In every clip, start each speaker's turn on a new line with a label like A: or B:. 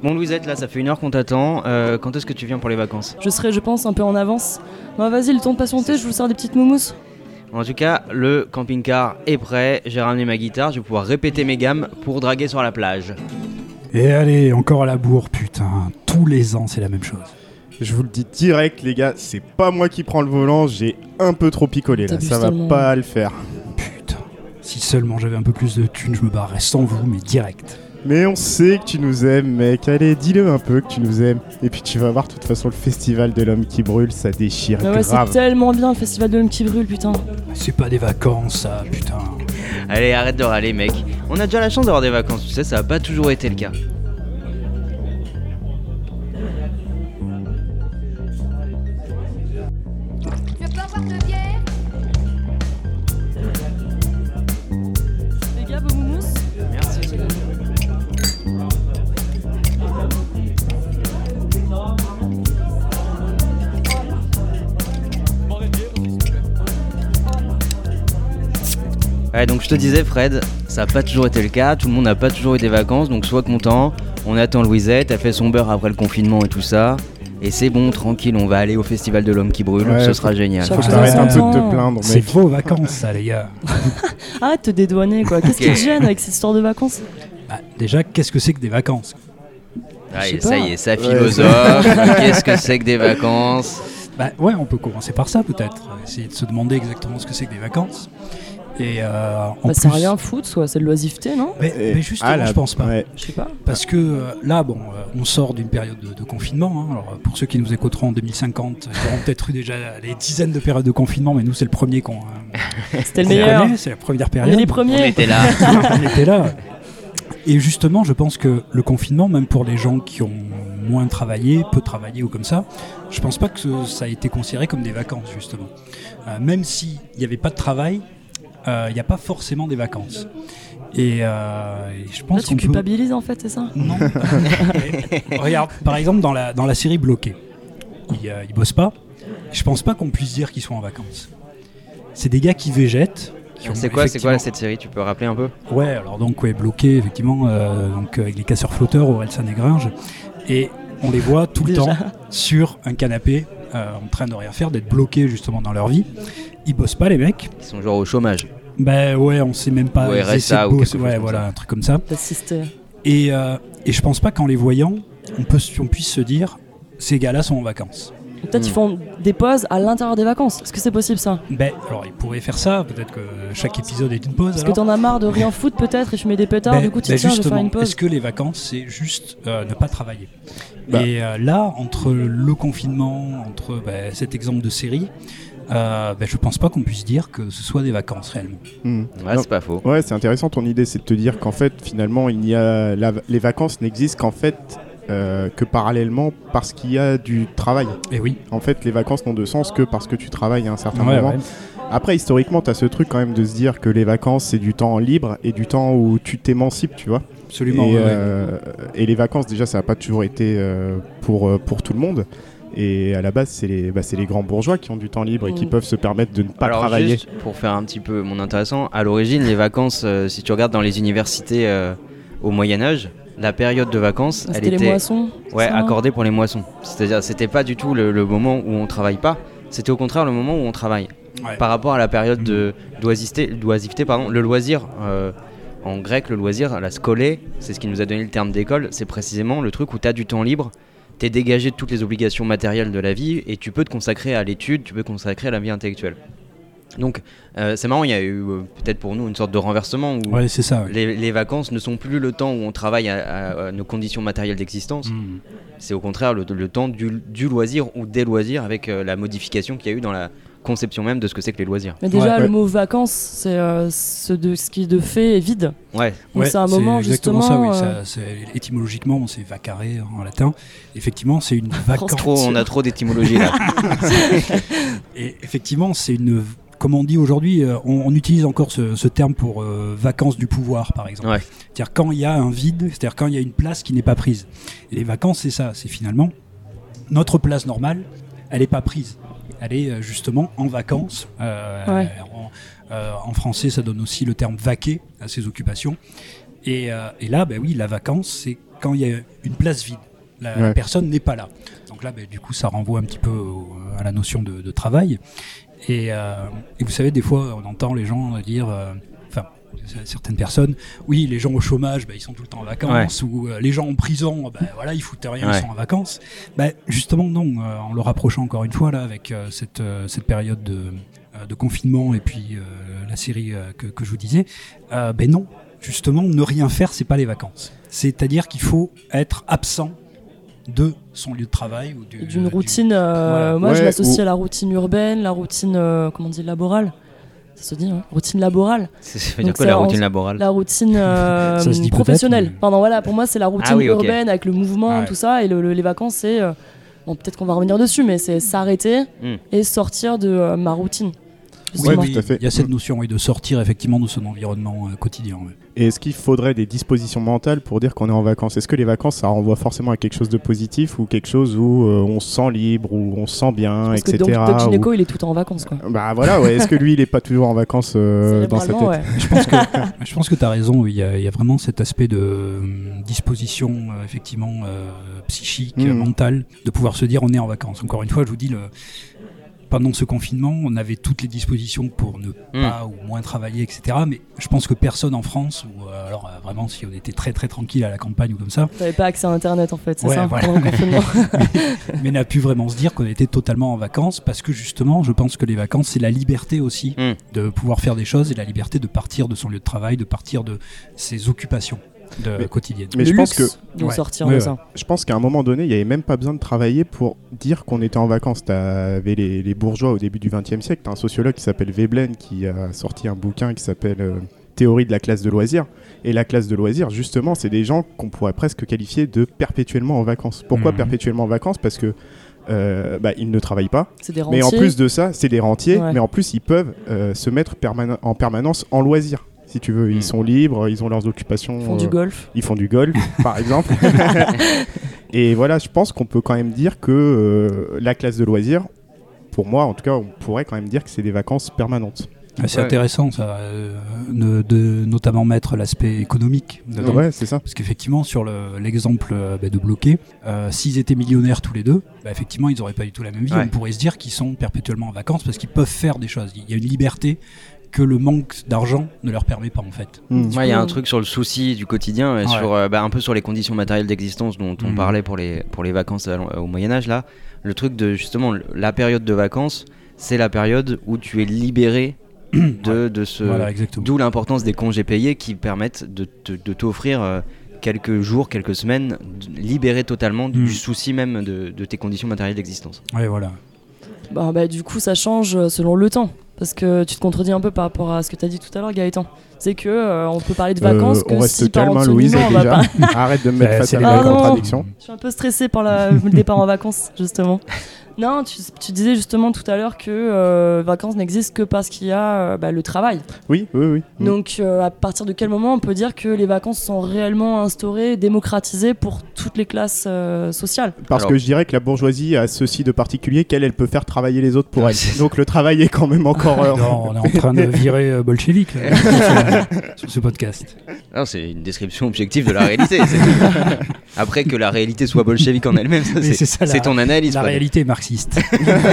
A: Bon Louisette, là ça fait une heure qu'on t'attend. Euh, quand est-ce que tu viens pour les vacances
B: Je serai, je pense, un peu en avance. Bah vas-y, le temps de patienter, je vous sers des petites moumous.
A: En tout cas, le camping-car est prêt. J'ai ramené ma guitare, je vais pouvoir répéter mes gammes pour draguer sur la plage.
C: Et allez, encore à la bourre, putain. Tous les ans, c'est la même chose.
D: Je vous le dis direct, les gars, c'est pas moi qui prends le volant, j'ai un peu trop picolé là, ça va pas le faire.
C: Putain. Si seulement j'avais un peu plus de thunes, je me barrerais sans vous, mais direct.
D: Mais on sait que tu nous aimes, mec. Allez, dis-le un peu que tu nous aimes. Et puis tu vas voir, de toute façon, le festival de l'homme qui brûle, ça déchire
B: Mais ouais, c'est tellement bien le festival de l'homme qui brûle, putain.
C: C'est pas des vacances, ça, putain.
A: Allez, arrête de râler, mec. On a déjà la chance d'avoir des vacances, tu sais, ça a pas toujours été le cas. Ouais, donc je te disais, Fred, ça n'a pas toujours été le cas, tout le monde n'a pas toujours eu des vacances, donc sois content. On attend Louisette, elle fait son beurre après le confinement et tout ça. Et c'est bon, tranquille, on va aller au festival de l'homme qui brûle,
D: Ouais,
A: ce sera génial.
D: Faut que t'arrêtes un peu de te plaindre,
C: C'est vos vacances, ça, les gars.
B: Arrête de te dédouaner, quoi. Qu'est-ce qui te gêne avec cette histoire de vacances?
C: Bah, déjà, qu'est-ce que c'est que des vacances?
A: Ah, ça y est, ça philosophe. Qu'est-ce que c'est que des vacances?
C: Bah ouais, on peut commencer par ça, peut-être. Essayer de se demander exactement ce que c'est que des vacances. Et euh, en
B: Bah,
C: plus-
B: rien foutre, soit c'est de l'oisiveté, non
C: Mais,
D: Et-
C: mais justement,
D: ah, la-
C: je pense pas.
D: ouais.
B: Je sais pas.
C: Parce que euh, là, bon, euh, on sort d'une période de, de confinement. hein. Alors, euh, pour ceux qui nous écouteront en 2050, ils auront peut-être eu déjà des dizaines de périodes de confinement, mais nous, c'est le premier qu'on euh,
B: C'était le meilleur.
C: C'est la première
B: On
C: période.
B: est les
A: On
B: premiers.
A: était là.
C: on était là. Et justement, je pense que le confinement, même pour les gens qui ont moins travaillé, peu travaillé ou comme ça, je pense pas que ça a été considéré comme des vacances, justement. Euh, même s'il n'y avait pas de travail, il n'y a pas forcément des vacances. Et, euh, et je
B: Là,
C: pense
B: tu
C: qu'on peut...
B: culpabilises, en fait, c'est ça
C: Non. Regarde, par exemple, dans la, dans la série Bloqué, ils, euh, ils bossent pas. Je pense pas qu'on puisse dire qu'ils sont en vacances. C'est des gars qui végètent.
A: C'est quoi, c'est quoi
C: effectivement-
A: cette série Tu peux rappeler un peu?
C: Ouais, alors donc ouais, bloqué effectivement, euh, donc euh, avec les casseurs flotteurs, Orelsan et Gringe, et on les voit tout le
B: Déjà.
C: temps sur un canapé, euh, en train de rien faire, d'être bloqués justement dans leur vie. Ils bossent pas les mecs.
A: Ils sont genre au chômage.
C: Ben ouais, on sait même pas.
A: Ou
C: ils
A: RSA ou quelque
C: ouais, voilà,
A: ça.
C: un truc comme ça. Et, euh, et je pense pas qu'en les voyant, on, peut, on puisse se dire ces gars-là sont en vacances.
B: Peut-être
A: Hmm.
B: ils font des pauses à l'intérieur des vacances. Est-ce que c'est possible ça?
C: Ben alors ils pourraient faire ça, peut-être que chaque épisode est une pause.
B: Parce que
C: alors.
B: t'en as marre de rien foutre peut-être et fumer des pétards,
C: Ben-
B: du coup tu
C: ben
B: tiens, je vais faire une pause.
C: Est-ce que les vacances, c'est juste euh, ne pas travailler?
D: Bah.
C: Et euh, là, entre le confinement, entre ben, cet exemple de série, euh, ben, je pense pas qu'on puisse dire que ce soit des vacances réellement.
D: Hmm.
A: Ouais, c'est pas faux.
D: Ouais, c'est intéressant ton idée, c'est de te dire qu'en fait, finalement, il y a la- les vacances n'existent qu'en fait euh, que parallèlement parce qu'il y a du travail.
C: Et oui.
D: En fait, les vacances n'ont de sens que parce que tu travailles à un certain
C: Ouais,
D: moment.
C: ouais.
D: Après, historiquement, tu as ce truc quand même de se dire que les vacances, c'est du temps libre et du temps où tu t'émancipes, tu vois.
C: Absolument.
D: et,
C: ouais, ouais.
D: euh, et les vacances, déjà, ça n'a pas toujours été euh, pour, pour tout le monde. Et à la base, c'est les, bah, c'est les grands bourgeois qui ont du temps libre et qui
B: Mm.
D: peuvent se permettre de ne pas
A: Alors
D: travailler.
A: juste pour faire un petit peu mon intéressant, à l'origine les vacances, euh, si tu regardes dans les universités euh, au Moyen Âge, la période de vacances, elle
B: C'était les
A: était
B: moissons
A: ouais,
B: ça
A: accordée pour les moissons. C'est-à-dire c'était pas du tout le, le moment où on travaille pas, c'était au contraire le moment où on travaille.
C: Ouais.
A: Par rapport à la période de d'oisiveté, d'oisiveté, pardon, le loisir. euh, en grec, le loisir, la scolée, c'est ce qui nous a donné le terme d'école, c'est précisément le truc où tu as du temps libre, tu es dégagé de toutes les obligations matérielles de la vie et tu peux te consacrer à l'étude, tu peux te consacrer à la vie intellectuelle. Donc, euh, c'est marrant, il y a eu euh, peut-être pour nous une sorte de renversement où
C: Ouais, c'est ça. ouais.
A: les, les vacances ne sont plus le temps où on travaille à, à- à nos conditions matérielles d'existence,
C: Mm.
A: c'est au contraire le, le temps du, du loisir ou des loisirs avec euh, la modification qu'il y a eu dans la conception même de ce que c'est que les loisirs.
B: Mais déjà,
C: Ouais,
B: le
D: ouais.
B: mot vacances, c'est euh, ce, de, ce qui est de fait est vide.
A: Ouais,
B: Donc
C: Ouais,
B: c'est un moment
C: exactement
B: justement.
C: ça, oui.
B: euh,
C: ça, c'est- étymologiquement, c'est vacare en latin. Effectivement, c'est une vacance.
A: trop, on a trop d'étymologie là.
C: Et effectivement, c'est une. Comme on dit aujourd'hui, euh, on, on utilise encore ce, ce terme pour euh, vacances du pouvoir, par exemple.
A: Ouais.
C: C'est-à-dire quand il y a un vide, c'est-à-dire quand il y a une place qui n'est pas prise. Et les vacances, c'est ça, c'est finalement notre place normale, elle n'est pas prise. Aller euh, justement en vacances. Euh,
B: Ouais.
C: en, euh, en français, ça donne aussi le terme vaquer à ses occupations. Et, euh, et là, ben oui, la vacance, c'est quand il y a une place vide. La, personne n'est pas là. Donc là, ben, du coup, ça renvoie un petit peu au- à la notion de, de travail. Et, euh, et vous savez, des fois, on entend les gens dire, euh, certaines personnes, oui, les gens au chômage, ben, ils sont tout le temps en vacances, ou euh, les gens en prison, ben, voilà, ils foutent rien,
A: Ouais.
C: ils sont en vacances. Ben, justement, non, euh, en le rapprochant encore une fois là, avec euh, cette, euh, cette période de, euh, de confinement et puis euh, la série euh, que, que je vous disais, euh, ben non, justement, ne rien faire, c'est pas les vacances. C'est-à-dire qu'il faut être absent de son lieu de travail ou du-
B: D'une
C: du-
B: routine, euh,
C: Voilà.
B: moi je l'associe
D: ou-
B: à la routine urbaine, la routine, euh, comment on dit, laborale. Ça se dit, hein routine laborale.
A: C'est- Ça veut dire
B: Donc
A: quoi la routine laborale
B: La routine euh, professionnelle.
C: mais-
B: Pardon, voilà, pour moi c'est la routine
A: Ah oui,
B: urbaine avec le mouvement,
C: Ouais.
B: tout ça, et le- le- les vacances c'est, euh, bon peut-être qu'on va revenir dessus, mais c'est s'arrêter
A: Hmm.
B: et sortir de euh, ma routine.
C: Oui,
B: justement.
C: oui,
D: tout à fait.
C: Il y a cette notion oui, de sortir effectivement de son environnement euh, quotidien.
D: Et est-ce qu'il faudrait des dispositions mentales pour dire qu'on est en vacances? Est-ce que les vacances, ça renvoie forcément à quelque chose de positif ou quelque chose où euh, on se sent libre, où on se sent bien,
B: Parce que
D: etc.
B: Doc,
D: ou-
B: Gynéco il est tout le temps en vacances quoi.
D: Bah voilà, ouais. est-ce que lui, il est pas toujours en vacances euh, dans sa tête?
B: ouais.
C: Je pense que, je pense que tu as raison. Il y, a, il y a vraiment cet aspect de euh, disposition, euh, effectivement, euh, psychique, euh, mentale, de pouvoir se dire on est en vacances. Encore une fois, je vous dis, le, pendant ce confinement, on avait toutes les dispositions pour ne pas ou moins travailler, etc. Mais je pense que personne en France, ou euh, alors euh, vraiment si on était très très tranquille à la campagne ou comme ça,
B: T'avais pas accès à internet en fait, c'est
C: Ouais,
B: ça
C: voilà.
B: pendant le confinement.
C: mais n'a pu vraiment se dire qu'on était totalement en vacances parce que justement, je pense que les vacances, c'est la liberté aussi
A: Mm.
C: de pouvoir faire des choses et la liberté de partir de son lieu de travail, de partir de ses occupations de
D: Mais-
C: quotidiennes.
D: Mais
B: le
D: je pense que
B: de
C: Ouais.
B: sortir
C: Ouais,
B: de
C: ouais.
B: ça.
D: je pense qu'à un moment donné, il n'y avait même pas besoin de travailler pour dire qu'on était en vacances. T'avais les, les bourgeois au début du XXe siècle. T'as un sociologue qui s'appelle Veblen qui a sorti un bouquin qui s'appelle euh, Théorie de la classe de loisirs. Et la classe de loisirs, justement, c'est des gens qu'on pourrait presque qualifier de perpétuellement en vacances. Pourquoi
C: Mhm.
D: perpétuellement en vacances? Parce que euh, bah, ils ne travaillent pas.
B: C'est des
D: Mais en plus de ça, c'est des rentiers,
B: Ouais.
D: mais en plus ils peuvent euh, se mettre permane- en permanence en loisir. Si tu veux, ils sont libres, ils ont leurs occupations.
B: Ils font du
D: euh,
B: golf.
D: ils font du golf, par exemple. Et voilà, je pense qu'on peut quand même dire que euh, la classe de loisirs, pour moi en tout cas, on pourrait quand même dire que c'est des vacances permanentes.
C: Ah, C'est
A: Ouais.
C: intéressant, ça, euh, de, de notamment mettre l'aspect économique dedans.
D: Ouais, c'est ça.
C: Parce qu'effectivement, sur le- l'exemple bah, de Bloqué, euh, s'ils étaient millionnaires tous les deux, bah, effectivement, ils n'auraient pas du tout la même vie.
A: Ouais.
C: On pourrait se dire qu'ils sont perpétuellement en vacances parce qu'ils peuvent faire des choses. Il y a une liberté que le manque d'argent ne leur permet pas, en fait.
D: Mm.
A: Ouais, il y a un truc sur le souci du quotidien, et
C: Ouais.
A: sur, euh, bah, un peu sur les conditions matérielles d'existence dont on
C: Mhm.
A: parlait pour les, pour les vacances à au Moyen-Âge. là. Le truc de justement, la période de vacances, c'est la période où tu es libéré de, de ce.
C: Voilà, exactement.
A: D'où l'importance des congés payés qui permettent de, t'offrir euh, quelques jours, quelques semaines, libérés totalement du souci même de, de tes conditions matérielles d'existence.
C: Ouais, voilà.
B: Bah, bah, du coup, ça change euh, selon le temps. Parce que tu te contredis un peu par rapport à ce que tu as dit tout à l'heure, Gaëtan. C'est que euh, on peut parler de vacances
D: Euh,
B: que
D: on reste
B: si
D: calme, hein, Louise, déjà.
B: pas.
D: Arrête de me mettre face à la contradiction.
B: Je suis un peu stressée par la- le départ en vacances, justement. Non, tu, tu disais justement tout à l'heure que euh, vacances n'existent que parce qu'il y a euh, bah, le travail.
D: Oui, oui, oui. Mm.
B: Donc, euh, à partir de quel moment on peut dire que les vacances sont réellement instaurées, démocratisées pour toutes les classes euh, sociales?
D: Parce
A: Alors-
D: que je dirais que la bourgeoisie a ceci de particulier qu'elle, elle peut faire travailler les autres pour
A: Ouais,
D: elle. Donc le travail est quand même encore. euh,
C: Non, on est en train de virer euh, bolchevique là, sur, ce- podcast.
A: Non, c'est une description objective de la réalité. tout. Après que la réalité soit bolchevique en elle-même, c'est ton analyse.
C: La réalité est marxiste.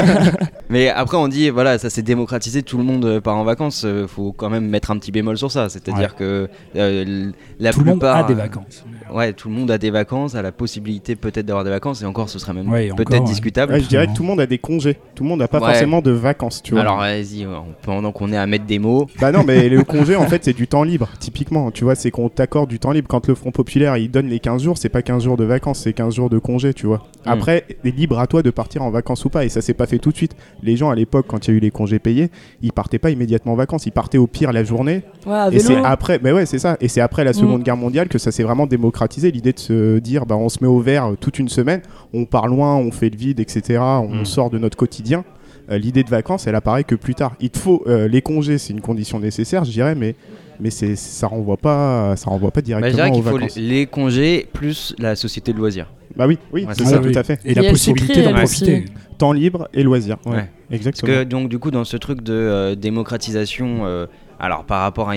A: Mais après, on dit, voilà, ça s'est démocratisé, tout le monde euh, part en vacances. euh, faut quand même mettre un petit bémol sur ça. C'est-à-dire que euh, la
C: Tout le monde
A: plupart.
C: a des vacances.
A: Ouais, tout le monde a des vacances, a la possibilité peut-être d'avoir des vacances, et encore, ce serait même
C: Ouais,
A: peut-être discutable.
D: ouais, je dirais que tout le monde a des congés. Tout le monde n'a pas
A: Ouais.
D: forcément de vacances, tu vois.
A: Alors, vas-y, on- pendant qu'on est à mettre des mots.
D: Bah non, mais le congé, en fait, c'est du temps libre, typiquement. Tu vois, c'est qu'on t'accorde du temps libre. Quand le Front Populaire, il donne les 15 jours, c'est pas 15 jours de vacances, c'est 15 jours de congé, tu vois.
A: Mm.
D: Après, c'est libre à toi de partir en vacances ou pas. Et ça s'est pas fait tout de suite. Les gens, à l'époque, quand il y a eu les congés payés, ils partaient pas immédiatement en vacances. Ils partaient au pire la journée.
B: Ouais,
D: Et c'est après, mais ouais, c'est ça. Et c'est après la Seconde Guerre mondiale que ça s'est vraiment démocratisé. L'idée de se dire, bah, on se met au vert euh, toute une semaine, on part loin, on fait le vide, etc. On
A: Mm.
D: sort de notre quotidien. Euh, L'idée de vacances, elle apparaît que plus tard. Il te faut euh, les congés, c'est une condition nécessaire, je dirais, mais mais c'est ça renvoie pas, ça renvoie pas
A: Bah, je
D: directement
A: dirais
D: aux
A: qu'il faut
D: vacances.
A: les congés plus la société de loisirs.
D: Bah oui, oui,
A: Ouais,
D: c'est ça, tout à fait.
C: Et
B: Et
C: la possibilité d'en profiter.
D: Temps libre et loisirs. Ouais,
A: Ouais. Parce
D: exactement.
A: que donc du coup dans ce truc de euh, démocratisation, euh, alors par rapport à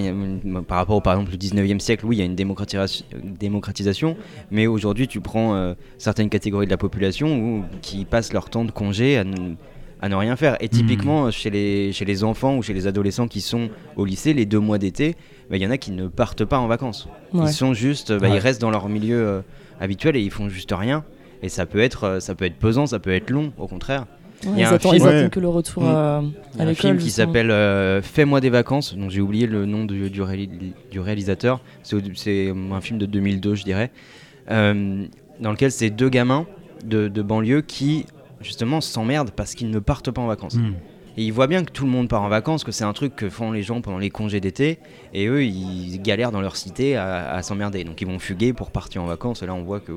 A: par rapport au par exemple le 19e siècle, oui il y a une démocratisation, démocratisation mais aujourd'hui tu prends euh, certaines catégories de la population où- qui passent leur temps de congé à, ne- à ne rien faire. Et typiquement chez les chez les enfants ou chez les adolescents qui sont au lycée les deux mois d'été, bah, il y en a qui ne partent pas en vacances.
B: Ouais.
A: Ils sont juste, bah,
C: Ouais.
A: ils restent dans leur milieu euh, habituel et ils font juste rien. Et ça peut être, euh, ça peut être pesant, ça peut être long, au contraire.
B: Ouais,
A: Il y a
B: ils
A: un
B: attendent,
A: film-
B: ils attendent
D: Ouais.
B: que le retour
A: Mm.
B: à,
A: Il y a
B: à
A: un film qui s'appelle euh, Fais-moi des vacances, donc j'ai oublié le nom du, du, réali- du réalisateur, c'est un film de 2002 je dirais, euh, dans lequel c'est deux gamins de, de banlieue qui justement s'emmerdent parce qu'ils ne partent pas en vacances.
C: Hmm.
A: Et ils voient bien que tout le monde part en vacances, que c'est un truc que font les gens pendant les congés d'été, et eux ils galèrent dans leur cité à, à s'emmerder, donc ils vont fuguer pour partir en vacances, et là on voit que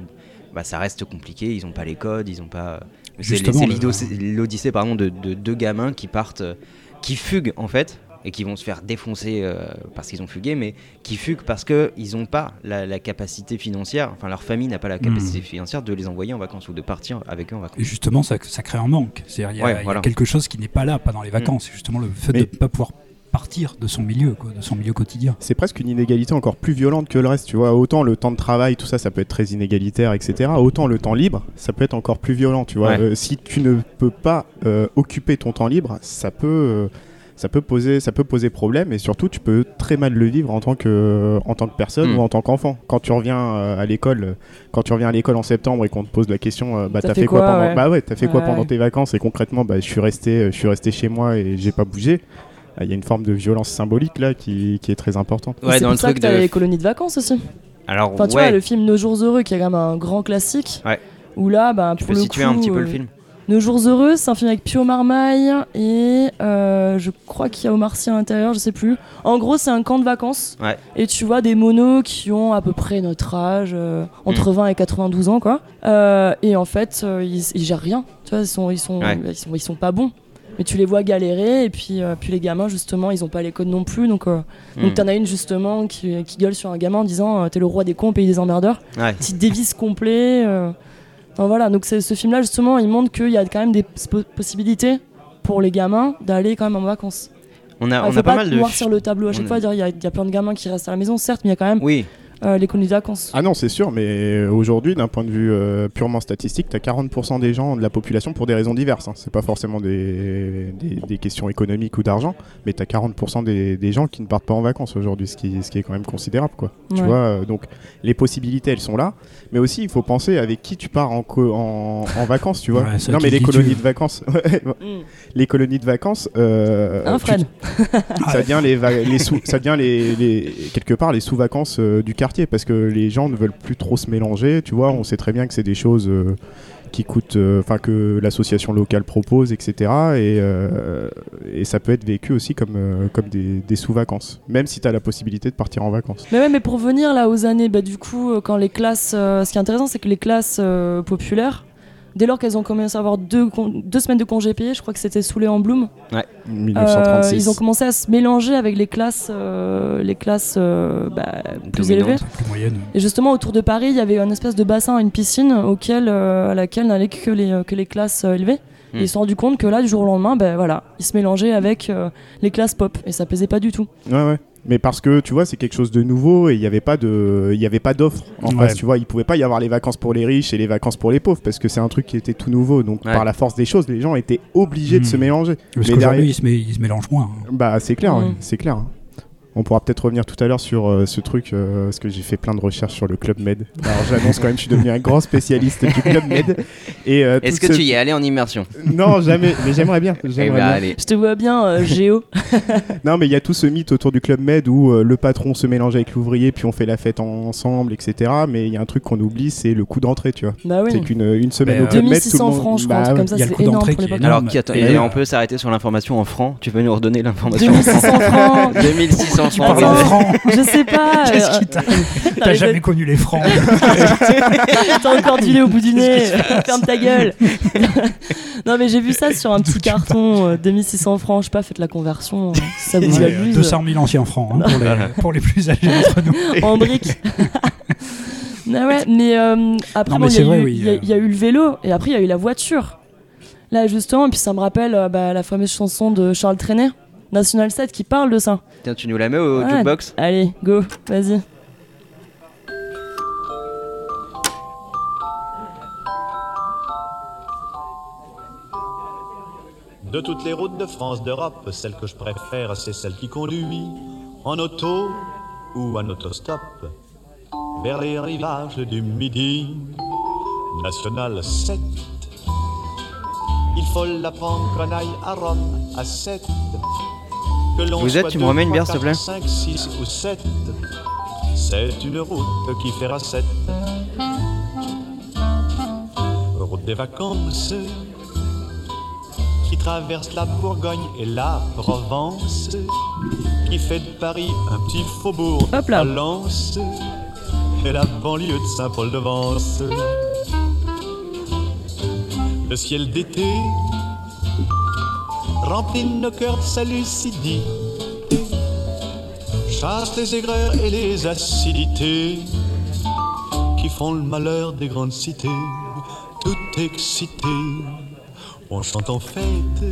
A: bah, ça reste compliqué, ils n'ont pas les codes, ils n'ont pas... C'est
C: Justement,
A: c'est l'odyssée pardon, de, de deux gamins qui partent, euh, qui fuguent en fait, et qui vont se faire défoncer euh, parce qu'ils ont fugué, mais qui fuguent parce qu'ils n'ont pas la, la capacité financière, enfin leur famille n'a pas la capacité
C: Hmm.
A: financière de les envoyer en vacances ou de partir avec eux en vacances.
C: Et justement, ça, ça crée un manque. C'est-à-dire, il y, a-
A: Ouais,
C: il y a
A: voilà.
C: Quelque chose qui n'est pas là, pas dans les vacances. C'est justement le fait de ne pas pouvoir partir de son milieu, quoi, de son milieu quotidien.
D: C'est presque une inégalité encore plus violente que le reste, tu vois. Autant le temps de travail, tout ça, ça peut être très inégalitaire, etc. Autant le temps libre, ça peut être encore plus violent, tu vois.
A: Ouais.
D: Euh, si tu ne peux pas euh, occuper ton temps libre, ça peut, euh, ça peut poser, ça peut poser problème, et surtout, tu peux très mal le vivre en tant que, en tant que personne
A: Mm.
D: ou en tant qu'enfant. Quand tu reviens euh, à l'école, quand tu reviens à l'école en septembre et qu'on te pose la question, euh, bah
B: T'as fait
D: fait, quoi,
B: quoi,
D: pendant,
B: ouais.
D: bah ouais, t'as fait quoi
B: Ouais.
D: pendant tes vacances Et concrètement, bah je suis resté, je suis resté chez moi et j'ai pas bougé. Il y a une forme de violence symbolique là qui, qui est très importante.
B: Et c'est pour ça que t'as les colonies de vacances aussi.
A: Alors,
B: Enfin, tu
A: ouais,
B: vois, le film Nos jours heureux, qui est quand même un grand classique.
A: Ouais.
B: Où là, bah,
A: tu
B: pour
A: peux
B: le
A: situer
B: coup,
A: un petit peu
B: euh,
A: le film
B: Nos jours heureux, c'est un film avec Pio Marmaille et euh, je crois qu'il y a Omar Sy à l'intérieur, je sais plus. En gros, c'est un camp de vacances.
A: Ouais.
B: Et tu vois des monos qui ont à peu près notre âge, euh, entre 20 et 92 ans, quoi. Euh, et en fait, euh, ils, ils gèrent rien. Tu vois, ils sont, ils sont,
A: Ouais.
B: ils sont, ils sont pas bons. Mais tu les vois galérer et puis, euh, puis les gamins justement, ils ont pas les codes non plus. Donc, euh, donc
A: Hmm.
B: t'en as une justement qui, qui gueule sur un gamin en disant euh, t'es le roi des cons pays des emmerdeurs
A: Ouais.
B: petit dévice complet. euh. Enfin, voilà, donc c'est- ce film-là, justement, il montre qu'il y a quand même des possibilités pour les gamins d'aller quand même en vacances.
A: On a, on
B: Ah, faut
A: a pas
B: pas
A: mal de.
B: noircir le tableau à chaque
A: on
B: fois, dire il y, a- y a plein de gamins qui restent à la maison, certes, mais il y a quand même
A: Oui,
B: euh, les colonies de vacances.
D: Ah non, c'est sûr, mais euh, aujourd'hui, d'un point de vue euh, purement statistique, tu as 40% des gens de la population pour des raisons diverses. Hein. C'est pas forcément des, des, des questions économiques ou d'argent, mais tu as 40% des, des gens qui ne partent pas en vacances aujourd'hui, ce qui, ce qui est quand même considérable. Quoi. Tu vois, euh, donc les possibilités, elles sont là, mais aussi il faut penser avec qui tu pars en, co- en, en vacances, tu vois.
C: Ouais,
D: non, mais les
C: dit tu.
D: colonies de vacances, ouais,
B: Mm.
D: les colonies de vacances, euh, tu- ça devient les, va- les sous, ça devient les, les- quelque part les sous-vacances euh, du quartier parce que les gens ne veulent plus trop se mélanger. Tu vois, on sait très bien que c'est des choses euh, qui coûtent, euh, enfin que l'association locale propose, etc. Et, euh, et ça peut être vécu aussi comme, comme des, sous-vacances, même si tu as la possibilité de partir en vacances.
B: Mais ouais, mais pour venir là aux années, bah, du coup, quand les classes. ce qui est intéressant, c'est que les classes populaires, dès lors qu'elles ont commencé à avoir deux, deux semaines de congés payés, je crois que c'était sous Léon Blum, euh,
D: 1936.
B: ils ont commencé à se mélanger avec les classes, euh, les classes euh, bah, plus élevées.
C: Plus moyenne.
B: Et justement, autour de Paris, il y avait une espèce de bassin, une piscine auquel, euh, à laquelle n'allaient que les, euh, que les classes euh, élevées.
A: Hmm.
B: Et ils se sont rendus compte que là, du jour au lendemain, ben voilà, ils se mélangeaient avec euh, les classes pop. Et ça plaisait pas du tout.
D: Ouais, ouais. Mais parce que tu vois, c'est quelque chose de nouveau et il n'y avait pas de, il y avait pas d'offre en
C: Ouais.
D: face. Tu vois, il pouvait pas y avoir les vacances pour les riches et les vacances pour les pauvres parce que c'est un truc qui était tout nouveau. Donc
A: Ouais.
D: par la force des choses, les gens étaient obligés de
C: Hmm.
D: se mélanger.
C: Parce
D: Mais
C: qu'aujourd'hui,
D: derrière-
C: ils, se mé- ils se mélangent moins. hein.
D: Bah c'est clair,
B: Mm.
D: ouais, c'est clair. hein. On pourra peut-être revenir tout à l'heure sur euh, ce truc, euh, parce que j'ai fait plein de recherches sur le Club Med. Alors j'annonce quand même, je suis devenu un grand spécialiste du Club Med. Et euh,
A: est-ce que
D: ce-
A: tu y es allé en immersion?
D: Non, jamais. Mais j'aimerais bien.
A: Eh ben,
D: bien.
B: Je te vois bien, euh, Géo.
D: Non, mais il y a tout ce mythe autour du Club Med où euh, le patron se mélange avec l'ouvrier, puis on fait la fête ensemble, etc. Mais il y a un truc qu'on oublie, c'est le coût d'entrée, tu vois.
B: bah oui.
D: C'est qu'une une semaine
C: Ben,
D: au Club Med, tout le
B: 2600
D: monde.
B: francs, je crois, un
D: Bah
B: comme ça, c'est
C: coût
B: énorme
C: d'entrée
B: pour
C: énorme.
A: Alors, qui, attends,
D: Et
A: on peut s'arrêter sur l'information en francs Tu peux nous redonner l'information en
B: 2600
A: francs
B: francs
A: 2600
C: Tu
A: francs.
C: parles en francs.
B: Je sais pas.
C: Qu'est-ce
B: euh,
C: qui t'a T'as jamais connu les francs.
B: T'as encore du lait au bout du nez, ferme ta gueule. non mais j'ai vu ça sur un petit carton, euh, 2600 francs, je sais pas, faites la conversion, euh, si ça vous amuse.
C: 200 000 anciens francs hein, pour, les, pour les plus âgés d'entre nous.
B: en briques. Ah ouais, mais euh, après, bon, il y, a eu-
C: oui,
B: il y a-
C: euh.
B: il y a eu le vélo et après il y a eu la voiture. Là justement, et puis ça me rappelle euh, bah, la fameuse chanson de Charles Trenet, National 7, qui parle de ça.
A: Tiens, tu nous la mets au
B: Ouais.
A: jukebox
B: Allez, go, vas-y.
E: De toutes les routes de France, d'Europe, celle que je préfère, c'est celle qui conduit en auto ou en autostop vers les rivages du Midi. National 7. Il faut la prendre qu'on aille à Rome à 7. Que l'on
A: Vous êtes, tu me remets une bière, s'il te plaît
E: 5, 6 ou 7. C'est une route qui fera 7. Route des vacances qui traverse la Bourgogne et la Provence, qui fait de Paris un petit faubourg
B: Hop là.
E: Lens et la banlieue de Saint-Paul-de-Vence. Le ciel d'été remplit nos cœurs de sa lucidité, chasse les aigreurs et les acidités qui font le malheur des grandes cités, tout excité. On chante en fête.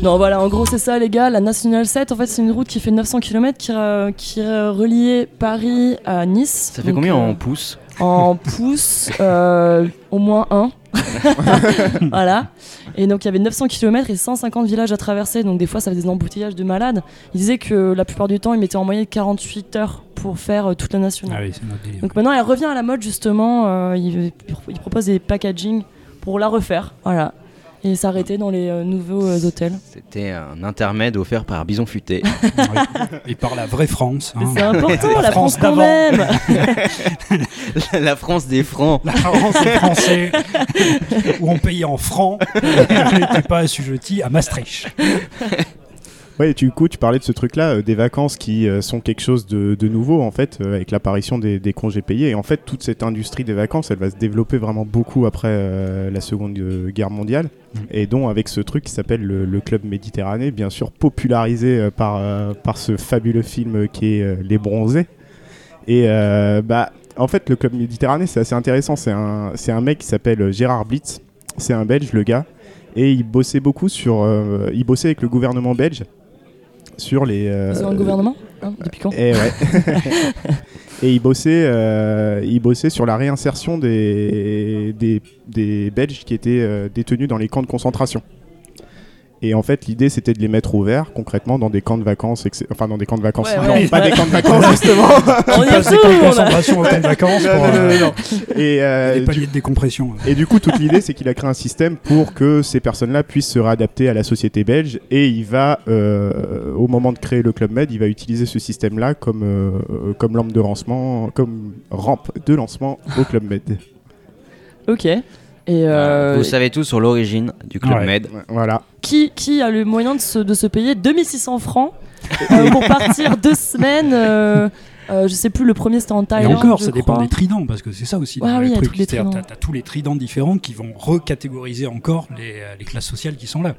B: Non, voilà, en gros, c'est ça, les gars. La National 7, en fait, c'est une route qui fait 900 km qui, euh, qui euh, reliait Paris à Nice.
A: Ça fait
B: Donc,
A: combien
B: euh,
A: en pouces
B: En pouces, euh, au moins un. voilà. Et donc, il y avait 900 km et 150 villages à traverser. Donc, des fois, ça faisait des embouteillages de malades. Ils disaient que la plupart du temps, ils mettaient en moyenne 48 heures pour faire euh, toute la nationale.
C: Ah oui, notre.
B: Donc maintenant, elle revient à la mode justement. euh, il, il propose des packaging pour la refaire, voilà, et s'arrêter dans les euh, nouveaux euh, hôtels.
A: C'était un intermède offert par Bison Futé.
C: Et par la vraie France. hein.
B: C'est important,
C: La
B: la France
C: France d'avant.
B: aime.
A: la France des francs.
C: La France des Français, où on payait en francs, on n'était pas assujetti à Maastricht.
D: Ouais, du coup, tu parlais de ce truc-là, euh, des vacances qui euh, sont quelque chose de, de nouveau, en fait, euh, avec l'apparition des, des congés payés. Et en fait, toute cette industrie des vacances, elle va se développer vraiment beaucoup après la Seconde Guerre mondiale.
C: Mm.
D: Et dont avec ce truc qui s'appelle le, le Club Méditerranée, bien sûr popularisé par, par ce fabuleux film qui est Les Bronzés. Et bah, en fait, le Club Méditerranée, c'est assez intéressant. C'est un, c'est un mec qui s'appelle Gérard Blitz. C'est un Belge, le gars. Et il bossait beaucoup sur. euh, il bossait avec le gouvernement belge sur les. euh,
B: Ils ont un gouvernement hein, Depuis quand
D: et, ouais. et il bossait, euh, il bossait sur la réinsertion des, des, des Belges qui étaient euh, détenus dans les camps de concentration. Et en fait, l'idée c'était de les mettre au vert, concrètement, dans des camps de vacances, enfin dans des camps de vacances,
B: Ouais,
D: non,
B: ouais.
D: pas des camps de vacances justement.
B: On y
C: Passe des camps de concentration au camp de vacances
D: Non,
C: pour
D: non, non,
C: euh,
D: non. Et, euh,
C: des
D: du-
C: de décompression.
D: et du coup, toute l'idée, c'est qu'il a créé un système pour que ces personnes-là puissent se réadapter à la société belge. Et il va, euh, au moment de créer le Club Med, il va utiliser ce système-là comme, euh, comme lampe de lancement, comme rampe de lancement au Club Med.
B: Ok. Et euh,
A: Vous savez tout sur l'origine du Club
C: Ouais.
A: Med.
D: Voilà.
B: qui, qui a le moyen de se, de se payer 2600 francs euh, pour partir deux semaines euh, euh, Je sais plus, le premier c'était en
C: Et
B: Thaïlande.
C: encore,
B: je
C: ça dépend
B: crois.
C: des tridents, parce que c'est ça aussi.
B: Ah
C: dans
B: oui,
C: le
B: il y a
C: truc.
B: tous les
C: C'est-à-dire,
B: tridents.
C: t'as- t'as tous les tridents différents qui vont recatégoriser encore les, euh, les classes sociales qui sont là.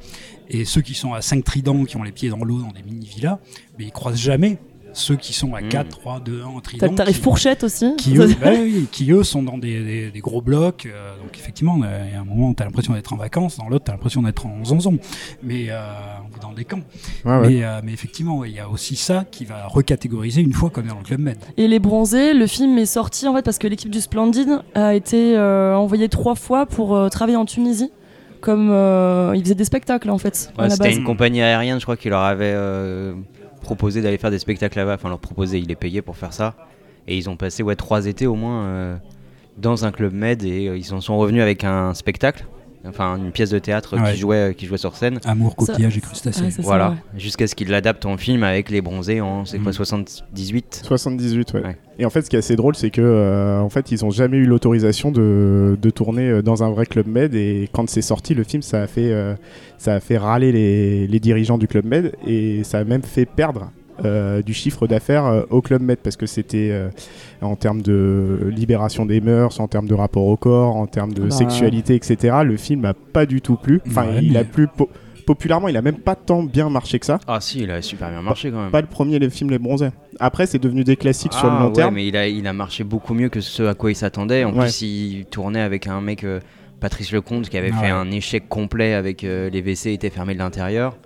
C: Et ceux qui sont à 5 tridents, qui ont les pieds dans l'eau dans des mini-villas, mais ils croisent jamais ceux qui sont à
A: Mm.
C: 4, 3, 2, 1 en
B: T'as
C: trident.
B: le tarif
C: qui-
B: fourchette aussi.
C: qui eux, bah oui, qui eux sont dans des, des- des gros blocs. euh, donc effectivement, euh, il y a un moment où tu as l'impression d'être en vacances, dans l'autre tu as l'impression d'être en zonzon, mais euh, dans des camps.
D: Ouais, ouais.
C: Mais, euh, mais effectivement, ouais, il y a aussi ça qui va recatégoriser une fois qu'on est dans le club med.
B: Et Les Bronzés, le film est sorti en fait parce que l'équipe du Splendid a été euh, envoyée trois fois pour euh, travailler en Tunisie. Comme euh, ils faisaient des spectacles en fait
A: Ouais, C'était une compagnie aérienne, je crois, qui leur avait euh, proposé d'aller faire des spectacles là-bas. Enfin, leur proposé, ils les payaient pour faire ça. Et ils ont passé ouais, trois étés au moins euh, dans un club med et euh, ils en sont revenus avec un spectacle. Enfin, une pièce de théâtre
C: Ouais.
A: qui, jouait, qui jouait sur scène.
C: Amour,
B: Ça-
C: coquillage et crustacés.
B: Ouais, c'est ça,
A: Voilà,
B: ouais.
A: jusqu'à ce qu'ils l'adaptent en film avec les bronzés en c'est quoi
C: Mm.
A: 78
D: 78, ouais.
A: Ouais.
D: Et en fait, ce qui est assez drôle, c'est que euh, en fait, ils ont jamais eu l'autorisation de, de tourner euh, dans un vrai club med. Et quand c'est sorti, le film, ça a fait, euh, ça a fait râler les, les dirigeants du club med et ça a même fait perdre. Euh, du chiffre d'affaires euh, au Club Med parce que c'était euh, en termes de libération des mœurs, en termes de rapport au corps, en termes de
B: Bah.
D: sexualité, etc. Le film a pas du tout plu. Enfin,
C: Ouais,
D: il a plu po- populairement, il a même pas tant bien marché que ça.
A: Ah si, il a super bien marché quand même.
D: Pas le premier les films Les Bronzés. Après, c'est devenu des classiques sur le
A: Ah,
D: long
A: ouais,
D: terme.
A: mais il a, il a marché beaucoup mieux que ce à quoi il s'attendait. En
D: Ouais.
A: plus, il tournait avec un mec, euh, Patrice Lecomte, qui avait
C: Ah
A: fait
C: ouais.
A: un échec complet avec euh, les WC étaient fermés de l'intérieur.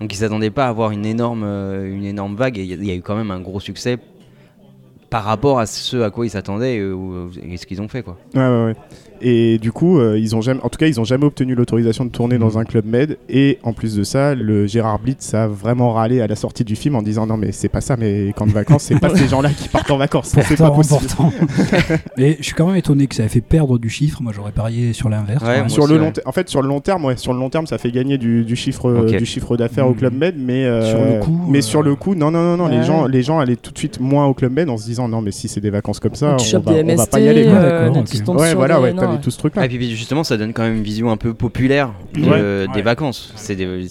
A: Donc il s'attendait pas à avoir une énorme, euh, vague et il y a- eu quand même un gros succès par rapport à ce à quoi ils s'attendaient euh, ou- et ce qu'ils ont fait quoi.
D: Et du coup, euh, ils ont jamais, en tout cas, ils ont jamais obtenu l'autorisation de tourner dans un club med. Et en plus de ça, le Gérard Blitz a vraiment râlé à la sortie du film en disant non mais c'est pas ça mes camps de vacances, c'est pas ces gens-là qui partent en vacances, c'est pas possible.
C: Mais je suis quand même étonné que ça ait fait perdre du chiffre. Moi, j'aurais parié sur l'inverse.
A: Ouais,
D: Sur le long, en fait, sur le long terme, ouais, sur le long terme, ça fait gagner du, du chiffre, euh, du chiffre d'affaires au
C: Mm.
D: club med, mais euh,
C: Sur le coup,
D: mais
C: euh,
D: sur le coup, non, non, non, non, les gens, les gens allaient tout de suite moins au club med en se disant non, mais si c'est des vacances comme ça, on va, on va pas y aller.
C: Ouais,
D: voilà, ouais,
B: non,
D: t'avais
B: ouais.
D: tout ce truc-là.
A: Ah, et puis justement, ça donne quand même une vision un peu populaire de-
D: Ouais.
A: des
C: Ouais.
A: vacances. C'est des-.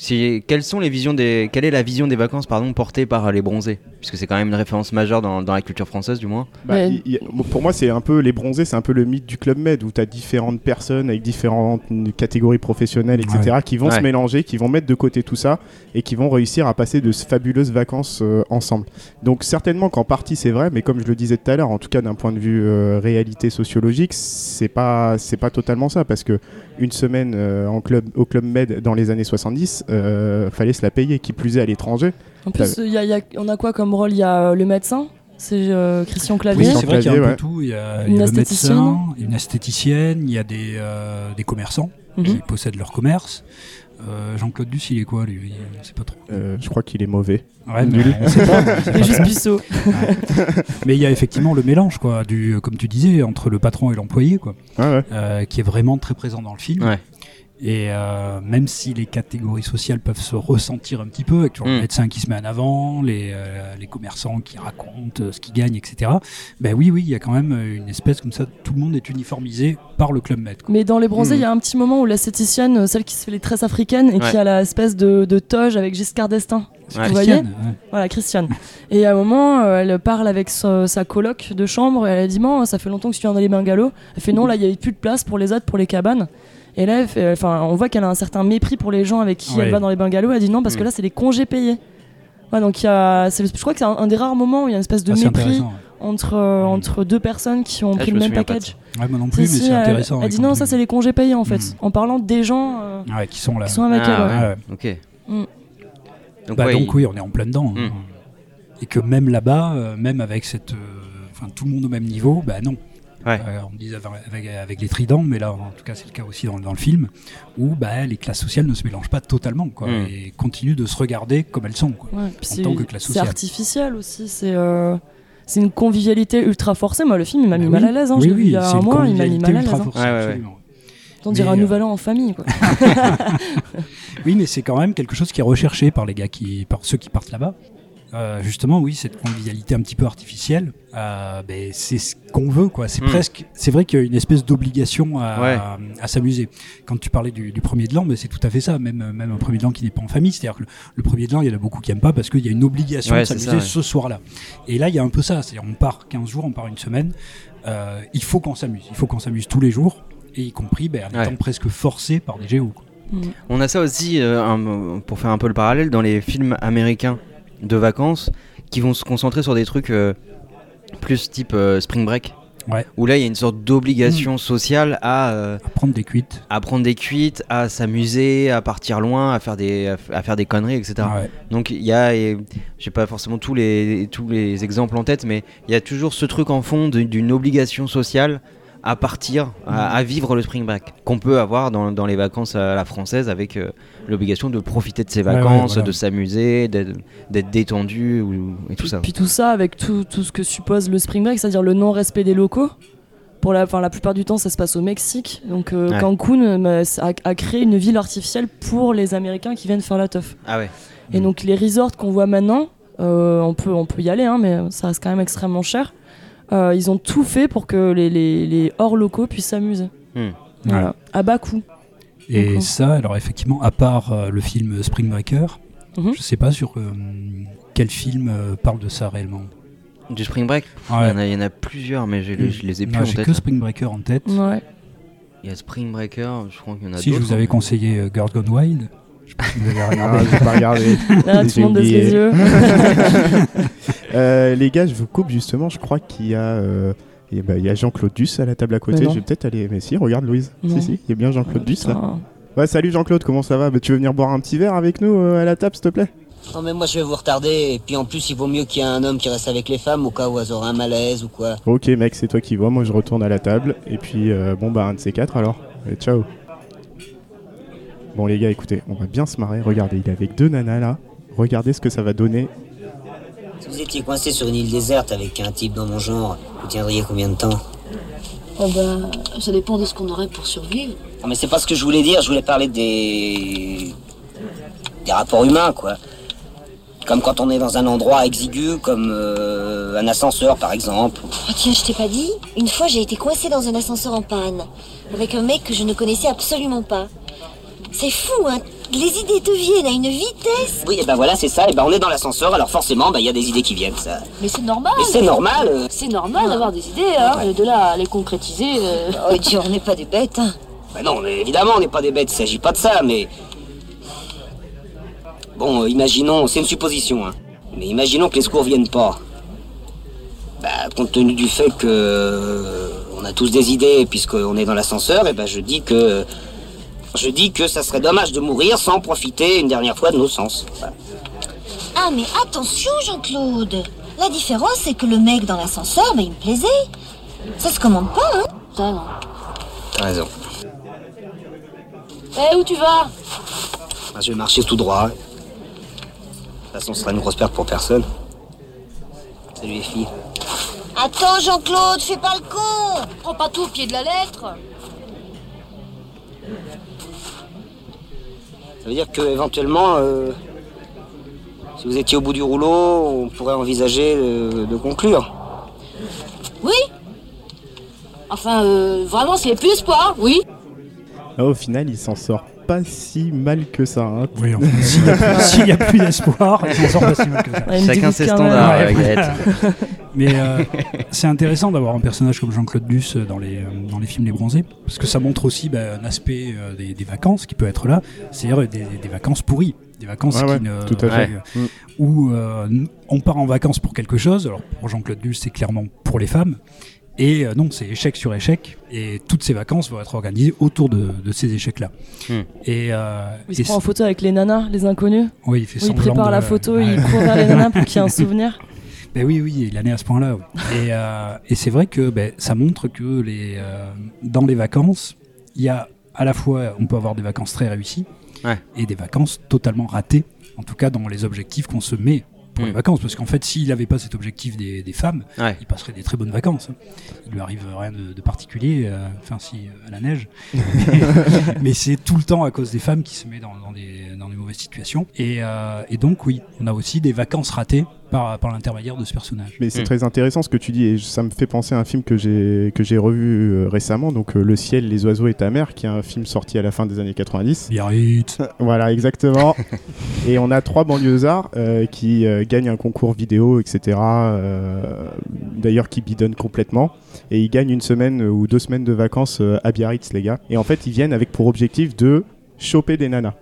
A: Si- quelles sont les visions des, quelle est la vision des vacances pardon portée par les bronzés? Puisque c'est quand même une référence majeure dans, dans la culture française du moins.
D: Bah,
B: Ouais.
D: pour moi, c'est un peu les bronzés, c'est un peu le mythe du club med où tu as différentes personnes avec différentes catégories professionnelles, etc., qui vont se mélanger, qui vont mettre de côté tout ça et qui vont réussir à passer de fabuleuses vacances euh, ensemble. Donc, certainement qu'en partie c'est vrai, mais comme je le disais tout à l'heure, en tout cas d'un point de vue euh, réalité sociologique, c'est pas c'est pas totalement ça parce que une semaine euh, en club au club med dans les années 70, euh, fallait se la payer, qui plus est à l'étranger.
B: En plus, il y a- il y a- on a quoi comme rôle? Il y a euh, le médecin, c'est euh, Christian
C: Oui,
B: Clavier.
C: c'est vrai qu'il y a un peu
D: ouais.
C: tout. Il y a,
B: Une
C: il y a le
B: esthéticienne.
C: médecin, une esthéticienne, il y a des, euh, des commerçants
B: Mhm.
C: qui possèdent leur commerce. Euh, Jean-Claude Duss, il est quoi lui? Pas trop.
D: Euh, je crois qu'il est mauvais.
C: Ouais, mais
D: Nul.
C: on sait pas.
B: Il est juste puceau.
C: Mais il y a effectivement le mélange, quoi, du, comme tu disais, entre le patron et l'employé, quoi,
D: Ouais, ouais.
C: euh, qui est vraiment très présent dans le film.
A: Ouais.
C: Et euh, même si les catégories sociales peuvent se ressentir un petit peu, avec toujours le médecin qui se met en avant, les, euh, les commerçants qui racontent euh, ce qu'ils gagnent, etc. Ben oui, oui, il y a quand même une espèce comme ça, tout le monde est uniformisé par le club med. quoi.
B: Mais dans les bronzés, il
D: Hmm.
B: y a un petit moment où l'esthéticienne, celle qui se fait les tresses africaines et
A: Ouais.
B: qui a la espèce de, de toge avec Giscard d'Estaing.
A: Ouais.
B: Vous voyez
C: Christiane, ouais.
B: Voilà, Christiane. Et à un moment, euh, elle parle avec sa, sa coloc de chambre et elle a dit Bon, ça fait longtemps que je suis dans les bungalows. Elle fait Non, là, il n'y avait plus de place pour les autres, pour les cabanes. Et là, elle fait- enfin, on voit qu'elle a un certain mépris pour les gens avec qui
C: Ouais.
B: elle va dans les bungalows. Elle dit Non, parce que
A: Mm.
B: là, c'est les congés payés. Ouais, donc il y a, je crois que c'est un, un des rares moments où il y a une espèce de
C: Ah,
B: mépris entre, euh, entre deux personnes qui ont
A: Ah,
B: pris le
A: me
B: même package.
C: Ouais, moi non plus, mais c'est
B: elle-
C: intéressant.
B: Elle, dit non, ça c'est les congés payés en fait.
C: Mm.
B: En parlant des gens euh,
C: Ouais, qui sont là.
B: qui sont avec
A: Ah,
B: elle. ouais.
A: ouais.
C: Ouais.
A: Ok.
B: Mm.
A: Donc,
C: Bah,
A: ouais,
C: donc
A: il-
C: oui, on est en plein dedans. hein.
A: Mm.
C: Et que même là-bas, euh, même avec cette, euh, enfin tout le monde au même niveau, bah non.
A: Ouais.
C: Euh, on me disait avec, avec- avec les tridents, mais là, en tout cas, c'est le cas aussi dans, dans le film, où bah, les classes sociales ne se mélangent pas totalement, quoi,
A: Mm.
C: et continuent de se regarder comme elles sont. Quoi.
B: Ouais, puis
C: En
B: c'est-
C: tant que classe
B: C'est
C: sociale.
B: artificiel aussi. C'est euh, c'est une convivialité ultra forcée. Moi, le film, il m'a
C: Bah
B: mis
C: oui.
B: mal à l'aise. Hein.
C: Oui,
B: Je l'ai vu
C: oui,
B: il y a
C: c'est
B: un mois, il m'a mis mal à l'aise. hein.
A: Ouais, ouais, ouais.
B: dirait
C: Mais,
B: un
C: euh,
B: nouvel an en famille. Quoi.
C: Oui, mais c'est quand même quelque chose qui est recherché par les gars qui, par ceux qui partent là-bas. Euh, justement, oui, cette convivialité un petit peu artificielle, euh, ben, c'est ce qu'on veut, quoi. C'est
A: Mm.
C: presque, c'est vrai qu'il y a une espèce d'obligation à,
A: Ouais.
C: à, à s'amuser. Quand tu parlais du, du premier de l'an, ben, c'est tout à fait ça. Même, même un premier de l'an qui n'est pas en famille, c'est-à-dire que le, le premier de l'an, il y en a beaucoup qui aiment pas parce qu'il y a une obligation
A: Ouais,
C: de s'amuser
A: ça, ouais.
C: ce soir-là. Et là, il y a un peu ça. C'est-à-dire, on part 15 jours, on part une semaine. Euh, il faut qu'on s'amuse. Il faut qu'on s'amuse tous les jours, et y compris ben, en
A: Ouais.
C: étant presque forcé par des géos. quoi.
A: On a ça aussi, euh, un- pour faire un peu le parallèle, dans les films américains de vacances qui vont se concentrer sur des trucs euh, plus type euh, Spring Break.
C: Ouais.
A: Où là, il y a une sorte d'obligation sociale à, euh,
C: À prendre des cuites.
A: à prendre des cuites, à s'amuser, à partir loin, à faire des, à faire des conneries, etc.
C: Ouais.
A: Donc il y a, j'ai pas forcément tous les, tous les exemples en tête, mais il y a toujours ce truc en fond d'une obligation sociale à partir, à, à vivre le spring break, qu'on peut avoir dans, dans les vacances à la française avec euh, l'obligation de profiter de ses
C: Ouais, ouais,
A: vacances,
C: voilà.
A: de s'amuser, d'être détendu ou- et tout ça.
B: Puis tout ça avec tout, tout ce que suppose le spring break, c'est-à-dire le non-respect des locaux. Pour la, enfin, la plupart du temps, ça se passe au Mexique. Donc euh,
A: Ouais.
B: Cancun euh, a, a créé une ville artificielle pour les Américains qui viennent faire la teuf.
A: Ah ouais.
B: Et donc les resorts qu'on voit maintenant, euh, on, peut, on peut y aller, hein, mais ça reste quand même extrêmement cher. Euh, ils ont tout fait pour que les, les, les hors locaux puissent s'amuser.
A: Hmm.
B: Voilà. À bas coût.
C: Et
B: D'accord.
C: ça, alors effectivement, à part euh, le film Spring Breaker,
B: Mhm.
C: je sais pas sur euh, quel film euh, parle de ça réellement.
A: Du spring break, il y, en a- il y en a plusieurs, mais je, les- je les ai plus
C: Non,
A: en
C: J'ai
A: tête.
C: que Spring Breaker en tête.
B: Ouais.
A: Il y a Spring Breaker, je crois qu'il y en a
C: Si je vous avais conseillé euh, Girls Gone Wild, je vous avez
D: Ah, j'ai pas regardé.
B: Là, tout le monde les yeux.
D: Euh, les gars, je vous coupe justement. Je crois qu'il y a, euh, ben, il y a Jean-Claude Duss à la table à côté. Je vais peut-être aller. Mais si, regarde Louise.
B: Non.
D: Si, si, il y a bien Jean-Claude Duss là. Ouais, salut Jean-Claude, comment ça va? Bah, Tu veux venir boire un petit verre avec nous euh, à la table, s'il te plaît?
F: Non mais moi je vais vous retarder et puis en plus il vaut mieux qu'il y ait un homme qui reste avec les femmes au cas où elles auraient un malaise ou quoi.
D: Ok, mec, c'est toi qui vois. Moi, je retourne à la table. Et puis, euh, bon, bah, un de ces quatre alors. Ciao. Bon, les gars, écoutez, on va bien se marrer. Regardez, il est avec deux nanas là. Regardez ce que ça va donner.
F: Si vous étiez coincé sur une île déserte avec un type dans mon genre, vous tiendriez combien de temps
G: Oh bah, ça dépend de ce qu'on aurait pour survivre.
F: Non mais c'est pas ce que je voulais dire, je voulais parler des... des rapports humains quoi. Comme quand on est dans un endroit exigu, comme euh, un ascenseur par exemple.
H: Oh tiens, je t'ai pas dit Une fois, j'ai été coincée dans un ascenseur en panne, avec un mec que je ne connaissais absolument pas. C'est fou, hein Les idées te viennent à une vitesse
F: Oui et ben voilà c'est ça, et ben on est dans l'ascenseur alors forcément ben il y a des idées qui viennent ça.
G: Mais c'est normal.
F: Mais c'est normal. euh.
G: C'est normal d'avoir des idées, hein. Et de là à les concrétiser. euh,
H: Oh Dieu, on n'est pas des bêtes, hein
F: Ben non, mais évidemment, on n'est pas des bêtes, il s'agit pas de ça, mais. Bon, euh, imaginons, c'est une supposition, hein. Mais imaginons que les secours viennent pas. Bah, compte tenu du fait que. on a tous des idées, puisqu'on est dans l'ascenseur, et ben je dis que. Je dis que ça serait dommage de mourir sans profiter une dernière fois de nos sens. Voilà.
H: Ah mais attention Jean-Claude La différence, c'est que le mec dans l'ascenseur, ben, il me plaisait. Ça se commande pas, hein
G: Ça, non.
F: T'as raison.
G: Eh, où tu vas?
F: Ah, Je vais marcher tout droit. De toute façon, ce sera une grosse perte pour personne. Salut les filles.
H: Attends Jean-Claude, fais pas le con
G: Prends pas tout au pied de la lettre.
F: Ça veut dire que éventuellement, euh, si vous étiez au bout du rouleau, on pourrait envisager de, de conclure.
G: Oui Enfin, euh, vraiment, s'il n'y a plus espoir, oui.
D: Ah, au final, il s'en sort pas si mal que ça. hein.
C: Oui, enfin, s'il n'y a, plus- d'espoir, il s'en sort pas si mal que ça.
A: Chacun ses standards.
C: Ouais. Mais euh, c'est intéressant d'avoir un personnage comme Jean-Claude Duss dans les, euh, dans les films Les Bronzés, parce que ça montre aussi bah, un aspect euh, des, des vacances qui peut être là, c'est-à-dire des, des vacances pourries, des vacances
D: Ouais, ouais,
C: qui ne,
D: tout à fait.
C: euh, où euh, on part en vacances pour quelque chose. Alors pour Jean-Claude Duss, c'est clairement pour les femmes. Et euh, non, c'est échec sur échec. Et toutes ces vacances vont être organisées autour de, de ces échecs-là.
A: Hmm.
C: Et, euh,
B: Il se
C: et
B: prend en photo avec les nanas, les inconnus.
C: oui, il fait
B: Où il prépare
C: de-
B: la photo,
C: Ouais.
B: il court vers les nanas pour qu'il y ait un souvenir.
C: Ben oui, oui, il en est à ce point-là. oui. Et, euh, et c'est vrai que ben, ça montre que les, euh, dans les vacances, il y a à la fois, on peut avoir des vacances très réussies
A: Ouais.
C: et des vacances totalement ratées, en tout cas dans les objectifs qu'on se met pour
A: Mm.
C: les vacances. Parce qu'en fait, s'il n'avait pas cet objectif des, des femmes,
A: Ouais.
C: il passerait des très bonnes vacances. Il lui arrive rien de, de particulier, euh, enfin si, à la neige. Mais c'est tout le temps à cause des femmes qui se met dans, dans des, dans des mauvaises situations. Et, et donc oui, on a aussi des vacances ratées par, par l'intermédiaire de ce personnage.
D: Mais c'est
A: Mm.
D: très intéressant ce que tu dis et ça me fait penser à un film que j'ai que j'ai revu euh, récemment, donc euh, Le ciel, les oiseaux et ta mère, qui est un film sorti à la fin des années 90.
C: Biarritz.
D: Voilà, exactement. et on a trois banlieusards euh, qui euh, gagnent un concours vidéo, etc. euh, D'ailleurs, qui bidonnent complètement. Et ils gagnent une semaine ou deux semaines de vacances euh, à Biarritz, les gars. Et en fait, ils viennent avec pour objectif de choper des nanas.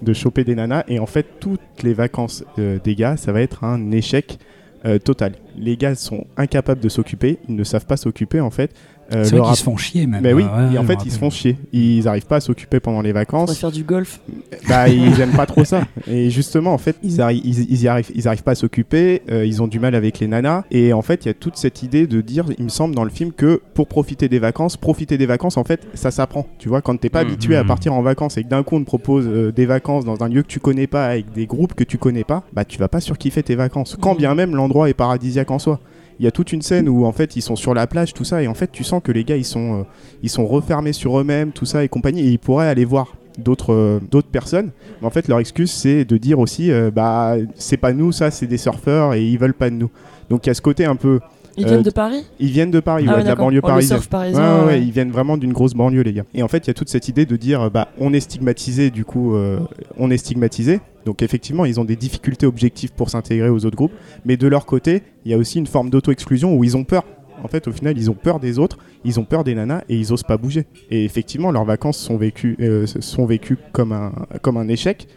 D: De choper des nanas. Et en fait, toutes les vacances euh, des gars, ça va être un échec euh, total. Les gars sont incapables de s'occuper. Ils ne savent pas s'occuper, en fait. Euh,
C: c'est vrai qu'ils se font chier même.
D: Mais oui,
C: Ouais,
D: et en fait, ils se font chier. Ils n'arrivent pas à s'occuper pendant les vacances.
B: faire du golf.
D: Bah, ils aiment pas trop ça. Et justement, en fait, ils, ils, ils y arrivent, ils arrivent pas à s'occuper. euh, ils ont du mal avec les nanas. Et en fait, il y a toute cette idée de dire, il me semble dans le film que pour profiter des vacances, profiter des vacances, en fait, ça s'apprend. Tu vois, quand t'es pas
A: Mhm.
D: habitué à partir en vacances et que d'un coup on te propose euh, des vacances dans un lieu que tu connais pas avec des groupes que tu connais pas, bah tu vas pas surkiffer tes vacances. Quand
B: Mhm.
D: bien même l'endroit est paradisiaque en soi. Il y a toute une scène où en fait ils sont sur la plage, tout ça, et en fait tu sens que les gars ils sont, euh, ils sont refermés sur eux-mêmes, tout ça et compagnie, et ils pourraient aller voir d'autres euh, d'autres personnes. Mais en fait leur excuse c'est de dire aussi euh, bah c'est pas nous ça, c'est des surfeurs et ils veulent pas de nous. Donc il y a ce côté un peu
B: Ils
D: Euh,
B: viennent de Paris
D: ils viennent de Paris,
B: Ah
D: ouais,
B: ouais,
D: de la banlieue
B: Oh,
D: parisienne.
B: surf parisien,
D: Ouais, ouais,
B: ouais.
D: ouais, ils viennent vraiment d'une grosse banlieue, les gars. Et en fait, il y a toute cette idée de dire, euh, bah, on est stigmatisé, du coup, euh, on est stigmatisé. Donc effectivement, ils ont des difficultés objectives pour s'intégrer aux autres groupes. Mais de leur côté, il y a aussi une forme d'auto-exclusion où ils ont peur. En fait, au final, ils ont peur des autres, ils ont peur des nanas et ils osent pas bouger. Et effectivement, leurs vacances sont vécues, euh, sont vécues comme un, comme un échec.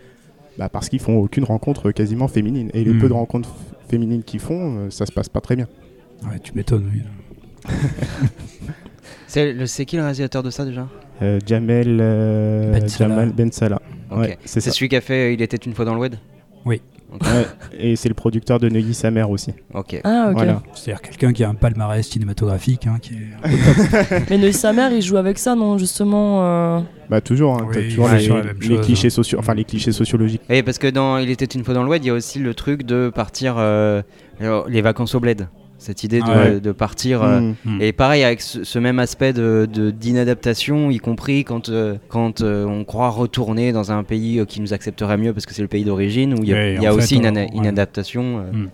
D: Bah parce qu'ils font aucune rencontre quasiment féminine. Et les
C: Mm.
D: peu de rencontres féminines qu'ils font, euh, ça se passe pas très bien.
C: Ouais, tu m'étonnes, oui.
A: C'est qui le réalisateur de ça déjà?
D: Euh, Jamel euh,
C: Ben.
D: Jamal Ben Salah. Ouais, c'est
A: celui qui a fait Il était une fois dans le web
C: Oui.
D: Ouais, et c'est le producteur de Neuilly sa mère aussi.
A: Ok.
B: Ah, ok.
D: Voilà.
C: C'est-à-dire quelqu'un qui a un palmarès cinématographique, hein, qui est...
B: Mais Neuilly sa mère, il joue avec ça, non Justement. euh,
D: Bah toujours, hein,
C: Oui,
D: toujours
C: ouais,
D: les,
C: chose,
D: clichés
C: hein.
D: sociaux, enfin les clichés sociologiques.
A: Et parce que dans Il était une fois dans le web, il y a aussi le truc de partir euh, les vacances au bled. Cette idée de,
C: Ah ouais.
A: de partir. euh,
D: Mm.
C: Mm.
A: Et pareil avec ce, ce même aspect de de- d'inadaptation, y compris quand, euh, quand euh, on croit retourner dans un pays euh, qui nous accepterait mieux parce que c'est le pays d'origine, où il y a,
C: Ouais,
A: il y a
C: en
A: aussi
C: fait,
A: une, ana-
C: ouais.
A: une adaptation. euh.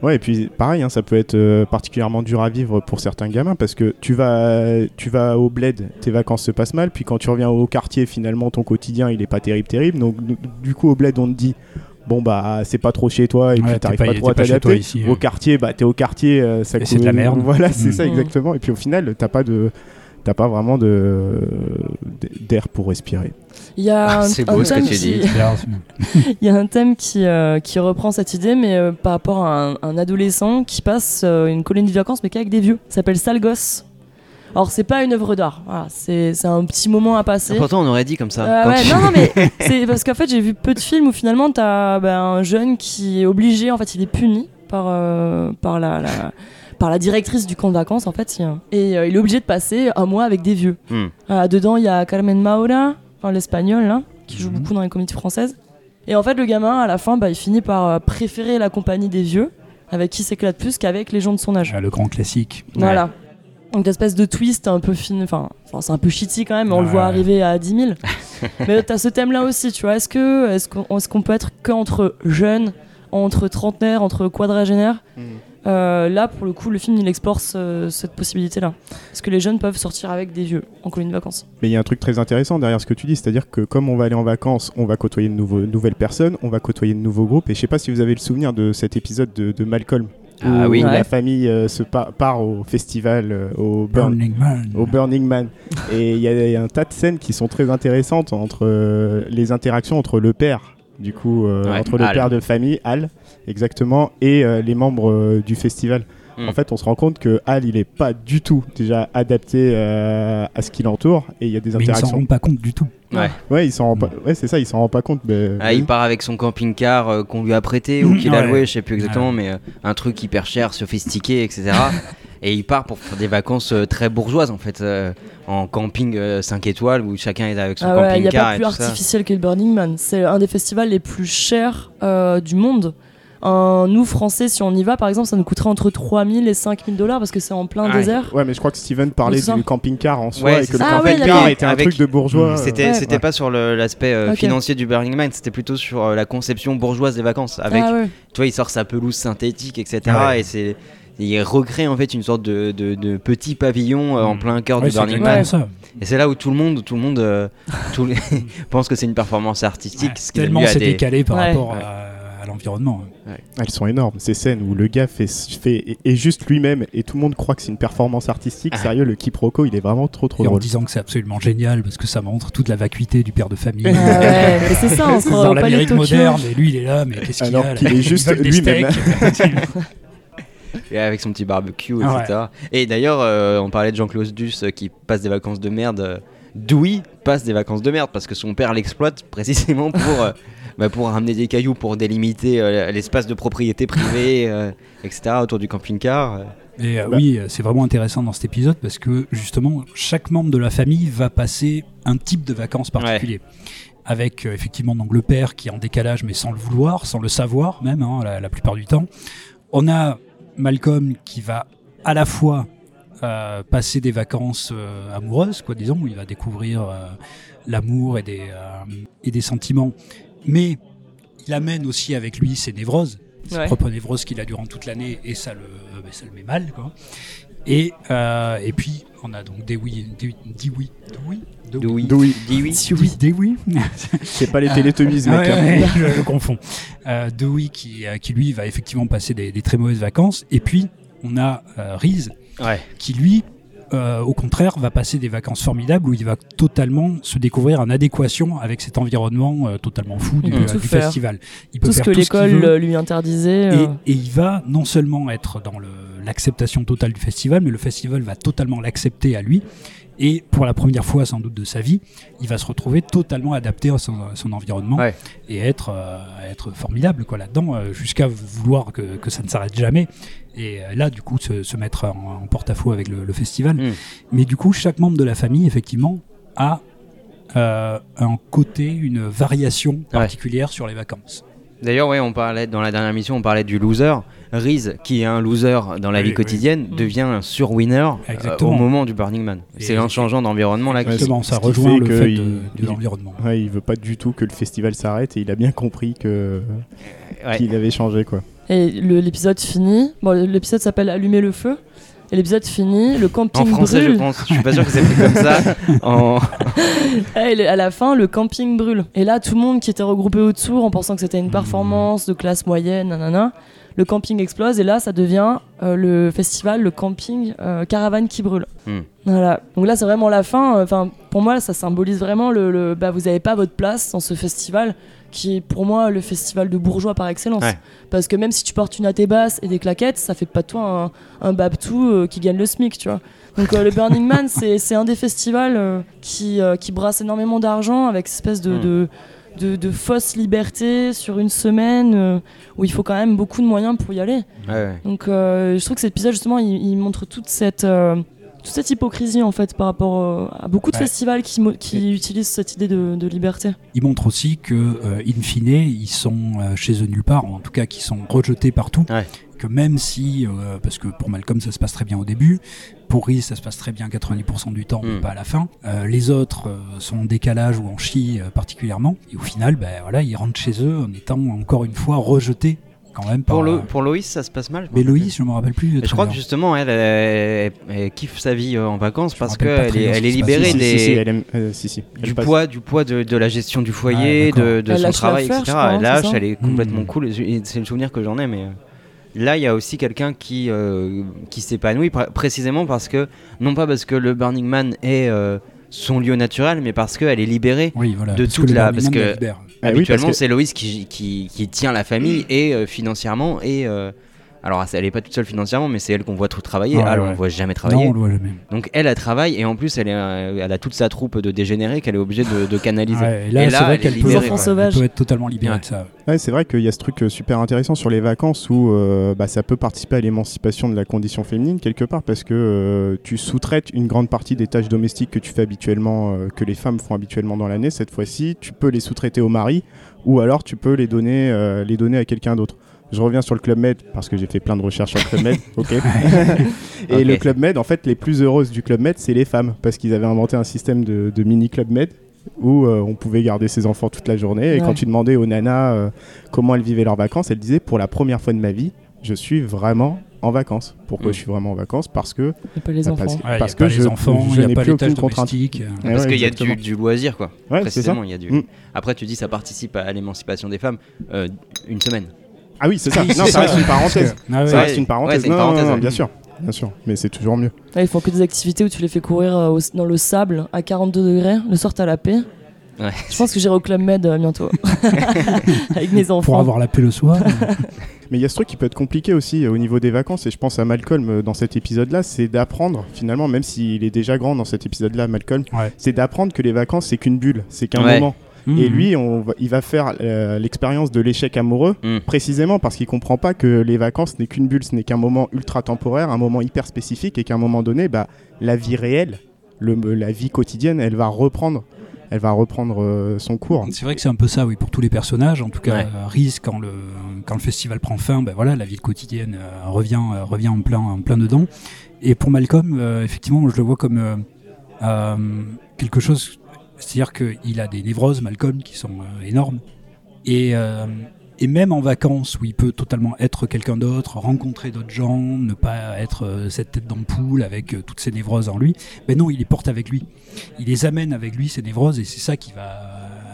D: Ouais, et puis pareil, hein, ça peut être euh, particulièrement dur à vivre pour certains gamins parce que tu vas, tu vas au bled, tes vacances se passent mal, puis quand tu reviens au quartier, finalement ton quotidien il est pas terrible, terrible. Donc du- du coup au bled on te dit bon bah c'est pas trop chez toi et
C: Ouais,
D: puis t'arrives
C: pas-
D: pas, trop à t'adapter.
C: ici,
D: Au quartier, bah t'es au quartier, euh, ça
C: Et c'est de la merde.
D: Voilà, c'est
C: Mm.
D: ça
B: Mm.
D: exactement. Et puis au final t'as pas de t'as pas vraiment de d'air pour respirer.
B: Il y a
A: Ah,
B: un,
A: c'est
B: un
A: beau ce que
B: thème
A: tu
B: qui-
A: dis.
B: Il y a un thème qui, euh, qui reprend cette idée, mais euh, par rapport à un, un adolescent qui passe euh, une colonie de vacances, mais qu'avec des vieux. Ça s'appelle Sale Gosse. Alors, c'est pas une œuvre d'art, voilà, c'est un petit moment à passer.
A: Pourtant, on aurait dit comme ça.
B: Euh,
A: Quand
B: ouais,
A: tu-
B: non, non, mais c'est parce qu'en fait, j'ai vu peu de films où finalement, t'as ben, un jeune qui est obligé, en fait, il est puni par, euh, par, la, la- par la directrice du camp de vacances, en fait, et euh, il est obligé de passer un mois avec des vieux.
A: Hmm.
B: Ah, dedans, il y a Carmen Maura, enfin, l'espagnol, qui joue
C: Mhm.
B: beaucoup dans les comédies françaises. Et en fait, le gamin, à la fin, bah, il finit par euh, préférer la compagnie des vieux, avec qui s'éclate plus qu'avec les gens de son âge.
C: Ah, le grand classique.
B: Voilà. Donc, espèce de twist un peu fin, enfin, enfin, c'est un peu shitty quand même, mais on le voit arriver à 10 000. mais t'as ce thème-là aussi, tu vois. Est-ce que, est-ce qu'on, est-ce qu'on peut être qu'entre jeunes, entre trentenaires, entre quadragénaires? Euh, Là, pour le coup, le film, il explore ce- cette possibilité-là. Est-ce que les jeunes peuvent sortir avec des vieux en colonie de vacances?
D: Mais il y a un truc très intéressant derrière ce que tu dis, c'est-à-dire que comme on va aller en vacances, on va côtoyer de nouveaux- nouvelles personnes, on va côtoyer de nouveaux groupes. Et je sais pas si vous avez le souvenir de cet épisode de, de Malcolm.
A: Ah oui.
B: Ouais.
D: La famille euh, se pa- part au festival, euh, au Burn,
C: Burning Man.
D: au Burning Man. Et il y, a- il y a un tas de scènes qui sont très intéressantes entre euh, les interactions entre le père, du coup, euh,
A: Ouais,
D: entre le
A: Al.
D: père de famille, Al, exactement, et euh, les membres euh, du festival.
A: Mm.
D: En fait, on se rend compte que Al, il est pas du tout déjà adapté euh, à ce qui l'entoure, et il y a des
C: Mais ils s'en
D: interactions.
C: rendent pas compte du tout.
A: Ouais.
D: Ouais, il s'en rend pas. Ouais, c'est ça, il s'en rend pas compte. Mais...
A: Ah, il part avec son camping-car euh, qu'on lui a prêté ou qu'il a
C: Ouais.
A: loué, je sais plus exactement,
C: Ouais.
A: mais euh, un truc hyper cher, sophistiqué, etc. et il part pour faire des vacances euh, très bourgeoises en fait, euh, en camping 5 étoiles où chacun est avec son
B: Ah ouais, il n'y a
A: camping-car
B: pas
A: et
B: plus artificiel que le Burning Man. C'est un des festivals les plus chers euh, du monde. Un- nous, Français, si on y va, par exemple, ça nous coûterait entre 3000 et 5000 dollars parce que c'est en plein désert.
D: Ouais, mais je crois que Steven parlait du camping-car en soi
A: Ouais,
D: et que le.
B: Ah
D: camping-car était un
A: Avec-
D: truc de bourgeois.
A: C'était
D: euh,
A: c'était
D: ouais.
A: pas sur l'aspect euh, financier du Burning Man, c'était plutôt sur euh, la conception bourgeoise des vacances. Avec,
B: Ah ouais.
A: tu vois, il sort sa pelouse synthétique, etc.
C: Ouais.
A: Et c'est il recrée en fait une sorte de, de- de petit pavillon euh, en
C: Mm.
A: plein cœur
C: Ouais,
A: du
C: c'est
A: Burning Man.
C: ça.
A: Et c'est là où tout le monde, tout le monde, euh, pense que c'est une performance artistique.
C: Ouais,
A: ce qui donne
C: tellement c'est
A: des-
C: décalé par
B: Ouais.
C: rapport à l'environnement.
D: Ah, Elles sont énormes, ces scènes où le gars fait, fait et, et juste lui-même et tout le monde croit que c'est une performance artistique.
A: Ah.
D: Sérieux, le quiproquo, il est vraiment trop trop
C: Et en disant que c'est absolument génial parce que ça montre toute la vacuité du père de famille.
B: Ah ouais, c'est ça, on se
C: dans l'Amérique moderne, et lui il est là, mais qu'est-ce qu'il a
D: qu'il est juste lui-même.
A: Et avec son petit barbecue,
C: Ah
A: etc. Et d'ailleurs, euh, on parlait de Jean-Claude Duss euh, qui passe des vacances de merde. euh, Dewey passe des vacances de merde parce que son père l'exploite précisément pour, euh, bah, pour ramener des cailloux, pour délimiter euh, l'espace de propriété privée, euh, etc. autour du camping-car. euh.
C: Et euh,
D: Bah.
C: oui, c'est vraiment intéressant dans cet épisode parce que justement, chaque membre de la famille va passer un type de vacances particulier. Avec euh, effectivement donc le père qui est en décalage mais sans le vouloir, sans le savoir même hein, la, la plupart du temps. On a Malcolm qui va à la fois euh, passer des vacances euh, amoureuses, quoi disons, où il va découvrir euh, l'amour et des euh, et des sentiments, mais il amène aussi avec lui ses névroses, ses
B: Ouais.
C: propres névroses qu'il a durant toute l'année et ça le euh, ben, ça le met mal quoi. Et euh, et puis on a donc Dewey, Dewey, Dewey, Dewey,
A: Dewey.
D: Dewey.
A: Dewey.
C: Dewey, Dewey.
D: C'est pas les télétobies,
C: Ah
D: mec.
C: ouais,
D: hein.
C: ouais, je, je confonds. Euh, Dewey qui, euh, qui lui va effectivement passer des, des très mauvaises vacances. Et puis on a euh, Reese
A: Ouais.
C: qui lui, euh, au contraire, va passer des vacances formidables où il va totalement se découvrir en adéquation avec cet environnement euh, totalement fou du,
B: Il peut
C: euh, du festival. Il peut
B: Tout ce que l'école euh, lui interdisait.
C: Et, et il va non seulement être dans l'acceptation totale du festival, mais le festival va totalement l'accepter à lui. Et pour la première fois sans doute de sa vie, il va se retrouver totalement adapté à son, à son environnement
A: Ouais.
C: et être, euh, être formidable quoi là-dedans, euh, jusqu'à vouloir que, que ça ne s'arrête jamais. Et euh, là, du coup, se, se mettre en, en porte-à-faux avec le, le festival.
A: Mm.
C: Mais du coup, chaque membre de la famille, effectivement, a un côté, une variation particulière sur les vacances.
A: D'ailleurs, ouais, on parlait dans la dernière mission, on parlait du loser. Reese, qui est un loser dans la
C: Oui,
A: vie
C: oui.
A: quotidienne, devient un sur-winner euh, au moment du Burning Man. C'est en changeant d'environnement là.
C: Exactement, ça rejoint
D: fait
C: le fait
D: il-
C: de, de
D: il-
C: l'environnement.
D: Ouais, il veut pas du tout que le festival s'arrête et il a bien compris que
A: Ouais.
D: qu'il avait changé quoi.
B: Et l'épisode finit. Bon, l'épisode s'appelle Allumer le feu. Et l'épisode finit, le
A: En
B: camping
A: français,
B: brûle.
A: je pense. Je suis pas sûr que c'est comme ça. En...
B: Et le- à la fin, le camping brûle. Et là, tout le monde qui était regroupé autour en pensant que c'était une performance de classe moyenne, nanana, le camping explose et là, ça devient euh, le festival, le camping euh, caravane qui brûle.
A: Hmm.
B: Voilà. Donc là, c'est vraiment la fin. Enfin, pour moi, ça symbolise vraiment le, le- bah, vous n'avez pas votre place dans ce festival qui est pour moi le festival de bourgeois par excellence.
A: Ouais.
B: Parce que même si tu portes une athée basse et des claquettes, ça fait pas de toi un, un babtou euh, qui gagne le SMIC, tu vois. Donc euh, le Burning Man, c'est un des festivals euh, qui, euh, qui brasse énormément d'argent avec cette espèce de,
A: Mm.
B: de, de, de fausse liberté sur une semaine euh, où il faut quand même beaucoup de moyens pour y aller.
A: Ouais.
B: Donc euh, je trouve que cet épisode justement il, il montre toute cette euh, toute cette hypocrisie en fait par rapport euh, à beaucoup de
C: Ouais.
B: festivals qui, qui utilisent cette idée de, de liberté.
C: Il montre aussi que, euh, in fine, ils sont euh, chez eux nulle part, ou en tout cas qu'ils sont rejetés partout.
A: Ouais.
C: Que même si, euh, parce que pour Malcolm ça se passe très bien au début, pour Reese ça se passe très bien 90% du temps, mais
A: Mm.
C: pas à la fin. Euh, les autres euh, sont en décalage ou en chie euh, particulièrement. Et au final, ben voilà, ils rentrent chez eux en étant encore une fois rejetés quand même par.
A: Pour, Lo-
C: euh,
A: pour Loïs, ça se passe mal.
C: mais Loïs, je me rappelle plus.
A: Je crois que justement, elle, elle, elle kiffe sa vie en vacances parce qu'elle est, elle est libérée
D: Si, si,
A: des,
D: si, si, elle aime- euh, si, si, elle
A: du,
D: passe.
A: poids, du poids de, de la gestion du foyer, de, son travail, etc. elle lâche,
B: ça
A: elle est complètement
C: Mm.
A: cool. C'est le souvenir que j'en ai, mais là, il y a aussi quelqu'un qui, euh, qui s'épanouit pr- précisément parce que, non pas parce que le Burning Man est euh, son lieu naturel, mais parce qu'elle est libérée.
C: Oui, voilà.
A: de toute la- parce que-
C: la libère.
D: Ah oui,
A: Habituellement,
D: que-
A: c'est Loïs qui, qui, qui tient la famille et euh, financièrement et euh, alors elle est pas toute seule financièrement, mais c'est elle qu'on voit tout travailler.
C: Ouais,
A: elle,
C: ouais.
A: on voit jamais
C: Non,
A: travailler.
C: on le voit jamais.
A: Donc elle, elle travaille et en plus elle, est, euh, elle a toute sa troupe de dégénérés qu'elle est obligée de, de canaliser.
C: Ouais, et là,
A: Et
C: c'est
A: là,
C: vrai qu'elle peut,
A: libérée,
B: Enfants
C: ouais,
B: sauvages.
C: elle peut être totalement libérée
A: Ouais.
C: de ça.
D: Ouais, c'est vrai qu'il y a ce truc euh, super intéressant sur les vacances où euh, bah, ça peut participer à l'émancipation de la condition féminine quelque part parce que euh, tu sous-traites une grande partie des tâches domestiques que tu fais habituellement, euh, que les femmes font habituellement dans l'année. Cette fois-ci, tu peux les sous-traiter au mari ou alors tu peux les donner, euh, les donner à quelqu'un d'autre. Je reviens sur le Club Med parce que j'ai fait plein de recherches sur le Club Med. ok. Et le Club Med, en fait, les plus heureuses du Club Med, c'est les femmes parce qu'ils avaient inventé un système de, de mini Club Med où euh, on pouvait garder ses enfants toute la journée. Et
B: Ouais.
D: quand tu demandais aux nanas euh, comment elles vivaient leurs vacances, elles disaient pour la première fois de ma vie, je suis vraiment en vacances. Pourquoi
A: Mm.
D: je suis vraiment en vacances? Parce que
B: pas les enfants.
D: parce-
C: Ouais, il
D: Parce
C: y a
D: que
C: pas
D: je-
C: les enfants,
D: je
C: il n'y
D: n'ai
C: a pas
D: plus
C: les tâches
D: aucune contrainte.
A: Parce
D: ouais,
A: qu'il y a du, loisir quoi.
D: Ouais.
A: Précisément, il y a du.
D: Mm.
A: Après tu dis ça participe à l'émancipation des femmes. Euh, une semaine.
D: Ah oui, c'est ça. Non,
C: c'est
D: ça
C: ça.
D: reste une parenthèse.
C: Ah ouais.
D: Ça reste une parenthèse.
A: Ouais, c'est une
D: Non, non,
A: parenthèse,
D: non,
A: ouais.
D: bien sûr. Bien sûr, mais c'est toujours mieux.
B: Ouais, ils font que des activités où tu les fais courir euh, au- dans le sable à 42 degrés, le sort à la paix.
A: Ouais.
B: Je pense que j'irai au Club Med euh, bientôt. Avec mes enfants.
C: Pour avoir la paix le soir.
D: Mais il y a ce truc qui peut être compliqué aussi euh, au niveau des vacances, et je pense à Malcolm euh, dans cet épisode-là, c'est d'apprendre, finalement, même s'il est déjà grand dans cet épisode-là, Malcolm,
C: Ouais.
D: c'est d'apprendre que les vacances, c'est qu'une bulle, c'est qu'un
A: Ouais.
D: moment.
C: Mmh.
D: Et lui, on va- il va faire euh, l'expérience de l'échec amoureux,
A: Mm.
D: précisément parce qu'il comprend pas que les vacances n'est qu'une bulle, ce n'est qu'un moment ultra temporaire, un moment hyper spécifique, et qu'à un moment donné, bah, la vie réelle, le, la vie quotidienne, elle va reprendre, elle va reprendre euh, son cours.
C: C'est vrai que c'est un peu ça, oui, pour tous les personnages. En tout cas,
A: Ouais.
C: euh, Reese, quand le, quand le festival prend fin, ben voilà, la vie quotidienne euh, revient, euh, revient en, plein, en plein dedans. Et pour Malcolm, euh, effectivement, je le vois comme euh, euh, quelque chose. C'est-à-dire qu'il a des névroses, Malcolm, qui sont euh, énormes. Et, euh, et même en vacances, où il peut totalement être quelqu'un d'autre, rencontrer d'autres gens, ne pas être euh, cette tête d'ampoule avec toutes ces névroses en lui, ben non, il les porte avec lui. Il les amène avec lui, ces névroses, et c'est ça qui va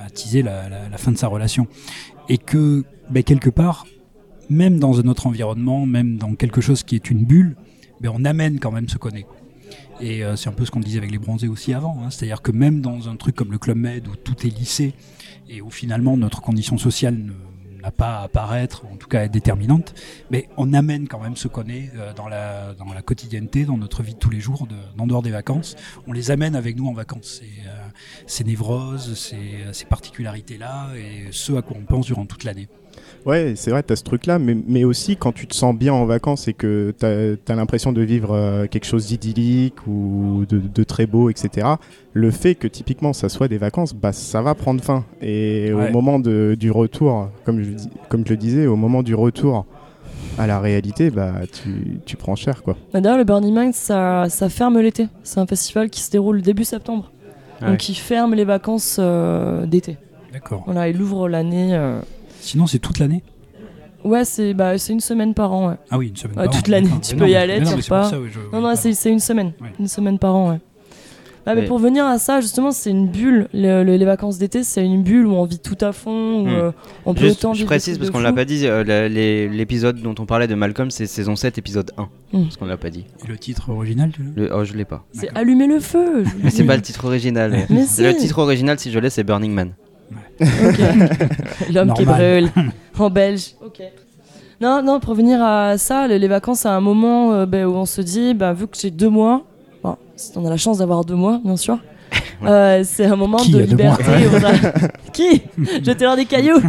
C: attiser la, fin de sa relation. Et que, ben, quelque part, même dans un autre environnement, même dans quelque chose qui est une bulle, ben on amène quand même ce est. Et euh, c'est un peu ce qu'on disait avec les bronzés aussi avant. hein. C'est-à-dire que même dans un truc comme le Club Med où tout est lissé et où finalement notre condition sociale n'a pas à apparaître, en tout cas à être déterminante, mais on amène quand même ce qu'on est euh, dans, la, dans la quotidienneté, dans notre vie de tous les jours, de, en dehors des vacances. On les amène avec nous en vacances. Euh, ces névroses, ces, ces particularités-là et ce à quoi on pense durant toute l'année.
D: Ouais, c'est vrai, t'as ce truc-là, mais, mais aussi quand tu te sens bien en vacances et que t'as as, l'impression de vivre euh, quelque chose d'idyllique ou de, de très beau, etc., le fait que typiquement ça soit des vacances, bah ça va prendre fin. Et
C: Ouais.
D: au moment de- du retour, comme je, comme je le disais, au moment du retour à la réalité, bah tu, tu prends cher, quoi.
B: Bah, D'ailleurs, le Burning Man, ça, ça ferme l'été. C'est un festival qui se déroule début septembre.
A: Ah
B: Donc,
A: ouais.
B: il ferme les vacances euh, d'été.
C: D'accord.
B: Voilà, il ouvre l'année. euh,
C: Sinon, c'est toute l'année
B: Ouais, c'est bah, c'est une semaine par an. Ouais.
C: Ah oui, une semaine
B: Ouais,
C: par an,
B: toute l'année, tu
C: Mais
B: peux
C: non,
B: y aller,
C: non,
B: tu repars.
C: ça, oui, je-
B: Non, non,
C: oui,
B: c'est c'est une semaine.
C: Ouais.
B: Une semaine par an, ouais. Ah, mais
A: Ouais.
B: pour venir à ça, justement, c'est une bulle. Le- le- les vacances d'été, c'est une bulle où on vit tout à fond, où
A: Hmm.
B: euh, on peut
A: Juste,
B: autant
A: je précise parce qu'on
B: fou.
A: l'a pas dit, euh, l'épisode dont on parlait de Malcolm, c'est saison 7, épisode 1.
B: Mm.
A: Parce qu'on l'a pas dit.
C: Et le titre original, tu
A: Le- oh, je l'ai pas.
B: C'est allumer le feu.
A: Mais c'est pas le titre original.
B: Mais si.
A: Le titre original, si je l'ai, c'est Burning Man.
B: L'homme qui brûle en belge. Ok. Non, non, pour venir à ça, les, vacances, c'est un moment euh, ben, où on se dit, ben, vu que j'ai deux mois, bon, si on a la chance d'avoir deux mois, bien sûr, euh, c'est un moment
C: Qui
B: de liberté. a- Qui? Jeter leur des cailloux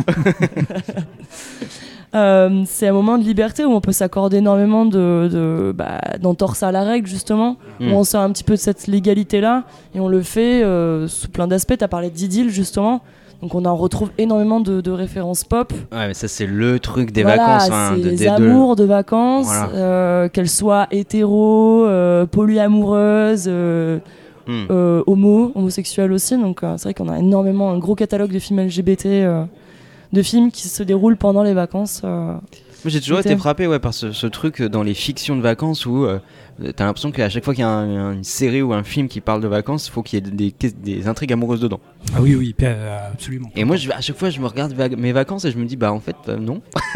B: Euh, c'est un moment de liberté où on peut s'accorder énormément de, de bah, d'entorse à la règle justement
A: Mm.
B: où on sort un petit peu de cette légalité là et on le fait euh, sous plein d'aspects t'as parlé d'idylle justement donc on en retrouve énormément de, de références pop
A: Ouais, mais ça, c'est le truc des
B: Voilà,
A: vacances. hein,
B: c'est
A: de-
B: les
A: des deux.
B: amours de vacances
A: Voilà.
B: euh, qu'elles soient hétéro euh, polyamoureuses euh,
A: Hmm.
B: euh, homo homosexuelles aussi donc c'est vrai qu'on a énormément un gros catalogue de films LGBT de films qui se déroulent pendant les vacances
A: Moi, j'ai toujours été frappé ouais, par ce, ce truc dans les fictions de vacances où t'as l'impression qu'à chaque fois qu'il y a un- une série ou un film qui parle de vacances, il faut qu'il y ait des, des, des intrigues amoureuses dedans.
C: Ah oui, oui, absolument.
A: Et moi, je, à chaque fois, je me regarde mes vacances et je me dis, bah en fait, euh, non.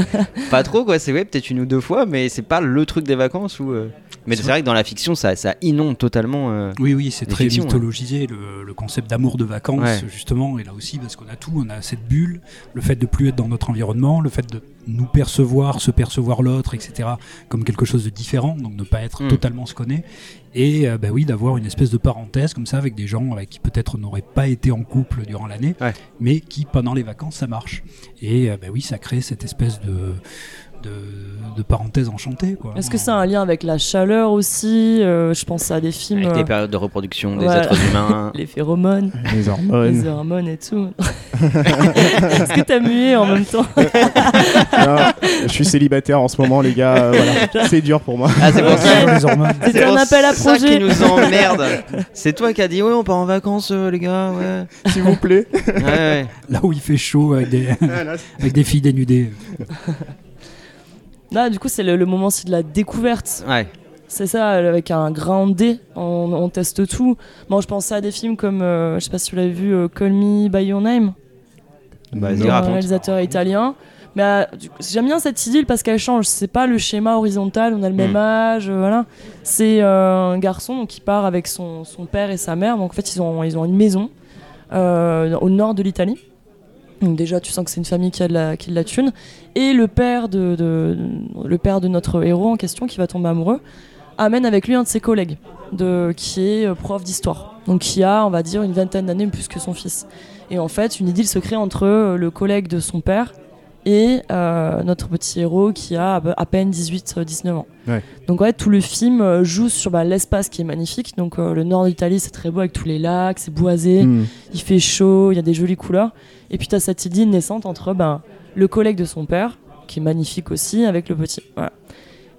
A: pas trop, quoi. C'est ouais, peut-être une ou deux fois, mais c'est pas le truc des vacances où. euh, Mais c'est vrai que dans la fiction, ça, ça inonde totalement. euh,
C: Oui, oui, c'est très
A: fictions,
C: mythologisé, le, le concept d'amour de vacances,
A: Ouais.
C: justement, et là aussi, parce qu'on a tout, on a cette bulle, le fait de plus être dans notre environnement, le fait de nous percevoir, se percevoir l'autre, etc., comme quelque chose de différent, donc ne pas être
A: Mm.
C: totalement est, et euh, bah oui, d'avoir une espèce de parenthèse comme ça avec des gens avec qui peut-être n'auraient pas été en couple durant l'année,
A: Ouais.
C: mais qui pendant les vacances ça marche. Et euh, bah oui, ça crée cette espèce de, de, de parenthèse enchantée. quoi.
B: Est-ce que ça a un lien avec la chaleur aussi Euh, Je pense à des films.
A: avec
B: euh,
A: les périodes de reproduction des
B: voilà.
A: êtres humains.
B: les phéromones,
D: Les hormones.
B: les hormones et tout. Est-ce que t'as mué en même temps?
D: Non, je suis célibataire en ce moment, les gars. euh, voilà. C'est dur pour moi.
A: Ah, c'est pour ça.
C: les hormones.
A: C'est
B: un appel à
A: ça
B: projet.
A: qui nous emmerde. C'est toi qui as dit ouais on part en vacances euh, les gars ouais.
D: S'il vous plaît.
A: ouais, ouais.
C: Là où il fait chaud avec des, avec des filles dénudées.
B: Là, du coup, c'est le, le moment aussi de la découverte.
A: Ouais.
B: C'est ça, euh, avec un grand D, on, on teste tout. Bon, je pensais à des films comme, euh, je sais pas si vous l'avez vu, euh, Call Me By Your Name, d'un
A: raconte.
B: réalisateur italien. Mais euh, j'aime bien cette idylle parce qu'elle change. C'est pas le schéma horizontal, on a le même
A: Mm.
B: âge, euh, voilà. C'est euh, un garçon donc, qui part avec son, son père et sa mère. Donc en fait, ils ont, ils ont une maison euh, au nord de l'Italie. Donc déjà, tu sens que c'est une famille qui a de la, qui a de la thune. Et le père de, de- le père de notre héros en question, qui va tomber amoureux, amène avec lui un de ses collègues, de, qui est euh, prof d'histoire. Donc qui a, on va dire, une vingtaine d'années plus que son fils. Et en fait, une idylle se crée entre euh, le collègue de son père et euh, notre petit héros qui a à peine 18-19 ans.
D: Ouais.
B: Donc ouais, tout le film joue sur bah, l'espace qui est magnifique. Donc euh, le nord d'Italie, c'est très beau avec tous les lacs, c'est boisé,
D: Hmm.
B: il fait chaud, il y a des jolies couleurs. Et puis tu as cette idylle naissante entre ben, le collègue de son père, qui est magnifique aussi, avec le petit. Voilà.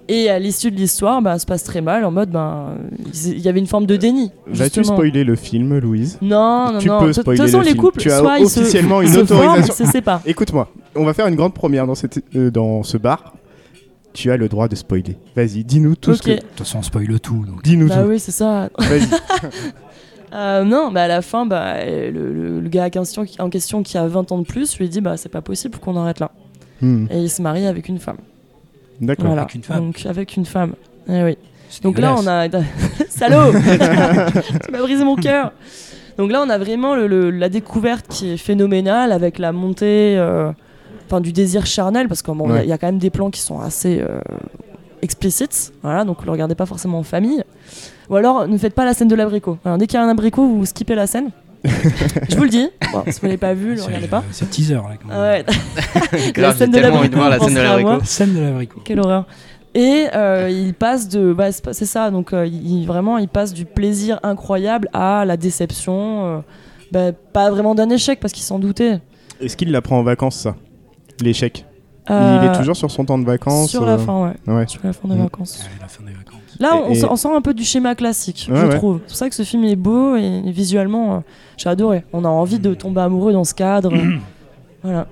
B: Et à l'issue de l'histoire, ben, ça se passe très mal, en mode, ben, il y avait une forme de déni.
D: Vas-tu
B: justement.
D: spoiler le film, Louise?
B: Non, non,
D: Tu
B: non.
D: peux
B: De toute
D: spoiler
B: façon,
D: le
B: les
D: film.
B: couples,
D: Tu as
B: ils se-
D: officiellement une
B: se forment,
D: autorisation.
B: se séparent.
D: Écoute-moi, on va faire une grande première dans, cette, euh, dans ce bar. Tu as le droit de spoiler. Vas-y, dis-nous tout ce que.
C: De toute façon, on spoil tout.
D: Dis-nous
B: Bah
D: tout.
B: oui, c'est ça.
D: Vas-y.
B: Euh, non, bah à la fin, bah, le, le- le gars en question, en question qui a 20 ans de plus lui dit bah c'est pas possible, qu'on arrête là.
D: Hmm.
B: et il se marie avec une femme.
D: D'accord.
B: Voilà.
C: Avec une femme.
B: Donc avec une femme. Eh oui.
C: C'est
B: Donc là, on a. Salaud Tu m'as brisé mon cœur Donc là, on a vraiment le- le- la découverte qui est phénoménale avec la montée euh, enfin, du désir charnel, parce qu'il
D: Ouais.
B: y, a quand même des plans qui sont assez euh, explicites. Voilà, donc ne le regardez pas forcément en famille. Ou alors, ne faites pas la scène de l'abricot. Alors, dès qu'il y a un abricot, vous skippez la scène. Je vous le dis. Bon, si vous l'avez pas vu, ne le regardez pas.
C: C'est teaser là. quand même.
B: Ah ouais,
A: Grave,
B: scène
A: J'ai
B: de
A: tellement envie de
B: l'abricot,
A: voir la scène de l'abricot.
C: Scène de l'abricot.
B: Quelle horreur. Et euh, il passe de. bah, c'est ça, donc euh, il, vraiment, il passe du plaisir incroyable à la déception. euh, bah, pas vraiment d'un échec parce qu'il s'en doutait.
D: Est-ce qu'il l'apprend en vacances, ça? L'échec? Il est toujours sur son temps de vacances
B: Sur la fin, ouais.
D: Ouais.
B: Sur la fin des
D: Mm.
B: vacances.
C: Ouais, la fin des vacances.
B: Là, on,
D: Et-
B: on sort un peu du schéma classique,
D: Ouais,
B: je
D: ouais.
B: trouve. C'est pour ça que ce film est beau et, visuellement, euh, j'ai adoré. On a envie de tomber amoureux dans ce cadre. voilà.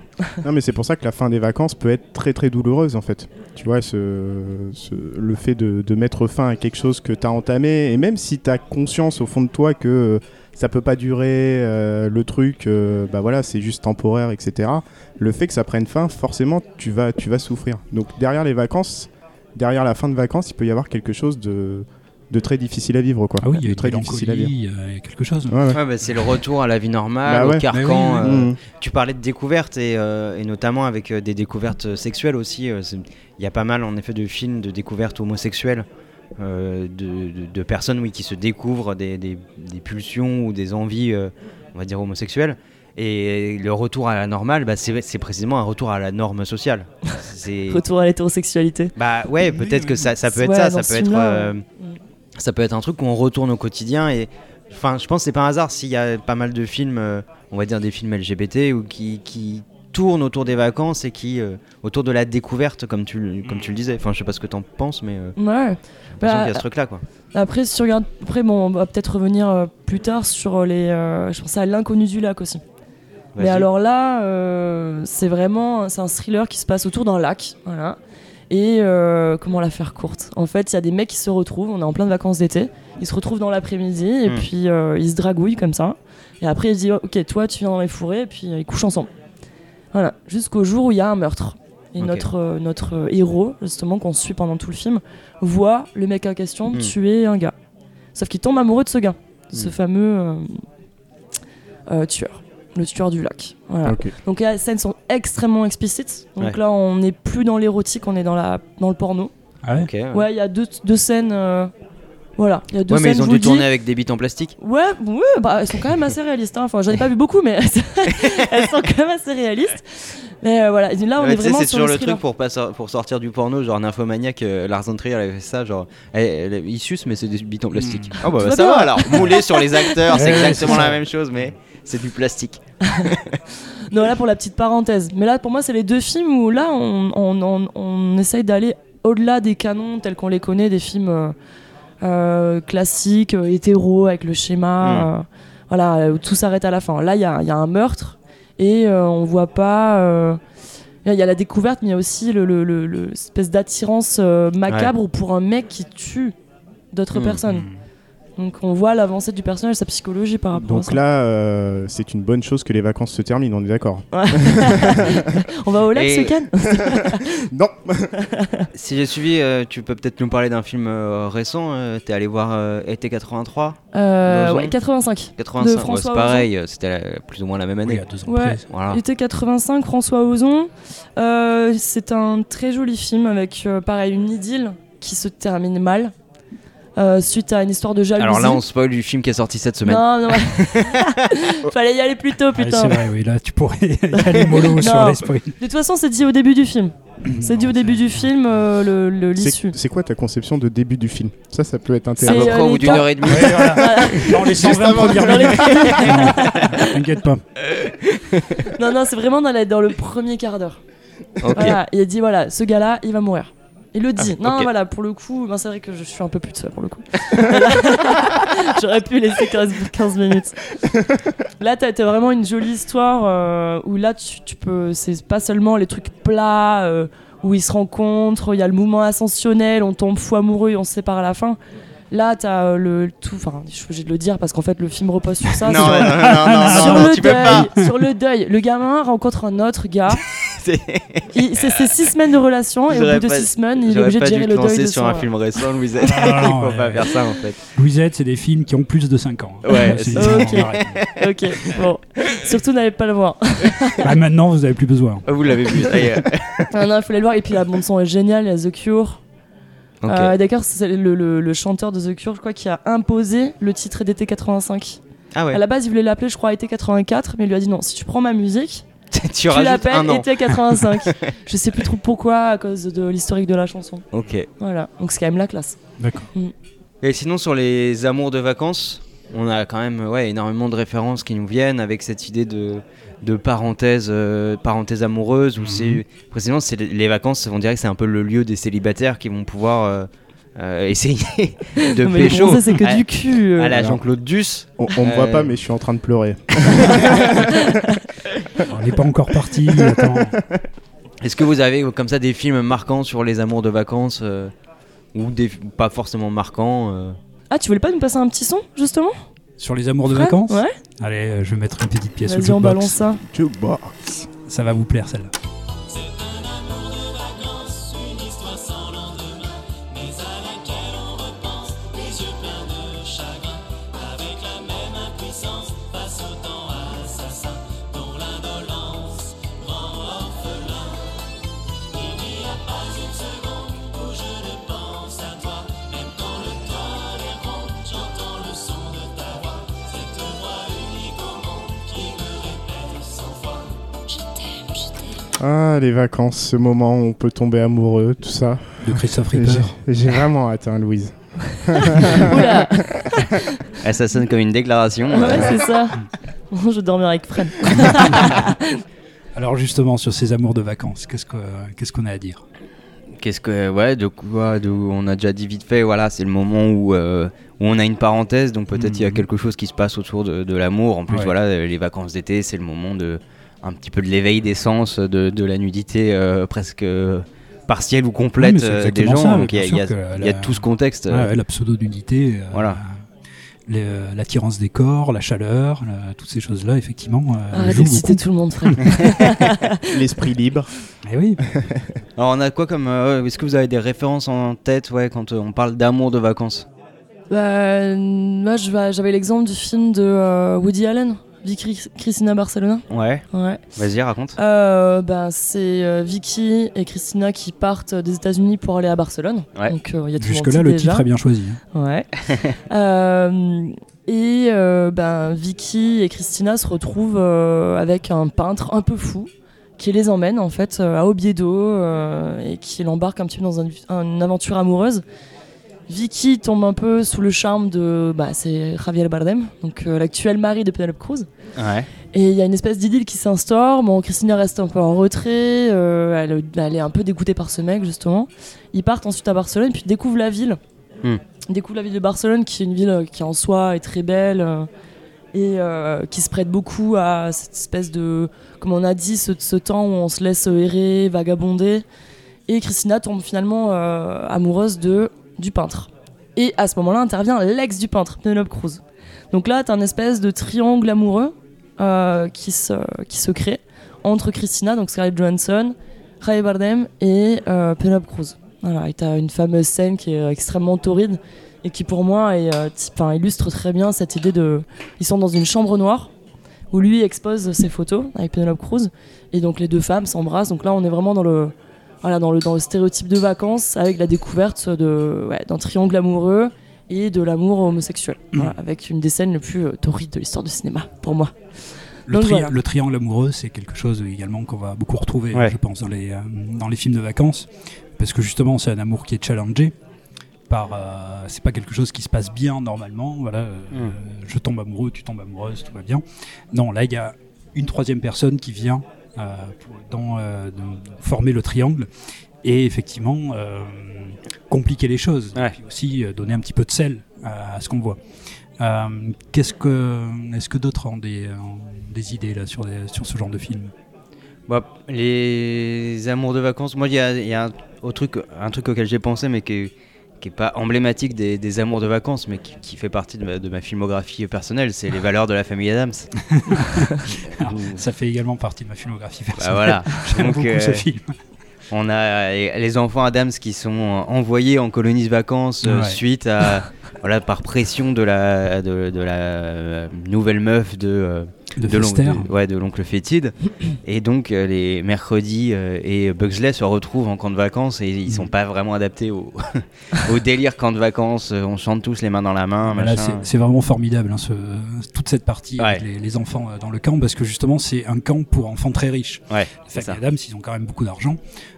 D: Non, mais c'est pour ça que la fin des vacances peut être très très douloureuse en fait. Tu vois, ce, ce- le fait de, de mettre fin à quelque chose que tu as entamé, et même si tu as conscience au fond de toi que euh, ça peut pas durer, euh, le truc, euh, bah voilà, c'est juste temporaire, etc. Le fait que ça prenne fin, forcément, tu vas, tu vas souffrir. Donc derrière les vacances, derrière la fin de vacances, il peut y avoir quelque chose de, de très difficile à vivre, quoi.
C: Ah oui, il y a
D: très difficile à vivre.
C: euh, quelque chose.
D: Ouais, ouais.
A: Ouais, bah, c'est le retour à la vie normale,
D: Bah
A: au carcan.
C: Bah oui, oui,
A: euh,
D: Mmh.
A: Tu parlais de découvertes et, euh, et notamment avec euh, des découvertes sexuelles aussi. euh, Il y a pas mal en effet de films de découvertes homosexuelles. euh, de, de- de personnes oui, qui se découvrent des, des- des pulsions ou des envies, euh, on va dire, homosexuelles. Et le retour à la normale, bah, c'est précisément un retour à la norme sociale.
B: Retour à l'hétérosexualité.
A: bah ouais, peut-être que ça, ça peut être
B: Ouais,
A: ça, peut être, euh, ça peut être un truc où on retourne au quotidien et, enfin, je pense que c'est pas un hasard s'il y a pas mal de films, euh, on va dire des films LGBT ou qui, qui tournent autour des vacances et qui euh, autour de la découverte, comme tu, le- comme tu le disais. Enfin, je sais pas ce que t'en penses, mais euh,
B: Ouais. Bah,
A: qu'il y a ce truc-là, quoi.
B: Après, si tu regardes- après bon, on va peut-être revenir euh, plus tard sur les. euh, je pensais à l'inconnu du lac aussi. Mais alors là, euh, c'est vraiment c'est un thriller qui se passe autour d'un lac, voilà. Et euh, comment la faire courte? En fait, il y a des mecs qui se retrouvent. On est en plein de vacances d'été. Ils se retrouvent dans l'après-midi et
A: Hmm.
B: puis euh, ils se dragouillent comme ça. Et après, ils disent ok, toi, tu viens dans les fourrés et puis ils couchent ensemble. Voilà, jusqu'au jour où il y a un meurtre. Et notre, notre héros, justement, qu'on suit pendant tout le film, voit le mec en question
A: Hmm.
B: tuer un gars. Sauf qu'il tombe amoureux de ce gars, ce
A: Hmm.
B: fameux tueur, le tueur du lac. Voilà. Donc les scènes sont extrêmement explicites. Donc
A: Ouais.
B: là, on n'est plus dans l'érotique, on est dans, la, dans le porno.
C: Ah ouais
A: ouais.
B: Ouais, il y a deux, deux scènes. euh, voilà, il y a deux
A: Ouais, mais ils ont dû
B: dis.
A: tourner avec des bites en plastique.
B: Ouais, ouais, bah elles sont quand même assez réalistes. hein. Enfin, j'en ai pas vu beaucoup, mais elles sont quand même assez réalistes. Mais euh, voilà, et là, on
A: Ouais,
B: est vraiment
A: c'est
B: sur
A: toujours
B: le
A: truc pour, pas pour sortir du porno, genre Nymphomaniac, euh, Lars von Trier avait fait ça, genre, elle, elle- il suce, mais c'est des bites en plastique. Ah bah,
B: va
A: ça va alors, moulé sur les acteurs, c'est exactement la même chose, mais c'est du plastique.
B: Non, là pour la petite parenthèse. Mais là, pour moi, c'est les deux films où là, on, on, on- on essaye d'aller au-delà des canons tels qu'on les connaît, des films euh, euh, classiques, euh, hétéros, avec le schéma, euh, voilà, où tout s'arrête à la fin. Là, il y a, y a un meurtre et euh, on voit pas. Il y a la découverte, mais il y a aussi le, le- le- le- espèce d'attirance macabre pour un mec qui tue d'autres
A: Mm.
B: personnes. Donc on voit l'avancée du personnage, sa psychologie par rapport à
D: Donc
B: ça.
D: là, euh, c'est une bonne chose que les vacances se terminent, on est d'accord
B: on va au lac
A: Et-
B: ce week-end
D: Non
A: Si j'ai suivi, euh, tu peux peut-être nous parler d'un film euh, récent. euh, T'es allé voir euh, été 83
B: Euh,
A: Dans
B: ouais,
A: un-
B: 85.
A: 85, ouais,
B: François
A: c'est pareil, c'était plus ou moins la même
C: Oui,
A: année.
C: il y a deux ans
B: Ouais.
C: près.
A: Voilà.
B: Été 85, François Ozon. Euh, c'est un très joli film avec, euh, pareil, une idylle qui se termine mal. Euh, suite à une histoire de jalousie.
A: Alors là, on spoil du film qui est sorti cette semaine.
B: Non, non, fallait y aller plus tôt,
C: Ah,
B: putain.
C: c'est vrai, oui, là tu pourrais y aller mollo sur
B: Non.
C: les spoils.
B: de toute façon, c'est dit au début du film. C'est dit au début du film, euh, le- le- l'issue.
D: C'est c'est quoi ta conception de début du film? Ça, ça peut être
A: à
D: intéressant.
A: peu
B: C'est,
A: près
B: euh,
A: au bout
B: les
A: d'une heure et demie.
C: Ouais, voilà. Dans les 120 premières minutes. T'inquiète pas.
B: non, non, c'est vraiment dans, la- dans le premier quart d'heure.
A: Ok.
B: Voilà, il a dit voilà, ce gars-là, il va mourir. Il le dit.
A: Ah,
B: non, voilà, pour le coup, ben, c'est vrai que je suis un peu plus de ça pour le coup. J'aurais pu laisser 15, 15 minutes. Là, t'as t'as vraiment une jolie histoire euh, où là, tu, tu peux. C'est pas seulement les trucs plats euh, où ils se rencontrent, il y a le mouvement ascensionnel, on tombe fou amoureux et on se sépare à la fin. Là, t'as euh, le tout. Enfin, je suis obligée de le dire parce qu'en fait, le film repose sur ça.
A: Non,
B: sur-
A: non, non, non, non,
B: sur
A: non,
B: le
A: tu peux pas.
B: deuil, sur le deuil, le gamin rencontre un autre gars
A: C'est-
B: Il- six semaines de relation et au bout de
A: pas-
B: six semaines, il est obligé de
A: pas dû
B: gérer le deuil de
A: sur
B: son-
A: un film récent, Louisette.
C: Ah,
A: Il
C: non,
A: faut
C: ouais.
A: pas faire ça en fait.
C: Louisette, c'est des films qui ont plus de 5 ans.
A: Ouais,
C: C'est-
A: c'est-
B: Ok. bon. Surtout, n'allez pas le voir.
C: Ah, maintenant, vous avez plus besoin.
A: Ah, Vous l'avez vu, ça y est.
B: Ah non, il faut aller le voir. Et puis la bande son est géniale. Il y a The Cure.
A: Ok.
B: Euh, D'accord, c'est le, le- le chanteur de The Cure, je crois, qui a imposé le titre d'été 85.
A: Ah ouais.
B: À la base, il voulait l'appeler, je crois, été 84, mais il lui a dit non. Si tu prends ma musique,
A: tu
B: l'appelles été 85. je sais plus trop pourquoi, à cause de l'historique de la chanson.
A: Ok.
B: Voilà. Donc c'est quand même la classe.
C: D'accord.
A: Et sinon, sur les amours de vacances, on a quand même ouais, énormément de références qui nous viennent avec cette idée de, de parenthèse, euh, parenthèse amoureuse. Où c'est, précisément, c'est les- les vacances, on dirait que c'est un peu le lieu des célibataires qui vont pouvoir euh, euh, essayer de
B: mais
A: pécho.
B: bronzés, c'est que
A: à,
B: du cul. euh.
A: à la Jean-Claude Duss.
D: On, on me voit
A: Euh,
D: pas, mais je suis en train de pleurer.
C: On n'est pas encore parti. attends.
A: Est-ce que vous avez euh, comme ça des films marquants sur les amours de vacances euh, ou des pas forcément marquants euh,
B: Ah, tu voulais pas nous passer un petit son, justement?
C: Sur les amours de vacances?
B: Ouais.
C: Allez, je vais mettre une petite pièce au
B: Vas-y, on balance ça.
D: Jukebox.
C: Ça va vous plaire celle-là.
D: Les vacances, ce moment où on peut tomber amoureux, tout ça.
C: De Christophe
D: J'ai
C: Ripper.
D: j'ai vraiment hâte, hein, Louise.
B: Oula
A: Ça sonne comme une déclaration.
B: Ouais, c'est ça. je dormir avec Fred.
C: Alors justement, sur ces amours de vacances, qu'est-ce que- qu'est-ce qu'on a à dire?
A: Qu'est-ce que ouais de quoi de, on a déjà dit vite fait voilà c'est le moment où euh, où on a une parenthèse donc peut-être il y a
C: Mhm.
A: quelque chose qui se passe autour de, de l'amour en plus
C: Ouais.
A: voilà euh, les vacances d'été c'est le moment de un petit peu de l'éveil des sens de, de la nudité euh, presque euh, partielle ou complète euh, des gens
C: ça,
A: donc il y a, y y tout ce contexte
C: Ouais, La pseudo-nudité, euh,
A: Voilà.
C: l'attirance des corps, la chaleur, la- toutes ces choses-là, effectivement. euh,
B: d'exciter
C: beaucoup.
B: tout le monde, Fred.
D: L'esprit libre.
C: Eh oui,
A: alors on a quoi comme euh, est-ce que vous avez des références en tête ouais quand euh, on parle d'amour de vacances?
B: Bah, moi, j'avais l'exemple du film de euh, Woody Allen, Vicky Christina Barcelona.
A: ouais
B: Ouais.
A: vas-y raconte
B: Euh, bah, c'est euh, Vicky et Christina qui partent des États-Unis pour aller à Barcelone.
A: Ouais.
B: Donc euh, il y a tout
C: jusque-là, le
B: déjà.
C: titre est bien choisi. hein.
B: Ouais. Euh, et euh, ben, Vicky et Christina se retrouvent euh, avec un peintre un peu fou qui les emmène en fait euh, à Oviedo euh, et qui l'embarque un petit peu dans un- une aventure amoureuse. Vicky tombe un peu sous le charme de bah, c'est Javier Bardem, donc euh, l'actuel mari de Penelope Cruz.
A: ouais
B: Et il y a une espèce d'idylle qui s'instaure. Bon, Christina reste un peu en retrait. euh, elle, elle est un peu dégoûtée par ce mec, justement. Ils partent ensuite à Barcelone, puis découvrent la ville.
A: Hmm.
B: Découvrent la ville de Barcelone, qui est une ville euh, qui en soi est très belle euh, et qui se prête beaucoup à cette espèce de, comme on a dit, ce, ce temps où on se laisse errer, vagabonder. Et Christina tombe finalement amoureuse de, du peintre. Et à ce moment-là intervient l'ex du peintre, Penelope Cruz. Donc là, t'as un espèce de triangle amoureux euh, qui, se, qui se crée entre Christina, donc Scarlett Johansson, Javier Bardem et euh, Penelope Cruz. Voilà, et t'as une fameuse scène qui est extrêmement torride et qui pour moi euh, illustre très bien cette idée de... Ils sont dans une chambre noire où lui expose ses photos avec Penelope Cruz et donc les deux femmes s'embrassent. Donc là, on est vraiment dans le, voilà, dans le, dans le stéréotype de vacances avec la découverte de, ouais, d'un triangle amoureux et de l'amour homosexuel. Voilà, avec une des scènes les plus euh, torrides de l'histoire du cinéma, pour moi.
C: Le,
B: Donc
C: tri-
B: voilà.
C: le triangle amoureux, c'est quelque chose également qu'on va beaucoup retrouver,
A: Ouais.
C: je pense, dans les, euh, dans les films de vacances. Parce que justement, c'est un amour qui est challengé. Par, euh, c'est pas quelque chose qui se passe bien normalement. Voilà, euh,
A: Mm.
C: euh, je tombe amoureux, tu tombes amoureuse, tout va bien. Non, là, il y a une troisième personne qui vient dans, euh, de- former le triangle et effectivement euh, compliquer les choses.
A: Ouais.
C: Et puis aussi euh, donner un petit peu de sel à, ce qu'on voit. Euh, qu'est-ce que, est-ce que d'autres ont des, ont des idées là sur, des- sur ce genre de film?
A: Bah, les amours de vacances, moi il y a, il y a un, truc, un truc auquel j'ai pensé mais qui, qui est pas emblématique des, des amours de vacances, mais qui, qui fait partie de ma, de ma filmographie personnelle, c'est les valeurs de la famille Adams.
C: Alors, ça fait également partie de ma filmographie
A: Bah
C: personnelle.
A: voilà.
C: J'aime beaucoup
A: euh,
C: ce film.
A: On a les enfants Adams qui sont euh, envoyés en colonies de vacances euh,
C: Ouais.
A: suite à voilà par pression de la de, de la euh, nouvelle meuf de
C: De
A: de- ouais de l'oncle fétide. Et donc euh, les mercredis euh, et Bugsley se retrouvent en camp de vacances et ils sont pas vraiment adaptés au, au délire camp de vacances. On chante tous les mains dans la main
C: Voilà, c'est vraiment formidable, hein, ce- toute cette partie avec
A: Ouais.
C: les, les enfants euh, dans le camp, parce que justement, c'est un camp pour enfants très riches.
A: ouais
C: Les Adams, ils ont quand même beaucoup d'argent,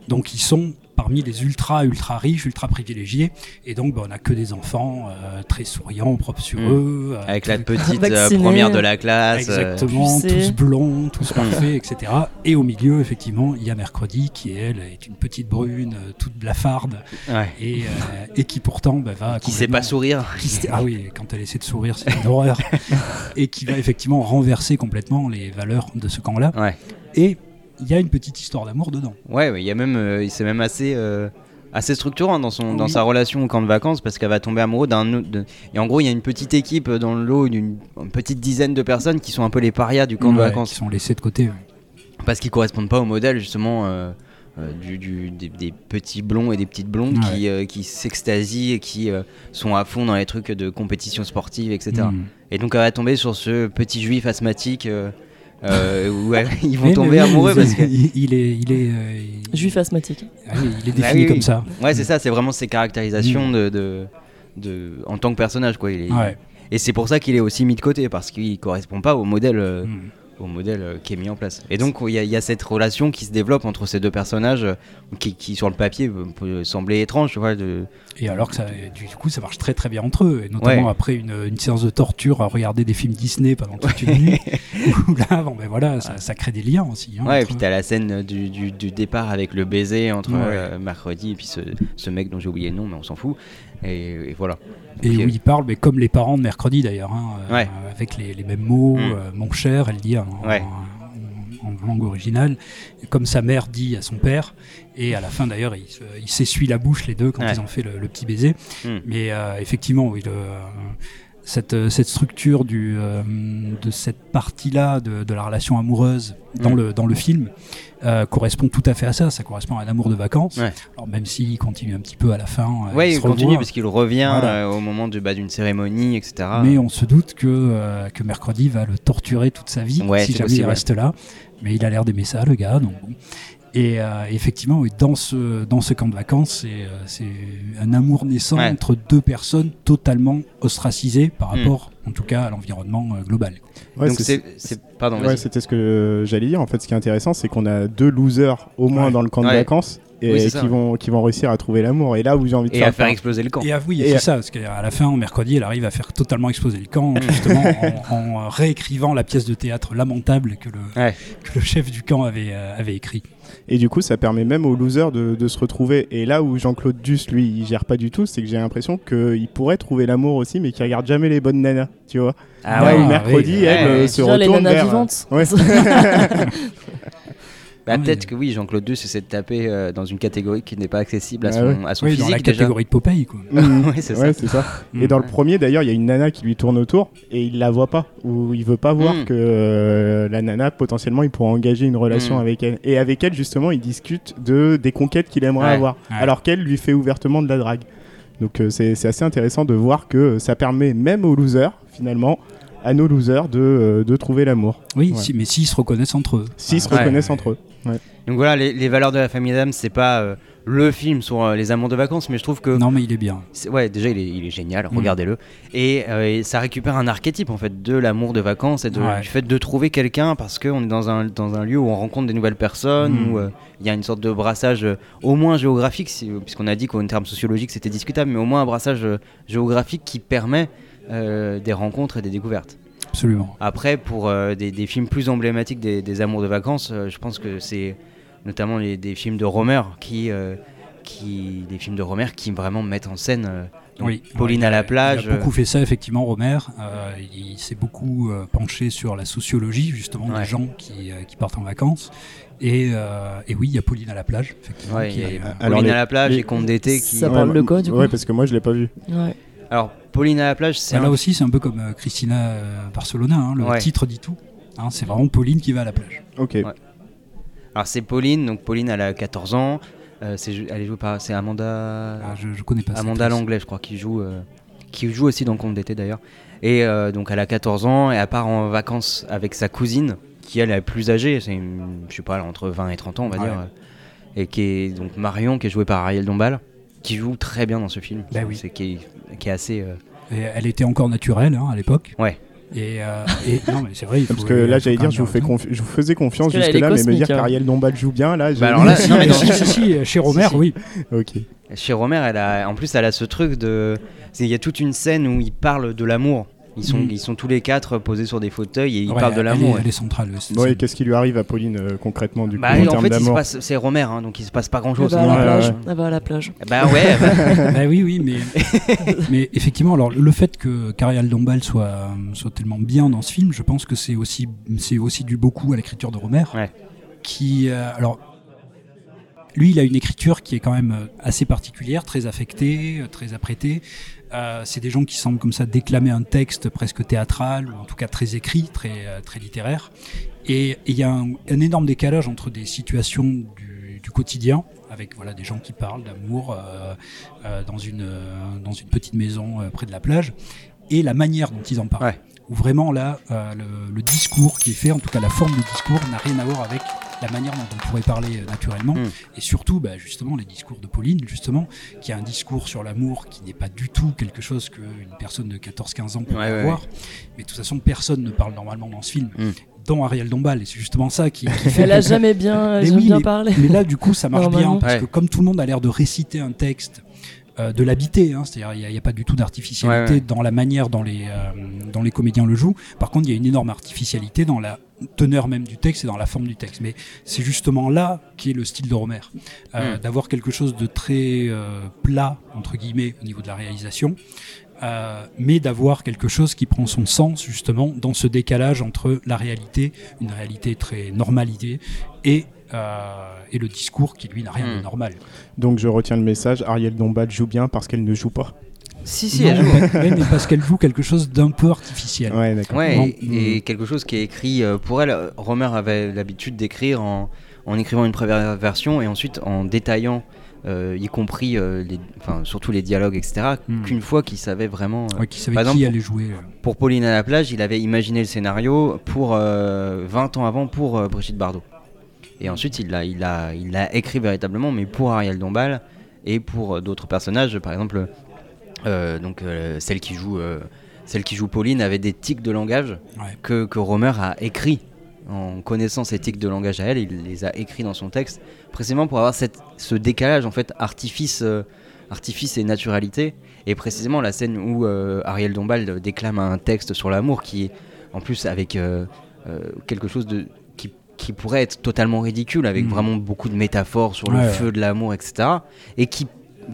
C: donc ils sont parmi les ultra ultra riches, ultra privilégiés, et donc bah, on a que des enfants euh, très souriants, propres sur
A: Mm.
C: eux, euh,
A: avec la petite euh, première de la classe
C: Exactement, tous blonds, tous
A: Mm.
C: parfaits, etc. Et au milieu, effectivement, il y a Mercredi qui, elle, est une petite brune, toute blafarde,
A: ouais.
C: et, euh, et qui pourtant bah, va
A: qui sait pas sourire
C: qui sait- ah oui, quand elle essaie de sourire, c'est une horreur. et qui va effectivement renverser complètement les valeurs de ce camp-là.
A: ouais
C: Et il y a une petite histoire d'amour dedans.
A: Ouais, ouais, il y a même, euh, c'est même assez, euh, assez structurant dans son, dans sa relation au camp de vacances parce qu'elle va tomber amoureuse d'un autre. de- Et en gros, il y a une petite équipe dans le lot d'une une petite dizaine de personnes qui sont un peu les parias du camp de
C: Ouais,
A: vacances
C: Qui sont laissés de côté. ouais.
A: parce qu'ils correspondent pas au modèle justement. euh, euh, du, du- des, des petits blonds et des petites blondes
C: Ouais.
A: qui, qui s'extasient et qui sont à fond dans les trucs de compétition sportive, etc.
C: Mm.
A: Et donc elle va tomber sur ce petit juif asthmatique euh, où ils vont
C: Mais-
A: tomber
C: mais
A: amoureux
C: mais
A: parce que
C: il, il est, il est, euh, il-
B: Juif asthmatique.
C: ah oui, il est
A: Bah
C: défini
A: oui,
C: comme
A: oui.
C: ça.
A: Ouais, c'est ça, c'est vraiment ses caractérisations de, de, de- en tant que personnage. Quoi. Il est-
C: Ouais.
A: Et c'est pour ça qu'il est aussi mis de côté, parce qu'il correspond pas au modèle, euh,
C: Mm.
A: Au modèle euh, qui est mis en place. Et donc, il y, a- il y a cette relation qui se développe entre ces deux personnages, euh, qui, qui, sur le papier euh, peut sembler étrange, tu vois. De...
C: Et alors que ça, du coup, ça marche très très bien entre eux, et notamment
A: Ouais.
C: après une, une séance de torture à regarder des films Disney pendant toute une nuit. où là, bon, ben voilà, ça, ça crée des liens aussi. hein,
A: Ouais, et puis
C: eux.
A: t'as la scène du, du, du départ avec le baiser entre
C: Ouais.
A: euh, mercredi et puis ce, ce mec dont j'ai oublié le nom, mais on s'en fout. Et, et voilà.
C: Et
A: Donc,
C: où il parle, mais comme les parents de mercredi d'ailleurs, hein, euh,
A: Ouais.
C: avec les, les mêmes mots,
A: Mm.
C: euh, mon cher, elle dit en,
A: Ouais.
C: en- en langue originale, comme sa mère dit à son père, et à la fin d'ailleurs, ils ils s'essuient la bouche les deux quand
A: Ouais.
C: ils ont fait le, le petit baiser.
A: Mm.
C: Mais euh, effectivement, oui, le- cette, cette structure du, euh, de cette partie-là de, de la relation amoureuse dans,
A: Mm.
C: le, dans le film euh, correspond tout à fait à ça. Ça correspond à un amour de vacances.
A: Ouais.
C: Alors même s'il continue un petit peu à la fin. euh, ils
A: il continue parce qu'il revient
C: Voilà.
A: euh, au moment bah, d'une cérémonie, etc.
C: Mais on se doute que, que Mercredi va le torturer toute sa vie
A: Ouais,
C: si jamais
A: possible,
C: il reste là. Mais il a l'air d'aimer ça, le gars. Donc bon. Et euh, effectivement, oui, dans ce, dans ce camp de vacances, c'est euh, un amour naissant
A: Ouais.
C: entre deux personnes totalement ostracisées par
A: Hmm.
C: rapport, en tout cas, à l'environnement euh, global.
D: Ouais,
A: Donc
D: c'est-
A: c'est, c'est- pardon,
D: Ouais,
A: vas-y.
D: c'était ce que j'allais dire. En fait, ce qui est intéressant, c'est qu'on a deux losers au moins
C: Ouais.
D: dans le camp de
A: Ouais.
D: vacances et
A: Oui,
D: qui
A: ça,
D: vont qui vont réussir à trouver l'amour. Et là où j'ai envie de
A: et
D: faire
A: à exploser le camp.
C: Et ah oui, c'est
D: à-
C: ça, parce qu'à la fin, mercredi, elle arrive à faire totalement exploser le camp, justement, en, en, réécrivant la pièce de théâtre lamentable que le,
A: Ouais.
C: que le chef du camp avait, euh, avait écrit.
D: Et du coup, ça permet même aux losers de, de se retrouver. Et là où Jean-Claude Duss, lui, il gère pas du tout, c'est que j'ai l'impression qu'il pourrait trouver l'amour aussi, mais qu'il regarde jamais les bonnes nanas, tu vois.
A: Ah
D: Là
A: ouais.
D: où mercredi,
C: oui.
D: elle
A: Ouais,
D: euh, se
B: les
D: retourne
B: nanas
D: vers.
B: vivantes.
D: Ouais.
A: Bah, peut-être que oui, Jean-Claude Duss essaie de taper euh, dans une catégorie qui n'est pas accessible à
D: Ah
A: son,
D: ouais.
A: à son
C: Oui, dans
A: physique
C: la
A: déjà.
C: catégorie de Popeye, quoi.
D: Mhm.
A: Ouais, c'est ça.
D: Ouais, ça. Et dans le premier, d'ailleurs, il y a une nana qui lui tourne autour et il la voit pas, ou il veut pas voir
A: Mm.
D: que euh, la nana, potentiellement, il pourra engager une relation
A: Mm.
D: avec elle. Et avec elle, justement, il discute de, des conquêtes qu'il aimerait
A: Ouais.
D: avoir,
C: Ouais.
D: alors qu'elle lui fait ouvertement de la drague. Donc euh, c'est assez intéressant de voir que ça permet même aux losers, finalement, à nos losers, de, euh, de trouver l'amour,
C: Oui,
D: Ouais.
C: si- mais s'ils se reconnaissent entre eux.
D: s'ils se
A: Ouais.
D: reconnaissent entre eux.
A: Donc voilà, les, les valeurs de la famille Adams, c'est pas euh, le film sur euh, les amours de vacances, mais je trouve que
C: Non, mais il est bien.
A: ouais, déjà il est, il est génial,
C: Mm.
A: regardez-le. Et, euh, et ça récupère un archétype en fait de l'amour de vacances et de-
C: Ouais.
A: du fait de trouver quelqu'un parce qu'on est dans un, dans un lieu où on rencontre des nouvelles personnes,
C: Mm.
A: où il y a une sorte de brassage au moins géographique, si- puisqu'on a dit qu'en termes sociologiques c'était discutable, mais au moins un brassage géographique qui permet des rencontres et des découvertes.
C: Absolument.
A: Après, pour euh, des, des films plus emblématiques des, des amours de vacances, euh, je pense que c'est notamment les, des films de Romer qui, euh, qui, des films de Romer qui vraiment mettent en scène euh,
C: Oui.
A: Pauline
C: Ouais,
A: à la plage.
C: Il a beaucoup fait ça, effectivement, Romer. Euh, il s'est beaucoup euh, penché sur la sociologie, justement,
A: Ouais.
C: des gens qui, euh, qui partent en vacances. Et, euh, et oui, il y a Pauline à la plage, effectivement.
A: Ouais,
C: qui
A: a
C: euh,
A: Pauline à la plage
D: les-
A: et Conte d'été qui.
B: Ça parle de quoi, du coup
D: Ouais, parce que moi je l'ai pas vu.
B: Ouais.
A: Alors, Pauline à la plage, c'est
C: bah,
A: un
C: là aussi, c'est un peu comme euh, Christina euh, Barcelona. hein, le
A: Ouais.
C: titre dit tout. Hein, c'est vraiment Pauline qui va à la plage.
D: Ok.
A: Ouais. Alors c'est Pauline, donc Pauline elle a 14 ans, euh, c'est, elle est jouée par c'est Amanda
C: Ah, je, je connais pas
A: Amanda. Langlais je crois qui joue euh, qui joue aussi dans Conte d'été d'ailleurs. Et euh, donc elle a 14 ans et elle part en vacances avec sa cousine qui elle est plus âgée, c'est une- je sais pas entre 20 et 30 ans on va
C: Ouais.
A: dire et qui est donc Marion qui est jouée par Ariel Dombal qui joue très bien dans ce film.
C: Bah oui.
A: C'est qui est, qui est assez euh,
C: Et elle était encore naturelle hein, à l'époque.
A: Ouais.
C: Et, euh, et- non, mais c'est vrai. il
D: Parce que
C: il
D: là j'allais dire, je vous, fais confi- je vous faisais confiance
B: Parce que là,
D: mais me dire
B: hein.
D: qu'Ariel Dombal joue bien, là.
A: Bah alors là,
C: Si,
A: non, mais dans-
C: si, si, si, chez Romer,
A: si.
C: oui.
D: Ok.
A: Chez Romer, elle a, en plus, elle a ce truc de. c'est- Il y a toute une scène où ils parlent de l'amour. Ils sont,
C: Mm.
A: ils sont tous les quatre posés sur des fauteuils et ils
C: Ouais,
A: parlent de l'amour.
C: Elle est centrale.
D: Bon, et qu'est-ce qui lui arrive à Pauline euh, concrètement du coup
A: Bah,
D: en
A: en
D: termes
A: fait, c'est Romer, hein, donc il se passe pas grand
B: Elle
A: chose.
B: va à la
D: Ouais.
B: Elle va à la plage.
A: Bah ouais, bah,
C: Bah oui, oui, mais, mais effectivement, alors le fait que Carial Dombal soit, soit tellement bien dans ce film, je pense que c'est aussi, c'est aussi dû beaucoup à l'écriture de Romer,
A: Ouais.
C: qui, euh, alors, lui, il a une écriture qui est quand même euh, assez particulière, très affectée, très apprêtée. Euh, c'est des gens qui semblent comme ça déclamer un texte presque théâtral, ou en tout cas très écrit, très, euh, très littéraire. Et il y a un, un énorme décalage entre des situations du, du quotidien, avec voilà des gens qui parlent d'amour euh, euh, dans une euh, dans une petite maison près de la plage, et la manière dont ils en parlent.
A: Ouais.
C: Où vraiment là, le, le discours qui est fait, en tout cas la forme du discours, n'a rien à voir avec la manière dont on pourrait parler euh, naturellement.
A: Mm.
C: Et surtout, bah, justement, les discours de Pauline, justement, qui a un discours sur l'amour qui n'est pas du tout quelque chose qu'une personne de 14-15 ans peut
A: Ouais, ouais,
C: avoir. Mais de toute façon, personne ne parle normalement dans ce film,
A: Mm.
C: dont Ariel Dombal. Et c'est justement ça qui, qui fait
B: Elle a jamais bien,
C: mais oui,
B: bien
C: mais-
B: parlé.
C: mais là, du coup, ça marche bien parce
A: Ouais.
C: que comme tout le monde a l'air de réciter un texte, euh, de l'habiter, hein, c'est-à-dire il n'y a, pas du tout d'artificialité
A: Ouais, ouais.
C: dans la manière dont les, euh, dont les comédiens le jouent. Par contre, il y a une énorme artificialité dans la teneur même du texte et dans la forme du texte. Mais c'est justement là qui est le style de Romer, Euh,
A: Mm.
C: d'avoir quelque chose de très euh, plat entre guillemets au niveau de la réalisation. euh, mais d'avoir quelque chose qui prend son sens justement dans ce décalage entre la réalité, une réalité très normalisée, et, euh, et le discours qui lui n'a rien de
A: Hmm.
C: normal.
D: Donc je retiens le message, Ariel Dombal joue bien parce qu'elle ne joue pas.
A: Si, si,
C: Non,
A: elle joue.
C: mais, mais parce qu'elle joue quelque chose d'un peu artificiel.
D: Ouais, d'accord.
A: Ouais, et, et quelque chose qui est écrit euh, pour elle. Romer avait l'habitude d'écrire en, en écrivant une première version et ensuite en détaillant, euh, y compris euh, les, surtout les dialogues, etc.
C: Hmm.
A: Qu'une fois qu'il savait vraiment. euh,
C: Ouais, qui savait
A: Par
C: qui
A: exemple,
C: allait jouer. euh.
A: pour Pauline à la plage, il avait imaginé le scénario pour euh, 20 ans avant pour euh, Brigitte Bardot. Et ensuite, il l'a il a, il l'a écrit véritablement, mais pour Ariel Dombal et pour euh, d'autres personnages. Par exemple, euh, donc euh, celle qui joue euh, celle qui joue Pauline avait des tics de langage
C: Ouais.
A: que, que Romer a écrit en connaissant ces tics de langage à elle, il les a écrits dans son texte, précisément pour avoir cette, ce décalage en fait artifice, euh, artifice et naturalité. Et précisément la scène où euh, Ariel Dombal déclame un texte sur l'amour qui est en plus avec euh, euh, quelque chose de qui, qui pourrait être totalement ridicule, avec
C: Mhm.
A: vraiment beaucoup de métaphores sur
C: Ouais,
A: le feu de l'amour, etc. Et qui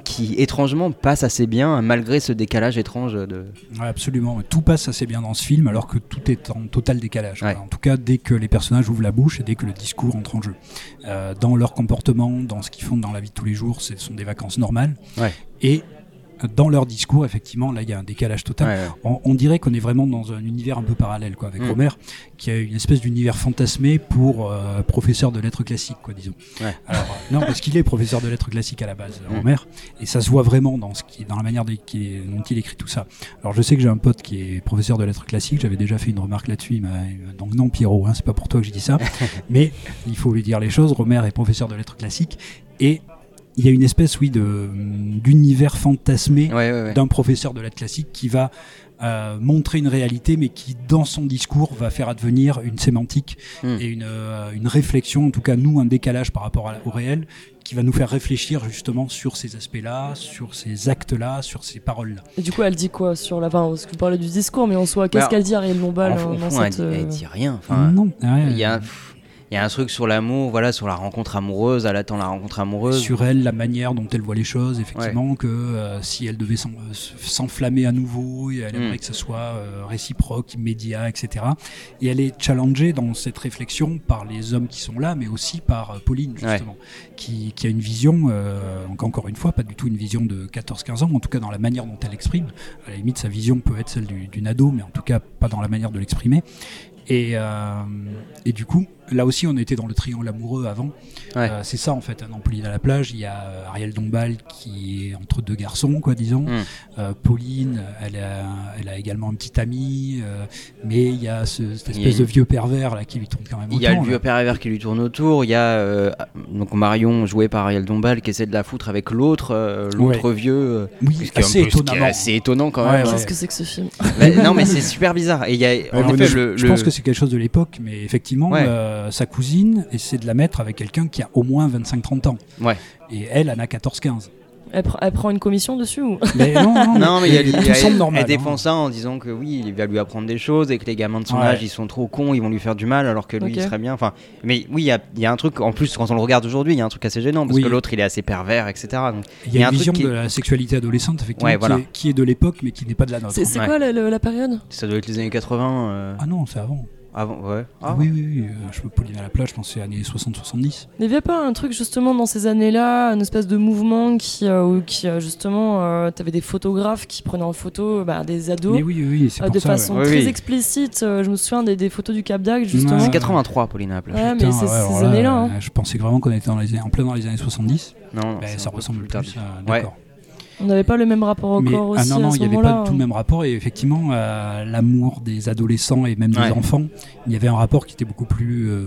A: qui étrangement passe assez bien malgré ce décalage étrange de
C: Ouais, absolument. Tout passe assez bien dans ce film alors que tout est en total décalage.
A: Ouais.
C: En tout cas, dès que les personnages ouvrent la bouche et dès que le discours entre en jeu. Euh, dans leur comportement, dans ce qu'ils font dans la vie de tous les jours, ce sont des vacances normales.
A: Ouais.
C: Et dans leur discours, effectivement, là, il y a un décalage total.
A: Ouais, ouais.
C: On, on dirait qu'on est vraiment dans un univers un peu parallèle, quoi, avec
A: Mm.
C: Romer, qui a une espèce d'univers fantasmé pour euh, professeur de lettres classiques, quoi, disons.
A: Ouais.
C: Alors, euh, non, parce qu'il est professeur de lettres classiques à la base,
A: Mm.
C: Romer, et ça se voit vraiment dans ce qui, dans la manière de- qui- dont il écrit tout ça. Alors, je sais que j'ai un pote qui est professeur de lettres classiques. J'avais déjà fait une remarque là-dessus. Donc non, Pierrot, hein, c'est pas pour toi que je dis ça, mais il faut lui dire les choses. Romer est professeur de lettres classiques et il y a une espèce, oui, de d'univers fantasmé
A: Ouais, ouais, ouais.
C: d'un professeur de lettres classiques qui va euh, montrer une réalité, mais qui, dans son discours, va faire advenir une sémantique
A: Hmm.
C: et une, euh, une réflexion, en tout cas, nous, un décalage par rapport à- au réel, qui va nous faire réfléchir justement sur ces aspects-là, sur ces actes-là, sur ces paroles-là.
B: Et du coup, elle dit quoi sur la. Enfin, parce que vous parlez du discours, mais en soi, qu'est-ce
A: Alors,
B: qu'elle dit Ariel Lombal
A: en,
B: euh,
A: elle, dit- elle dit rien. Enfin,
C: non, ouais,
A: il y a, pff, il y a un truc sur l'amour, voilà, sur la rencontre amoureuse, elle attend la rencontre amoureuse.
C: Sur elle, la manière dont elle voit les choses, effectivement, que euh, si elle devait euh, s'enflammer à nouveau, et elle aimerait
A: Mm.
C: que ce soit euh, réciproque, immédiat, etc. Et elle est challengée dans cette réflexion par les hommes qui sont là, mais aussi par euh, Pauline, justement, qui, qui a une vision, donc encore une fois, pas du tout une vision de 14-15 ans, en tout cas dans la manière dont elle exprime. À la limite, sa vision peut être celle du- d'une ado, mais en tout cas pas dans la manière de l'exprimer. Et, et du coup, là aussi, on était dans le triangle amoureux avant.
A: Ouais.
C: Euh, c'est ça en fait, dans Pauline à la plage, il y a euh, Ariel Dombal qui est entre deux garçons, quoi, disons.
A: Mm.
C: Euh, Pauline, elle a, elle a également un petit ami, euh, mais il y a ce- cette
A: a
C: espèce de vieux pervers là qui lui tourne quand même
A: Il y a le
C: autour,
A: vieux pervers qui lui tourne autour, il y a euh, donc Marion jouée par Ariel Dombal qui essaie de la foutre avec l'autre, euh, l'autre vieux.
C: Oui,
A: un
C: assez étonnamment.
A: assez étonnant quand
C: Ouais,
A: même.
C: ouais.
B: Qu'est-ce que c'est que ce film?
A: Bah, non mais c'est super bizarre. Et il y a en effet
C: je,
A: le,
C: je
A: le-
C: pense que c'est quelque chose de l'époque, mais effectivement,
A: Ouais.
C: Euh, sa cousine essaie de la mettre avec quelqu'un qui a au moins 25-30 ans.
A: Ouais.
C: Et elle, elle en a 14-15.
B: elle, pr- elle prend une commission dessus ou?
C: Mais non, non,
A: Non, mais il y a, il y a-
C: semble normal.
A: elle défend
C: hein.
A: ça en disant que oui, il va lui apprendre des choses et que les gamins de son
C: Ouais.
A: âge, ils sont trop cons, ils vont lui faire du mal alors que lui, il serait bien. Enfin, mais oui, il y a, il y a un truc, en plus, quand on le regarde aujourd'hui, il y a un truc assez gênant parce
C: Oui.
A: que l'autre, il est assez pervers, etc. Donc,
C: Il y a,
A: un
C: une
A: truc
C: vision
A: qui-
C: de la sexualité adolescente, effectivement,
A: Ouais, voilà.
C: qui, est, qui est de l'époque, mais qui n'est pas de la nôtre.
B: C'est quoi la période?
A: Ça doit être les années 80. euh,
C: Ah non, c'est avant.
A: Avant, ouais.
C: Ah, oui, oui, oui. euh, je peux Pauline à la plage, je pense c'est années 60-70.
B: Il n'y avait pas un truc justement dans ces années-là, une espèce de mouvement qui, euh, où- qui euh, justement, euh, t'avais des photographes qui prenaient en photo bah, des ados
C: Mais oui, oui, oui, c'est
B: euh, de
C: ça.
B: façon
A: ouais.
B: très
A: Oui, oui.
B: explicite. Euh, je me souviens des, des photos du Cap d'Agde justement.
C: Ouais.
A: C'est 83, Pauline à la plage.
B: Ouais, mais c'est
C: ouais,
B: ces
C: là,
B: années-là. hein.
C: Je pensais vraiment qu'on était dans les, en plein dans les années 70.
A: Non, non,
C: Ben, ça
A: un peu
C: ressemble
A: plus
C: plus. D'accord.
B: On n'avait pas le même rapport au
C: Mais
B: corps
C: ah
B: aussi
C: non, non,
B: à ce
C: il n'y avait pas tout le même rapport. Et effectivement, euh, l'amour des adolescents et même des
A: Ouais.
C: enfants, il y avait un rapport qui était beaucoup plus, euh,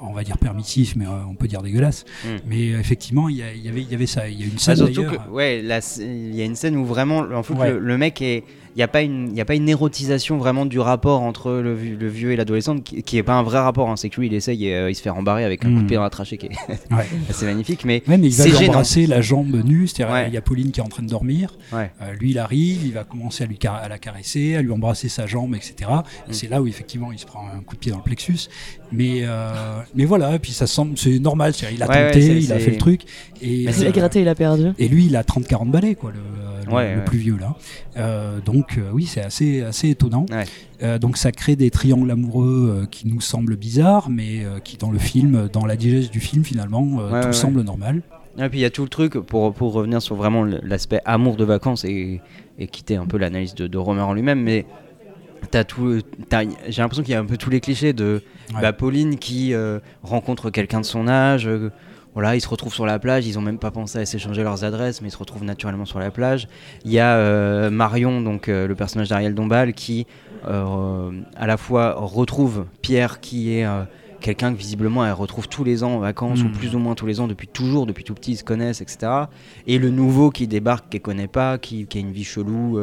C: on va dire permissif, mais euh, on peut dire dégueulasse.
A: Mm.
C: Mais effectivement, il y, avait, il y avait ça. Il y a une
A: Ah,
C: scène
A: surtout
C: d'ailleurs.
A: que, ouais, il y a une scène où vraiment, en fait,
C: Ouais.
A: le, le mec est. Il n'y a, pas une- y a pas une érotisation vraiment du rapport entre le, vieux- le vieux et l'adolescente, qui, qui est pas un vrai rapport. hein. C'est que lui, il essaye et euh, il se fait rembarrer avec un coup de
C: Mm.
A: pied dans la trachée qui est
C: Ouais.
A: assez magnifique. Mais
C: Ouais, mais il va
A: c'est
C: lui embrasser la jambe nue, c'est-à-dire
A: Ouais.
C: il y a Pauline qui est en train de dormir,
A: Ouais.
C: Euh, lui il arrive, il va commencer à, lui car- à la caresser, à lui embrasser sa jambe, etc. Et
A: Mm.
C: c'est là où effectivement il se prend un coup de pied dans le plexus. Mais, euh, mais voilà, et puis ça semble, c'est normal, c'est-à-dire il a
A: Ouais,
C: tenté,
A: ouais, c'est-
C: il a
A: c'est-
C: fait le truc. Et,
A: Mais
B: Il a gratté, il a perdu.
C: et lui il a 30-40 balais, quoi, le, le-
A: Ouais,
C: le
A: ouais.
C: plus vieux là. Euh, donc euh, oui, c'est assez, assez étonnant.
A: Ouais.
C: Euh, donc ça crée des triangles amoureux euh, qui nous semblent bizarres, mais qui dans le film, dans la digeste du film finalement,
A: Ouais,
C: tout semble normal.
A: Et puis il y a tout le truc, pour, pour revenir sur vraiment l'aspect amour de vacances et, et quitter un peu l'analyse de, de Romer en lui-même, mais t'as tout, j'ai l'impression qu'il y a un peu tous les clichés de
C: Ouais.
A: bah, Pauline qui euh, rencontre quelqu'un de son âge. euh, voilà, ils se retrouvent sur la plage, ils ont même pas pensé à s'échanger leurs adresses, mais ils se retrouvent naturellement sur la plage. Il y a euh, Marion, donc euh, le personnage d'Ariel Dombal, qui euh, à la fois retrouve Pierre, qui est quelqu'un que visiblement elle retrouve tous les ans en vacances, ou plus ou moins tous les ans depuis toujours, depuis tout petit, ils se connaissent, etc. Et le nouveau qui débarque, qu'elle connaît pas, qui, qui a une vie chelou.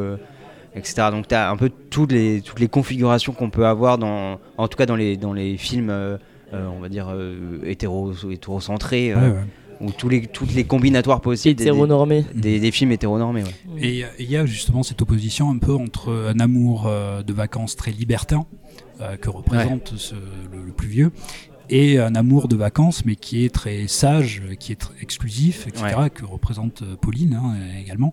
A: etc. Donc tu as un peu toutes les, toutes les configurations qu'on peut avoir, dans, en tout cas dans les, dans les films, on va dire, euh, hétéro, hétérocentrés, euh,
C: Ouais, ouais.
A: ou tous les, toutes les combinatoires possibles des, des,
B: Hétéronormé.
A: des- des films hétéronormés. ouais.
C: Et euh, il y a justement cette opposition un peu entre un amour euh, de vacances très libertin, euh, que représente ce- le, le plus vieux, et un amour de vacances, mais qui est très sage, euh, qui est très exclusif, etc., que représente euh, Pauline hein, également.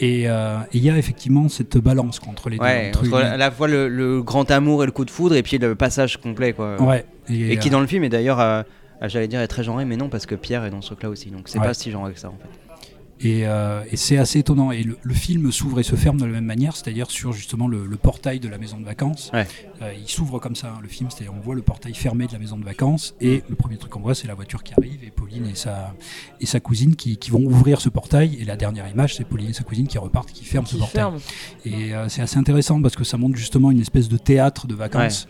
C: Et euh, et il y a effectivement cette balance entre les
A: Ouais,
C: deux. entre
A: entre à la fois le, le grand amour et le coup de foudre, et puis le passage complet. Quoi.
C: Ouais,
A: Et, qui
C: euh,
A: dans le film est d'ailleurs, euh, euh, j'allais dire, est très genré, mais non, parce que Pierre est dans ce truc-là aussi. Donc c'est
C: Ouais.
A: pas si genré que ça en fait.
C: Et, euh, et c'est assez étonnant. Et le, le film s'ouvre et se ferme de la même manière, c'est-à-dire sur justement le, le portail de la maison de vacances.
A: Ouais.
C: Euh, il s'ouvre comme ça, hein, le film, c'est-à-dire on voit le portail fermé de la maison de vacances et le premier truc qu'on voit, c'est la voiture qui arrive et Pauline et sa, et sa cousine qui, qui vont ouvrir ce portail. Et la dernière image, c'est Pauline et sa cousine qui repartent, qui ferment ce portail.
B: ferme.
C: Et euh, c'est assez intéressant parce que ça montre justement une espèce de théâtre de vacances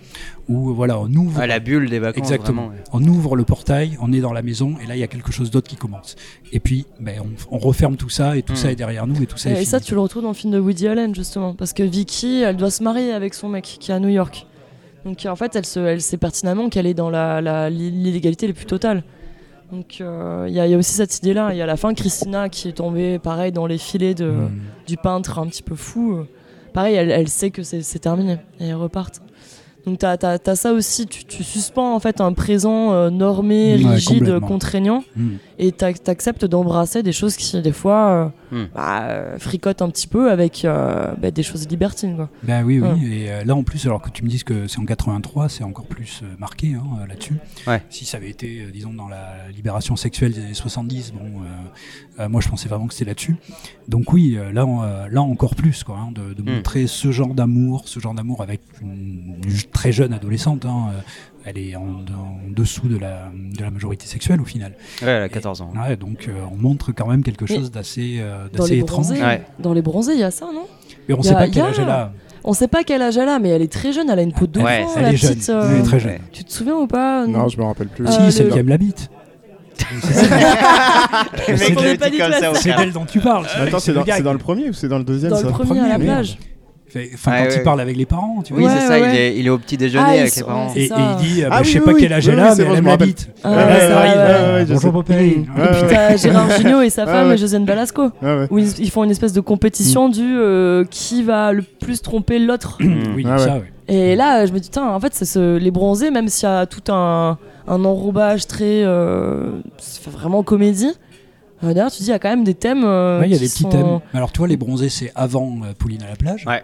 C: où voilà, on ouvre.
A: Ah, la bulle des vacances.
C: Exactement.
A: vraiment, ouais.
C: On ouvre le portail, on est dans la maison, et là il y a quelque chose d'autre qui commence. Et puis, ben, on, on referme tout ça, et tout
A: Mm.
C: ça est derrière nous, et tout ça est
B: Et, ça, tu le retrouves dans le film de Woody Allen, justement. Parce que Vicky, elle doit se marier avec son mec qui est à New York. Donc en fait, elle, se, elle sait pertinemment qu'elle est dans la, la- l'illégalité la plus totale. Donc euh, il y, a- il y a aussi cette idée-là. Il y a à la fin Christina qui est tombée, pareil, dans les filets de,
C: Mm.
B: du peintre un petit peu fou. Euh, Pareil, elle, elle sait que c'est terminé. Et elles repartent. Donc t'as as, ça aussi, tu, tu suspends en fait un présent euh, normé,
C: Ouais,
B: rigide, contraignant,
C: Mm.
B: Et t'ac- t'acceptes d'embrasser des choses qui des fois euh,
A: Mm.
B: bah, euh, fricotent un petit peu avec euh, bah, des choses libertines. Quoi.
C: Ben oui, oui.
B: Ouais.
C: Et euh, là, en plus, alors que tu me dises que c'est en 83, c'est encore plus euh, marqué hein, là-dessus.
A: Ouais.
C: Si ça avait été, euh, disons, dans la libération sexuelle des années 70, bon, euh, euh, moi, je pensais vraiment que c'était là-dessus. Donc oui, euh, là, on- euh, là encore plus, quoi, hein, de, de
A: Mm.
C: montrer ce genre d'amour, ce genre d'amour avec une, une très jeune adolescente. hein, euh, elle est en, en dessous de la, de la majorité sexuelle au final.
A: Ouais, elle a 14 ans.
C: Ouais, donc euh, on montre quand même quelque
B: Mais
C: chose d'assez euh,
B: Dans
C: d'assez
B: les,
C: étrange.
A: Ouais.
B: dans les bronzés, il y a ça, non?
C: Et on
B: Y
C: sait pas quel
B: a-
C: âge elle a.
B: On sait pas quel âge elle a, mais elle est très jeune, elle a une peau de
A: Ouais,
C: Elle
B: la
C: est jeune,
B: petite. euh,
C: elle est très jeune.
B: Tu te souviens ou pas
D: Non, je me rappelle plus.
B: Euh,
C: si,
B: le-
C: celle qui aime la bite.
A: Le
C: C'est d'elle dont tu parles.
D: Attends, c'est
C: le
D: dans, le premier ou c'est dans le deuxième
B: Dans
D: ça
B: le premier, à la plage.
C: Fait- Enfin,
A: Ouais,
C: quand
A: ouais.
C: il parle avec les parents, tu vois.
A: Oui,
B: Ouais,
A: c'est ça,
B: ouais.
A: il, est, il est au petit déjeuner
B: Ah,
A: avec les parents.
C: Et, il dit, euh, bah,
D: Ah
C: je sais
D: oui,
C: pas
D: oui,
C: quel âge elle
D: oui,
C: a, mais
D: bon,
C: elle
D: je
C: aime
D: me
C: la bite.
B: Ah,
C: Bonjour. Popeye.
B: Et puis t'as Gérard Jugnot et sa femme. Josiane Balasco, où ils, font une espèce de compétition du euh, qui va le plus tromper l'autre.
A: Mm.
C: Oui,
D: Ah
C: ça.
B: Et là, je me dis, tiens, en fait, c'est ce- les bronzés, même s'il y a tout un, un enrobage très. euh, vraiment comédie. euh, D'ailleurs, tu dis, il y a quand même des thèmes. euh,
C: Ouais, il y a des petits
B: sont-
C: thèmes. Alors, tu vois, les bronzés, c'est avant euh, Pauline à la plage.
A: Ouais.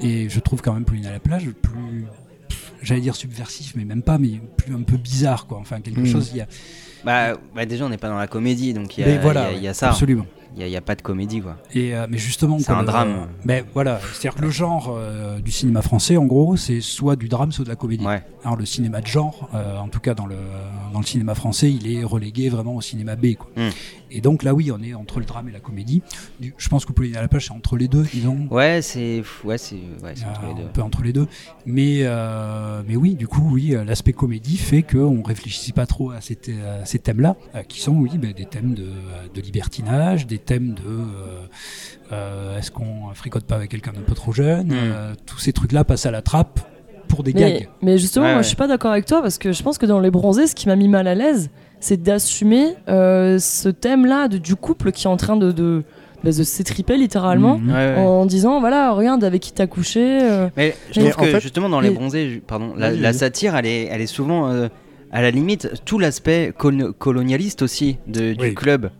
C: Et je trouve quand même Pauline à la plage plus. J'allais dire subversif, mais même pas, mais plus un peu bizarre, quoi. Enfin, quelque
D: Mm.
C: chose. Il y a.
A: Bah, bah, déjà, on n'est pas dans la comédie, donc
C: voilà,
A: y a- il y a ça.
C: Absolument.
A: Il n'y a, pas de comédie, quoi.
C: Et euh, mais justement,
A: C'est un
C: le-
A: drame.
C: Mais voilà, c'est-à-dire que le genre euh, du cinéma français, en gros, c'est soit du drame, soit de la comédie.
A: Ouais.
C: Alors le cinéma de genre, euh, en tout cas dans le dans le cinéma français, il est relégué vraiment au cinéma B, quoi.
A: Mm.
C: Et donc là, oui, on est entre le drame et la comédie. Je pense que Pauline à la plage, c'est entre les deux, disons.
A: Ouais, c'est ouais, c'est ouais, c'est
C: Euh,
A: entre les deux.
C: un peu entre les deux. Mais, euh, mais oui, du coup, oui, euh, l'aspect comédie fait qu'on réfléchit pas trop à ces, thé- à ces thèmes-là, euh, qui sont, oui, ben, des thèmes de, de libertinage, des thèmes de euh, euh, est-ce qu'on fricote pas avec quelqu'un d'un peu trop jeune.
A: Mm.
C: euh, tous ces trucs-là passent à la trappe pour des
B: Mais,
C: gags.
B: mais justement,
A: Ouais,
B: moi
A: ouais.
B: je suis pas d'accord avec toi parce que je pense que dans les bronzés, ce qui m'a mis mal à l'aise, c'est d'assumer euh, ce thème-là de- du couple qui est en train de, de, bah, de s'étriper littéralement.
A: Ouais, ouais.
B: en disant voilà, regarde avec qui t'as couché. euh.
A: Mais je
B: Mais
A: trouve
D: en
A: que
D: fait-
A: justement dans les bronzés, pardon, la, satire, elle est, elle est souvent euh, à la limite tout l'aspect col- colonialiste aussi de- du
C: Oui.
A: club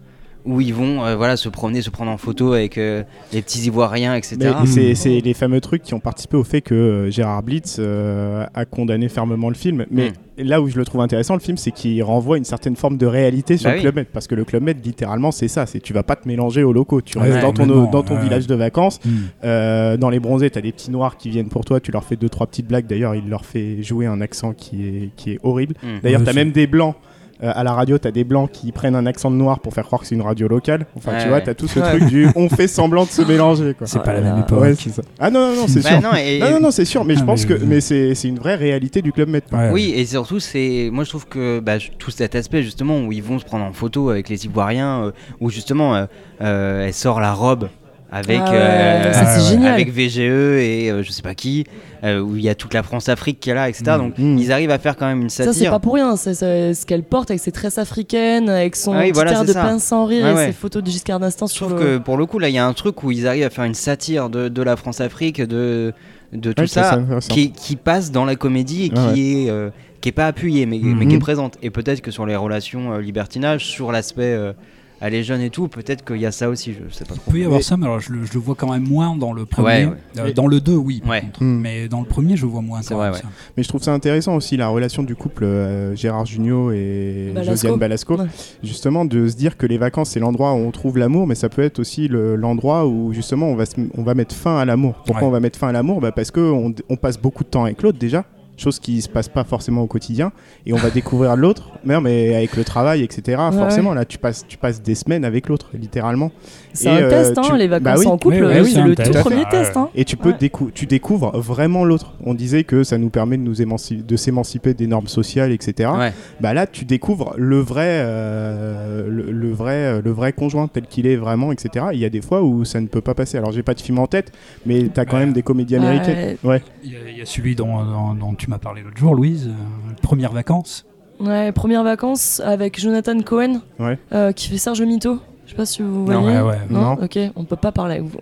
A: où ils vont euh, voilà se promener, se prendre en photo avec euh, les petits ivoiriens, etc.
D: Mais c'est c'est les fameux trucs qui ont participé au fait que euh, Gérard Blitz euh, a condamné fermement le film. Mais là où je le trouve intéressant, le film, c'est qu'il renvoie une certaine forme de réalité sur
A: Bah
D: le
A: oui.
D: Club Med. Parce que le Club Med, littéralement, c'est ça. C'est tu vas pas te mélanger aux locaux. Tu
C: Ouais,
D: restes dans ton,
C: complètement,
D: dans ton
C: ouais.
D: village de vacances.
C: Mm.
D: Euh, dans les bronzés, t'as des petits noirs qui viennent pour toi. Tu leur fais deux trois petites blagues. D'ailleurs, il leur fait jouer un accent qui est qui est horrible.
A: Mm.
D: D'ailleurs, t'as
C: c'est-
D: même des blancs. Euh, à la radio, t'as des blancs qui prennent un accent de noir pour faire croire que c'est une radio locale. Enfin,
A: Ouais,
D: tu vois, t'as tout ce
A: Ouais.
D: truc du on fait semblant de se mélanger. Quoi.
C: C'est
B: Oh
C: pas la
B: là
C: même époque.
D: Ouais, c'est ça. Ah non, non, non, c'est
A: Bah
D: sûr.
A: non, et-
D: Non, non, non, c'est sûr, mais je
C: Ah,
D: pense
C: mais-
D: que mais c'est c'est une vraie réalité du Club Med.
A: Oui, et surtout, c'est moi je trouve que bah, tout cet aspect justement où ils vont se prendre en photo avec les Ivoiriens, euh, où justement euh, euh, elle sort la robe avec
B: Ah ouais,
A: euh,
B: ça, génial.
A: avec VGE et euh, je sais pas qui, euh, où il y a toute la France-Afrique qui est là, etc.
C: Mm.
A: Donc
D: Mm.
A: ils arrivent à faire quand même une
B: Ça, c'est
A: satire.
B: pas pour rien, c'est ce qu'elle porte avec ses tresses africaines, avec son
A: Ah oui,
B: petit
A: voilà,
B: air
A: c'est
B: de
A: ça.
B: pince sans rire
A: Ouais,
B: et
A: ouais.
B: ses photos de Giscard d'Estaing
A: Je
B: sur
A: trouve
B: le.
A: que pour le coup là il y a un truc où ils arrivent à faire une satire de, de la France-Afrique, de, de tout
D: Ouais,
A: ça, qui, qui passe dans la comédie et qui
D: Ah ouais.
A: est euh, qui est pas appuyée mais, mais qui est présente. Et peut-être que sur les relations euh, libertinage, sur l'aspect euh, elle est jeune et tout, peut-être qu'il y a ça aussi, je sais pas
C: Il peut y avoir
D: Mais-
C: ça, mais alors je le, je le vois quand même moins dans le premier.
A: Ouais, ouais.
C: Euh, dans le 2, oui. par
A: Ouais.
C: contre.
D: Mm.
C: Mais dans le premier, je vois moins
A: C'est
C: quand
A: vrai,
C: même
A: ouais.
C: ça.
D: Mais je trouve ça intéressant aussi la relation du couple euh, Gérard Jugnot et
B: Balasco.
D: Josiane Balasco.
B: Ouais.
D: Justement, de se dire que les vacances c'est l'endroit où on trouve l'amour, mais ça peut être aussi le- l'endroit où justement on va, se- on va mettre fin à l'amour. Pourquoi
C: Ouais.
D: on va mettre fin à l'amour? Bah Parce qu'on on passe beaucoup de temps avec l'autre déjà. Chose qui se passe pas forcément au quotidien, et on va découvrir l'autre, mais, mais avec le travail, etc.
B: Ouais,
D: forcément, là, tu passes, tu passes des semaines avec l'autre, littéralement.
B: C'est un
D: euh,
B: test, hein,
D: tu-
B: les vacances
D: bah oui.
B: en couple,
C: Ouais, ouais,
B: euh,
C: oui,
B: c'est le
C: test.
B: tout premier
C: Ah,
B: test. Hein.
D: Et tu peux
B: Ouais.
D: décou- tu découvres vraiment l'autre. On disait que ça nous permet de nous émanci- de s'émanciper des normes sociales, etc.
A: Ouais.
D: Bah là, tu découvres le vrai, euh, le, le vrai, le vrai conjoint tel qu'il est vraiment, etc. Il y a des fois où ça ne peut pas passer. Alors, j'ai pas de film en tête, mais t'as quand
C: Ouais.
D: même des comédies américaines. Ouais.
C: Il y, a, il y a celui dont, dont- dont tu m'as parlé l'autre jour, Louise, euh, Première vacances.
B: Ouais, première vacances avec Jonathan Cohen
D: Ouais.
B: euh, qui fait Serge Mito. Je sais pas si vous
C: Non,
B: voyez.
C: ouais, ouais.
B: Non,
D: Non.
B: ok, on peut pas parler avec vous.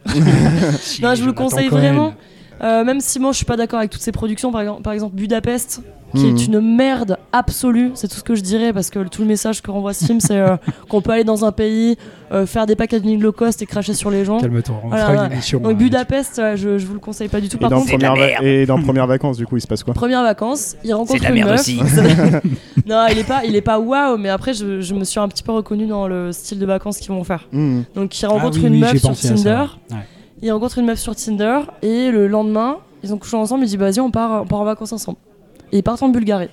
C: Si,
B: Non, je vous le conseille
C: Cohen.
B: vraiment. Euh, même si moi je suis pas d'accord avec toutes ces productions, par exemple, par exemple Budapest, qui est une merde absolue, c'est tout ce que je dirais, parce que tout le message que renvoie ce film, c'est euh, qu'on peut aller dans un pays, euh, faire des packaging low cost et cracher sur les gens.
C: Calme-toi, on
B: Voilà,
C: fera une émission.
B: Donc
C: euh,
B: Budapest, je, je vous le conseille pas du tout.
D: Et
B: Par
D: dans,
B: contre,
D: première va- et dans premières vacances, du coup, il se passe quoi?
B: Première vacances, il rencontre
A: C'est de la
B: une
A: merde
B: meuf.
A: aussi.
B: non, il est pas, il est pas waouh, mais après je, je me suis un petit peu reconnu dans le style de vacances qu'ils vont faire.
D: Mhm.
B: Donc il
C: ah
B: rencontre
C: oui,
B: une
C: oui,
B: meuf sur Tinder.
C: ça, ouais.
B: Il rencontre une meuf sur Tinder et le lendemain, ils ont couché ensemble. Il dit bah, vas-y, on on part en vacances ensemble. Et ils partent en Bulgarie.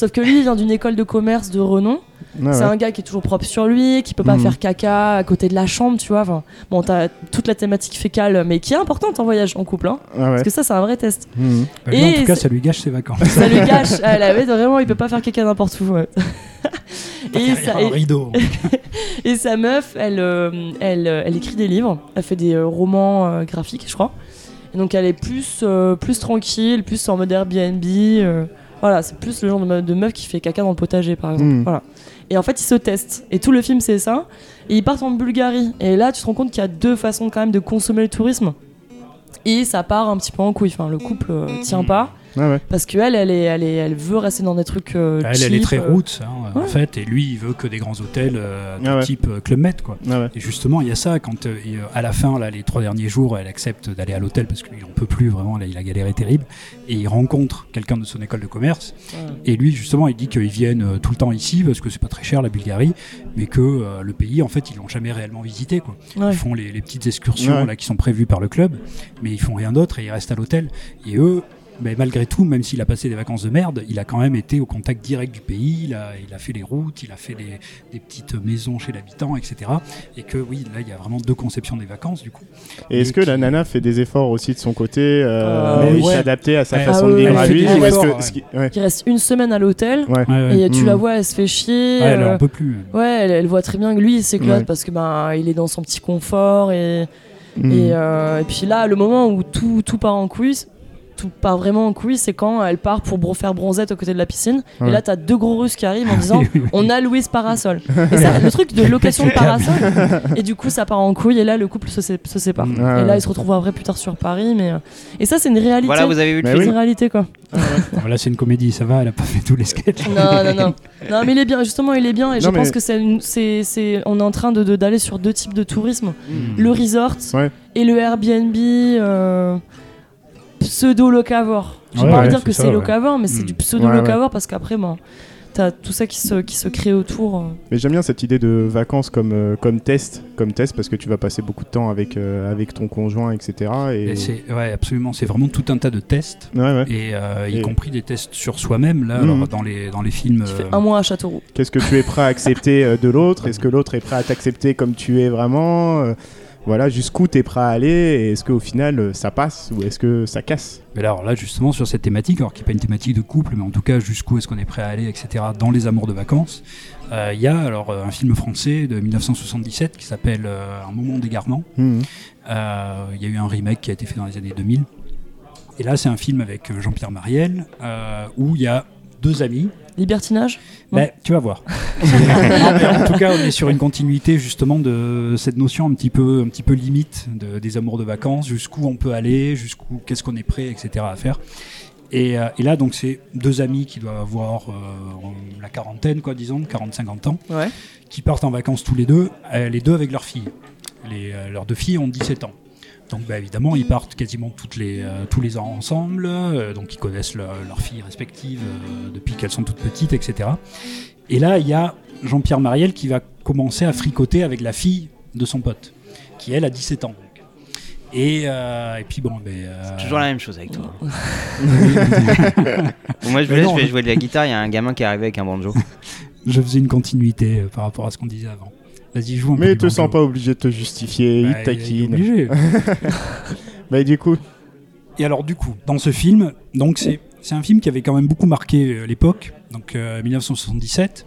B: Sauf que lui, il vient d'une école de commerce de renom. C'est
D: ouais.
B: un gars qui est toujours propre sur lui, qui peut pas
D: Mhm.
B: faire caca à côté de la chambre, tu vois. Enfin, bon, t'as toute la thématique fécale, mais qui est importante en voyage en couple. Hein,
D: Ah ouais.
B: Parce que ça, c'est un vrai test.
C: Bah, lui, en tout cas, ça lui gâche ses vacances.
B: Ça lui gâche. Ah, vraiment, il peut pas faire caca n'importe où. ouais. et, et-
C: rideau.
B: et sa meuf, elle, euh, elle, euh, elle écrit des livres. Elle fait des euh, romans euh, graphiques, je crois. Et donc elle est plus, plus tranquille, plus en mode Airbnb. Voilà, c'est plus le genre de, me- de meuf qui fait caca dans le potager, par exemple.
D: Mhm.
B: Voilà. Et en fait, ils se testent. Et tout le film, c'est ça. Et ils partent en Bulgarie. Et là, tu te rends compte qu'il y a deux façons quand même de consommer le tourisme. Et ça part un petit peu en couille. Enfin, le couple euh, tient pas.
D: Ouais.
B: Parce qu'elle, elle, est, elle, est, elle veut rester dans des trucs. euh,
C: Elle, elle est très
B: euh,
C: roots, hein, en fait, et lui, il veut que des grands hôtels euh, de
D: Ah ouais.
C: type euh, Club Med, quoi.
D: Ah ouais.
C: Et justement, il y a ça quand, et, à la fin, là, les trois derniers jours, elle accepte d'aller à l'hôtel parce qu'il n'en peut plus vraiment, là, il a galéré terrible, et il rencontre quelqu'un de son école de commerce,
B: Ouais.
C: et lui, justement, il dit qu'ils viennent tout le temps ici parce que c'est pas très cher la Bulgarie, mais que euh, le pays, en fait, ils l'ont jamais réellement visité, quoi.
B: Ouais.
C: Ils font les, les petites excursions
D: Ouais.
C: là qui sont prévues par le club, mais ils font rien d'autre et ils restent à l'hôtel. Et eux, mais malgré tout, même s'il a passé des vacances de merde, il a quand même été au contact direct du pays. Il a, il a fait les routes, il a fait les, des petites maisons chez l'habitant, etc. Et que oui, là, il y a vraiment deux conceptions des vacances du coup.
D: Et est-ce que la nana fait des efforts aussi de son côté euh,
B: Euh,
D: oui,
C: ouais.
D: s'adapter à sa
C: Ouais.
D: façon
B: Ah
D: de vivre à lui ou que
C: efforts,
D: ce qui- ouais.
B: Qui reste une semaine à l'hôtel.
D: Ouais.
C: Ouais, ouais.
B: Et tu la vois, elle se fait chier.
C: Ouais, elle
B: euh,
C: en peut plus.
B: Ouais, elle, elle voit très bien que lui il s'éclate
D: Ouais.
B: parce que ben il est dans son petit confort et et, euh, et puis là le moment où tout, tout part en couille, tout part vraiment en couille, c'est quand elle part pour bro- faire bronzette à côté de la piscine
D: Ouais.
B: et là t'as deux gros Russes qui arrivent en disant
C: Oui, oui, oui.
B: on a loué ce parasol. Et ça, le truc de location de parasol et du coup ça part en couille et là le couple se, sé- se sépare.
D: Ouais,
B: et là
D: ouais.
B: ils se retrouvent après plus tard sur Paris mais euh, et ça c'est une réalité.
A: Voilà, vous avez vu le
B: c'est une réalité quoi.
C: Bon, là, c'est une comédie, ça va, elle a pas fait tous les sketchs.
B: Non, non, non. Non, mais il est bien, justement, il est bien. Et je
D: mais-
B: pense que c'est, c'est, c'est, on est en train de, de- d'aller sur deux types de tourisme
D: Mhm.
B: le resort
D: Ouais.
B: et le Airbnb euh, pseudo-locavore. J'ai
C: Ouais,
B: pas envie de
C: ouais,
B: dire que
C: c'est
B: locavore, mais c'est
C: Mm.
B: du pseudo-locavore parce qu'après, bon, t'as tout ça qui se, qui se crée autour. euh.
D: Mais j'aime bien cette idée de vacances comme, euh, comme test, comme test parce que tu vas passer beaucoup de temps avec, euh, avec ton conjoint, etc. Et...
C: Et c'est, ouais, absolument, c'est vraiment tout un tas de tests.
D: Ouais, ouais.
C: Et, euh, y compris des tests sur soi-même là alors, dans les dans les films
B: Tu
C: euh,
B: fais un mois à Châteauroux.
D: Qu'est-ce que tu es prêt à accepter de l'autre? Est-ce que l'autre est prêt à t'accepter comme tu es vraiment Euh, Voilà, jusqu'où tu es prêt à aller Et est-ce qu'au final euh, ça passe ou est-ce que ça casse?
C: Mais alors là, justement, sur cette thématique, alors qui n'est pas une thématique de couple, mais en tout cas, jusqu'où est-ce qu'on est prêt à aller, etc., dans les amours de vacances, euh, il y a alors euh, un film français de 1977 qui s'appelle euh, Un moment d'égarement. Euh, Il y a eu un remake qui a été fait dans les années 2000. Et là, c'est un film avec Jean-Pierre Mariel, où il y a deux amis.
B: Libertinage?
C: Ben, tu vas voir. En tout cas, on est sur une continuité justement de cette notion un petit peu, un petit peu limite de- des amours de vacances, jusqu'où on peut aller, jusqu'où qu'est-ce qu'on est prêt, etc. à faire. Et, euh, et là, donc, c'est deux amis qui doivent avoir euh, la quarantaine, quoi, disons, 40-50 ans,
B: Ouais.
C: qui partent en vacances tous les deux, euh, les deux avec leurs filles. Les, euh, leurs deux filles ont 17 ans. Donc bah, évidemment, ils partent quasiment toutes les, euh, tous les ans ensemble, euh, donc ils connaissent leur- leurs filles respectives euh, depuis qu'elles sont toutes petites, etc. Et là, il y a Jean-Pierre Mariel qui va commencer à fricoter avec la fille de son pote, qui elle a 17 ans. donc. Et, euh, et puis bon, ben, euh,
A: Toujours la même chose avec toi.
C: je
A: Bon, moi, je voulais,
C: non,
A: je vais
C: je-
A: jouer de la guitare. Il y a un gamin qui est arrivé avec un banjo.
C: faisais une continuité par rapport à ce qu'on disait avant. Vas-y, joue un.
D: Mais te sens pas obligé de te justifier,
C: Bah,
D: il te taquine.
C: obligé.
D: Bah du coup,
C: Et alors du coup, dans ce film, donc c'est c'est un film qui avait quand même beaucoup marqué euh, l'époque, donc euh, 1977,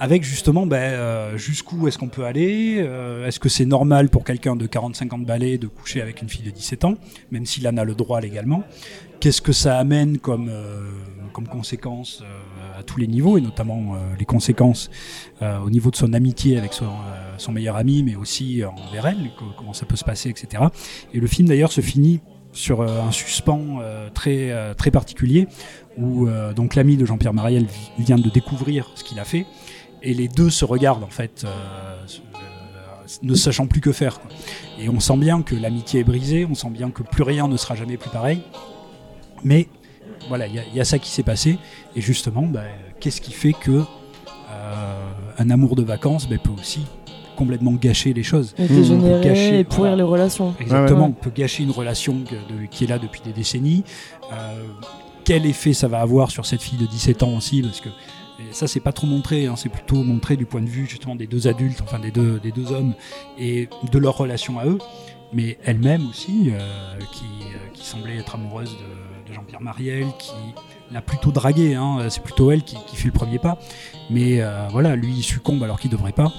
C: avec justement ben, euh, jusqu'où est-ce qu'on peut aller, euh, est-ce que c'est normal pour quelqu'un de 40-50 balais de coucher avec une fille de 17 ans, même s'il en a le droit légalement, qu'est-ce que ça amène comme, euh, comme conséquence euh, à tous les niveaux, et notamment euh, les conséquences euh, au niveau de son amitié avec son, euh, meilleur ami, mais aussi envers elle, co- comment ça peut se passer, etc. Et le film d'ailleurs se finit sur un suspens très, très particulier où donc l'ami de Jean-Pierre Mariel vi- vient de découvrir ce qu'il a fait et les deux se regardent en fait, ne sachant plus que faire. Et on sent bien que l'amitié est brisée, on sent bien que plus rien ne sera jamais plus pareil. Mais voilà, il y, a- il y a ça qui s'est passé. Et justement, bah, qu'est-ce qui fait que euh, un amour de vacances bah, peut aussi complètement gâcher les choses
B: Et
C: Peut
B: dégénérer
C: gâcher,
B: et pourrir
C: voilà.
B: les relations.
C: Exactement,
D: Ouais, ouais.
C: on peut gâcher une relation que- de- qui est là depuis des décennies. Euh, quel effet ça va avoir sur cette fille de 17 ans aussi? Parce que ça, c'est pas trop montré, hein, c'est plutôt montré du point de vue justement des deux adultes, enfin des deux, des deux hommes, et de leur relation à eux, mais elle-même aussi, euh, qui, euh, qui semblait être amoureuse de, de Jean-Pierre Mariel, qui l'a plutôt dragué, hein, c'est plutôt elle qui, qui fait le premier pas, mais euh, voilà, lui il succombe alors qu'il devrait pas.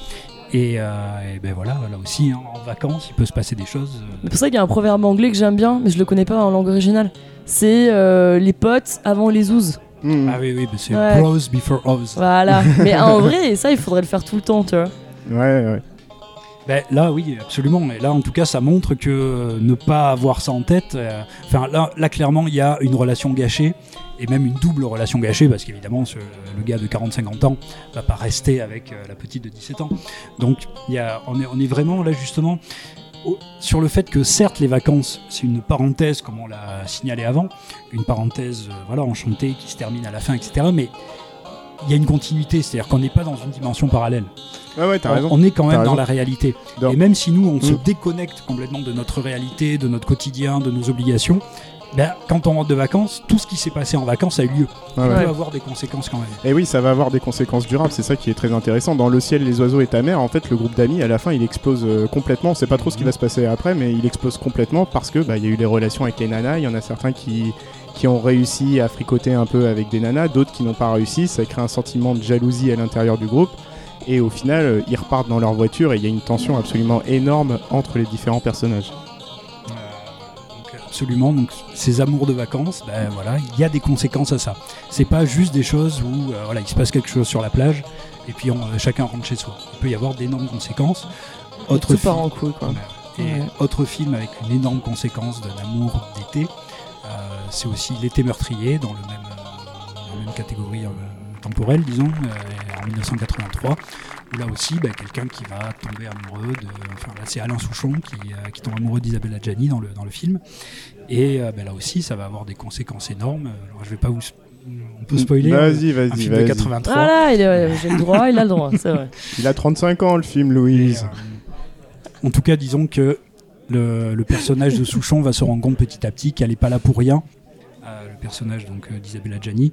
C: Et, euh, et ben voilà, là aussi, hein, en vacances, il peut se passer des choses. euh,
B: C'est pour ça qu'il y a un proverbe anglais que j'aime bien, mais je le connais pas en langue originale. C'est euh, les potes avant les ouzes.
D: Hmm.
C: Ah oui, oui, c'est
B: Ouais.
C: bros before hoes.
B: Voilà. mais en vrai, ça, il faudrait le faire tout le temps, tu vois.
D: Ouais, ouais.
C: Ben, là, oui, absolument. Et là, en tout cas, ça montre que euh, ne pas avoir ça en tête. euh, Enfin, là, là, clairement, il y a une relation gâchée, et même une double relation gâchée, parce qu'évidemment, le gars de 40-50 ans va pas rester avec euh, la petite de 17 ans. Donc, y a, on, est, on est vraiment là, justement, sur le fait que certes, les vacances, c'est une parenthèse, comme on l'a signalé avant, une parenthèse, voilà, enchantée, qui se termine à la fin, etc. Mais il y a une continuité, c'est-à-dire qu'on n'est pas dans une dimension parallèle.
D: Ouais,
C: On-
D: raison.
C: On est quand même dans
D: raison.
C: la réalité. Et même si nous, on se
D: Mm.
C: déconnecte complètement de notre réalité, de notre quotidien, de nos obligations, ben, quand on rentre de vacances, tout ce qui s'est passé en vacances a eu lieu.
D: Ouais,
C: Ça peut avoir des conséquences quand même.
D: Et oui, ça va avoir des conséquences durables, c'est ça qui est très intéressant. Dans Le ciel, les oiseaux et ta mère, en fait, le groupe d'amis, à la fin, il explose euh, complètement. On sait pas trop ce qui va se passer après, mais il explose complètement parce que bah, il y a eu les relations avec les nanas. Il y en a certains qui, qui ont réussi à fricoter un peu avec des nanas, d'autres qui n'ont pas réussi. Ça crée un sentiment de jalousie à l'intérieur du groupe. Et au final, euh, ils repartent dans leur voiture et il y a une tension absolument énorme entre les différents personnages.
C: Euh, donc, absolument. Donc, ces amours de vacances, ben, voilà, il y a des conséquences à ça. C'est pas juste des choses où euh, voilà, il se passe quelque chose sur la plage et puis on- euh, chacun rentre chez soi. Il peut y avoir d'énormes conséquences. Autre
B: tout
C: film-
B: part en couille, quoi.
C: Et
B: Ouais.
C: autre film avec une énorme conséquence d'un amour d'été, euh, c'est aussi L'été meurtrier, dans, le même, dans la même catégorie euh, temporelle, disons, euh, en 1983, où là aussi, bah, quelqu'un qui va tomber amoureux de. Enfin, là, c'est Alain Souchon qui, euh, qui tombe amoureux d'Isabelle Adjani dans le, dans le film. Et euh, bah, là aussi, ça va avoir des conséquences énormes. Alors, je vais pas vous. On peut spoiler hein,
D: Vas-y,
C: Un
D: vas-y,
C: film de
D: vas-y.
C: 83.
B: Voilà, j'ai le droit, il a le droit, c'est vrai.
D: Il a 35 ans, le film,
C: Et,
D: Louise.
C: euh, en tout cas, disons que le, le personnage de Souchon va se rendre compte petit à petit qu'elle n'est pas là pour rien. Personnage donc euh, d'Isabelle Adjani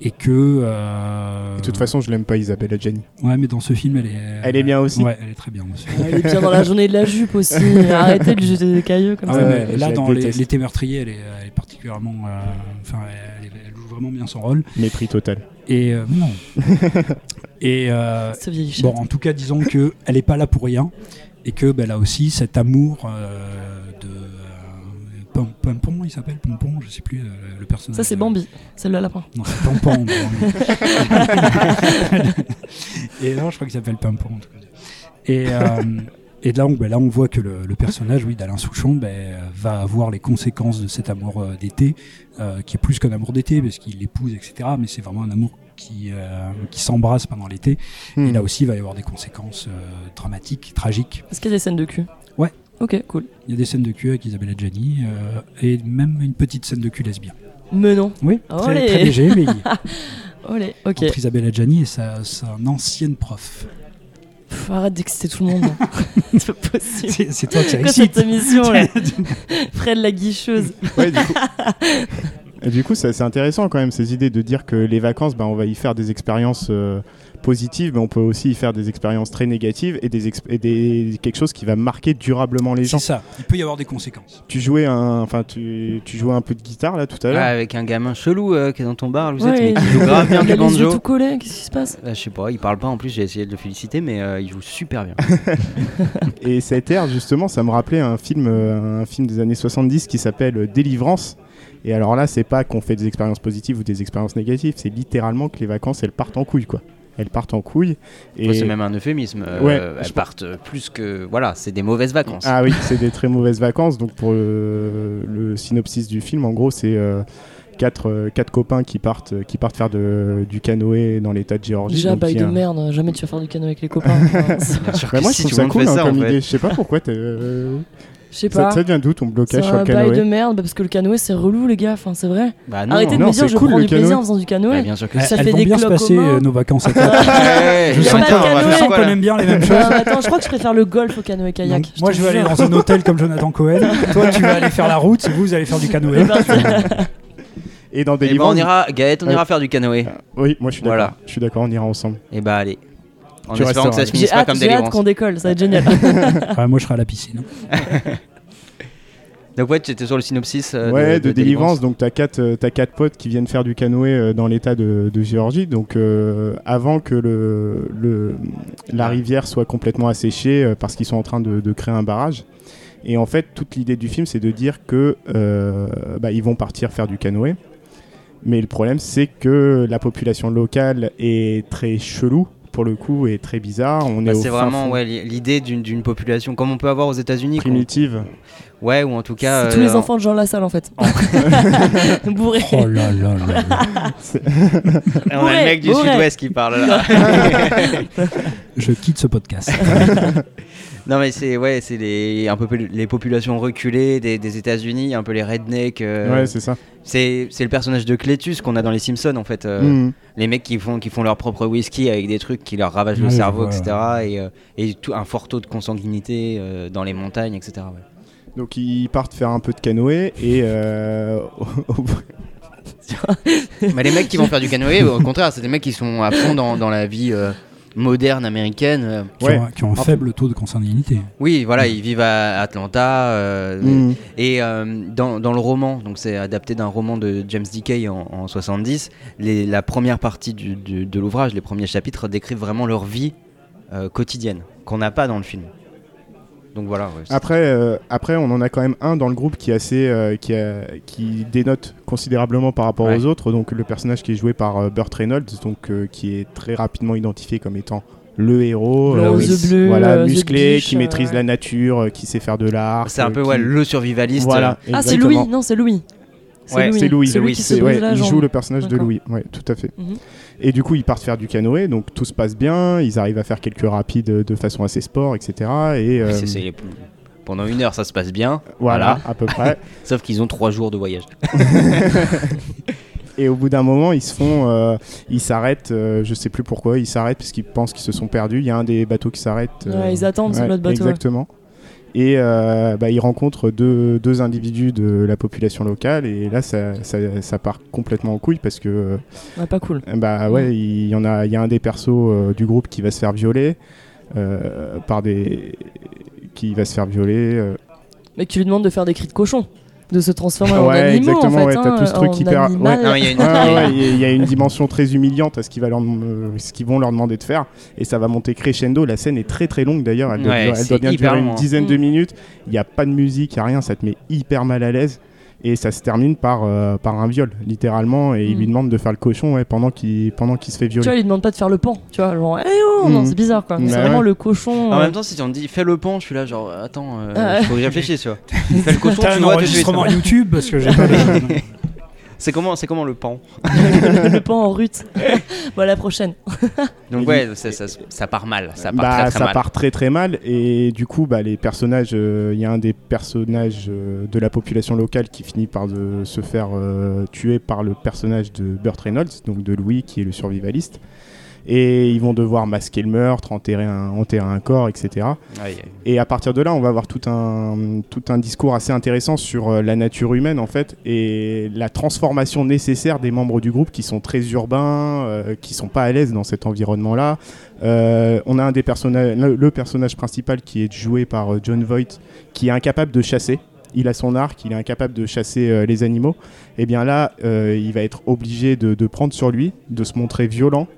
C: et que euh,
D: De toute façon, je l'aime pas, Isabelle Adjani.
C: ouais mais dans ce film elle est
D: Elle est bien aussi
C: ouais elle est très bien aussi.
B: Il est bien dans la journée de la jupe aussi. Arrêtez de lui jeter des cailloux comme
C: Ah
B: ça.
C: ouais, mais là dans l'été meurtrier elle est, elle est particulièrement euh, enfin elle, est- elle joue vraiment bien son rôle
D: Mépris total.
C: et euh, non et euh. Bon, en tout cas, disons que elle n'est pas là pour rien et que ben, là aussi cet amour euh, Pom- Pompon, il s'appelle Pompon, je sais plus euh, le personnage.
B: Ça, c'est Bambi. C'est le lapin.
C: Non, c'est Pompon. Et là, je crois qu'il s'appelle Pompon. en tout cas. Et euh, et là, on, ben, là, on voit que le, le personnage, oui, d'Alain Souchon, ben, va avoir les conséquences de cet amour euh, d'été, euh, qui est plus qu'un amour d'été, parce qu'il l'épouse, etc. Mais c'est vraiment un amour qui, euh, qui s'embrasse pendant l'été.
D: Hmm.
C: Et là aussi, il va y avoir des conséquences euh, dramatiques, tragiques.
B: Est-ce qu'il y a des scènes de cul? Ok, cool.
C: Il y a des scènes de cul avec Isabelle Adjani euh, et même une petite scène de cul lesbien.
B: Mais non.
C: Oui, très,
B: Olé.
C: très léger, mais.
B: Olé, ok.
C: entre Isabelle Adjani et sa, sa ancienne prof.
B: Pff, arrête d'exciter tout le monde. c'est pas possible.
C: C'est toi qui excite.
B: cette émission là Fred la guicheuse.
D: Ouais, du coup, Et du coup, c'est intéressant quand même ces idées de dire que les vacances, bah, on va y faire des expériences euh, positives, mais on peut aussi y faire des expériences très négatives et, des, exp- et des- quelque chose qui va marquer durablement les gens.
C: C'est ça, il peut y avoir des conséquences.
D: Tu jouais un, enfin, tu, tu jouais un peu de guitare là tout à
A: Ouais,
D: l'heure.
A: avec un gamin chelou euh, qui est dans ton bar, vous êtes,
B: Ouais,
A: mais qui joue grave bien
B: il
A: du banjo.
B: tout collés, qu'est-ce qui se passe?
A: Euh, je sais pas, il parle pas en plus, j'ai essayé de le féliciter, mais euh, il joue super bien.
D: Et cet air, justement, ça me rappelait un film, euh, un film des années 70 qui s'appelle Délivrance. Et alors là, c'est pas qu'on fait des expériences positives ou des expériences négatives, c'est littéralement que les vacances elles partent en couille quoi. Elles partent en couille. Et
A: c'est même un euphémisme. euh,
D: Ouais,
A: elles
D: je-
A: partent plus que. Voilà, c'est des mauvaises vacances.
D: Ah oui, c'est des très mauvaises vacances. Donc pour le, le synopsis du film, en gros, c'est euh, quatre, euh, quatre copains qui partent, euh, qui partent faire de- du canoë dans l'état de Géorgie.
B: Déjà, bail de
D: un-
B: merde, jamais tu vas faire du canoë avec les copains.
D: Bah, moi, je
A: si,
D: trouve ça cool hein,
A: ça,
D: comme idée. Je sais pas pourquoi.
B: Je sais
D: Ça,
B: pas.
D: ça vient d'où ton
B: C'est
D: blocage sur
B: un
D: le
B: bail
D: canoë
B: de merde bah, parce que le canoë c'est relou les gars, enfin c'est vrai.
A: Bah non,
B: Arrêtez de
D: non,
B: me dire
D: c'est
B: je
D: cool,
B: prends du plaisir
D: canoë.
B: en faisant du
A: Bah,
B: canoë.
A: bien sûr que.
B: Ça
C: elles
B: fait
C: vont
B: des
C: bien se passer euh, nos vacances à Je sens qu'on- aime bien les mêmes choses.
B: attends, je crois que je préfère le golf au canoë kayak.
C: Donc, moi, je vais aller dans un hôtel comme Jonathan Cohen. Toi, tu vas aller faire la route. Vous, vous allez faire du canoë.
B: C'est parti.
D: Et dans
A: Et bah,
D: Deliverance.
A: on ira, Gaët, on ira faire du canoë.
D: Oui, moi je suis d'accord.
A: Voilà.
D: Je suis d'accord, on ira ensemble.
A: Et bah allez. En
D: Tu
A: espérant que ça se
B: J'ai
A: finisse pas
B: hâte,
A: comme
B: j'ai hâte qu'on décolle, ça va être génial.
C: Ouais, moi, je serai à la piscine.
A: Donc ouais, tu étais sur le synopsis euh,
D: ouais, de,
A: de,
D: délivrance. Donc, t'as quatre, euh, t'as quatre potes qui viennent faire du canoë euh, dans l'état de, de Géorgie. Donc, euh, avant que le, le- la rivière soit complètement asséchée, euh, parce qu'ils sont en train de, de créer un barrage. Et en fait, toute l'idée du film, c'est de dire que euh, bah, ils vont partir faire du canoë. Mais le problème, c'est que la population locale est très chelou, pour le coup, et très bizarre. On
A: Bah,
D: est au
A: c'est
D: fin
A: vraiment
D: fond
A: ouais, li- l'idée d'une d'une population comme on peut avoir aux États-Unis.
D: primitive.
A: Ouais, ou en tout cas.
B: C'est tous les
A: euh,
B: enfants de Jean Lassalle en fait. Bourré.
C: Oh là là là là.
A: On a
B: Bourré,
A: le mec du sud-ouest qui parle là.
C: Je quitte ce podcast.
A: Non mais c'est ouais, c'est les un peu les populations reculées des, des États-Unis, un peu les rednecks. euh,
D: Ouais, c'est ça.
A: c'est c'est le personnage de Cletus qu'on a dans les Simpsons en fait. euh,
D: Mhm.
A: Les mecs qui font qui font leur propre whisky avec des trucs qui leur ravagent le
C: Ouais,
A: cerveau, etc. Et, euh, et tout un fort taux de consanguinité euh, dans les montagnes, etc. ouais.
D: Donc ils partent faire un peu de canoë et euh, au-
A: Mais les mecs qui vont faire du canoë, au contraire, c'est des mecs qui sont à fond dans, dans la vie euh, moderne américaine. euh.
C: Qui
D: Ouais.
C: ont, qui ont un faible taux de consanguinité.
A: Oui, voilà, ils vivent à Atlanta. euh,
D: Mhm.
A: Et euh, dans, dans le roman, donc c'est adapté d'un roman de James Dickey en, en 70, les, la première partie du- du- de l'ouvrage, les premiers chapitres, décrivent vraiment leur vie euh, quotidienne, qu'on n'a pas dans le film. Donc voilà. ouais,
D: Après, euh, après, on en a quand même un dans le groupe qui est assez, euh, qui, a- qui dénote considérablement par rapport
A: Ouais.
D: aux autres. Donc le personnage qui est joué par euh, Burt Reynolds, donc euh, qui est très rapidement identifié comme étant le héros, euh, voilà,
B: euh,
D: musclé,
B: biche,
D: qui
B: euh,
D: maîtrise
B: ouais.
D: la nature, euh, qui sait faire de l'art.
A: c'est un
D: euh,
A: peu
D: qui-
A: ouais, le survivaliste.
D: Voilà.
B: Ah c'est. Louis, non c'est Louis.
A: Ouais,
D: C'est Louis,
B: Celui
A: Louis,
B: qui
D: C'est- ouais,
B: la
D: il joue le personnage de. Louis, ouais, tout à fait.
B: Mhm.
D: Et du coup, ils partent faire du canoë, donc tout se passe bien, ils arrivent à faire quelques rapides de façon assez sport, etc. Et euh,
A: C'est- c'est- pendant une heure, ça se passe bien.
D: voilà, à peu près.
A: Sauf qu'ils ont trois jours de voyage.
D: Et au bout d'un moment, ils se font, euh, ils s'arrêtent. euh, je sais plus pourquoi, ils s'arrêtent parce qu'ils pensent qu'ils se sont perdus. Il y a un des bateaux qui s'arrête. euh,
B: Ouais, ils attendent sur l'autre bateau, ouais.
D: Et euh, bah, ils rencontrent deux, deux individus de la population locale. Et là ça, ça, ça part complètement en couille parce que euh,
B: Ouais, pas cool.
D: bah ouais il y en a il y a un des persos euh, du groupe qui va se faire violer par des qui va se faire violer
B: Mais qui lui demande de faire des cris de cochon, de se transformer en
D: Ouais,
B: animaux
D: exactement,
B: en fait.
D: ouais, t'as
B: hein,
D: tout ce truc hyper- ouais.
A: Non, il y a une-
D: Ouais, ouais, ouais, il y a une dimension très humiliante à ce qu'ils va leur- euh, ce qu'ils vont leur demander de faire et ça va monter crescendo la scène est très très longue d'ailleurs elle doit,
A: Ouais,
D: elle
A: c'est
D: doit bien durer
A: long,
D: une
A: hein.
D: dizaine de
B: Mm.
D: minutes il n'y a pas de musique il n'y a rien ça te met hyper mal à l'aise et ça se termine par, euh, par un viol littéralement et il lui demande de faire le cochon ouais, pendant qu'il pendant qu'il se fait
B: Tu vois,
D: violer
B: il lui demande pas de faire le pan, tu vois, genre, eh oh, non,
D: Mhm.
B: c'est bizarre quoi.
D: Bah
B: c'est vraiment le cochon.
A: En
B: euh,
A: même temps, si on te dit fais le pan, je suis là genre attends, euh,
B: Ah
A: faut que je réfléchisse, tu vois. fais le cochon, tu
C: un enregistrement YouTube parce que j'ai pas de.
A: C'est comment, c'est comment le pan
B: le pan en rut. bon, à la prochaine.
A: Donc ouais, ça, ça, ça part mal, ça part
D: bah,
A: très très
D: ça
A: mal.
D: part très très mal et du coup bah, les personnages euh, il y a un des personnages euh, de la population locale qui finit par de se faire euh, tuer par le personnage de Burt Reynolds donc de Louis qui est le survivaliste et ils vont devoir masquer le meurtre enterrer un, enterrer un corps etc
A: Aïe,
D: et à partir de là on va avoir tout un, tout un discours assez intéressant sur euh, la nature humaine en fait et la transformation nécessaire des membres du groupe qui sont très urbains euh, qui sont pas à l'aise dans cet environnement là euh, on a un des personnages, le, le personnage principal qui est joué par euh, John Voight, qui est incapable de chasser. Il a son arc, il est incapable de chasser euh, les animaux. Et bien là, euh, il va être obligé de, de prendre sur lui, de se montrer violent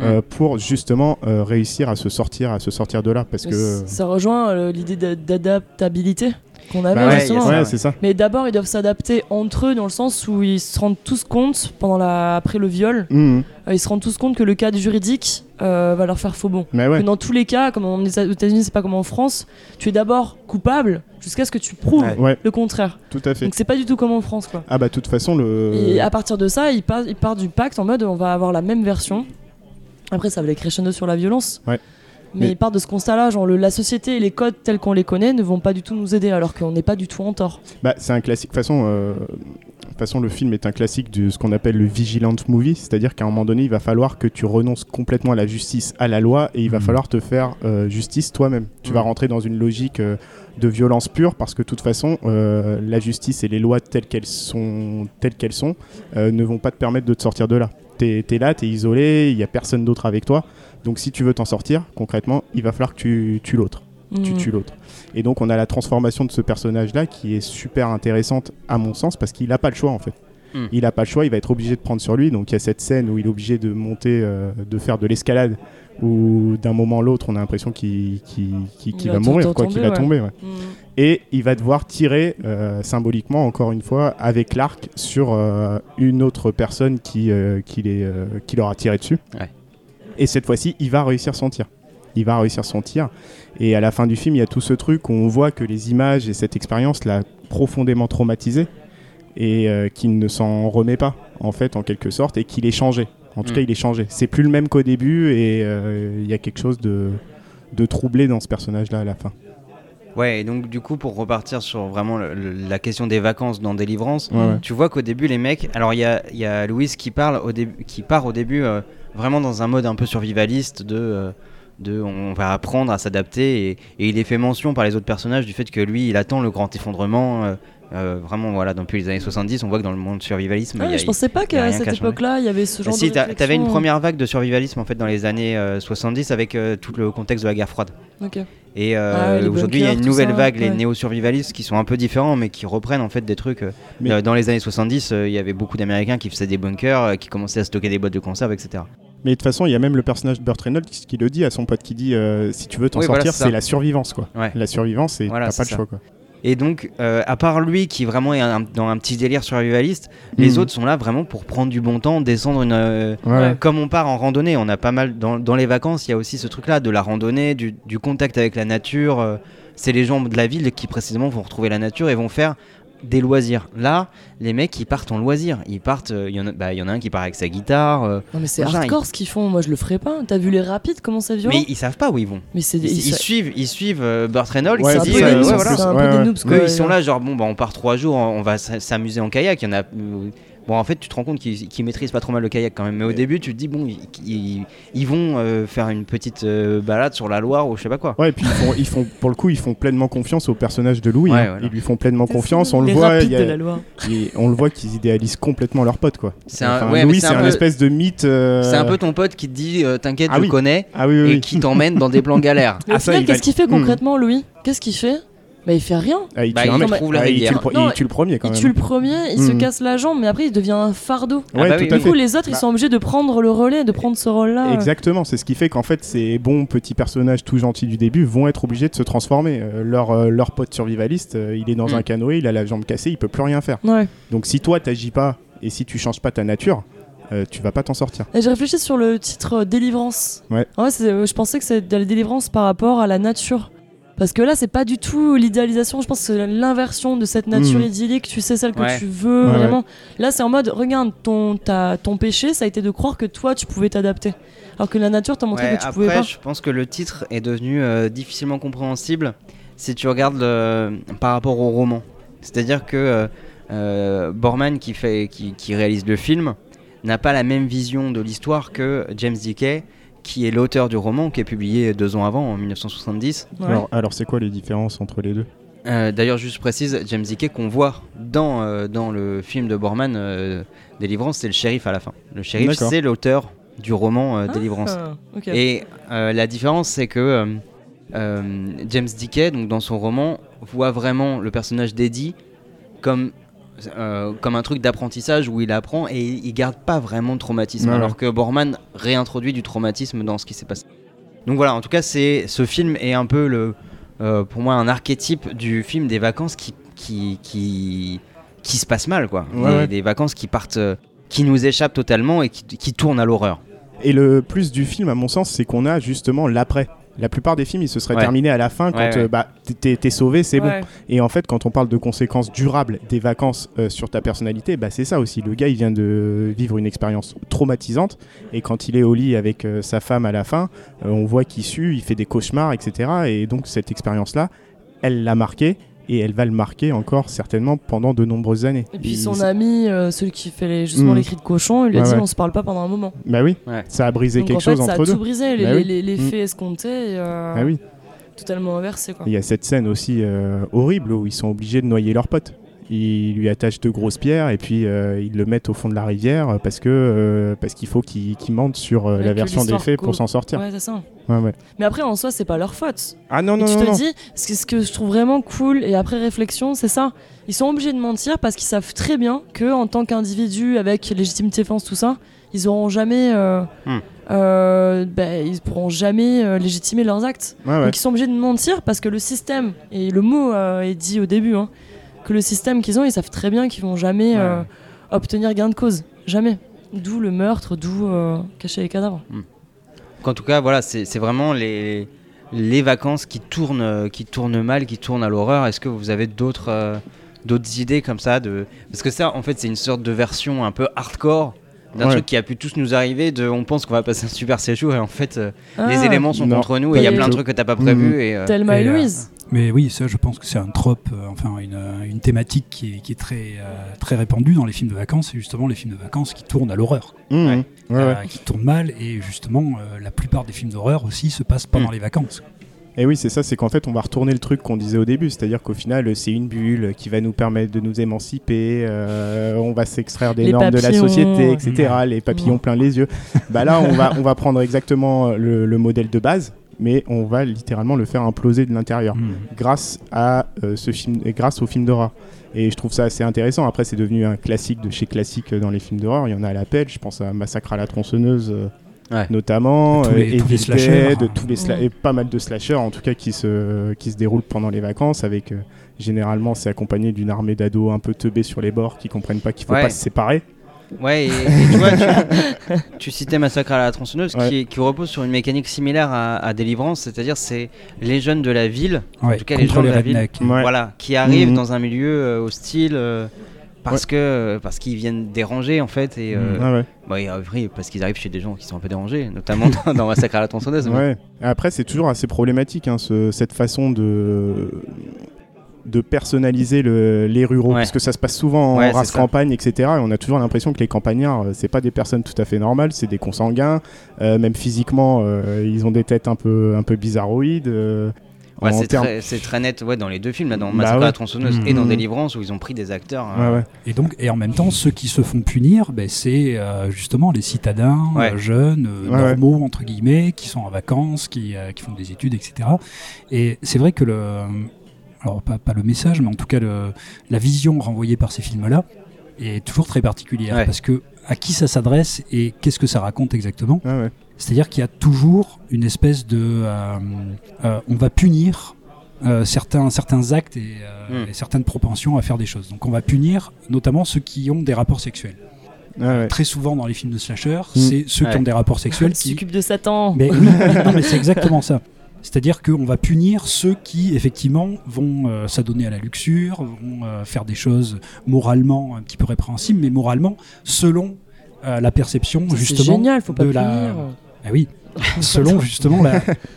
D: euh, pour justement euh, réussir à se sortir, à se sortir de là, parce que.
B: Ça rejoint euh, l'idée d'a- d'adaptabilité qu'on avait
D: Bah ouais,
B: justement.
D: ouais, c'est ça.
B: Mais d'abord, ils doivent s'adapter entre eux dans le sens où ils se rendent tous compte, pendant la... après le viol, euh, ils se rendent tous compte que le cadre juridique euh, va leur faire faux bon.
D: Mais ouais.
B: Que dans tous les cas, comme on est aux États-Unis, c'est pas comme en France, tu es d'abord coupable jusqu'à ce que tu prouves
A: Ouais.
B: Le contraire.
D: tout à fait.
B: Donc c'est pas du tout comme en France quoi.
D: Ah bah de toute façon le.
B: Et à partir de ça, ils partent, ils partent du pacte en mode on va avoir la même version. Après, ça va aller crescendo sur la violence.
D: Ouais.
B: Mais,
D: Mais-
B: ils partent de ce constat-là, genre le- la société et les codes tels qu'on les connaît ne vont pas du tout nous aider, alors qu'on n'est pas du tout en tort.
D: Bah, c'est un classique. De toute façon, euh, de toute façon, le film est un classique de ce qu'on appelle le vigilant movie, c'est-à-dire qu'à un moment donné, il va falloir que tu renonces complètement à la justice, à la loi, et il va
C: Mhm.
D: falloir te faire euh, justice toi-même. Tu vas
A: Mhm.
D: rentrer dans une logique euh, de violence pure, parce que de toute façon, euh, la justice et les lois telles qu'elles sont, telles qu'elles sont, euh, ne vont pas te permettre de te sortir de là. T'es es là, t'es isolé, il y a personne d'autre avec toi. Donc si tu veux t'en sortir, concrètement, il va falloir que tu tues l'autre tu
B: Mhm.
D: tues l'autre. Et donc on a la transformation de ce personnage-là qui est super intéressante à mon sens parce qu'il n'a pas le choix en fait.
A: Hmm.
D: Il n'a pas le choix, il va être obligé de prendre sur lui. Donc il y a cette scène où il est obligé de monter, euh, de faire de l'escalade, où d'un moment à l'autre on a l'impression qu'il qu'il- qu'il-
B: Il
D: qu'il
B: va
D: mourir, quoi, qu'il va tomber. ouais.
B: Mhm.
D: Et il va devoir tirer euh, symboliquement, encore une fois, avec l'arc sur euh, une autre personne qui, qui, les, qui leur a tiré dessus.
A: Ouais.
D: Et cette fois-ci, il va réussir son tir. Il va réussir son tir. Et à la fin du film, il y a tout ce truc où on voit que les images et cette expérience l'a profondément traumatisé et euh, qu'il ne s'en remet pas, en fait, en quelque sorte, et qu'il est changé. En tout
A: Mm.
D: cas, il est changé. C'est plus le même qu'au début et euh, il y a quelque chose de, de troublé dans ce personnage-là à la fin.
A: Ouais, et donc du coup, pour repartir sur vraiment le- le- la question des vacances dans Délivrance,
D: Ouais, ouais.
A: tu vois qu'au début, les mecs. Alors, il y a, y a Louise qui, parle au début, qui part au début euh, vraiment dans un mode un peu survivaliste de. euh, de on va apprendre à s'adapter et, et il est fait mention par les autres personnages du fait que lui il attend le grand effondrement euh, euh, vraiment voilà depuis les années 70 on voit que dans le monde survivalisme
B: Ah,
A: y a-
B: je pensais pas qu'à cette époque-là, il y avait ce genre
A: si,
B: de réflexion.
A: t'avais une première vague de survivalisme en fait dans les années euh, 70 avec euh, tout le contexte de la guerre froide.
B: Ok.
A: Et euh,
B: Ah
A: aujourd'hui, il y a une nouvelle
B: ça,
A: vague, les néo-survivalistes, qui sont un peu différents, mais qui reprennent en fait des trucs.
D: Mais-
A: euh, dans les années 70, euh, il y avait beaucoup d'Américains qui faisaient des bunkers, euh, qui commençaient à stocker des boîtes de conserve, etc.
D: Mais de toute façon, il y a même le personnage de Burt Reynolds qui, qui le dit à son pote qui dit euh, si tu veux t'en
A: Oui,
D: sortir,
A: c'est
D: la survivance quoi.
A: Ouais.
D: La survivance, et
A: Voilà,
D: t'as pas le
A: ça.
D: choix quoi.
A: Et donc, euh, à part lui qui vraiment est un- dans un petit délire survivaliste, les
D: Mhm.
A: autres sont là vraiment pour prendre du bon temps, descendre une. euh,
D: ouais.
A: Comme on part en randonnée, on a pas mal. Dans, dans les vacances, il y a aussi ce truc-là de la randonnée, du, du contact avec la nature. euh, c'est les gens de la ville qui précisément vont retrouver la nature et vont faire des loisirs. Là, les mecs, ils partent en loisirs. Ils partent. euh, Il y, en a- bah, il y en a un qui part avec sa guitare. euh,
B: Non mais c'est hardcore ce qu'ils font, moi je le ferais pas. T'as vu les rapides comment c'est violent
A: mais ils savent pas où ils vont.
B: Mais
A: Ils, ils
B: ça-
A: suivent, ils suivent euh, Burt Reynolds.
D: Ouais, ça,
B: des
A: euh, ouais, voilà.
B: c'est un
D: Ouais,
B: peu
D: ouais.
B: des noobs
A: Eux,
B: quoi.
A: ils sont là, genre, bon, bah, on part trois jours, on va s'amuser en kayak. Il y en a. Bon, en fait, tu te rends compte qu'ils maîtrisent pas trop mal le kayak quand même. Mais au début, tu te dis, bon, ils, ils- ils vont euh, faire une petite euh, balade sur la Loire ou je sais pas quoi.
D: Ouais, et puis ils font, ils font, pour le coup, ils font pleinement confiance au personnage de Louis.
A: Ouais,
D: hein.
A: voilà.
D: Ils lui font pleinement confiance. On le
B: les
D: voit,
B: rapides
D: il y a-
B: de la Loire.
D: et on le voit qu'ils idéalisent complètement leur pote quoi.
A: C'est un-
D: Enfin,
A: ouais, mais
D: Louis,
A: c'est un
D: un,
A: peu-
D: espèce de mythe. euh,
A: C'est un peu ton pote qui te dit, euh, t'inquiète,
D: Ah
A: je
D: oui.
A: le connais,
D: Ah oui, oui.
A: et
D: oui.
A: qui t'emmène dans des plans galères.
D: Ah, va-
B: qu'est-ce qu'il fait
D: Hmm.
B: concrètement Louis? Qu'est-ce qu'il fait? Bah il fait rien.
D: Ah, il
A: Bah,
D: tue un
A: il
D: mec.
A: trouve la
D: Ah, il, tue le, pro-
B: Non,
D: il tue le premier quand
B: Il
D: même.
B: tue le premier, il se
D: Hmm.
B: casse la jambe, mais après il devient un fardeau.
A: Ah
D: Ouais,
A: bah
D: tout
A: oui,
D: à
B: Du
D: fait.
B: coup, les autres, ils
D: Bah,
B: sont obligés de prendre le relais, de prendre ce rôle-là.
D: Exactement, c'est ce qui fait qu'en fait ces bons petits personnages tout gentils du début vont être obligés de se transformer. Euh, leur, euh, leur pote survivaliste, euh, il est dans
A: Mm.
D: un canoë, il a la jambe cassée, il peut plus rien faire.
B: Ouais.
D: Donc si toi t'agis pas et si tu changes pas ta nature, euh, tu vas pas t'en sortir.
B: Et j'ai réfléchi sur le titre euh, Délivrance.
D: Ouais.
B: euh, je pensais que c'était de la délivrance par rapport à la nature. Parce que là, c'est pas du tout l'idéalisation, je pense que c'est l'inversion de cette nature
D: Mhm.
B: idyllique, tu sais, celle que
A: Ouais.
B: tu veux
D: Ouais,
B: vraiment. Là, c'est en mode, regarde, ton, ta- ton péché, ça a été de croire que toi, tu pouvais t'adapter. Alors que la nature t'a montré
A: Ouais,
B: que tu pouvais
A: après,
B: pas.
A: je pense que le titre est devenu euh, difficilement compréhensible si tu regardes le- par rapport au roman. C'est-à-dire que euh, euh, Borman, qui, fait, qui, qui réalise le film, n'a pas la même vision de l'histoire que James Dickey, qui est l'auteur du roman, qui est publié deux ans avant, en 1970.
B: Ouais.
D: Alors, alors c'est quoi les différences entre les deux?
A: Euh, D'ailleurs, juste précise, James Dickey qu'on voit dans, euh, dans le film de Borman, euh, Délivrance, c'est le shérif à la fin. Le shérif, c'est l'auteur du roman euh, Délivrance.
B: Ah, ok.
A: Et euh, la différence, c'est que euh, euh, James Dickey, donc dans son roman, voit vraiment le personnage d'Eddie comme euh, comme un truc d'apprentissage où il apprend et il garde pas vraiment de traumatisme,
D: Ouais,
A: alors que Borman réintroduit du traumatisme dans ce qui s'est passé. Donc voilà, en tout cas, c'est ce film est un peu le, euh, pour moi, un archétype du film des vacances qui qui qui, qui se passe mal, quoi.
D: Ouais,
A: Des-
D: ouais.
A: Des vacances qui partent, euh, qui nous échappent totalement et qui, qui tournent à l'horreur.
D: Et le plus du film, à mon sens, c'est qu'on a justement l'après. La plupart des films, ils se seraient
A: Ouais.
D: terminés à la fin quand
A: Ouais, ouais.
D: euh, bah, t'es- t'es sauvé, c'est
B: Ouais.
D: bon. Et en fait, quand on parle de conséquences durables des vacances euh, sur ta personnalité, bah, c'est ça aussi. Le gars, il vient de vivre une expérience traumatisante. Et quand il est au lit avec euh, sa femme à la fin, euh, on voit qu'il sue, il fait des cauchemars, etc. Et donc, cette expérience-là, elle l'a marqué. Et elle va le marquer encore certainement pendant de nombreuses années.
B: Et puis
D: Il-
B: son ami, euh, celui qui fait les, justement
D: Mm.
B: les cris de cochon, il lui a
D: Ouais,
B: dit
D: ouais.
B: on se parle pas pendant un moment.
D: Bah oui,
A: Ouais.
D: ça a brisé
B: Donc
D: quelque
B: en fait,
D: chose
B: ça a
D: entre deux.
B: tout brisé, les,
D: Bah oui.
B: les, les
D: Mm.
B: faits escomptés, euh,
D: Bah oui.
B: totalement inversés quoi.
D: Il y a cette scène aussi euh, horrible où ils sont obligés de noyer leur pote. Ils lui attachent deux grosses pierres et puis euh, ils le mettent au fond de la rivière parce que euh, parce qu'il faut qu'il qu'il mente sur euh,
B: Ouais,
D: la version des faits pour s'en sortir.
B: Ouais, c'est ça.
D: Ouais, ouais.
B: Mais après, en soi, c'est pas leur faute.
D: Ah non
B: Et
D: non
B: tu
D: non,
B: te
D: non.
B: dis, ce que, je trouve vraiment cool, et après réflexion, c'est ça. Ils sont obligés de mentir parce qu'ils savent très bien que en tant qu'individu avec légitime défense, tout ça, ils auront jamais. euh,
A: Hmm.
B: euh, ben, ils pourront jamais euh, légitimer leurs actes.
D: Ouais, ouais.
B: Donc ils sont obligés de mentir parce que le système, et le mot euh, est dit au début, hein, que le système qu'ils ont, ils savent très bien qu'ils vont jamais
A: Ouais.
B: euh, obtenir gain de cause. Jamais. D'où le meurtre, d'où euh, cacher les cadavres.
A: En tout cas, voilà, c'est vraiment les, les vacances qui tournent, euh, qui tournent mal, qui tournent à l'horreur. Est-ce que vous avez d'autres euh, d'autres idées comme ça de... Parce que ça, en fait, c'est une sorte de version un peu hardcore d'un
D: Ouais.
A: truc qui a pu tous nous arriver. De, on pense qu'on va passer un super séjour et en fait, euh, les
B: Ah,
A: éléments sont
D: non,
A: contre nous et il y a plein de trucs que t'as pas prévu.
D: Mhm.
A: Et, euh,
B: Thelma et,
C: Et, euh,
B: Louise.
C: Mais oui, ça, je pense que c'est un trope, euh, enfin une, euh, une thématique qui est, qui est très, euh, très répandue dans les films de vacances. C'est justement les films de vacances qui tournent à l'horreur,
D: Mmh,
A: Ouais.
D: ouais,
C: euh,
D: ouais.
C: qui tournent mal. Et justement, euh, la plupart des films d'horreur aussi se passent pendant
A: Mm.
C: les vacances.
D: Et oui, c'est ça, c'est qu'en fait, on va retourner le truc qu'on disait au début, c'est-à-dire qu'au final, c'est une bulle qui va nous permettre de nous émanciper, euh, on va s'extraire des
B: Les
D: normes de la société, etc., les papillons plein les yeux. bah là, on va, on va prendre exactement le, le modèle de base, mais on va littéralement le faire imploser de l'intérieur,
C: Mm.
D: grâce, à, euh, ce film, et grâce au film d'horreur. Et je trouve ça assez intéressant. Après, c'est devenu un classique de chez classique dans les films d'horreur. Il y en a à l'appel. Je pense à Massacre à la tronçonneuse, euh,
A: Ouais.
D: notamment,
C: Tous les-
D: euh,
C: tous les
D: Evil
C: slashers.
D: Dead, tous les sla- et pas mal de slashers en tout cas qui se, qui se déroulent pendant les vacances avec euh, généralement c'est accompagné d'une armée d'ados un peu teubés sur les bords qui comprennent pas qu'il faut
A: Ouais.
D: pas se séparer.
A: Ouais, et, et tu vois, tu, tu citais Massacre à la tronçonneuse
D: Ouais.
A: qui, qui repose sur une mécanique similaire à, à Délivrance, c'est-à-dire c'est les jeunes de la ville,
C: Ouais,
A: tout cas, les gens de la.
D: Ouais.
A: voilà, qui arrivent
D: Mhm.
A: dans un milieu euh, hostile euh, parce que euh, parce qu'ils viennent déranger en fait et, euh,
D: Ouais, ouais.
A: bah, et après, parce qu'ils arrivent chez des gens qui sont un peu dérangés, notamment dans, dans Massacre à la tronçonneuse.
D: Ouais. Après c'est toujours assez problématique hein, ce- cette façon de de personnaliser le- les ruraux
A: Ouais.
D: parce que ça se passe souvent en
A: Ouais,
D: race campagne etc et on a toujours l'impression que les campagnards euh, c'est pas des personnes tout à fait normales c'est des consanguins euh, même physiquement euh, ils ont des têtes un peu un peu bizarroïdes euh,
A: Ouais, c'est très, net ouais, dans les deux films, là, dans
D: Bah
A: Massacre à la tronçonneuse
C: Mhm.
A: et dans Délivrance, où ils ont pris des acteurs. euh,
D: Ouais, ouais.
C: Et donc, et en même temps, ceux qui se font punir, ben, c'est euh, justement les citadins
A: Ouais.
C: euh, jeunes, euh,
D: Ouais, ouais.
C: normaux entre guillemets, qui sont en vacances, qui, euh, qui font des études, etc. Et c'est vrai que le, alors pas, pas le message, mais en tout cas le, la vision renvoyée par ces films-là est toujours très particulière
A: Ouais.
C: parce que à qui ça s'adresse et qu'est-ce que ça raconte exactement
D: ouais.
C: C'est-à-dire qu'il y a toujours une espèce de, euh, euh, on va punir euh, certains, certains actes et, euh,
A: Mm.
C: et certaines propensions à faire des choses. Donc on va punir notamment ceux qui ont des rapports sexuels.
D: Ouais.
C: Très souvent dans les films de slasher,
D: Mm.
C: c'est ceux qui ont des rapports sexuels qui...
B: S'occupe de Satan.
C: Mais oui, mais c'est exactement ça. C'est-à-dire qu'on va punir ceux qui, effectivement, vont euh, s'adonner à la luxure, vont euh, faire des choses moralement un petit peu répréhensibles, mais moralement, selon euh, la perception,
B: C'est
C: justement,
B: génial, faut pas
C: de
B: punir.
C: la... Ah oui, selon justement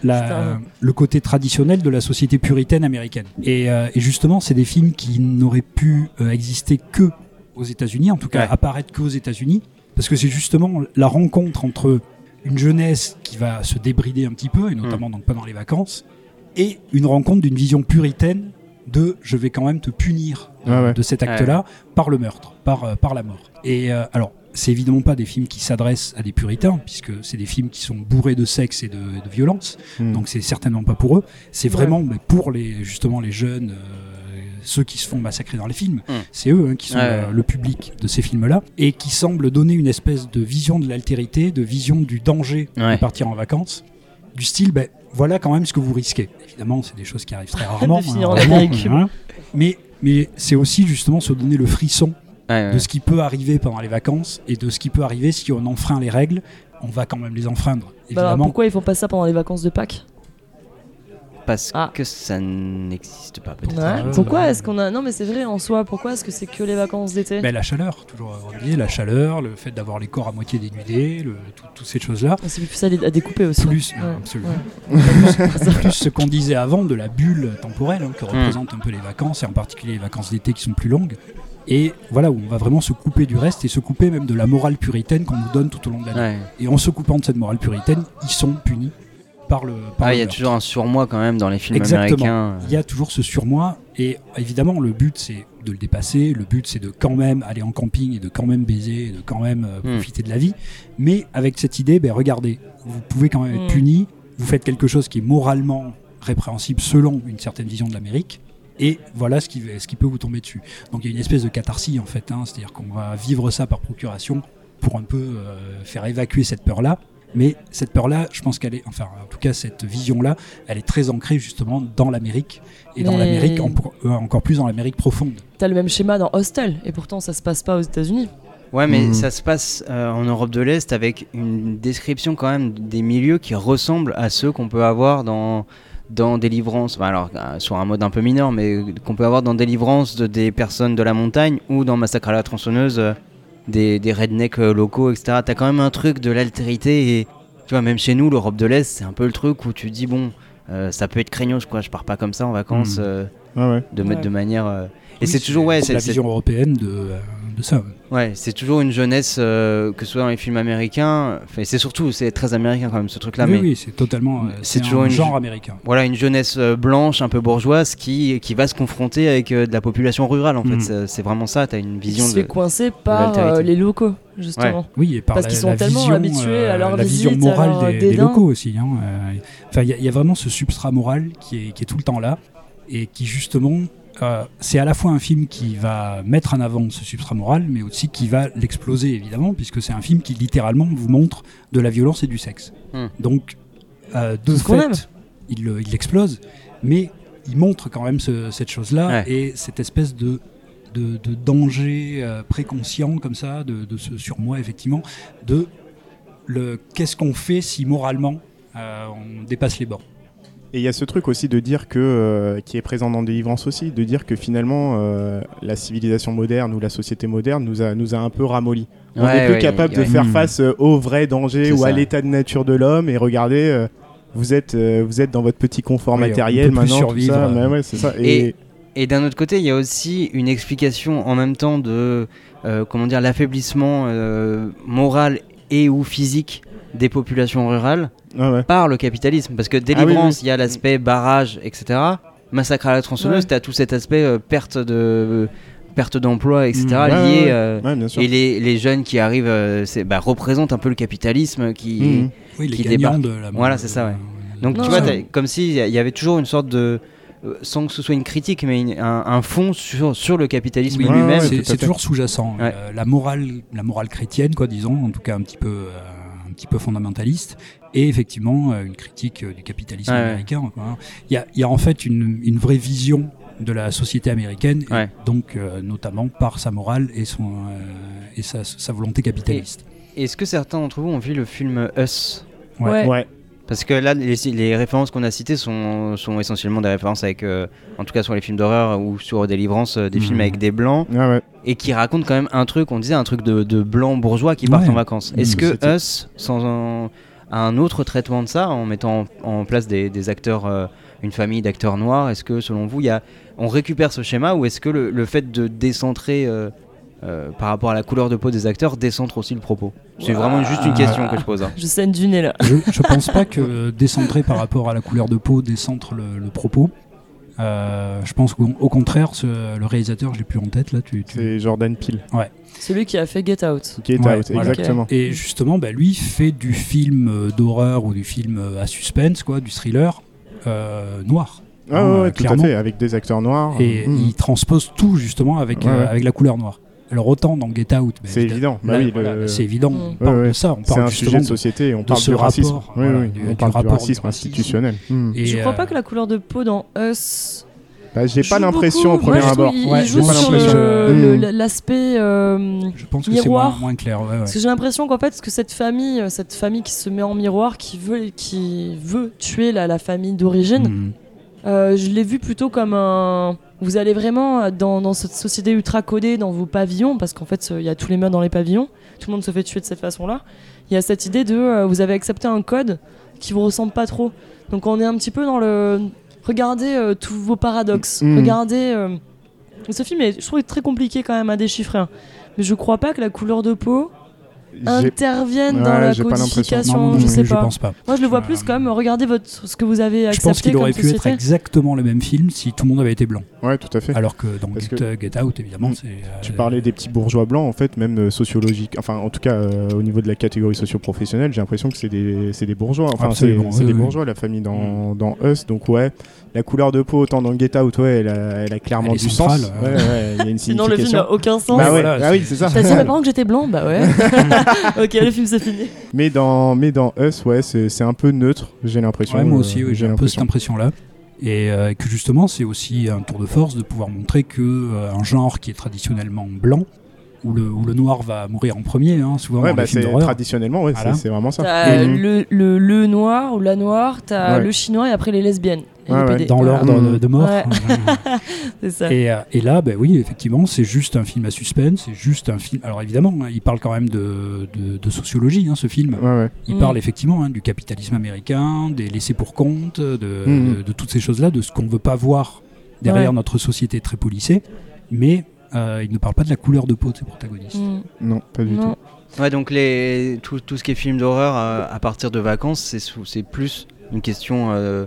C: la, le côté traditionnel de la société puritaine américaine. Et, euh, et justement, c'est des films qui n'auraient pu euh, exister que aux États-Unis, en tout cas
A: Ouais.
C: apparaître qu'aux États-Unis, parce que c'est justement la rencontre entre une jeunesse qui va se débrider un petit peu, et notamment donc pendant les vacances, et une rencontre d'une vision puritaine de je vais quand même te punir euh,
D: Ouais, ouais.
C: de cet acte-là par le meurtre, par, euh, par la mort. Et euh, alors, c'est évidemment pas des films qui s'adressent à des puritains, puisque c'est des films qui sont bourrés de sexe et de, de violence,
D: Mm.
C: donc c'est certainement pas pour eux. C'est
B: Ouais.
C: vraiment mais pour les justement les jeunes euh, ceux qui se font massacrer dans les films.
A: Mm.
C: C'est eux hein, qui sont
A: Ouais,
C: euh, le public de ces films-là et qui semblent donner une espèce de vision de l'altérité, de vision du danger
A: Ouais.
C: de partir en vacances. Du style, ben, voilà quand même ce que vous risquez. Évidemment, c'est des choses qui arrivent très rarement. Heureusement,
B: Amérique.
C: hein. Mais, mais c'est aussi justement se donner le frisson
A: Ouais, ouais.
C: de ce qui peut arriver pendant les vacances et de ce qui peut arriver si on enfreint les règles. On va quand même les enfreindre,
B: Bah
C: évidemment.
B: pourquoi ils font pas ça pendant les vacances de Pâques?
A: Parce
B: Ah.
A: que ça n'existe pas, peut-être.
B: Ouais.
C: euh,
B: Pourquoi est-ce qu'on a Non, mais c'est vrai en soi. Pourquoi est-ce que c'est que les vacances d'été?
C: Ben, la chaleur, toujours oublier la chaleur, le fait d'avoir les corps à moitié dénudés, le- tout- toutes ces choses-là.
B: C'est plus ça à découper aussi.
C: Plus,
B: Ouais.
C: absolument.
B: Ouais.
C: plus ce qu'on disait avant de la bulle temporelle hein, que
A: Hmm.
C: représentent un peu les vacances, et en particulier les vacances d'été qui sont plus longues. Et voilà, où on va vraiment se couper du reste et se couper même de la morale puritaine qu'on nous donne tout au long de l'année.
A: Ouais.
C: Et en se coupant de cette morale puritaine, ils sont punis par le. par
A: Ah, il y a
C: meurtre.
A: toujours un surmoi quand même dans les films
C: Exactement.
A: américains.
C: Il y a toujours ce surmoi et évidemment le but c'est de le dépasser, le but c'est de quand même aller en camping et de quand même baiser et de quand même euh,
A: Hmm.
C: profiter de la vie. Mais avec cette idée, ben regardez, vous pouvez quand même être
B: Hmm.
C: puni, vous faites quelque chose qui est moralement répréhensible selon une certaine vision de l'Amérique. Et voilà ce qui, ce qui peut vous tomber dessus. Donc il y a une espèce de catharsis en fait, hein, c'est-à-dire qu'on va vivre ça par procuration pour un peu euh, faire évacuer cette peur-là. Mais cette peur-là, je pense qu'elle est, enfin en tout cas cette vision-là, elle est très ancrée justement dans l'Amérique et dans l'Amérique, en- euh, encore plus dans l'Amérique profonde.
B: T'as le même schéma dans Hostel, et pourtant ça se passe pas aux États-Unis.
A: Ouais, mais
D: Mhm.
A: ça se passe euh, en Europe de l'Est avec une description quand même des milieux qui ressemblent à ceux qu'on peut avoir dans dans Délivrance, Enfin, alors euh, sur un mode un peu mineur, mais qu'on peut avoir dans Délivrance de, des personnes de la montagne ou dans Massacre à la tronçonneuse euh, des, des rednecks euh, locaux, etc. T'as quand même un truc de l'altérité et tu vois, même chez nous, l'Europe de l'Est, c'est un peu le truc où tu dis bon, euh, ça peut être craignos quoi, je pars pas comme ça en vacances
C: Mhm.
A: euh,
D: Ouais, ouais.
A: de,
B: Ouais.
A: de manière. euh, Et
C: Oui,
A: c'est toujours ouais,
C: c'est la vision européenne de, euh, de ça.
A: Ouais, c'est toujours une jeunesse, euh, que ce soit dans les films américains, enfin, c'est surtout, c'est très américain quand même ce truc-là,
C: oui,
A: mais
C: oui, c'est totalement, euh,
A: c'est
C: c'est
A: toujours
C: un
A: une-
C: genre américain.
A: voilà, une jeunesse euh, blanche, un peu bourgeoise, qui, qui va se confronter avec euh, de la population rurale en fait, C'est- c'est vraiment ça, t'as une
B: Ils
A: vision
B: se
A: de...
B: fait coincer par euh, les locaux, justement.
C: Oui, et par
B: Parce
C: la,
B: qu'ils sont
C: la
B: tellement
C: vision,
B: habitués à leur
C: la vision
B: visite, à
C: morale
B: leur
C: des, locaux aussi. hein, euh, Enfin, il y, a- il y a vraiment ce substrat moral qui est, qui est tout le temps là et qui justement, euh, c'est à la fois un film qui va mettre en avant ce substrat moral, mais aussi qui va l'exploser évidemment, puisque c'est un film qui littéralement vous montre de la violence et du sexe.
A: Hmm.
C: Donc, euh, de fait, il le- l'explose, mais il montre quand même ce- cette chose-là
A: Ouais.
C: et cette espèce de de, de danger euh, préconscient comme ça, de, de ce surmoi effectivement, de le qu'est-ce qu'on fait si moralement euh, on dépasse les bords.
D: Et il y a ce truc aussi de dire que, euh, qui est présent dans Délivrance aussi, de dire que finalement euh, la civilisation moderne ou la société moderne nous a, nous a un peu ramolli. On
A: Ouais,
D: n'est plus
A: ouais,
D: capable
A: ouais.
D: de faire
C: Mm.
D: face euh, au vrai danger
A: C'est
D: ou à l'état de nature de l'homme et regardez, euh, vous, êtes, euh, vous êtes dans votre petit confort
C: Oui,
D: matériel maintenant. tout ça. Mais ouais, c'est ça.
A: Et-
D: Et,
A: Et d'un autre côté, il y a aussi une explication en même temps de, euh, comment dire, l'affaiblissement euh, moral et ou physique des populations rurales
D: ouais.
A: par le capitalisme. Parce que
D: Ah oui,
A: délivrance, il y a l'aspect barrage, etc. Massacre à la tronçonneuse,
B: Ouais.
A: t'as tout cet aspect euh, perte de perte d'emploi, etc.
C: Mm.
D: Ouais,
A: lié.
D: ouais, ouais.
A: euh, et les, les jeunes qui arrivent, euh, bah, représentent un peu le capitalisme qui.
C: Oui, les
A: Qui débarque.
C: de la
A: Voilà, c'est ça, ouais. Donc
B: Non,
A: tu vois, comme s'il y a- il y avait toujours une sorte de, euh, sans que ce soit une critique, mais une- un, un fond sur, sur le capitalisme
C: Oui,
A: lui-même.
C: c'est toujours sous-jacent.
A: Ouais.
C: Euh, la morale, la morale chrétienne, quoi, disons, en tout cas un petit peu, euh, petit peu fondamentaliste, et effectivement euh, une critique euh, du capitalisme
A: Ouais, ouais.
C: américain. quoi, hein. Il y, a, il y a en fait une, une vraie vision de la société américaine, et donc euh, notamment par sa morale et son euh, et sa, sa volonté capitaliste.
A: Est-ce que certains d'entre vous ont vu le film Us?
C: Ouais.
B: Ouais.
A: Parce que là, les, les références qu'on a citées sont, sont essentiellement des références avec, euh, en tout cas sur les films d'horreur ou sur Délivrance, euh, des
C: Mhm.
A: films avec des blancs,
D: ouais.
A: et qui racontent quand même un truc, on disait un truc de, de blancs bourgeois qui partent
C: Ouais.
A: en vacances.
C: Mhm.
A: Est-ce que
D: C'était-
A: Us, sans un, un autre traitement de ça, en mettant en, en place des, des acteurs, euh, une famille d'acteurs noirs, est-ce que selon vous, y a, on récupère ce schéma ou est-ce que le, le fait de décentrer euh, par rapport à la couleur de peau des acteurs décentre aussi le propos C'est vraiment juste une question que je pose. hein.
B: Je saigne du nez là.
C: Je, je pense pas que décentrer par rapport à la couleur de peau décentre le, le propos. Euh, je pense qu'au au contraire, ce- le réalisateur, je l'ai plus en tête là. Tu, tu-
D: C'est Jordan Peele.
B: Celui qui a fait Get Out.
D: Get
C: Ouais,
D: Out,
C: voilà.
D: exactement.
C: Et justement, bah, lui fait du film euh, d'horreur ou du film à suspense, quoi, du thriller euh, noir.
D: Ouais,
C: hein,
D: ouais,
C: euh,
D: tout à
C: clairement.
D: fait, avec des acteurs noirs.
C: Et
D: Mm.
C: il transpose tout justement avec,
D: Ouais,
C: euh,
D: ouais.
C: avec la couleur noire. Alors autant dans Get Out,
D: C'est évident. Bah
C: là,
D: oui,
C: voilà,
D: le-
C: c'est évident.
B: Mm.
C: On parle
D: ouais.
C: de ça. On parle
D: un
C: justement
D: sujet de
C: de-
D: société on
C: de
D: parle
C: ce
D: du racisme.
C: rapport,
D: Oui,
C: voilà,
D: oui,
C: du-
D: on
C: du
D: parle du
C: rapport du
D: racisme
C: racisme.
D: institutionnel. Mm.
C: Et,
B: Je crois pas
C: euh,
B: que la couleur de peau dans Us.
D: Bah, J'ai pas l'impression au.
B: Moi,
D: premier abord.
B: Il,
C: Ouais,
B: joue sur
D: Mm.
B: l'aspect euh,
C: Je pense que c'est
B: miroir.
C: moins, moins clair. ouais, ouais.
B: Parce que j'ai l'impression qu'en fait, que cette famille, euh, cette famille qui se met en miroir, qui veut, qui veut tuer la, la famille d'origine, euh, je l'ai vu plutôt comme un. Vous allez vraiment euh, dans, dans cette société ultra codée, dans vos pavillons, parce qu'en fait, euh, il y a tous les meurtres dans les pavillons. Tout le monde se fait tuer de cette façon-là. Il y a cette idée de euh, vous avez accepté un code qui vous ressemble pas trop. Donc on est un petit peu dans le. Regardez euh, tous vos paradoxes.
D: Mm.
B: Regardez. euh, Ce film est, je trouve, très compliqué quand même à déchiffrer. hein. Mais je crois pas que la couleur de peau
D: J'ai-
B: intervienne dans la codification.
C: Non, non,
B: je sais pas.
C: pense pas.
B: Moi, je le vois
C: Euh,
B: plus comme regardez votre, ce que vous avez
C: Je
B: accepté
C: pense qu'il aurait pu être exactement le même film si tout le monde avait été blanc.
D: Ouais, tout à fait.
C: Alors que dans Get,
D: que-
C: Get Out, évidemment,
D: Mm.
C: c'est. euh,
D: Tu parlais des petits bourgeois blancs, en fait, même euh, sociologique. Enfin, en tout cas, euh, au niveau de la catégorie socio-professionnelle, j'ai l'impression que c'est des, c'est des bourgeois. Enfin, c'est des bourgeois, la famille dans, dans Us. Donc, ouais, la couleur de peau, autant dans Get Out, ouais, elle a, elle a clairement
C: Elle
D: du
C: centrale,
D: sens.
C: ouais.
D: Ouais, ouais, il y a une
B: Sinon, le film n'a aucun sens.
D: Bah ouais,
C: Voilà,
D: ah oui,
C: c'est-
D: ça.
B: T'as dit à mes parents que j'étais blanc Bah ouais. ok, le film c'est fini.
D: Mais dans, mais dans Us, ouais, c'est c'est un peu neutre, j'ai l'impression.
C: Ouais, moi
D: euh,
C: aussi, oui, j'ai un peu cette impression-là. Et euh, que justement, c'est aussi un tour de force de pouvoir montrer que euh, un genre qui est traditionnellement blanc, où le, où le noir va mourir en premier, hein, souvent
D: Ouais,
C: dans
D: bah
C: les films
D: traditionnellement, ouais, c'est-
C: Voilà.
D: c'est vraiment ça.
B: Le, le noir ou la noire, t'as
D: Ouais.
B: le chinois et après les lesbiennes. Et
D: Ouais,
B: les
D: ouais.
B: PD.
C: Dans l'ordre de, de mort.
B: Ouais. C'est ça.
C: Et, euh, et là, ben oui, effectivement, c'est juste un film à suspense, c'est juste un film. Alors évidemment, hein, il parle quand même de, de, de sociologie, hein, ce film.
D: Ouais, ouais.
C: Il
B: Mm.
C: parle effectivement hein, du capitalisme américain, des laissés pour compte, de,
D: Mm.
C: de, de toutes ces choses-là, de ce qu'on ne veut pas voir derrière
B: Ouais.
C: notre société très policée. Mais euh, il ne parle pas de la couleur de peau de ses protagonistes.
B: Mm.
D: Non, pas du
B: Non.
D: tout.
A: Ouais, donc les, tout, tout ce qui est film d'horreur euh, à partir de vacances, c'est plus une question, euh,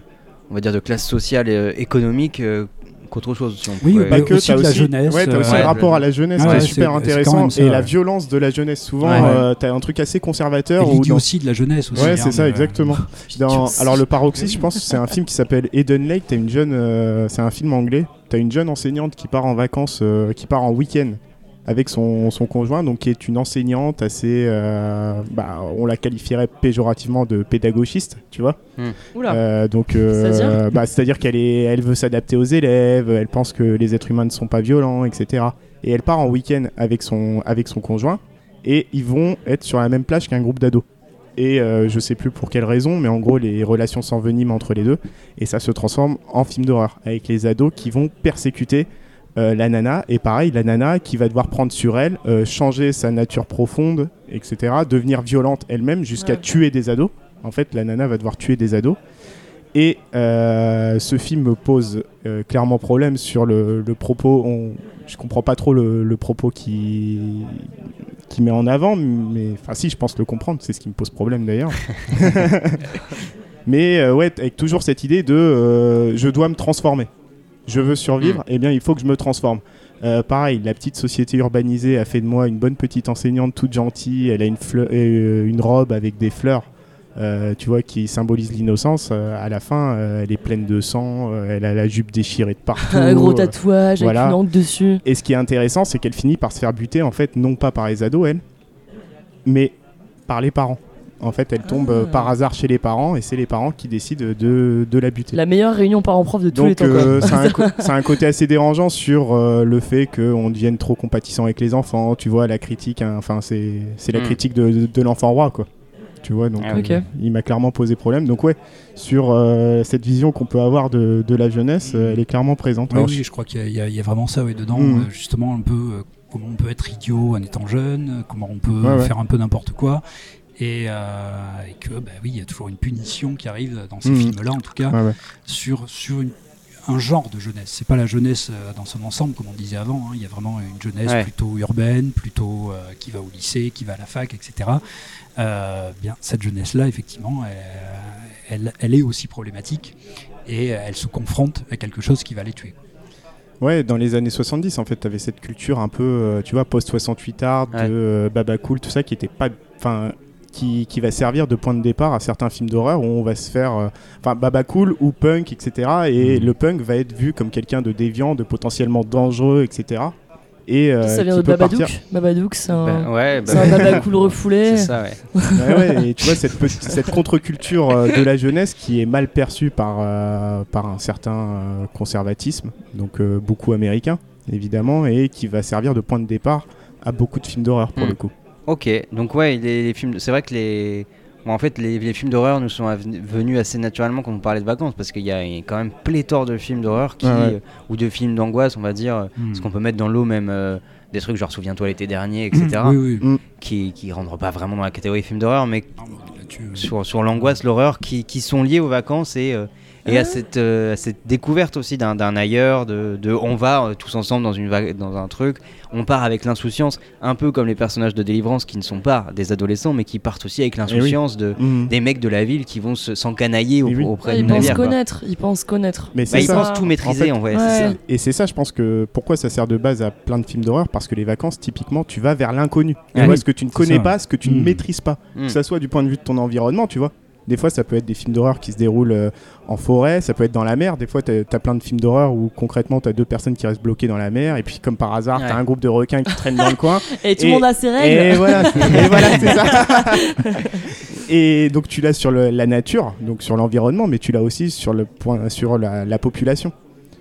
A: on va dire, de classe sociale et euh, économique euh, qu'autre chose. Si on
C: Oui,
A: pourrait-
C: bah,
D: Pas que,
C: aussi
D: t'as
C: de la
D: aussi,
C: jeunesse,
D: ouais, t'as aussi
C: euh,
D: le
A: ouais,
D: rapport
A: le-
D: à la jeunesse
C: Ah
D: qui
C: ouais,
D: est
C: c'est-
D: super intéressant
C: ça,
D: et la violence de la jeunesse. Souvent,
C: Ouais.
D: euh, t'as un truc assez conservateur.
C: Et
D: dans-
C: l'idiotie de la jeunesse aussi.
D: Ouais,
C: hein,
D: c'est ça, exactement. Dans- alors le paroxysme, je pense, c'est un film qui s'appelle Eden Lake. T'as une jeune, euh, c'est un film anglais. T'as une jeune enseignante qui part en vacances, euh, qui part en week-end avec son, son conjoint, donc qui est une enseignante assez, euh, bah, on la qualifierait péjorativement de pédagogiste, tu vois.
B: Oula.
D: Euh, donc, euh,
B: C'est-à-dire
D: bah, c'est-à-dire qu'elle est, elle veut s'adapter aux élèves, elle pense que les êtres humains ne sont pas violents, etc. Et elle part en week-end avec son, avec son conjoint, et ils vont être sur la même plage qu'un groupe d'ados. Et euh, je sais plus pour quelle raison, mais en gros, les relations s'enveniment entre les deux, et ça se transforme en film d'horreur, avec les ados qui vont persécuter euh, la nana, et pareil, la nana qui va devoir prendre sur elle, euh, changer sa nature profonde, etc., devenir violente elle-même jusqu'à
B: Ouais.
D: tuer des ados. En fait, la nana va devoir tuer des ados. Et euh, ce film me pose clairement problème sur le, le propos. On, je comprends pas trop le, le propos qui, qui met en avant, mais enfin si, je pense le comprendre. C'est ce qui me pose problème d'ailleurs. mais ouais, avec toujours cette idée de je dois me transformer. Je veux survivre, et bien il faut que je me transforme. Euh, pareil, la petite société urbanisée a fait de moi une bonne petite enseignante toute gentille. Elle a une, fleur- euh, une robe avec des fleurs, euh, tu vois, qui symbolise l'innocence. Euh, à la fin, euh, elle est pleine de sang, elle a la jupe déchirée de partout.
B: Un gros tatouage
D: voilà.
B: avec une dessus.
D: et ce qui est intéressant, c'est qu'elle finit par se faire buter, en fait, non pas par les ados, elle, mais par les parents. En fait, elle tombe euh,
B: Ah.
D: par hasard chez les parents et c'est les parents qui décident de, de la buter.
B: La meilleure réunion parents-prof de tous les temps.
D: euh, a un co- côté assez dérangeant sur euh, le fait qu'on devienne trop compatissant avec les enfants. Tu vois, la critique, hein, enfin c'est c'est la
A: Mm.
D: critique de, de- de l'enfant roi, quoi. Tu vois, donc
A: Ah
D: euh, il m'a clairement posé problème. Donc ouais, sur euh, cette vision qu'on peut avoir de, de la jeunesse, euh, elle est clairement présente.
C: Oui,
D: Alors,
C: oui, je crois qu'il y, a- y vraiment ça ouais, dedans, euh, justement un peu euh, comment on peut être idiot en étant jeune, comment on peut
D: Ouais, ouais.
C: faire un peu n'importe quoi, et, euh, et que bah oui, il y a toujours une punition qui arrive dans ces
D: Mhm.
C: films-là, en tout cas,
D: Ouais, ouais.
C: sur sur une- un genre de jeunesse. C'est pas la jeunesse euh, dans son ensemble, comme on disait avant. hein. Il y a vraiment une jeunesse
A: Ouais.
C: plutôt urbaine, plutôt euh, qui va au lycée, qui va à la fac, etc. Euh, bien, cette jeunesse-là, effectivement, elle, elle- elle est aussi problématique et elle se confronte à quelque chose qui va les tuer.
D: Ouais, dans les années 70, en fait, tu avais cette culture un peu, tu vois, post-68 art,
A: Ouais.
D: de euh, Baba Cool, tout ça, qui était pas. Enfin, qui, qui va servir de point de départ à certains films d'horreur où on va se faire, euh, enfin Baba Cool ou Punk, etc. Et
C: Mhm.
D: le Punk va être vu comme quelqu'un de déviant, de potentiellement dangereux, etc. Et euh,
B: ça vient de Babadook.
D: partir-
B: Babadook, c'est un,
A: Ben, ouais,
B: c'est un baba cool refoulé.
A: C'est ça, ouais.
D: Ouais, ouais, et tu vois cette, petite- cette contre-culture euh, de la jeunesse qui est mal perçue par, euh, par un certain conservatisme, donc euh, beaucoup américain évidemment, et qui va servir de point de départ à beaucoup de films d'horreur pour
A: Mm.
D: le coup.
A: Ok, donc ouais, les, les films, c'est vrai que les, bon, en fait, les, les films d'horreur nous sont venus assez naturellement quand on parlait de vacances, parce qu'il y a quand même pléthore de films d'horreur qui,
D: Ouais, ouais.
A: euh, ou de films d'angoisse, on va dire, euh,
C: Mm.
A: parce qu'on peut mettre dans l'eau même euh, des trucs genre Souviens-toi l'été dernier, etc.
C: Oui, oui.
A: qui qui rentrent pas vraiment dans la catégorie film d'horreur, mais
C: euh,
A: sur, sur l'angoisse, l'horreur, qui, qui sont liés aux vacances et, euh, et à, cette, euh, à cette découverte aussi d'un d'un ailleurs, de, de on va euh, tous ensemble dans, une vague- dans un truc, on part avec l'insouciance, un peu comme les personnages de délivrance qui ne sont pas des adolescents, mais qui partent aussi avec l'insouciance de,
D: Mhm.
A: des mecs de la ville qui vont se- s'encanailler au-
D: Et oui.
A: auprès
B: Ouais,
A: d'une
B: ils pensent
A: quoi.
B: connaître, ils pensent connaître.
D: Mais
A: Bah, ils pensent tout maîtriser
D: En
A: vrai,
B: Ouais.
A: ça.
D: Et c'est ça, je pense que pourquoi ça sert de base à plein de films d'horreur Parce que les vacances, typiquement, tu vas vers l'inconnu. Tu
A: Ouais.
D: vois ce que tu ne connais
C: ça.
D: pas, ce que tu ne
C: Mm.
D: maîtrises pas.
A: Mm.
D: Que ça soit du point de vue de ton environnement, tu vois. Des fois, ça peut être des films d'horreur qui se déroulent euh, en forêt, ça peut être dans la mer. Des fois, tu as, plein de films d'horreur où concrètement, tu as deux personnes qui restent bloquées dans la mer. Et puis, comme par hasard,
A: Ouais.
D: tu as un groupe de requins qui traînent dans le coin.
B: Et tout le monde a ses
D: Et
B: règles.
D: voilà, et voilà c'est ça. et donc tu l'as sur le- la nature, donc sur l'environnement, mais tu l'as aussi sur le point, sur la, la population.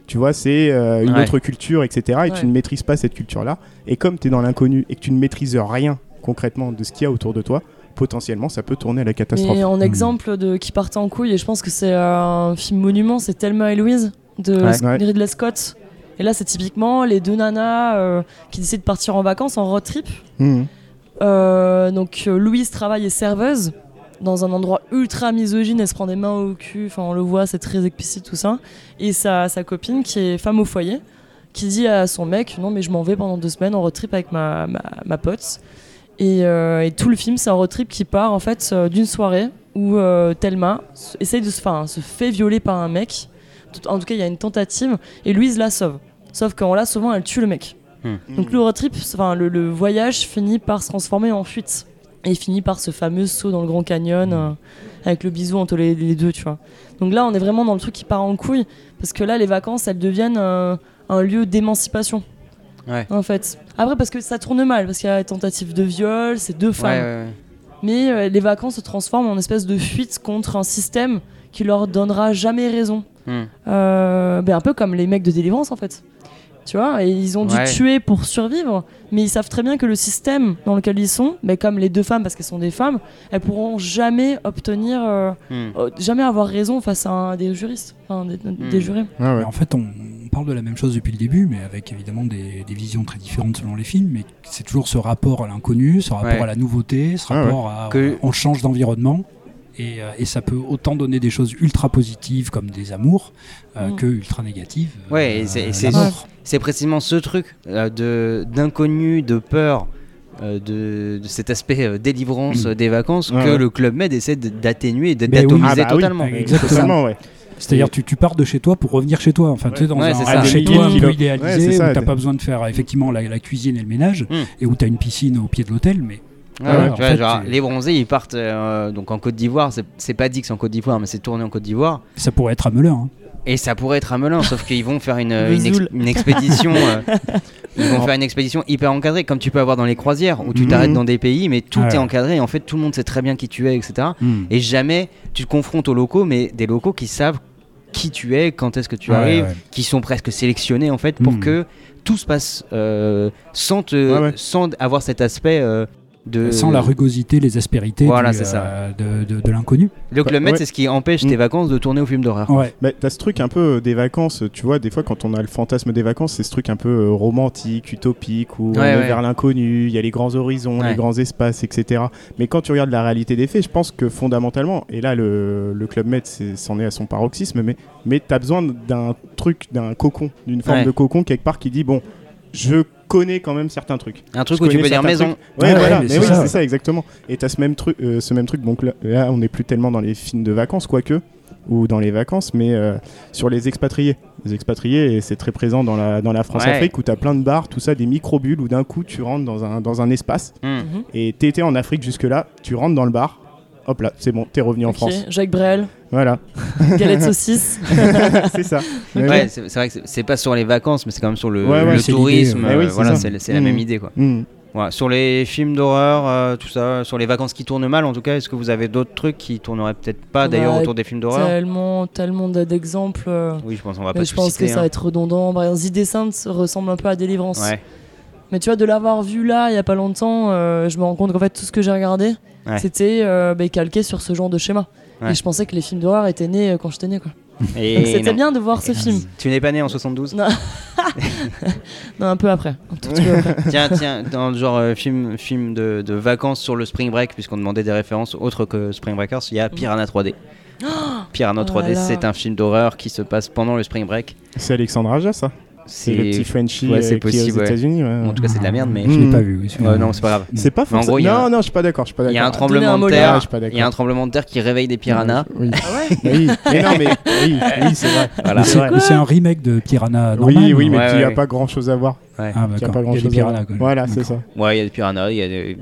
D: Tu vois, c'est euh, une
A: Ouais.
D: autre culture, etc. Et
B: Ouais.
D: tu ne maîtrises pas cette culture-là. Et comme tu es dans l'inconnu et que tu ne maîtrises rien concrètement de ce qu'il y a autour de toi, potentiellement ça peut tourner à la catastrophe.
B: Mais en
C: Mm.
B: exemple de qui partait en couille, et je pense que c'est un film monument, c'est Thelma et Louise de
A: Ouais.
B: Ridley Scott. Et là, c'est typiquement les deux nanas euh, qui décident de partir en vacances en road trip.
D: Mhm.
B: Euh, donc euh, Louise travaille et serveuse dans un endroit ultra misogyne, elle se prend des mains au cul, enfin on le voit, c'est très explicite tout ça. Et sa, sa copine qui est femme au foyer, qui dit à son mec non mais je m'en vais pendant deux semaines en road trip avec ma, ma, ma pote. Et, euh, et tout le film c'est un road trip qui part en fait euh, d'une soirée où euh, Thelma essaye de se, enfin, se fait violer par un mec. En tout cas il y a une tentative et Louise la sauve. Sauf qu'en la sauvant elle tue le mec. Donc le road trip, enfin le, le voyage finit par se transformer en fuite. Et finit par ce fameux saut dans le Grand Canyon euh, avec le bisou entre les, les deux, tu vois. Donc là, on est vraiment dans le truc qui part en couille parce que là, les vacances, elles deviennent euh, un lieu d'émancipation.
A: Ouais.
B: En fait. Après, parce que ça tourne mal, parce qu'il y a tentative de viol, c'est deux femmes.
A: ouais, ouais.
B: Mais euh, les vacances se transforment en espèce de fuite contre un système qui leur donnera jamais raison.
A: Hmm.
B: Euh, ben, un peu comme les mecs de délivrance en fait. Tu vois, et ils ont dû
A: Ouais.
B: tuer pour survivre, mais ils savent très bien que le système dans lequel ils sont, mais comme les deux femmes, parce qu'elles sont des femmes, elles pourront jamais obtenir, euh,
A: Hmm.
B: jamais avoir raison face à un- des juristes, enfin, des, des jurés.
D: Ouais, ouais.
C: Mais En fait, on parle de la même chose depuis le début, mais avec évidemment des, des visions très différentes selon les films. Mais c'est toujours ce rapport à l'inconnu, ce rapport
A: Ouais.
C: à la nouveauté, ce
D: Ouais, ouais.
C: rapport à
A: Que-
C: on change d'environnement. Et, euh, et ça peut autant donner des choses ultra positives comme des amours euh,
B: Mm.
C: que ultra négatives.
A: Ouais, et
C: euh,
A: c'est- précisément ce truc euh, de d'inconnu, de peur, euh, de, de cet aspect euh, délivrance
C: Mm.
A: euh, des vacances
D: Ouais,
A: que
D: ouais.
A: le Club Med essaie de- d'atténuer et de-
C: Mais oui.
A: d'atomiser
D: Ah bah oui.
A: totalement.
C: Ouais, Exactement.
D: Totalement, ouais.
C: C'est-à-dire tu, tu pars de chez toi pour revenir chez toi. Enfin, tu sais, dans
A: Ouais,
C: un, un chez toi un peu
D: kilos. Ouais,
C: idéalisé
D: ça,
C: où t'as pas besoin de faire effectivement la, la cuisine et le ménage
A: Mm.
C: et où t'as une piscine au pied de l'hôtel. Mais
A: Ouais,
C: Ouais,
A: tu vois,
C: fait,
A: genre,
C: tu-
A: les bronzés ils partent euh, donc en Côte d'Ivoire, c'est- pas dit que c'est en Côte d'Ivoire, mais c'est tourné en Côte d'Ivoire.
C: ça pourrait être à Melun. hein.
A: Et ça pourrait être à Melun, sauf qu'ils vont faire une, une, ex-
B: Zoul.
A: une expédition. euh, ils vont faire une expédition hyper encadrée, comme tu peux avoir dans les croisières, où tu
D: Mhm.
A: t'arrêtes dans des pays, mais tout
C: Ouais.
A: est encadré. Et en fait, tout le monde sait très bien qui tu es, etc.
C: Mm.
A: Et jamais tu te confrontes aux locaux, mais des locaux qui savent qui tu es, quand est-ce que tu
C: Ouais,
A: arrives,
C: ouais.
A: qui sont presque sélectionnés en fait pour
C: Mhm.
A: que tout se passe euh, sans, te,
D: ouais.
A: sans avoir cet aspect euh, de.
C: Sans la rugosité, les aspérités
A: Voilà,
C: du,
A: c'est ça.
C: euh, de, de- de l'inconnu.
A: Le Club Med,
D: Ouais.
A: c'est ce qui empêche
D: Mhm.
A: tes vacances de tourner au film d'horreur.
C: Ouais.
D: Bah, t'as ce truc un peu euh, des vacances, tu vois, des fois quand on a le fantasme des vacances, c'est ce truc un peu euh, romantique, utopique, où on
A: Ouais,
D: est
A: ouais.
D: vers l'inconnu, il y a les grands horizons,
A: Ouais.
D: les grands espaces, etc. Mais quand tu regardes la réalité des faits, je pense que fondamentalement, et là le, le Club Med c'est- c'en est à son paroxysme, mais, mais t'as besoin d'un truc, d'un cocon, d'une forme
A: Ouais.
D: de cocon quelque part qui dit, bon, je connais quand même certains trucs.
A: Un truc
D: Je
A: où tu peux dire maison.
D: trucs. Ouais,
C: Ouais,
D: voilà,
C: ouais, mais
D: mais,
C: c'est
D: oui,
C: ça,
D: c'est
C: ouais.
D: ça exactement. Et t'as ce même truc, euh, ce même truc. Donc là, là, on n'est plus tellement dans les films de vacances, quoique. ou dans les vacances, mais euh, sur les expatriés. Les expatriés, et c'est très présent dans la, dans la France-Afrique, où tu as plein de bars, tout ça, des micro-bulles, où d'un coup tu rentres dans un, dans un espace,
A: Hmm.
B: Mhm.
D: et t'étais en Afrique jusque-là, tu rentres dans le bar, hop là, c'est bon, t'es revenu en France.
B: Jacques Brel,
D: Voilà,
B: galette saucisse.
D: c'est ça.
A: Ouais,
D: ouais.
A: c'est vrai que c'est- pas sur les vacances, mais c'est quand même sur le,
D: Ouais, ouais,
A: le
C: c'est
A: tourisme. euh,
D: Eh oui, c'est
A: voilà, c'est la même idée quoi. Voilà, Sur les films d'horreur, euh, tout ça, sur les vacances qui tournent mal, en tout cas, est-ce que vous avez d'autres trucs qui tourneraient peut-être pas d'ailleurs
B: Ouais,
A: autour des films d'horreur
B: Tellement, tellement d'exemples. euh,
A: Oui, je pense qu'on va pas
B: je pense
A: citer,
B: que ça
A: hein.
B: va être redondant. Par exemple, The Descent ressemble un peu à Délivrance.
A: Ouais.
B: Mais tu vois, de l'avoir vu là, il y a pas longtemps, euh, je me rends compte qu'en fait, tout ce que j'ai regardé,
A: Ouais.
B: c'était euh, bah, calqué sur ce genre de schéma.
A: Ouais.
B: Et je pensais que les films d'horreur étaient nés euh, quand j'étais né. Quoi.
A: Et
B: Donc c'était bien de voir ce film.
A: Tu n'es pas né en 72
B: Non. Non, un peu après. Un tout petit peu après.
A: Tiens, tiens, dans le genre euh, film, film de, de vacances sur le Spring Break, puisqu'on demandait des références autres que Spring Breakers, il y a Piranha 3D. Piranha
B: Oh
A: 3D,
B: là là.
A: c'est un film d'horreur qui se passe pendant le Spring Break.
D: C'est Alexandre Aja, ça C'est le petit Frenchie
A: ouais,
D: euh,
A: c'est
D: qui est
A: possible,
D: aux
A: ouais.
D: États-unis. ouais.
A: En tout cas, c'est de la merde, mais.
C: Je l'ai
D: Mm.
C: pas vu. oui,
A: non, c'est pas grave.
D: C'est pas forcément. non,
A: un-
D: non, je suis pas d'accord. Je suis pas
A: Il y a un tremblement de terre.
D: Je suis pas
A: Il y a un tremblement de terre qui réveille des piranhas.
D: Oui.
B: Ah ouais
D: oui. Mais non, mais oui, oui, c'est vrai.
A: Voilà.
C: C'est- un remake de Piranha normal.
D: Oui, oui, mais
A: Ouais,
D: il n'y a
A: ouais.
D: pas grand chose à voir.
A: Ouais.
C: Ah,
D: Il y a pas grand chose
C: piranhas.
D: Voilà, c'est ça.
A: Ouais, il y a des piranhas, il y a des-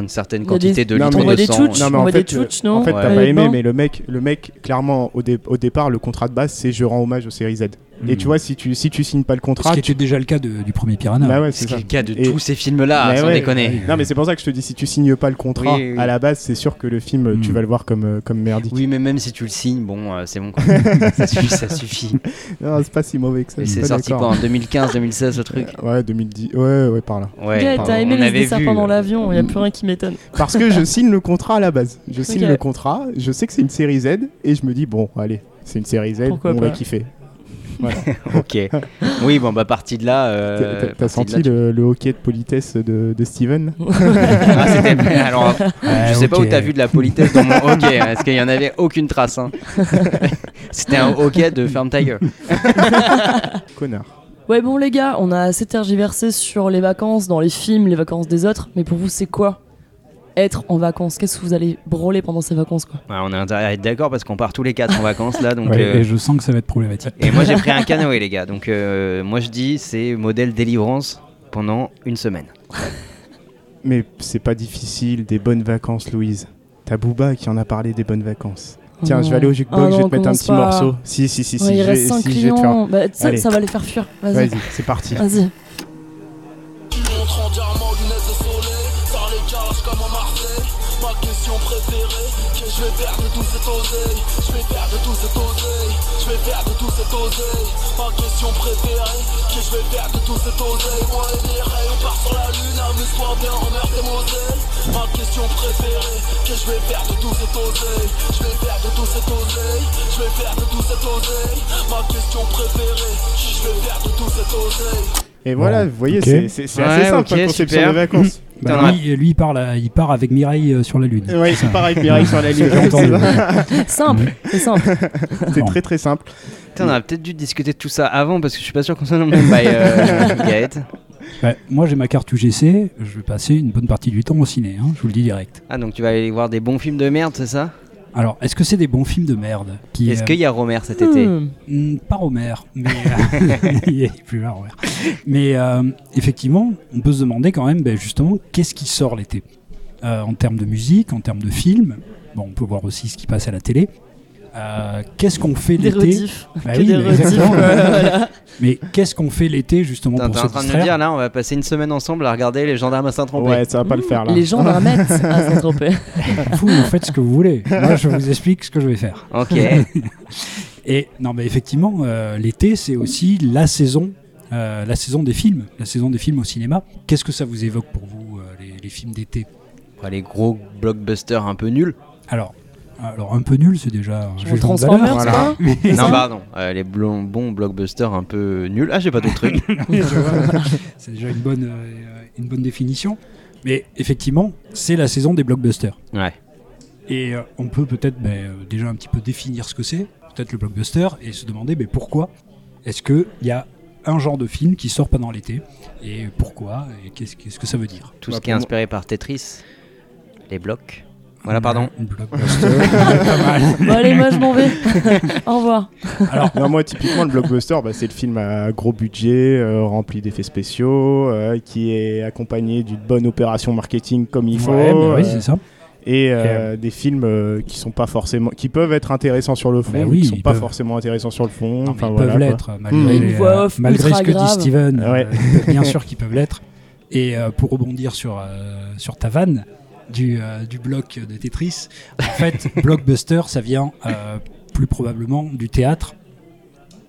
A: une certaine quantité
B: des-
A: de litres de
B: des
A: sang.
D: Non, mais
B: on
D: en
B: voit
D: fait,
B: tchouches, non
D: En fait,
A: Ouais.
D: t'as pas aimé, mais le mec, le mec, clairement, au, dé- au départ, le contrat de base, c'est je rends hommage aux séries Z. Et tu vois, si tu, si tu signes pas le
C: Ce
D: contrat,
C: qui
D: tu-
C: était déjà le cas de- du premier Piranha.
D: bah ouais,
A: C'est le cas de
D: Et-
A: tous ces films-là,
D: Mais
A: sans
D: ouais.
A: déconner.
D: Non, mais c'est pour ça que je te dis, si tu signes pas le contrat
A: Oui, oui, oui.
D: à la base, c'est sûr que le film, tu
C: Mm.
D: vas le voir comme, euh, comme merdique.
A: Oui, mais même si tu le signes, bon, euh, c'est bon. quoi. ça, suffit, ça suffit.
D: Non, c'est pas si mauvais que ça.
A: C'est sorti quoi en 2015, 2016 le truc
D: Ouais, 2010. Ouais, ouais, par là.
A: Ouais.
B: T'as aimé les
A: vu,
B: pendant
A: euh,
B: l'avion, il n'y a plus rien qui m'étonne.
D: Parce que je signe le contrat à la base. Je signe le contrat, je sais que c'est une série Z, et je me dis, bon, allez, c'est une série Z,
B: Pourquoi
D: on va
B: pas.
A: Ok. Oui, bon, bah, partie de là. euh,
D: T'as- senti
A: là, tu-
D: le, le hockey de politesse de, de Steven
A: Ah, c'était- Alors, je sais pas où t'as vu de la politesse dans mon hockey, hein, parce qu'il y en avait aucune trace. hein. C'était un hockey de ferme ta gueule.
D: Connard.
B: Ouais, bon, les gars, on a assez tergiversé sur les vacances, dans les films, les vacances des autres, mais pour vous, c'est quoi être en vacances Qu'est-ce que vous allez broler pendant ces vacances, quoi
A: Ouais, on a intérêt à être d'accord parce qu'on part tous les quatre en vacances là. Donc,
C: Ouais,
A: euh,
C: Et je sens que ça va être problématique.
A: Et moi j'ai pris un canoë les gars, donc euh, moi je dis c'est modèle délivrance pendant une semaine.
D: Mais c'est pas difficile, des bonnes vacances, Louise. T'as Booba qui en a parlé des bonnes vacances. Tiens,
B: Oh
D: je vais aller au
B: non.
D: jukebox,
B: Ah
D: je vais te mettre un petit
B: pas.
D: morceau. Si, si, si, si,
B: Ouais, il
D: je,
B: reste
D: vais-
B: 5
D: si, je vais te faire.
B: Bah, ça, ça va les faire fuir. Vas-y.
D: Vas-y, c'est parti.
B: Vas-y.
I: Ma question préférée Que je vais faire de tout cet oseille. Je vais faire de tout cet oseille. Je vais faire de tout cet oseille. Ma question préférée Que je vais faire de tout cet oseille. Moi et les rails on part sur la lune Amuse-toi bien emmerde tes Moselle Ma question préférée Que je vais faire de tout cet oseille. Je vais faire de tout cet oseille. Je vais faire de tout cet oseille. Ma question préférée Que je vais faire de tout cet oseille.
D: Et voilà,
C: Bon,
D: vous voyez,
C: ok.
D: c'est c'est- c'est
A: Ouais,
D: assez simple,
A: ok,
D: la conception
A: super.
D: de vacances.
C: Bah, lui, lui, il, part là- il part avec Mireille euh, sur la Lune. C'est
D: c'est
C: ça.
D: pareil, Mireille sur la
C: entendu.
B: Simple, c'est simple.
D: C'est très très simple.
A: Putain, on aurait peut-être dû discuter de tout ça avant parce que je suis pas sûr qu'on soit dans le même bail, euh, Gaët.
C: Moi, j'ai ma carte UGC. Je vais passer une bonne partie du temps au ciné. hein, je vous le dis direct.
A: Ah donc tu vas aller voir des bons films de merde, c'est ça?
C: Alors, est-ce que c'est des bons films de merde qui,
A: Est-ce
C: euh,
A: qu'il y a Romer cet été
B: Hmm.
C: Hmm, Pas Romer, mais euh, il est plus là, Romer. Mais euh, effectivement, on peut se demander quand même, ben, justement, qu'est-ce qui sort l'été? Euh, en termes de musique, en termes de films. Bon, on peut voir aussi ce qui passe à la télé. Euh, qu'est-ce qu'on fait
B: Des
C: l'été. Bah oui,
B: des
C: mais
B: voilà.
C: Qu'est-ce qu'on fait l'été justement pour
A: T'es
C: se
A: en train de me dire là, on va passer une semaine ensemble à regarder les gendarmes à Saint-Tropez.
D: Ouais, ça va pas le faire là.
B: Les mètre à Saint-Tropez.
C: Vous, vous faites ce que vous voulez. Moi, je vous explique ce que je vais faire.
A: Ok.
C: Et non, mais effectivement, euh, l'été, c'est aussi la saison, euh, la saison des films, la saison des films au cinéma. Qu'est-ce que ça vous évoque pour vous, euh, les, les films d'été?
A: Ouais, les gros blockbusters un peu nuls?
C: Alors, alors un peu nul, c'est déjà. un
B: Transformers. C'est
A: Non, pardon. euh, les blonds- bons blockbusters un peu nuls. Ah, j'ai pas d'autres trucs.
C: C'est déjà une bonne, euh, une bonne définition. Mais effectivement, c'est la saison des blockbusters.
A: Ouais.
C: Et euh, on peut peut-être ben, déjà un petit peu définir ce que c'est, peut-être le blockbuster, et se demander ben, pourquoi est-ce qu'il y a un genre de film qui sort pendant l'été, et pourquoi, et qu'est-ce qu'est-ce que ça veut dire?
A: Tout
D: Bah,
A: ce qui est inspiré par Tetris, les blocs. Voilà, pardon.
C: Blockbuster, pas mal.
B: Bon, allez, moi je m'en vais. Au revoir.
D: Non, moi, typiquement, le blockbuster, bah, c'est le film à gros budget, euh, rempli d'effets spéciaux, euh, qui est accompagné d'une bonne opération marketing comme il faut.
C: Ouais, mais oui,
D: euh,
C: c'est ça.
D: et euh, des films euh, qui sont pas forcément, qui peuvent être intéressants sur le fond,
C: Bah
D: mais
C: oui,
D: qui sont pas
C: peuvent.
D: forcément intéressants sur le fond.
C: Non, mais
D: enfin,
C: ils
D: voilà,
C: peuvent l'être, malgré,
D: Mm.
C: les,
B: Une voix
C: euh,
B: off
C: malgré ce que dit. Steven.
D: Ouais.
C: bien sûr qu'ils peuvent l'être. Et euh, pour rebondir sur, euh, sur ta vanne du, euh, du bloc de Tetris, en fait, blockbuster, ça vient euh, plus probablement du théâtre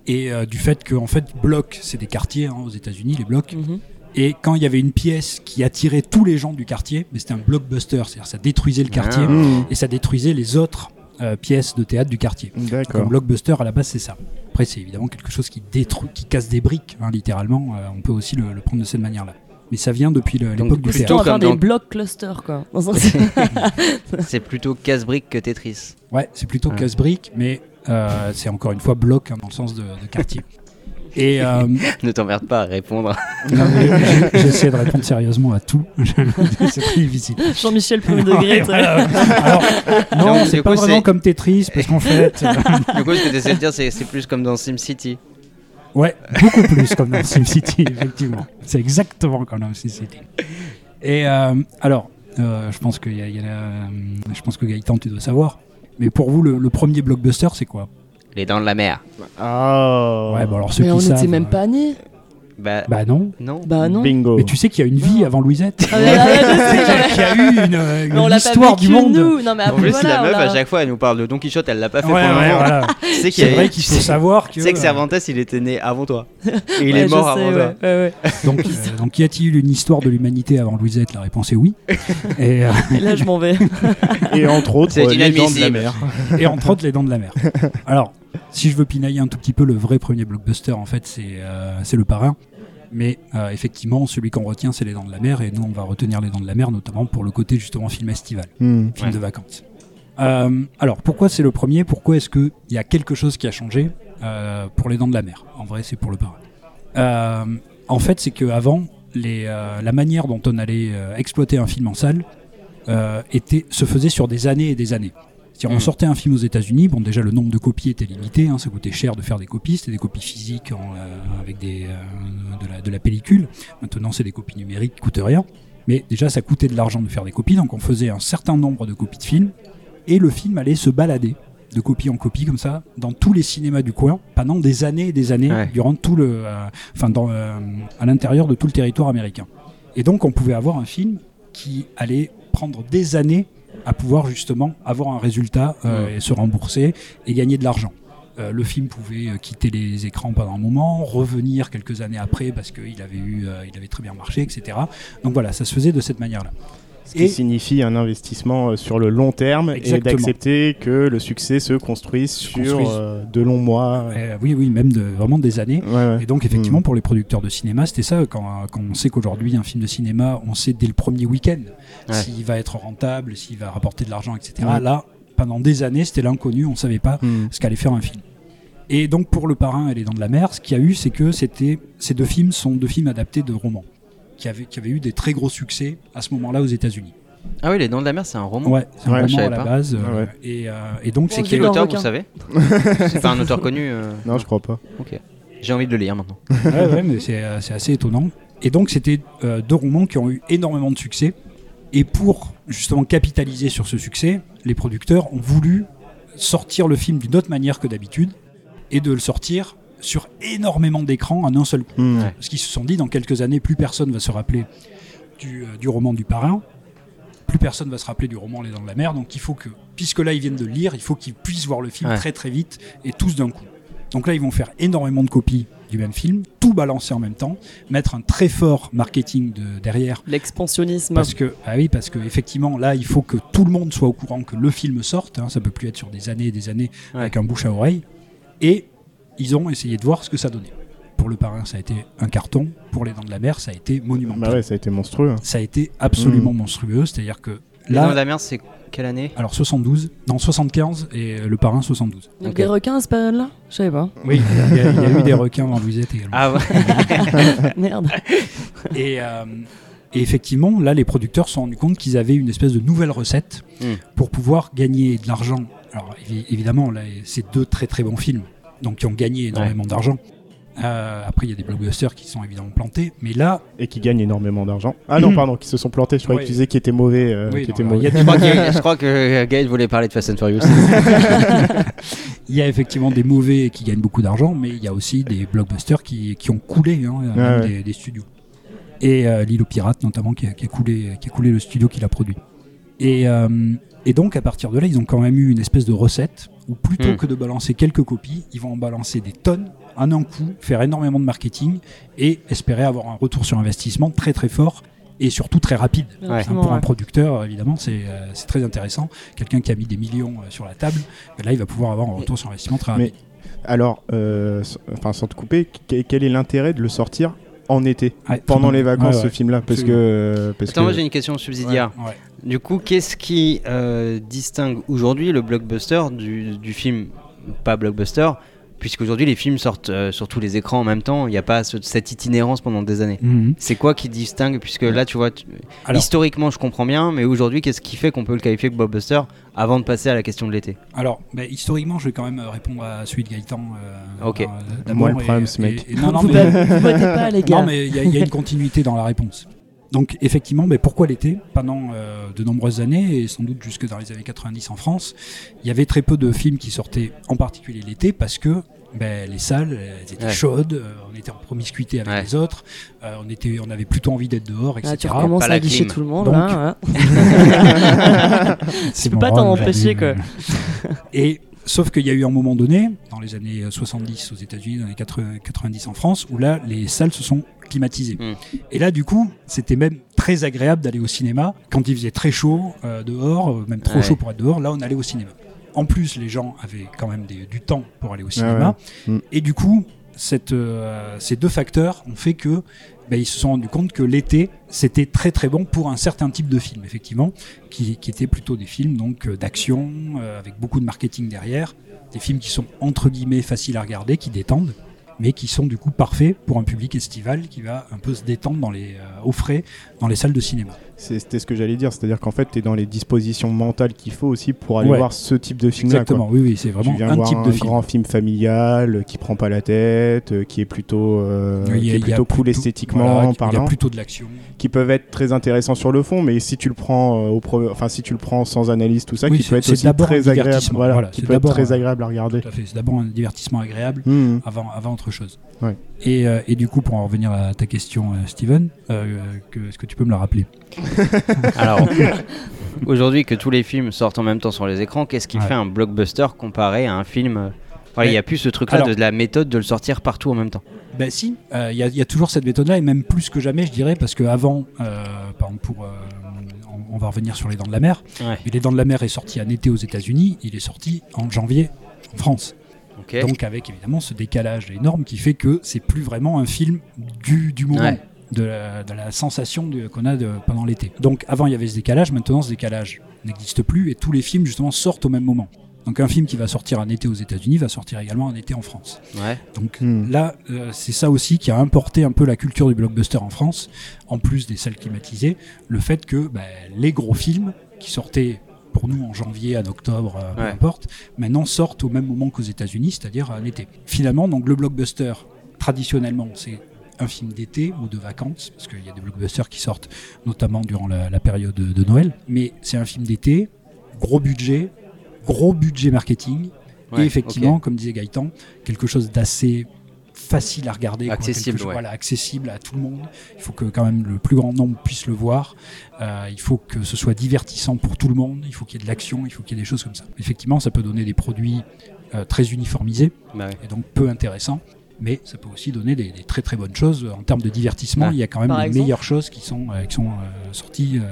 C: et euh, du fait que, en fait, bloc, c'est des quartiers hein, aux États-Unis, les blocs.
B: Mhm.
C: Et quand il y avait une pièce qui attirait tous les gens du quartier, mais c'était un blockbuster, c'est-à-dire ça détruisait le quartier
A: Ah.
D: Mm.
C: et ça détruisait les autres euh, pièces de théâtre du quartier.
D: D'accord.
C: blockbuster à la base c'est ça. Après c'est évidemment quelque chose qui détruit, qui casse des briques, hein, littéralement. Euh, on peut aussi le, le prendre de cette manière-là. Mais ça vient depuis l'époque du
A: plutôt
B: Plutôt
C: théâtre.
A: comme
B: des
A: dans-
B: blocs clusters, quoi.
A: C'est plutôt casse-brique que Tetris.
C: Ouais, c'est plutôt
A: Ouais.
C: casse-brique, mais euh, c'est encore une fois bloc hein, dans le sens de, de quartier. Et euh,
A: Ne t'emmerde pas à répondre.
C: non, j'essaie de répondre sérieusement à tout. c'est très difficile.
B: Jean-Michel, premier degré.
C: Voilà. Alors, non,
A: Donc,
C: c'est pas
A: coup,
C: vraiment comme Tetris, parce qu'en fait, euh,
A: du coup, ce que tu essaies de dire, c'est c'est plus comme dans SimCity.
C: Ouais, beaucoup plus comme dans SimCity, effectivement. C'est exactement comme dans SimCity. Et euh, alors, euh, je pense que y a- y a, euh, je pense que Gaëtan, tu dois savoir. Mais pour vous, le, le premier blockbuster, c'est quoi?
A: Les dents de la mer.
D: Ah.
C: Ouais, bon alors ceux
B: Mais
C: qui
B: on
C: savent.
B: n'était même pas nés.
A: Bah,
C: Bah non.
A: non.
B: Bah non.
D: Bingo.
C: Mais tu sais qu'il y a une vie avant Louisette.
B: Ah,
C: y a eu une, euh,
B: on pas
C: histoire du monde.
B: nous. Non, mais
A: En
B: après,
A: plus,
B: voilà,
A: la meuf, à chaque fois, elle nous parle de Don Quichotte, elle l'a pas fait
C: Ouais,
A: pour le
C: ouais,
A: moment.
C: voilà. C'est vrai qu'il faut savoir que.
A: Tu sais que Cervantes, il était né avant toi. Et il
B: Ouais,
A: est mort
B: sais,
A: avant
B: ouais,
A: toi.
B: ouais, ouais.
C: donc, euh, donc, y a-t-il eu une histoire de l'humanité avant Louisette? La réponse est oui. Et, euh,
B: Et là, je m'en vais.
D: Et entre autres,
A: C'est
D: euh, les dents de la mer.
C: et entre autres les dents de la mer. Alors, si je veux pinailler un tout petit peu, le vrai premier blockbuster, en fait, c'est euh, c'est le parrain. Mais euh, effectivement, celui qu'on retient, c'est les dents de la mer, et nous, on va retenir les dents de la mer, notamment pour le côté justement film estival,
D: Hmm.
C: film
A: Ouais.
C: de vacances. Euh, alors, pourquoi c'est le premier? Pourquoi est-ce qu'il y a quelque chose qui a changé euh, pour les dents de la mer? En vrai, c'est pour le parrain. Euh, en fait, c'est qu'avant, la manière dont on allait euh, exploiter un film en salle euh, était, se faisait sur des années et des années. C'est-à-dire, on
A: Mm.
C: sortait un film aux États-Unis. Bon, déjà, le nombre de copies était limité. hein, ça coûtait cher de faire des copies. C'était des copies physiques en, euh, avec des, euh, de, la, de la pellicule. Maintenant, c'est des copies numériques qui coûtent rien. Mais déjà, ça coûtait de l'argent de faire des copies. Donc, on faisait un certain nombre de copies de films. Et le film allait se balader de copie en copie comme ça dans tous les cinémas du coin pendant des années et des années
A: Ouais.
C: durant tout le euh, enfin dans euh, à l'intérieur de tout le territoire américain et donc on pouvait avoir un film qui allait prendre des années à pouvoir justement avoir un résultat euh, et se rembourser et gagner de l'argent. Euh, le film pouvait euh, quitter les écrans pendant un moment, revenir quelques années après parce qu'il avait eu, euh, il avait très bien marché, etc. Donc voilà, ça se faisait de cette manière-là.
D: Ce qui signifie un investissement sur le long terme et
C: Exactement.
D: d'accepter que le succès se construise sur
C: construise.
D: de longs mois.
C: Oui, oui, même de, vraiment des années.
D: Ouais, ouais.
C: Et donc effectivement
D: Mm.
C: pour les producteurs de cinéma, c'était ça quand, quand on sait qu'aujourd'hui un film de cinéma, on sait dès le premier week-end
A: Ouais.
C: s'il va être rentable, s'il va rapporter de l'argent, etc.
D: Ouais.
C: Là, pendant des années, c'était l'inconnu, on savait pas
D: Hmm.
C: ce qu'allait faire un film. Et donc pour Le Parrain et Les Dents de la Mer, ce qu'il y a eu, c'est que c'était ces deux films sont deux films adaptés de romans qui avaient, qui avaient eu des très gros succès à ce moment-là aux États-Unis.
A: Ah oui, Les Dents de la Mer, c'est un roman.
C: Ouais, c'est un roman à la
A: pas.
C: base. euh,
D: Ah ouais.
C: et, euh, et donc c'est eu-
A: l'auteur, vous savez C'est pas un auteur connu. euh,
D: Non, je crois pas.
A: Ok. J'ai envie de le lire maintenant.
C: ouais, ouais, mais c'est euh, c'est assez étonnant. Et donc, c'était euh, deux romans qui ont eu énormément de succès. Et pour justement capitaliser sur ce succès, les producteurs ont voulu sortir le film d'une autre manière que d'habitude et de le sortir sur énormément d'écrans en un seul coup.
D: Hmm.
C: Parce qu'ils se sont dit, dans quelques années, plus personne va se rappeler du, euh, du roman du parrain, plus personne va se rappeler du roman Les Dents de la Mer. Donc il faut que, puisque là ils viennent de le lire, il faut qu'ils puissent voir le film
A: Ouais.
C: très très vite et tous d'un coup. Donc là ils vont faire énormément de copies du même film, tout balancer en même temps, mettre un très fort marketing de, derrière.
B: L'expansionnisme.
C: Parce que, ah oui, parce que effectivement, là, il faut que tout le monde soit au courant que le film sorte. hein, ça peut plus être sur des années et des années
A: Ouais.
C: avec un bouche à oreille. Et ils ont essayé de voir ce que ça donnait. Pour le parrain, ça a été un carton. Pour les dents de la mer, ça a été monumental.
D: Bah ouais, ça a été monstrueux. hein.
C: Ça a été absolument monstrueux. C'est-à-dire que
A: Les Dents de
C: là,
A: la Mer, c'est quelle année?
C: Alors 72, non 75 et le parrain 72.
B: Il y a
A: Ok.
B: Des requins à cette période-là? Je savais pas.
C: Oui, il y, a- il y a eu des requins dans Louisette également.
A: Ah ouais.
B: Merde.
C: Et, euh, Et effectivement, là, les producteurs se sont rendus compte qu'ils avaient une espèce de nouvelle recette
A: Mm.
C: pour pouvoir gagner de l'argent. Alors évi- évidemment, là, c'est deux très très bons films, donc qui ont gagné énormément d'argent. Euh, après, il y a des blockbusters qui sont évidemment plantés, mais là,
D: Et qui gagnent énormément d'argent. Ah non, pardon, qui se sont plantés. Je croyais
C: Ouais.
D: que tu disais qu'ils étaient mauvais. euh,
C: Oui,
D: qui
C: non,
D: étaient
C: il y
D: mauvais.
C: a
A: Je crois que, je crois que Gaël voulait parler de Fast and Furious.
C: il y a effectivement des mauvais qui gagnent beaucoup d'argent, mais il y a aussi des blockbusters qui, qui ont coulé hein, même
D: ouais.
C: des, des studios. Et euh, L'île aux pirates, notamment, qui a, qui a coulé, qui a coulé le studio qui l'a produit. Et, euh, et donc, à partir de là, ils ont quand même eu une espèce de recette où plutôt
A: Hmm.
C: que de balancer quelques copies, ils vont en balancer des tonnes en un coup, faire énormément de marketing et espérer avoir un retour sur investissement très très fort et surtout très rapide.
B: Ouais.
C: Hein, pour un producteur, évidemment, c'est euh, c'est très intéressant. Quelqu'un qui a mis des millions euh, sur la table, ben là, il va pouvoir avoir un retour sur investissement très
D: Mais
C: rapide.
D: alors, euh, enfin, sans te couper, que- quel est l'intérêt de le sortir en été,
C: Ouais,
D: pendant les vacances,
C: ouais,
D: ce film-là Parce que. Parce
A: Attends,
D: que...
A: moi j'ai une question subsidiaire.
C: Ouais, ouais.
A: Du coup, qu'est-ce qui euh, distingue aujourd'hui le blockbuster du, du film pas blockbuster Puisqu'aujourd'hui les films sortent euh, sur tous les écrans en même temps, il n'y a pas ce- cette itinérance pendant des années.
C: Mhm.
A: C'est quoi qui distingue Puisque là, tu vois, tu-
C: Alors-
A: historiquement, je comprends bien, mais aujourd'hui, qu'est-ce qui fait qu'on peut le qualifier de blockbuster avant de passer à la question de l'été?
C: Alors, ben, historiquement, je vais quand même euh, répondre à celui de Gaëtan. euh,
A: Ok.
C: euh,
D: Moi, le
C: et-
D: problème, ce mec.
C: et- non, non, mais-
B: pas, les gars.
C: Non, mais il y, a- il y a une continuité dans la réponse. Donc, effectivement, mais pourquoi l'été Pendant euh, de nombreuses années, et sans doute jusque dans les années 90 en France, il y avait très peu de films qui sortaient, en particulier l'été, parce que ben, les salles elles étaient
A: Ouais.
C: chaudes, euh, on était en promiscuité avec
A: Ouais.
C: les autres, euh, on, était, on avait plutôt envie d'être dehors, etc.
B: Ah, tu
A: la
B: à guicher
A: clim.
B: tout le monde,
C: Donc-
B: là. hein.
C: C'est
B: peux pas t'en empêcher, quoi.
C: mais- Et sauf qu'il y a eu un moment donné, dans les années 70 aux États-Unis, dans les 80 90 en France, où là, les salles se sont climatisées.
A: Mm.
C: Et là, du coup, c'était même très agréable d'aller au cinéma quand il faisait très chaud euh, dehors, euh, même trop
A: Ouais.
C: chaud pour être dehors. Là, on allait au cinéma. En plus, les gens avaient quand même des- du temps pour aller au cinéma.
D: ouais. Mm.
C: Et du coup, cette, euh, ces deux facteurs ont fait que ben, ils se sont rendus compte que l'été, c'était très très bon pour un certain type de film, effectivement, qui, qui étaient plutôt des films donc euh, d'action, euh, avec beaucoup de marketing derrière, des films qui sont entre guillemets faciles à regarder, qui détendent, mais qui sont du coup parfaits pour un public estival qui va un peu se détendre dans les, euh, au frais dans les salles de cinéma.
D: C'était ce que j'allais dire, c'est-à-dire qu'en fait, tu es dans les dispositions mentales qu'il faut aussi pour aller
C: Ouais.
D: voir ce type de film-là.
C: Exactement, oui, oui, c'est vraiment
D: tu viens
C: un
D: voir
C: type
D: un
C: de film.
D: grand film familial euh, qui prend pas la tête, euh, qui est plutôt, euh, qui est plutôt cool
C: plutôt-
D: esthétiquement
C: voilà, Il y
D: parlant,
C: a plutôt de l'action.
D: qui peuvent être très intéressants sur le fond, mais si tu le prends euh, au pre- enfin si tu le prends sans analyse tout ça,
C: Oui,
D: qui peut être aussi très agréable, voilà,
C: voilà,
D: qui peut être très agréable à regarder.
C: Tout à fait, c'est d'abord un divertissement agréable.
D: Mhm.
C: avant, avant autre chose.
D: Ouais.
C: Et, euh, et du coup, pour en revenir à ta question, Steven, que- est-ce que tu peux me la rappeler?
A: Alors, aujourd'hui que tous les films sortent en même temps sur les écrans, qu'est-ce qui
C: Ouais.
A: fait un blockbuster comparé à un film il n'y a plus ce truc-là de, de la méthode de le sortir partout en même temps.
C: Ben si, euh, il y, a- il y a toujours cette méthode-là, et même plus que jamais, je dirais, parce qu'avant, euh, par exemple, pour, euh, on, on va revenir sur Les Dents de la Mer,
A: Ouais.
C: mais Les Dents de la Mer est sorti en été aux États-Unis, il est sorti en janvier en France. Donc avec évidemment ce décalage énorme qui fait que c'est plus vraiment un film du, du moment.
A: Ouais.
C: De, la, de la sensation de- qu'on a de- pendant l'été. Donc avant il y avait ce décalage, maintenant ce décalage n'existe plus et tous les films justement sortent au même moment. Donc un film qui va sortir en été aux États-Unis va sortir également en été en France.
A: Ouais.
C: Donc
D: Hmm.
C: là, euh, c'est ça aussi qui a importé un peu la culture du blockbuster en France, en plus des salles climatisées, le fait que bah, les gros films qui sortaient pour nous en janvier, en octobre, euh, peu importe, maintenant sortent au même moment qu'aux États-Unis, c'est-à-dire en été. Finalement, donc le blockbuster, traditionnellement, c'est un film d'été ou de vacances, parce qu'il y a des blockbusters qui sortent notamment durant la, la période de, Noël, mais c'est un film d'été, gros budget, gros budget marketing,
A: Ouais,
C: et effectivement, comme disait Gaëtan, quelque chose d'assez facile à regarder,
A: Accessible,
C: quelque chose-
A: ouais.
C: voilà, accessible à tout le monde. Il faut que quand même le plus grand nombre puisse le voir. Euh, il faut que ce soit divertissant pour tout le monde. Il faut qu'il y ait de l'action. Il faut qu'il y ait des choses comme ça. Effectivement, ça peut donner des produits euh, très uniformisés
A: Bah ouais.
C: et donc peu intéressants. Mais ça peut aussi donner des, des très très bonnes choses en termes de divertissement.
A: Ah.
C: Il y a quand même
B: Par
C: les
B: exemple
C: meilleures choses qui sont, euh, qui sont euh, sorties euh,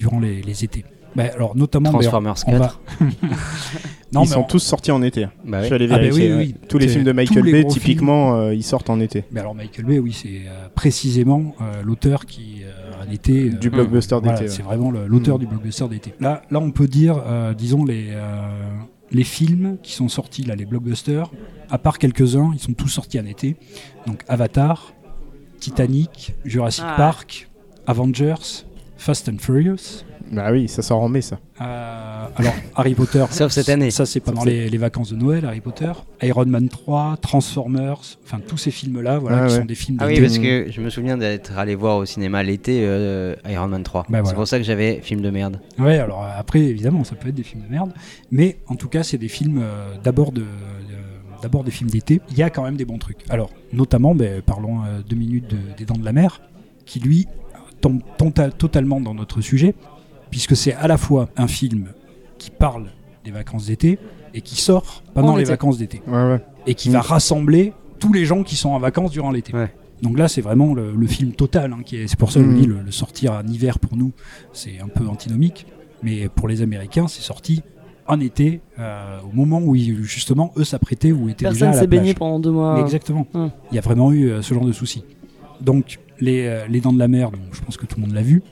C: durant les, les étés. Bah, alors notamment
A: Transformers
C: mais on- on
A: 4.
C: va- non,
D: ils
C: mais
D: sont
C: on-
D: tous sortis en été.
A: Bah
D: Je suis allé
C: Ah bah
D: vérifier.
C: oui, oui.
D: Tous les films de Michael Bay, typiquement, euh, ils sortent en été.
C: Mais alors Michael Bay, oui, c'est euh, précisément euh, l'auteur qui euh, en été
D: Du
C: euh,
D: blockbuster
C: voilà,
D: d'été.
C: c'est vraiment l'auteur
D: Mm.
C: du blockbuster d'été. Là, là, on peut dire, euh, disons les euh, les films qui sont sortis là, les blockbusters, à part quelques-uns, ils sont tous sortis en été. Donc Avatar, Titanic, Jurassic
B: Ah.
C: Park, Avengers, Fast and Furious.
D: Bah oui, ça sort en mai, ça.
C: Euh, alors, Harry Potter.
A: Sauf cette année.
C: Ça, c'est pendant les, les vacances de Noël, Harry Potter. Iron Man 3, Transformers, enfin tous ces films-là, voilà,
D: Ah
C: qui
D: ouais.
C: sont des films
A: Ah oui,
C: d'été.
A: parce que je me souviens d'être allé voir au cinéma l'été euh, Iron Man 3.
C: Bah
A: C'est
C: voilà.
A: pour ça que j'avais film de merde.
C: Ouais, alors euh, après, évidemment, ça peut être des films de merde, mais en tout cas, c'est des films euh, d'abord de, de- d'abord des films d'été. Il y a quand même des bons trucs. Alors, notamment, ben, parlons euh, deux minutes de- des Dents de la Mer, qui lui tombe totalement dans notre sujet, puisque c'est à la fois un film qui parle des vacances d'été et qui sort pendant
B: En
C: les vacances d'été
D: Ouais, ouais.
C: et qui
D: Mm.
C: va rassembler tous les gens qui sont en vacances durant l'été.
A: Ouais.
C: Donc là, c'est vraiment le, le film total. hein, qui est, c'est pour ça que je
D: Mm.
C: dis le, le sortir en hiver pour nous, c'est un peu antinomique. Mais pour les Américains, c'est sorti en été, euh, au moment où ils, justement eux s'apprêtaient ou étaient déjà
B: Personne
C: à la
B: s'est baigné
C: plage.
B: pendant deux mois.
C: Mais exactement. Il y a vraiment eu euh, ce genre de soucis. Donc les, euh, les Dents de la Mer, donc, je pense que tout le monde l'a vu.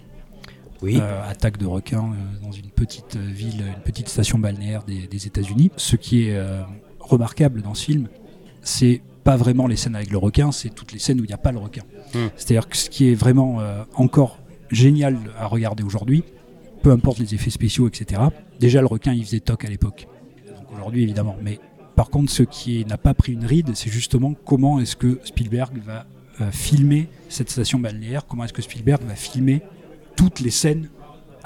A: Oui.
C: Euh, attaque de requins euh, dans une petite euh, ville, une petite station balnéaire des, des États-Unis. Ce qui est remarquable dans ce film, c'est pas vraiment les scènes avec le requin, c'est toutes les scènes où il n'y a pas le requin.
A: Hmm.
C: C'est-à-dire que ce qui est vraiment encore génial à regarder aujourd'hui, peu importe les effets spéciaux, etc. Déjà, le requin, il faisait toc à l'époque. Donc aujourd'hui, évidemment. Mais par contre, ce qui n'a pas pris une ride, c'est justement comment est-ce que Spielberg va euh, filmer cette station balnéaire, comment est-ce que Spielberg va filmer toutes les scènes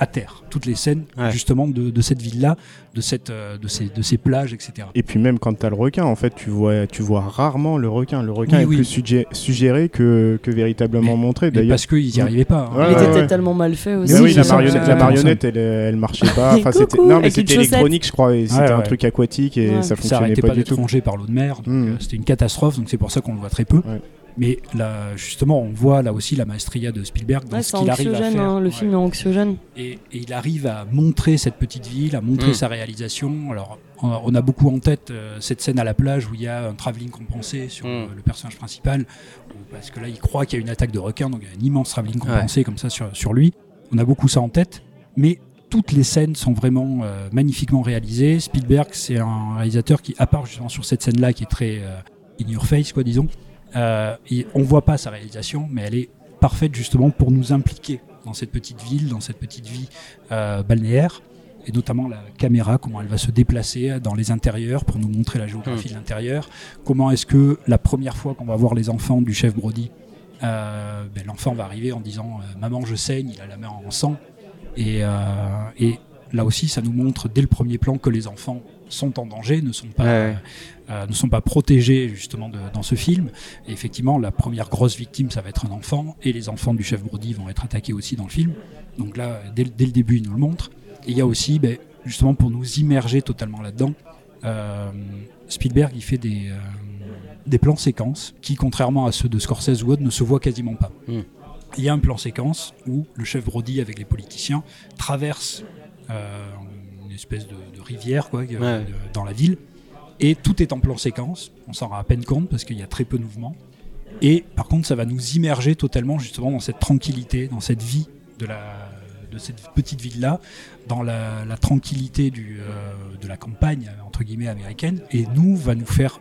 C: à terre, toutes les scènes
A: Ouais.
C: justement de, de cette ville-là, de, cette, euh, de, ces, de ces plages, etc.
D: Et puis même quand t'as le requin, en fait, tu vois, tu vois rarement le requin. Le requin
C: Oui,
D: est
C: oui.
D: plus suggé- suggéré que, que véritablement
C: Mais-
D: montré. D'ailleurs,
C: parce qu'ils n'y arrivaient pas. hein.
D: Ouais,
B: Il
D: ouais,
B: était
D: ouais.
B: tellement mal fait aussi.
D: Mais oui, la marionnette, la marionnette, elle, elle marchait pas. Enfin, c'était non, mais c'était électronique, je crois. C'était
C: Ouais,
D: un truc aquatique et
B: Ouais.
D: ça fonctionnait pas,
C: pas,
D: du tout.
C: rongé par l'eau de mer, donc
D: Mm.
C: euh, c'était une catastrophe, donc c'est pour ça qu'on le voit très peu. Mais là, justement, on voit là aussi la maestria de Spielberg dans
B: Ouais,
C: ce qu'il arrive à faire.
B: hein, le
C: Ouais.
B: film est anxiogène.
C: Et, et il arrive à montrer cette petite ville, à montrer
A: Mm.
C: sa réalisation. Alors, on a, beaucoup en tête euh, cette scène à la plage où il y a un travelling compensé sur
A: Mm.
C: euh, le personnage principal, parce que là, il croit qu'il y a une attaque de requin, donc il y a un immense travelling compensé comme ça sur, sur lui. On a beaucoup ça en tête, mais toutes les scènes sont vraiment euh, magnifiquement réalisées. Spielberg, c'est un réalisateur qui, à part justement sur cette scène-là, qui est très euh, in your face, quoi, disons, euh, et on voit pas sa réalisation, mais elle est parfaite justement pour nous impliquer dans cette petite ville, dans cette petite vie euh, balnéaire, et notamment la caméra, comment elle va se déplacer dans les intérieurs pour nous montrer la géographie de l'intérieur. Comment est-ce que la première fois qu'on va voir les enfants du chef Brody, euh, ben, l'enfant va arriver en disant euh, Maman, je saigne, il a la main en sang. Et, et là aussi, ça nous montre dès le premier plan que les enfants sont en danger, ne sont pas,
A: ouais.
C: Euh, ne sont pas protégés justement de- dans ce film. Et effectivement, la première grosse victime, ça va être un enfant, et les enfants du chef Brody vont être attaqués aussi dans le film. Donc là, dès, le- dès le début, il nous le montre. Et il y a aussi, ben, justement, pour nous immerger totalement là-dedans, euh, Spielberg, il fait des, euh, des plans séquences qui, contrairement à ceux de Scorsese ou autres, ne se voient quasiment pas.
A: Mm.
C: Il y a un plan séquence où le chef Brody, avec les politiciens, traverse euh, une espèce de, de rivière quoi,
A: Ouais.
C: dans la ville. Et tout est en plan séquence. On s'en rend à peine compte parce qu'il y a très peu de mouvement. Et par contre, ça va nous immerger totalement justement dans cette tranquillité, dans cette vie de, la, de cette petite ville-là, dans la, la tranquillité du, euh, de la campagne, entre guillemets, américaine. Et nous, va nous faire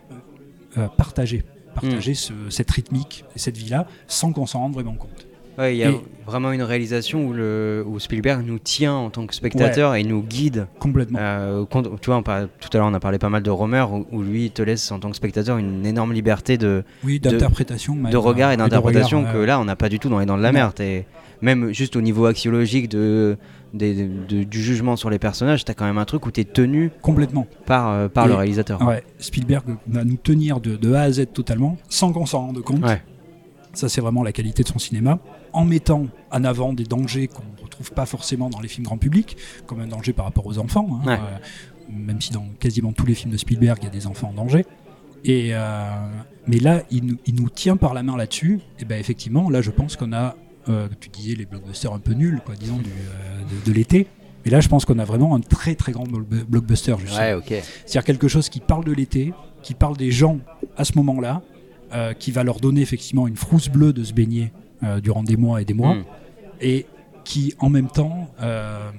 C: euh, partager, partager ce- cette rythmique et cette vie-là sans qu'on s'en rende vraiment compte.
A: Ouais, il y a
C: Et-
A: vraiment une réalisation où, le, où Spielberg nous tient en tant que spectateur et nous guide.
C: Complètement.
A: Euh, tu vois, on parlait- tout à l'heure, on a parlé pas mal de Romer, où, où lui il te laisse en tant que spectateur une énorme liberté de,
C: Oui, d'interprétation.
A: de regard et
C: de
A: d'interprétation que là, on n'a pas du tout dans les Dents de la. Mer. T'es- Même juste au niveau axiologique de, du jugement sur les personnages, tu as quand même un truc où tu es tenu
C: Complètement.
A: par, euh, par
C: Et-
A: le réalisateur.
C: Ouais, Spielberg va nous tenir de, A à Z totalement, sans qu'on s'en rende compte. Ça, c'est vraiment la qualité de son cinéma. En mettant en avant des dangers qu'on ne retrouve pas forcément dans les films grand public, comme un danger par rapport aux enfants. hein.
A: Ouais.
C: Euh, même si dans quasiment tous les films de Spielberg, il y a des enfants en danger. Et euh, mais là, il nous, il nous tient par la main là-dessus. Et ben effectivement, là, je pense qu'on a, euh, tu disais les blockbusters un peu nuls, quoi, disons, du, euh, de, de l'été. Mais là, je pense qu'on a vraiment un très très grand blo- blockbuster.
A: Ouais.
C: C'est-à-dire quelque chose qui parle de l'été, qui parle des gens à ce moment-là, euh, qui va leur donner effectivement une frousse bleue de se baigner durant des mois et des mois,
A: Mm.
C: et qui en même temps, euh,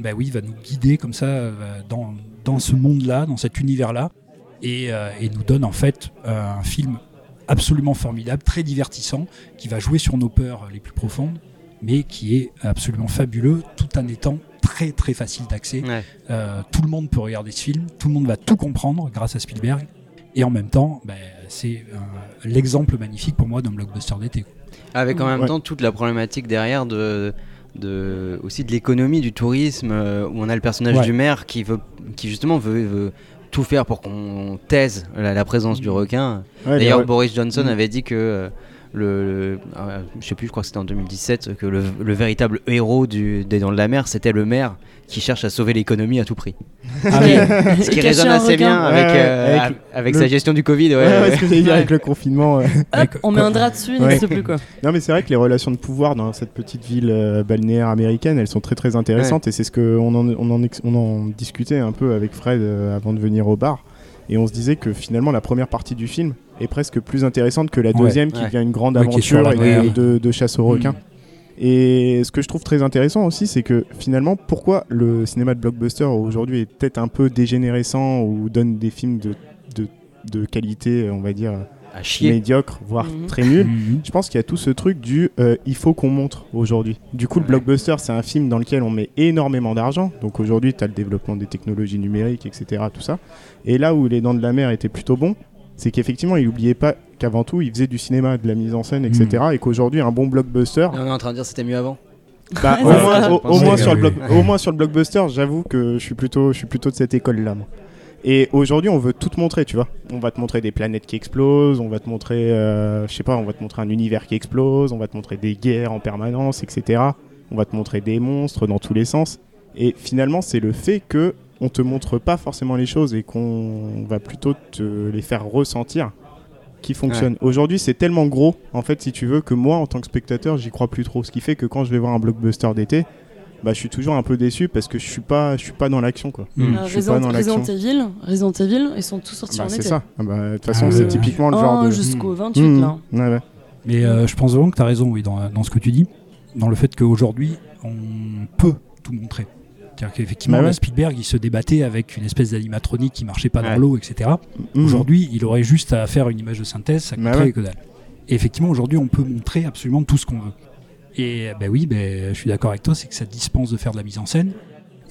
C: bah oui, va nous guider comme ça euh, dans, dans ce monde-là, dans cet univers-là, et, euh, et nous donne en fait euh, un film absolument formidable, très divertissant, qui va jouer sur nos peurs les plus profondes, mais qui est absolument fabuleux, tout en étant très très facile d'accès.
A: Ouais.
C: Euh, tout le monde peut regarder ce film, tout le monde va tout comprendre grâce à Spielberg, et en même temps, ben, c'est euh, l'exemple magnifique pour moi d'un blockbuster d'été.
A: Avec en même
C: Ouais.
A: temps toute la problématique derrière de, de aussi de l'économie du tourisme euh, où on a le personnage
C: Ouais.
A: du maire qui veut qui justement veut, veut tout faire pour qu'on taise la, la présence du requin.
D: Ouais,
A: D'ailleurs Boris Johnson
D: Mm.
A: avait dit que euh, le, le- euh, je sais plus je crois que c'était en 2017 que le, le véritable héros du, des Dents de la Mer c'était le maire qui cherche à sauver l'économie à tout prix.
C: Ah oui.
A: Ce qui résonne assez bien avec,
D: Ouais, ouais,
A: euh,
D: avec
A: avec,
D: le-
A: sa gestion du Covid. Ouais,
D: Ouais, ouais,
A: ouais.
D: ce que
B: Ouais.
D: avec le confinement.
B: Hop, on met un drap dessus, il
D: Ouais.
B: n'existe plus quoi.
D: Non, mais c'est vrai que les relations de pouvoir dans cette petite ville euh, balnéaire américaine, elles sont très très intéressantes et c'est ce qu'on en, on en, ex- on en discutait un peu avec Fred euh, avant de venir au bar. Et on se disait que finalement la première partie du film est presque plus intéressante que la
C: Ouais.
D: deuxième qui
A: Ouais.
D: devient une grande aventure et de,
C: mer.
D: de- de chasse aux requins. Et ce que je trouve très intéressant aussi, c'est que finalement, pourquoi le cinéma de blockbuster aujourd'hui est peut-être un peu dégénérescent ou donne des films de, de, de qualité, on va dire,
A: À chier.
D: médiocre, voire
B: Mhm.
D: très nul.
C: Mhm.
D: Je pense qu'il y a tout ce truc du euh, il faut qu'on montre aujourd'hui. Du coup, le blockbuster, c'est un film dans lequel on met énormément d'argent. Donc aujourd'hui, tu as le développement des technologies numériques, etc. Tout ça. Et là où Les Dents de la Mer étaient plutôt bons, c'est qu'effectivement, il n'oubliait pas qu'avant tout, il faisait du cinéma, de la mise en scène, etc. Et qu'aujourd'hui, un bon blockbuster,
A: On est en train de dire c'était mieux avant.
D: bah, au, moins, au- au sur le
C: oui.
D: block- au moins sur le blockbuster, j'avoue que je suis plutôt, je suis plutôt de cette école-là. moi. Et aujourd'hui, on veut tout te montrer, tu vois. On va te montrer des planètes qui explosent, on va te montrer, euh, je sais pas, on va te montrer un univers qui explose, on va te montrer des guerres en permanence, etc. On va te montrer des monstres dans tous les sens. Et finalement, c'est le fait que on te montre pas forcément les choses et qu'on va plutôt te les faire ressentir qui fonctionne. Aujourd'hui, c'est tellement gros, en fait, si tu veux, que moi, en tant que spectateur, j'y crois plus trop. Ce qui fait que quand je vais voir un blockbuster d'été, bah, je suis toujours un peu déçu parce que je suis pas, je suis pas dans l'action, quoi.
B: Euh,
D: Je suis
B: Resident,
D: pas dans
B: Resident
D: l'action.
B: Evil, Resident Evil, ils sont tous sortis
D: Bah,
B: en
D: c'est
B: été.
D: ça. Ah bah, De toute façon,
C: Ah,
D: c'est
C: ouais.
D: typiquement le
B: Oh,
D: genre de.
B: jusqu'au 28
D: Mhm.
B: là.
D: Ouais, ouais.
C: Mais euh, je pense vraiment que tu as raison oui, dans, dans ce que tu dis, dans le fait qu'aujourd'hui, on peut tout montrer. C'est-à-dire qu'effectivement,
D: Bah ouais.
C: Spielberg, il se débattait avec une espèce d'animatronique qui marchait pas dans l'eau, etc.
D: Mhm.
C: Aujourd'hui, il aurait juste à faire une image de synthèse, ça
D: Bah
C: coûterait
D: ouais.
C: que dalle. Et effectivement, aujourd'hui, on peut montrer absolument tout ce qu'on veut. Et ben oui, ben, je suis d'accord avec toi, c'est que ça dispense de faire de la mise en scène.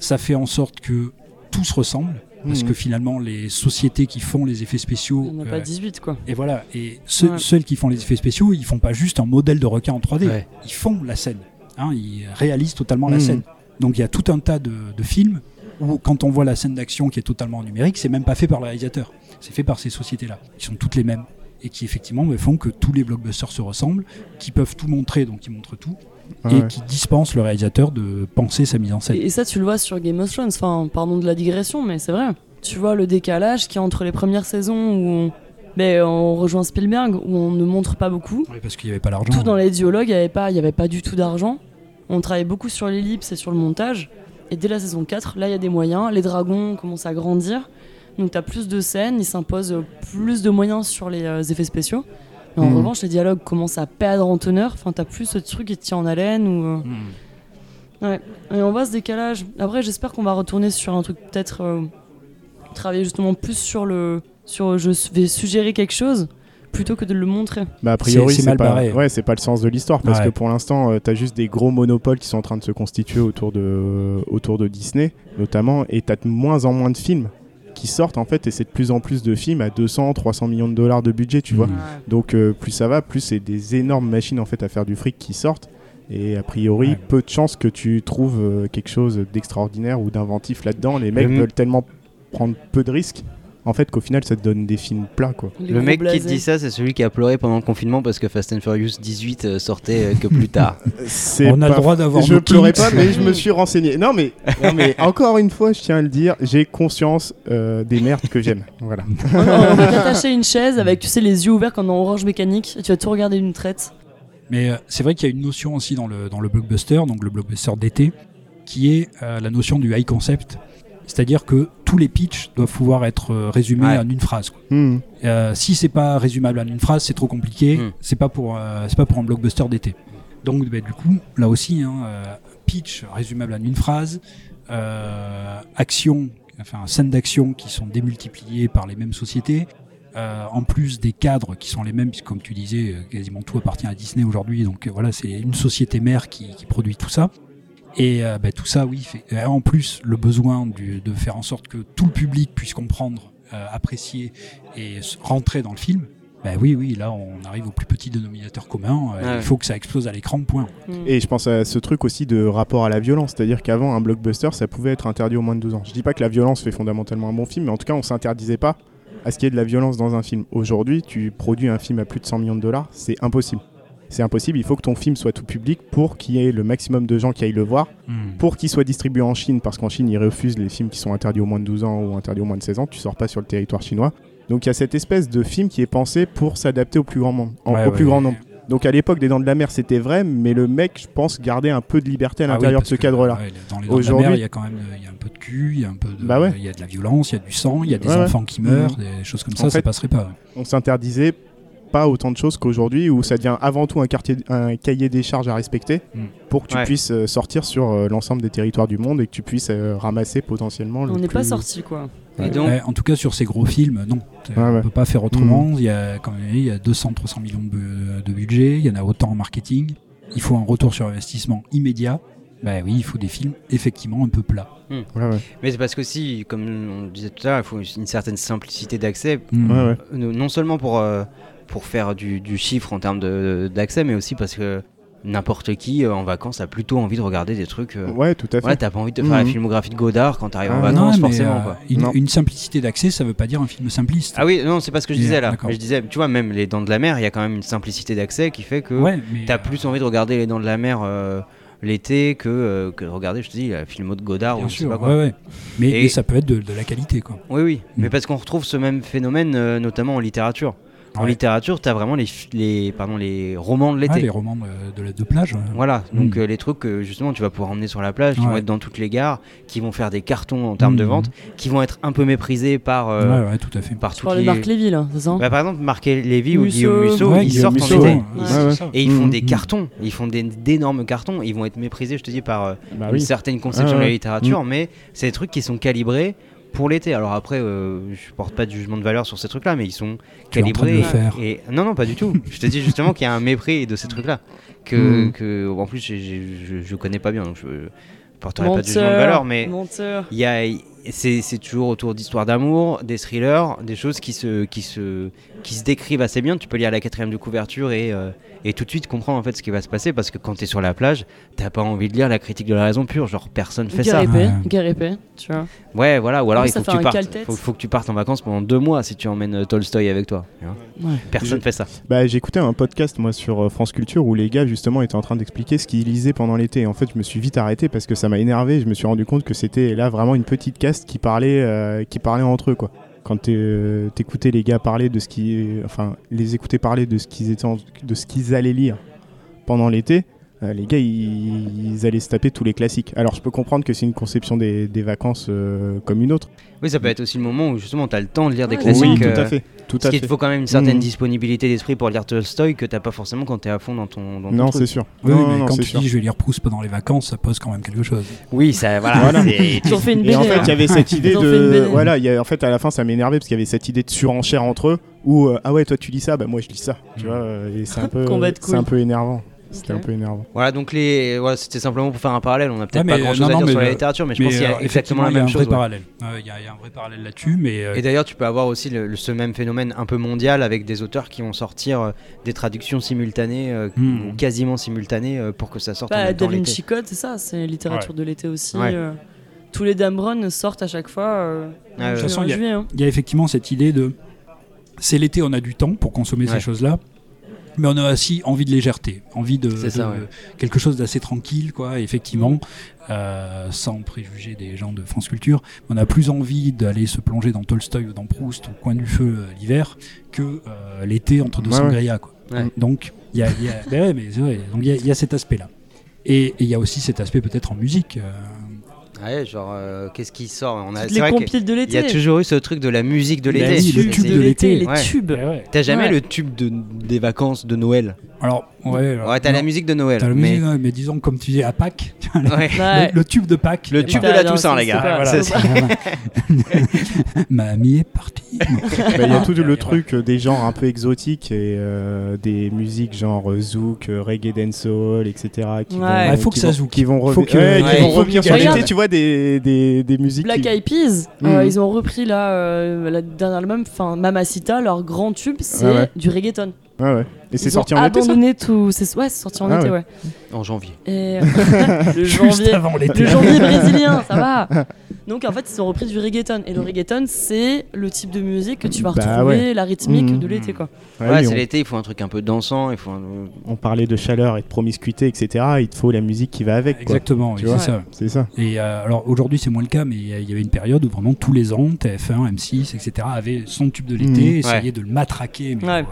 C: Ça fait en sorte que tout se ressemble, parce
D: Mhm.
C: que finalement, les sociétés qui font les effets spéciaux.
B: Il n'y en a
C: euh,
B: pas 18 quoi.
C: et voilà, et ceux,
B: Ouais.
C: ceux qui font les effets spéciaux, ils font pas juste un modèle de requin en 3D,
A: Ouais.
C: ils font la scène. Hein, ils réalisent totalement la
D: Mhm.
C: scène. Donc il y a tout un tas de, de films où quand on voit la scène d'action qui est totalement numérique, c'est même pas fait par le réalisateur, c'est fait par ces sociétés-là, qui sont toutes les mêmes et qui effectivement me font que tous les blockbusters se ressemblent, qui peuvent tout montrer, donc ils montrent tout,
D: Ouais,
C: et
D: ouais.
C: qui dispensent le réalisateur de penser sa mise en scène.
B: Et, ça, tu le vois sur Game of Thrones. Enfin, pardon de la digression, mais c'est vrai. Tu vois le décalage qui est entre les premières saisons où on, ben, on rejoint Spielberg, où on ne montre pas beaucoup.
C: Oui, parce qu'il n'y avait pas l'argent.
B: Tout dans les dialogues, il n'y avait, pas- il y avait pas du tout d'argent. On travaillait beaucoup sur l'ellipse et sur le montage. Et dès la saison 4, là, il y a des moyens. Les dragons commencent à grandir. Donc, tu as plus de scènes. Il s'impose plus de moyens sur les euh, effets spéciaux. Mais en
D: Mhm.
B: revanche, les dialogues commencent à perdre en teneur. Enfin, tu plus ce truc qui te tient en haleine. Ou, euh,
C: Mhm.
B: Ouais, et on voit ce décalage. Après, j'espère qu'on va retourner sur un truc peut-être euh, travailler justement plus sur le sur je vais suggérer quelque chose plutôt que de le montrer.
D: Bah, a priori,
C: c'est
D: pas,
C: barré.
D: ouais, c'est pas le sens de l'histoire parce
C: Ouais.
D: que pour l'instant, tu t'as juste des gros monopoles qui sont en train de se constituer autour de, autour de Disney, notamment, et t'as de moins en moins de films qui sortent en fait, et c'est de plus en plus de films à 200, 300 millions de dollars de budget, tu vois.
C: Mhm.
D: Donc euh, plus ça va, plus c'est des énormes machines en fait à faire du fric qui sortent. Et a priori,
C: Ouais.
D: peu de chances que tu trouves euh, quelque chose d'extraordinaire ou d'inventif là-dedans. Les mecs veulent tellement prendre peu de risques, en fait, qu'au final, ça te donne des films plats, quoi.
B: Les
A: Le mec qui te dit ça, c'est celui qui a pleuré pendant le confinement parce que Fast and Furious 18 euh, sortait euh, que plus tard.
C: On a le droit d'avoir
D: Je pleurais pas, mais je me suis renseigné. Non, mais, non, mais encore une fois, je tiens à le dire, j'ai conscience euh, des merdes que j'aime. Voilà.
B: on, on va t'attacher une chaise avec tu sais les yeux ouverts comme dans Orange Mécanique et tu vas tout regarder d'une traite.
C: Mais euh, c'est vrai qu'il y a une notion aussi dans le, dans le blockbuster, donc le blockbuster d'été, qui est euh, la notion du high concept. C'est-à-dire que tous les pitchs doivent pouvoir être euh, résumés
A: Ouais.
C: en une phrase. quoi.
D: Hmm.
C: Euh, si c'est pas résumable en une phrase, c'est trop compliqué.
A: Mm.
C: C'est pas pour euh, c'est pas pour un blockbuster d'été. Donc bah, du coup, là aussi, hein, euh, pitch résumable en une phrase, action, enfin scènes d'action qui sont démultipliées par les mêmes sociétés, euh, en plus des cadres qui sont les mêmes, puisque comme tu disais, quasiment tout appartient à Disney aujourd'hui, donc euh, voilà, c'est une société mère qui, qui produit tout ça. Et euh, bah, tout ça, oui, fait- euh, en plus le besoin du- de faire en sorte que tout le public puisse comprendre, euh, apprécier et rentrer dans le film. Bah oui, oui, là on arrive au plus petit dénominateur commun. euh,
A: Ouais.
C: Il faut que ça explose à l'écran, point.
D: Et je pense à ce truc aussi de rapport à la violence, c'est-à-dire qu'avant un blockbuster ça pouvait être interdit au moins de 12 ans. Je dis pas que la violence fait fondamentalement un bon film, mais en tout cas on s'interdisait pas à ce qu'il y ait de la violence dans un film. Aujourd'hui, tu produis un film à plus de 100 millions de dollars, c'est impossible. C'est impossible, il faut que ton film soit tout public pour qu'il y ait le maximum de gens qui aillent le voir,
C: Hmm.
D: pour qu'il soit distribué en Chine, parce qu'en Chine ils refusent les films qui sont interdits au moins de 12 ans ou interdits au moins de 16 ans, tu sors pas sur le territoire chinois. Donc il y a cette espèce de film qui est pensé pour s'adapter au plus grand en-
C: Ouais,
D: au
C: ouais,
D: plus grand nombre. Donc à l'époque des Dents de la Mer c'était vrai, mais le mec je pense gardait un peu de liberté à
C: Ah oui,
D: l'intérieur de ce cadre-là.
C: ouais, dans les dents de la
D: Aujourd'hui-
C: mer, il y a quand même euh, il y a un peu de cul, il y a un peu de,
D: Bah ouais.
C: il y a de la violence, il y a du sang, il y a des
D: Ouais,
C: enfants qui meurent,
D: Mhm.
C: des choses comme
D: En
C: ça, ça
D: fait-
C: passerait pas.
D: On s'interdisait pas autant de choses qu'aujourd'hui où ça devient avant tout un, quartier, un cahier des charges à respecter
C: Mm.
D: pour que tu
A: Ouais.
D: puisses euh, sortir sur euh, l'ensemble des territoires du monde et que tu puisses euh, ramasser potentiellement le
B: On n'est pas sorti quoi.
A: Et
C: Ouais,
A: donc,
C: ouais, en tout cas, sur ces gros films, non.
D: Ouais,
C: on
D: ouais.
C: peut pas faire autrement. Il y a, a dit, il y a 200-300 millions de, bu- de budget, il y en a autant en marketing. Il faut un retour sur investissement immédiat. Ben oui, il faut des films effectivement un peu plats.
D: Ouais, ouais.
A: mais c'est parce que si, comme on le disait tout à l'heure, il faut une certaine simplicité d'accès,
C: Mm.
D: Ouais, ouais.
A: Non seulement pour, euh, pour faire du, du chiffre en termes d'accès, mais aussi parce que n'importe qui euh, en vacances a plutôt envie de regarder des trucs. euh,
D: Ouais, tout à fait.
A: Ouais, t'as pas envie de faire la
D: Mhm.
A: filmographie de Godard quand t'arrives en
D: Ah,
A: vacances,
C: Non,
A: forcément.
C: euh,
A: quoi.
C: une,
D: Non.
C: une simplicité d'accès, ça veut pas dire un film simpliste.
A: Ah oui, non, c'est pas ce que je
C: Yeah,
A: disais là. Mais je disais, tu vois, même les Dents de la Mer, il y a quand même une simplicité d'accès qui fait que
C: ouais,
A: t'as plus envie de regarder les Dents de la Mer l'été que, que de regarder, je te dis, la filmo de Godard
C: bien
A: ou je sais
C: sûr,
A: pas quoi.
C: ouais, ouais. Mais,
A: Et-
C: mais ça peut être de, de la qualité, quoi.
A: Oui, oui,
C: Mm.
A: mais parce qu'on retrouve ce même phénomène notamment en littérature. En
C: Ouais.
A: littérature, t'as vraiment les, les, pardon, les romans de l'été.
C: Ouais, les romans de, de, de plage. ouais.
A: Voilà, donc
C: Mm.
A: euh, les trucs que justement tu vas pouvoir emmener sur la plage, qui
C: Ouais.
A: vont être dans toutes les gares, qui vont faire des cartons en termes de
C: Mm.
A: vente, qui vont être un peu méprisés par, euh,
C: ouais, ouais, tout à fait.
A: par
B: Tu
A: les...
B: Marc Lévy là, c'est ça
A: Bah, par exemple, Marc Lévy ou. Guillaume Musso,
C: Ouais,
A: ils
C: Guillaume
A: sortent en été.
C: ouais,
B: Ils-
C: c'est
D: ouais.
C: ça.
A: Et ils font
D: Mm,
A: des cartons, ils font des- d'énormes cartons, ils vont être méprisés, je te dis, par euh,
D: Bah
A: une
D: oui.
A: certaine conception
D: Ah,
A: de la littérature, mais c'est des trucs qui sont calibrés pour l'été. Alors après, euh, je porte pas de jugement de valeur sur ces trucs-là, mais ils sont
C: Tu es en train de
A: calibrés.
C: le faire.
A: Et non, non, pas du tout. je te dis justement qu'il y a un mépris de ces trucs-là, que,
C: Mm.
A: que en plus j'ai- j'ai- je, je connais pas bien, donc je porterai pas de jugement de valeur, mais
B: menteur.
A: il y a c'est c'est toujours autour d'histoires d'amour, des thrillers, des choses qui se qui se qui se décrivent assez bien. Tu peux lire la quatrième de couverture et euh, et tout de suite comprendre en fait ce qui va se passer parce que quand tu es sur la plage, t'as pas envie de lire la critique de la raison pure, genre personne fait
B: Guerre
A: ça.
B: épée,
C: Ouais.
B: guerre épée, tu vois.
A: Ouais, voilà, ou alors il faut que tu partes. Faut, faut que tu partes en vacances pendant deux mois si tu emmènes euh, Tolstoy avec toi. tu vois.
B: Ouais.
A: Personne
D: Je-
A: fait ça.
D: Bah, j'ai écouté un podcast moi sur euh, France Culture où les gars justement étaient en train d'expliquer ce qu'ils lisaient pendant l'été. En fait, je me suis vite arrêté parce que ça m'a énervé. Je me suis rendu compte que c'était là vraiment une petite caste qui parlait, euh, qui parlait entre eux quoi. Quand euh, t'écoutais les gars parler de ce qui, enfin, les écouter parler de ce qu'ils étaient, en- de ce qu'ils allaient lire pendant l'été. Euh, les gars, ils, ils allaient se taper tous les classiques. Alors, je peux comprendre que c'est une conception des, des vacances euh, comme une autre.
A: Oui, ça peut être aussi le moment où justement tu as le temps de lire des
B: Ouais,
A: classiques.
D: oui, tout
A: euh,
D: à fait, tout
A: Parce
D: à
A: qu'il faut quand même une certaine
D: Mhm.
A: disponibilité d'esprit pour lire Tolstoy que t'as pas forcément quand t'es à fond dans ton. Dans ton
D: Non, c'est sûr.
C: Oui,
D: non,
C: mais
D: non,
C: quand tu
D: sûr.
C: dis je vais lire Proust pendant les vacances, ça pose quand même quelque chose.
A: Oui, ça, voilà.
D: Voilà.
A: c'est-
B: Ils ont fait une
D: Et
B: BD.
D: en fait,
B: hein.
D: il y avait cette idée de. Voilà, il y a- en fait, à la fin, ça m'énervait parce qu'il y avait cette idée de surenchère entre eux où, euh, ah ouais, toi tu lis ça, bah moi je lis ça. Tu vois, euh, et c'est un peu.
B: Combat de
D: C'est un peu énervant. C'était un peu énervant.
A: Voilà, donc les, voilà, c'était simplement pour faire un parallèle. On a peut-être
C: Ah,
A: pas
C: euh,
A: grand chose
C: non,
A: à
C: non,
A: dire sur la
C: le-
A: littérature, mais je pense qu'il y
C: euh,
A: a exactement la même
C: il y a un
A: chose.
C: vrai
A: ouais.
C: parallèle. Euh, Il y, a- il y a un vrai parallèle là-dessus, mais euh,
A: Et d'ailleurs, tu peux avoir aussi le- le- ce même phénomène un peu mondial avec des auteurs qui vont sortir euh, des traductions simultanées euh,
C: Hmm.
A: ou quasiment simultanées euh, pour que ça sorte en
B: Bah,
A: même temps
B: Da. Vinci Code, c'est ça, c'est littérature de l'été aussi.
A: Ouais.
B: euh, tous les Dan Brown sortent à chaque fois. euh,
A: Ah ouais. De toute
C: façon, il y a-
B: juillet, hein.
C: il y a effectivement cette idée de c'est l'été, on a du temps pour consommer
A: Ouais.
C: ces choses-là. Mais on a aussi envie de légèreté, envie de,
A: ça, ouais.
C: quelque chose d'assez tranquille, quoi. Effectivement, euh, sans préjuger des gens de France Culture, on a plus envie d'aller se plonger dans Tolstoy ou dans Proust au coin du feu euh, l'hiver que euh, l'été entre deux
D: Ouais, ouais.
C: sangria, quoi.
A: Ouais.
C: Donc il y a, il y a- ben ouais, mais c'est vrai. Donc il y a- il y, a cet aspect-là. Et et il y a aussi cet aspect peut-être en musique.
A: Ouais, genre, euh, qu'est-ce qui sort? On a,
B: les compiles de
A: il y a
B: l'été.
A: toujours eu ce truc de la musique de
C: Bah
A: l'été.
C: oui, le
B: tubes
C: tube
B: de l'été,
C: l'été.
B: les
A: Ouais.
B: tubes.
C: ouais.
A: T'as jamais
B: Ouais.
A: le tube de, des vacances de Noël?
C: Alors, ouais. alors,
A: Ouais, t'as la musique de Noël.
C: T'as la
A: mais...
C: musique, ouais, mais disons, comme tu dis, à Pâques, le, le tube de Pâques.
A: Le tube de la Toussaint, les gars.
C: Mamie est partie.
D: Bah, Il y a tout le truc euh, des genres un peu exotiques et euh, des musiques genre zouk, reggae dancehall, etc. Qui
B: Ouais.
D: vont,
B: Ouais,
C: faut que ça zouk.
D: Qui vont,
A: il
D: revenir sur l'été. Tu vois des, des, des musiques.
B: Black
D: qui-
B: Eyed Peas, euh,
D: Mhm.
B: ils ont repris là, euh, la dernière album, enfin Mamacita, leur grand tube, c'est
D: Ouais, ouais.
B: du reggaeton.
D: Ouais, ouais. Et c'est sorti en été ça
B: abandonné tout. c'est- Ouais, c'est sorti en
D: Ah
B: été,
D: ouais.
B: ouais.
A: En janvier.
B: Et le
C: Juste
B: janvier,
C: avant l'été.
B: le janvier brésilien, ça va. Donc en fait, ils ont repris du reggaeton. Et le reggaeton, c'est le type de musique que tu vas
D: Bah
B: retrouver,
D: ouais.
B: la rythmique
D: Mhm.
B: de l'été, quoi.
D: Ouais,
A: c'est
D: on,
A: l'été, il faut un truc un peu dansant, il faut un...
D: on parlait de chaleur et de promiscuité, etc. Il te faut la musique qui va avec. Quoi.
C: Exactement,
D: Tu
C: oui,
D: vois
C: c'est ça.
D: C'est ça.
C: Et euh, alors aujourd'hui c'est moins le cas, mais il y avait une période où vraiment tous les ans, TF1, M6, etc. avaient son tube de l'été,
D: Mhm.
C: essayaient
A: Ouais.
C: de le matraquer mais,
B: Ouais.
C: euh,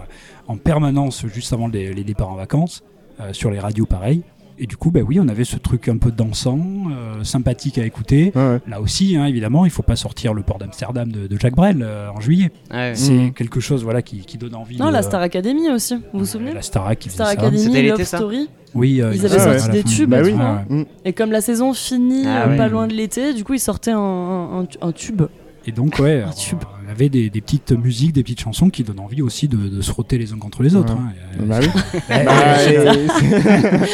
C: en permanence juste avant les, les départs en vacances, euh, sur les radios pareil. Et du coup, bah oui, on avait ce truc un peu dansant, euh, sympathique à écouter.
D: Ouais, ouais.
C: Là aussi, hein, évidemment, il faut pas sortir le port d'Amsterdam de, de Jacques Brel euh, en juillet.
A: Ouais.
C: C'est
D: Mhm.
C: quelque chose voilà, qui, qui donne envie.
B: Non,
C: de-
B: la Star Academy aussi, vous vous souvenez
C: La qui
B: Star Academy, Love
A: ça
B: Story.
C: Oui, euh,
B: Ils
C: il
B: avaient sorti des tubes,
D: Bah oui. Mm.
B: Et comme la saison finit
A: Ah
B: euh,
A: ouais.
B: pas loin de l'été, du coup, ils sortaient un, un- un tube.
C: Et donc, ouais,
B: Un tube.
C: Avait des, des petites musiques, des petites chansons qui donnent envie aussi de, de se frotter les uns contre les autres.
D: Ouais.
C: hein.
D: Bah oui.
C: ouais,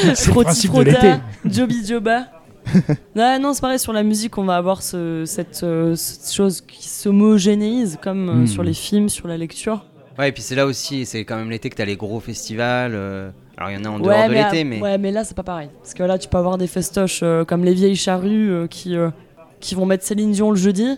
C: c'est- le principe de l'été.
B: Joby Joba. non, non, c'est pareil, sur la musique, on va avoir ce- cette, euh, cette chose qui s'homogénéise, comme euh,
C: Mm.
B: sur les films, sur la lecture.
A: Ouais, et puis c'est là aussi, c'est quand même l'été que t'as les gros festivals. euh, Alors il y en a en dehors de
B: mais,
A: l'été, mais.
B: ouais, mais là, c'est pas pareil. Parce que là, tu peux avoir des festoches euh, comme les vieilles charrues euh, qui, euh, qui vont mettre Céline Dion le jeudi.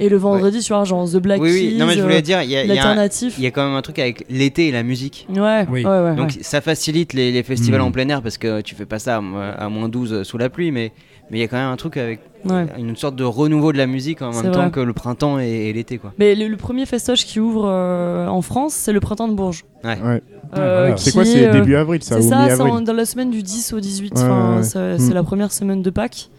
B: Et le vendredi, tu vois, genre The Black
A: oui, oui,
B: Keys,
A: non, mais je
B: euh,
A: voulais dire, il y a, il y a un-
B: l'alternatif.
A: il y a quand même un truc avec l'été et la musique.
B: Ouais,
C: Oui.
B: ouais, ouais.
A: Donc
B: ouais.
A: ça facilite les, les festivals
C: Mm.
A: en plein air parce que tu fais pas ça à, mo- à moins 12 sous la pluie, mais mais il y a quand même un truc avec
B: Ouais.
A: une sorte de renouveau de la musique en
B: C'est
A: même temps
B: vrai.
A: que le printemps et, et l'été quoi.
B: Mais le, le premier festoche qui ouvre euh, en France, c'est le printemps de Bourges.
A: Ouais.
D: Ouais.
B: Euh,
C: voilà.
D: C'est
B: qui
D: quoi C'est
B: est, euh,
D: début avril, ça
B: C'est
D: ou
B: ça, c'est
D: mi-avril
B: dans la semaine du 10 au 18.
D: Ouais,
B: enfin,
D: ouais, ouais.
B: c'est c'est
D: Mm.
B: la première semaine de Pâques.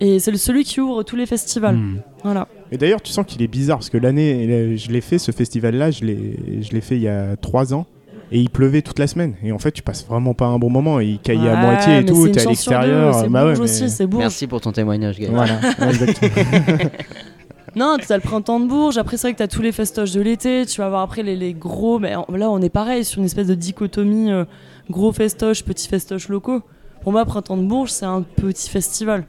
B: Et c'est le- celui qui ouvre tous les festivals.
C: Hmm.
B: Voilà.
D: Et d'ailleurs, tu sens qu'il est bizarre parce que l'année, je l'ai fait ce festival-là, je l'ai, je l'ai fait il y a trois ans. Et il pleuvait toute la semaine. Et en fait, tu passes vraiment pas un bon moment. Il caillait à moitié et tout. T'es à l'extérieur.
B: C'est
D: Bah ouais, mais-
B: aussi, c'est Bourges.
A: Merci pour ton témoignage, Gaël.
D: Voilà.
B: Non, tu as le printemps de Bourges. Après, c'est vrai que tu as tous les festoches de l'été. Tu vas avoir après les, les gros. Mais là, on est pareil sur une espèce de dichotomie euh, gros festoches, petits festoches locaux. Pour moi, printemps de Bourges, c'est un petit festival.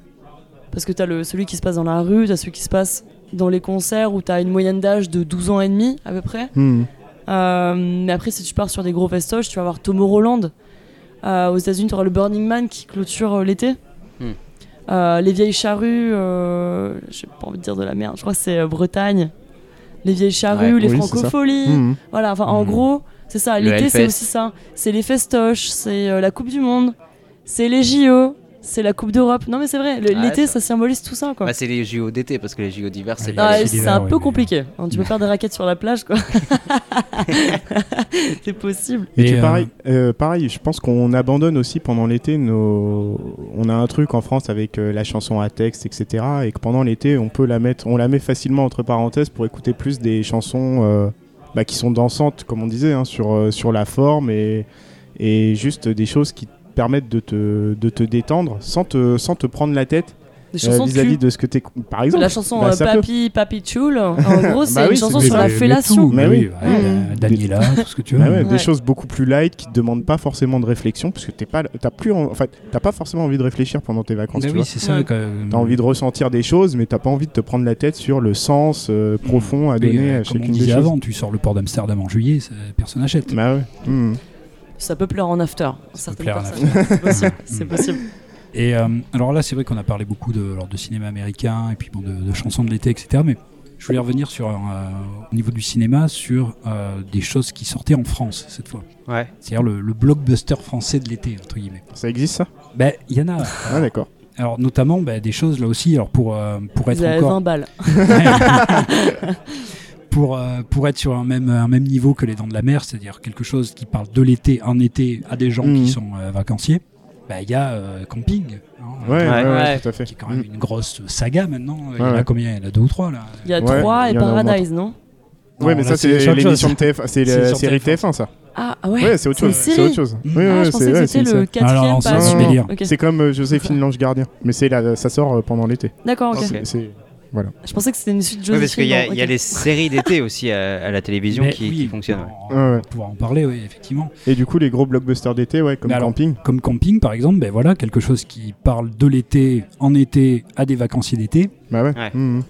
B: Parce que tu as celui qui se passe dans la rue, tu as celui qui se passe dans les concerts où tu as une moyenne d'âge de 12 ans et demi à peu près.
D: Hmm.
B: Euh, mais après, si tu pars sur des gros festoches, tu vas avoir Tomorrowland. Euh, aux États-Unis, tu auras le Burning Man qui clôture euh, l'été.
A: Hmm.
B: Euh, les vieilles charrues, euh, j'ai pas envie de dire de la merde, je crois que c'est euh, Bretagne. Les vieilles charrues,
A: Ouais,
B: les
D: oui,
B: francopholies.
D: Hmm.
B: Voilà, enfin en gros, c'est ça. L'été, c'est aussi ça. C'est les festoches, c'est euh, la Coupe du Monde, c'est les JO, c'est la Coupe d'Europe. Non, mais c'est vrai, le-
A: Ouais,
B: l'été,
A: ça-
B: ça symbolise tout ça, quoi.
A: Bah, c'est les JO d'été parce que les JO d'hiver c'est
B: Ah,
C: c'est
B: un
C: ouais,
B: peu compliqué. hein, tu peux faire des raquettes sur la plage, quoi. c'est possible.
D: Et,
C: Et,
D: puis
C: euh,
D: pareil, euh, pareil, je pense qu'on abandonne aussi pendant l'été nos. On a un truc en France avec euh, la chanson à texte, etc. Et que pendant l'été, on peut la mettre, on la met facilement entre parenthèses pour écouter plus des chansons euh, bah, qui sont dansantes, comme on disait, hein, sur euh, sur la forme et et juste des choses qui te permettent de te de te détendre sans te sans te prendre la tête euh,
B: chansons de
D: vis-à-vis
B: cul.
D: de ce que t'es. Par exemple.
B: La chanson
D: bah,
B: euh. Papi, Papi Choul, en gros, c'est
D: Bah oui,
B: une chanson sur la fellation.
D: Mais
C: mais
D: oui.
C: oui, ouais, euh, Daniela, tout ce que tu veux.
D: Bah ouais,
B: Ouais.
D: Des choses beaucoup plus light qui te demandent pas forcément de réflexion parce que t'es pas, t'as plus, en, en fait, t'as pas forcément envie de réfléchir pendant tes vacances.
C: Bah
D: tu
C: oui,
D: vois.
C: c'est ça.
B: Ouais.
C: que-
D: T'as envie de ressentir des choses, mais t'as pas envie de te prendre la tête sur le sens euh, profond à
C: Mais,
D: donner
C: euh,
D: à chacune des choses.
C: avant, tu sors le port d'Amsterdam en juillet, ça- personne n'achète.
D: Bah ouais.
B: Ça peut plaire en after.
C: Ça peut plaire en.
B: C'est possible. C'est possible.
C: Et euh, alors là, c'est vrai qu'on a parlé beaucoup de, alors, de cinéma américain et puis bon, de, de chansons de l'été, etc. Mais je voulais revenir sur, euh, au niveau du cinéma sur euh, des choses qui sortaient en France cette fois.
A: Ouais.
C: C'est-à-dire le, le blockbuster français de l'été, entre guillemets.
D: Ça existe ça?
C: Ben, il y en a.
D: Ah d'accord.
C: Alors notamment ben, des choses là aussi, alors pour, euh, pour être
B: Vous avez
C: encore
B: 20 balles.
C: pour, euh, pour être sur un même, un même niveau que les Dents de la Mer, c'est-à-dire quelque chose qui parle de l'été en été à des gens
D: Mhm.
C: qui sont euh, vacanciers, bah, il y a euh, Camping, hein,
D: Ouais, ouais, ouais,
B: Ouais.
D: tout à fait.
C: qui est quand même
D: Hmm.
C: une grosse saga maintenant. il y en a
D: ouais.
C: combien? Il y en a deux ou trois là
B: Il y a
D: Ouais,
B: 3 et Paradise, non?
D: Ouais,
C: Non,
D: mais
C: là,
D: ça c'est l'émission
C: chose.
D: de TF, c'est la série
C: TF1,
D: TF1 ça.
B: Ah, ah ouais.
D: Ouais, c'est autre chose. Chose. Oui,
B: Ah, je pensais que c'était le quatrième.
C: C'est
D: comme Joséphine l'ange gardien, mais ça sort pendant l'été.
B: D'accord, ok.
D: C'est- Voilà.
B: Je pensais que c'était une suite de
A: Ouais, parce qu'il y, a- y les séries d'été aussi à, à la télévision qui,
C: oui,
A: qui fonctionnent.
C: On
D: Ouais,
C: va pouvoir en parler, oui, effectivement.
D: Et du coup, les gros blockbusters d'été, ouais, comme
C: alors,
D: camping.
C: Comme camping, par exemple, ben voilà, quelque chose qui parle de l'été, en été, à des vacanciers d'été,
D: Bah ouais.
A: Ouais.
D: Mhm.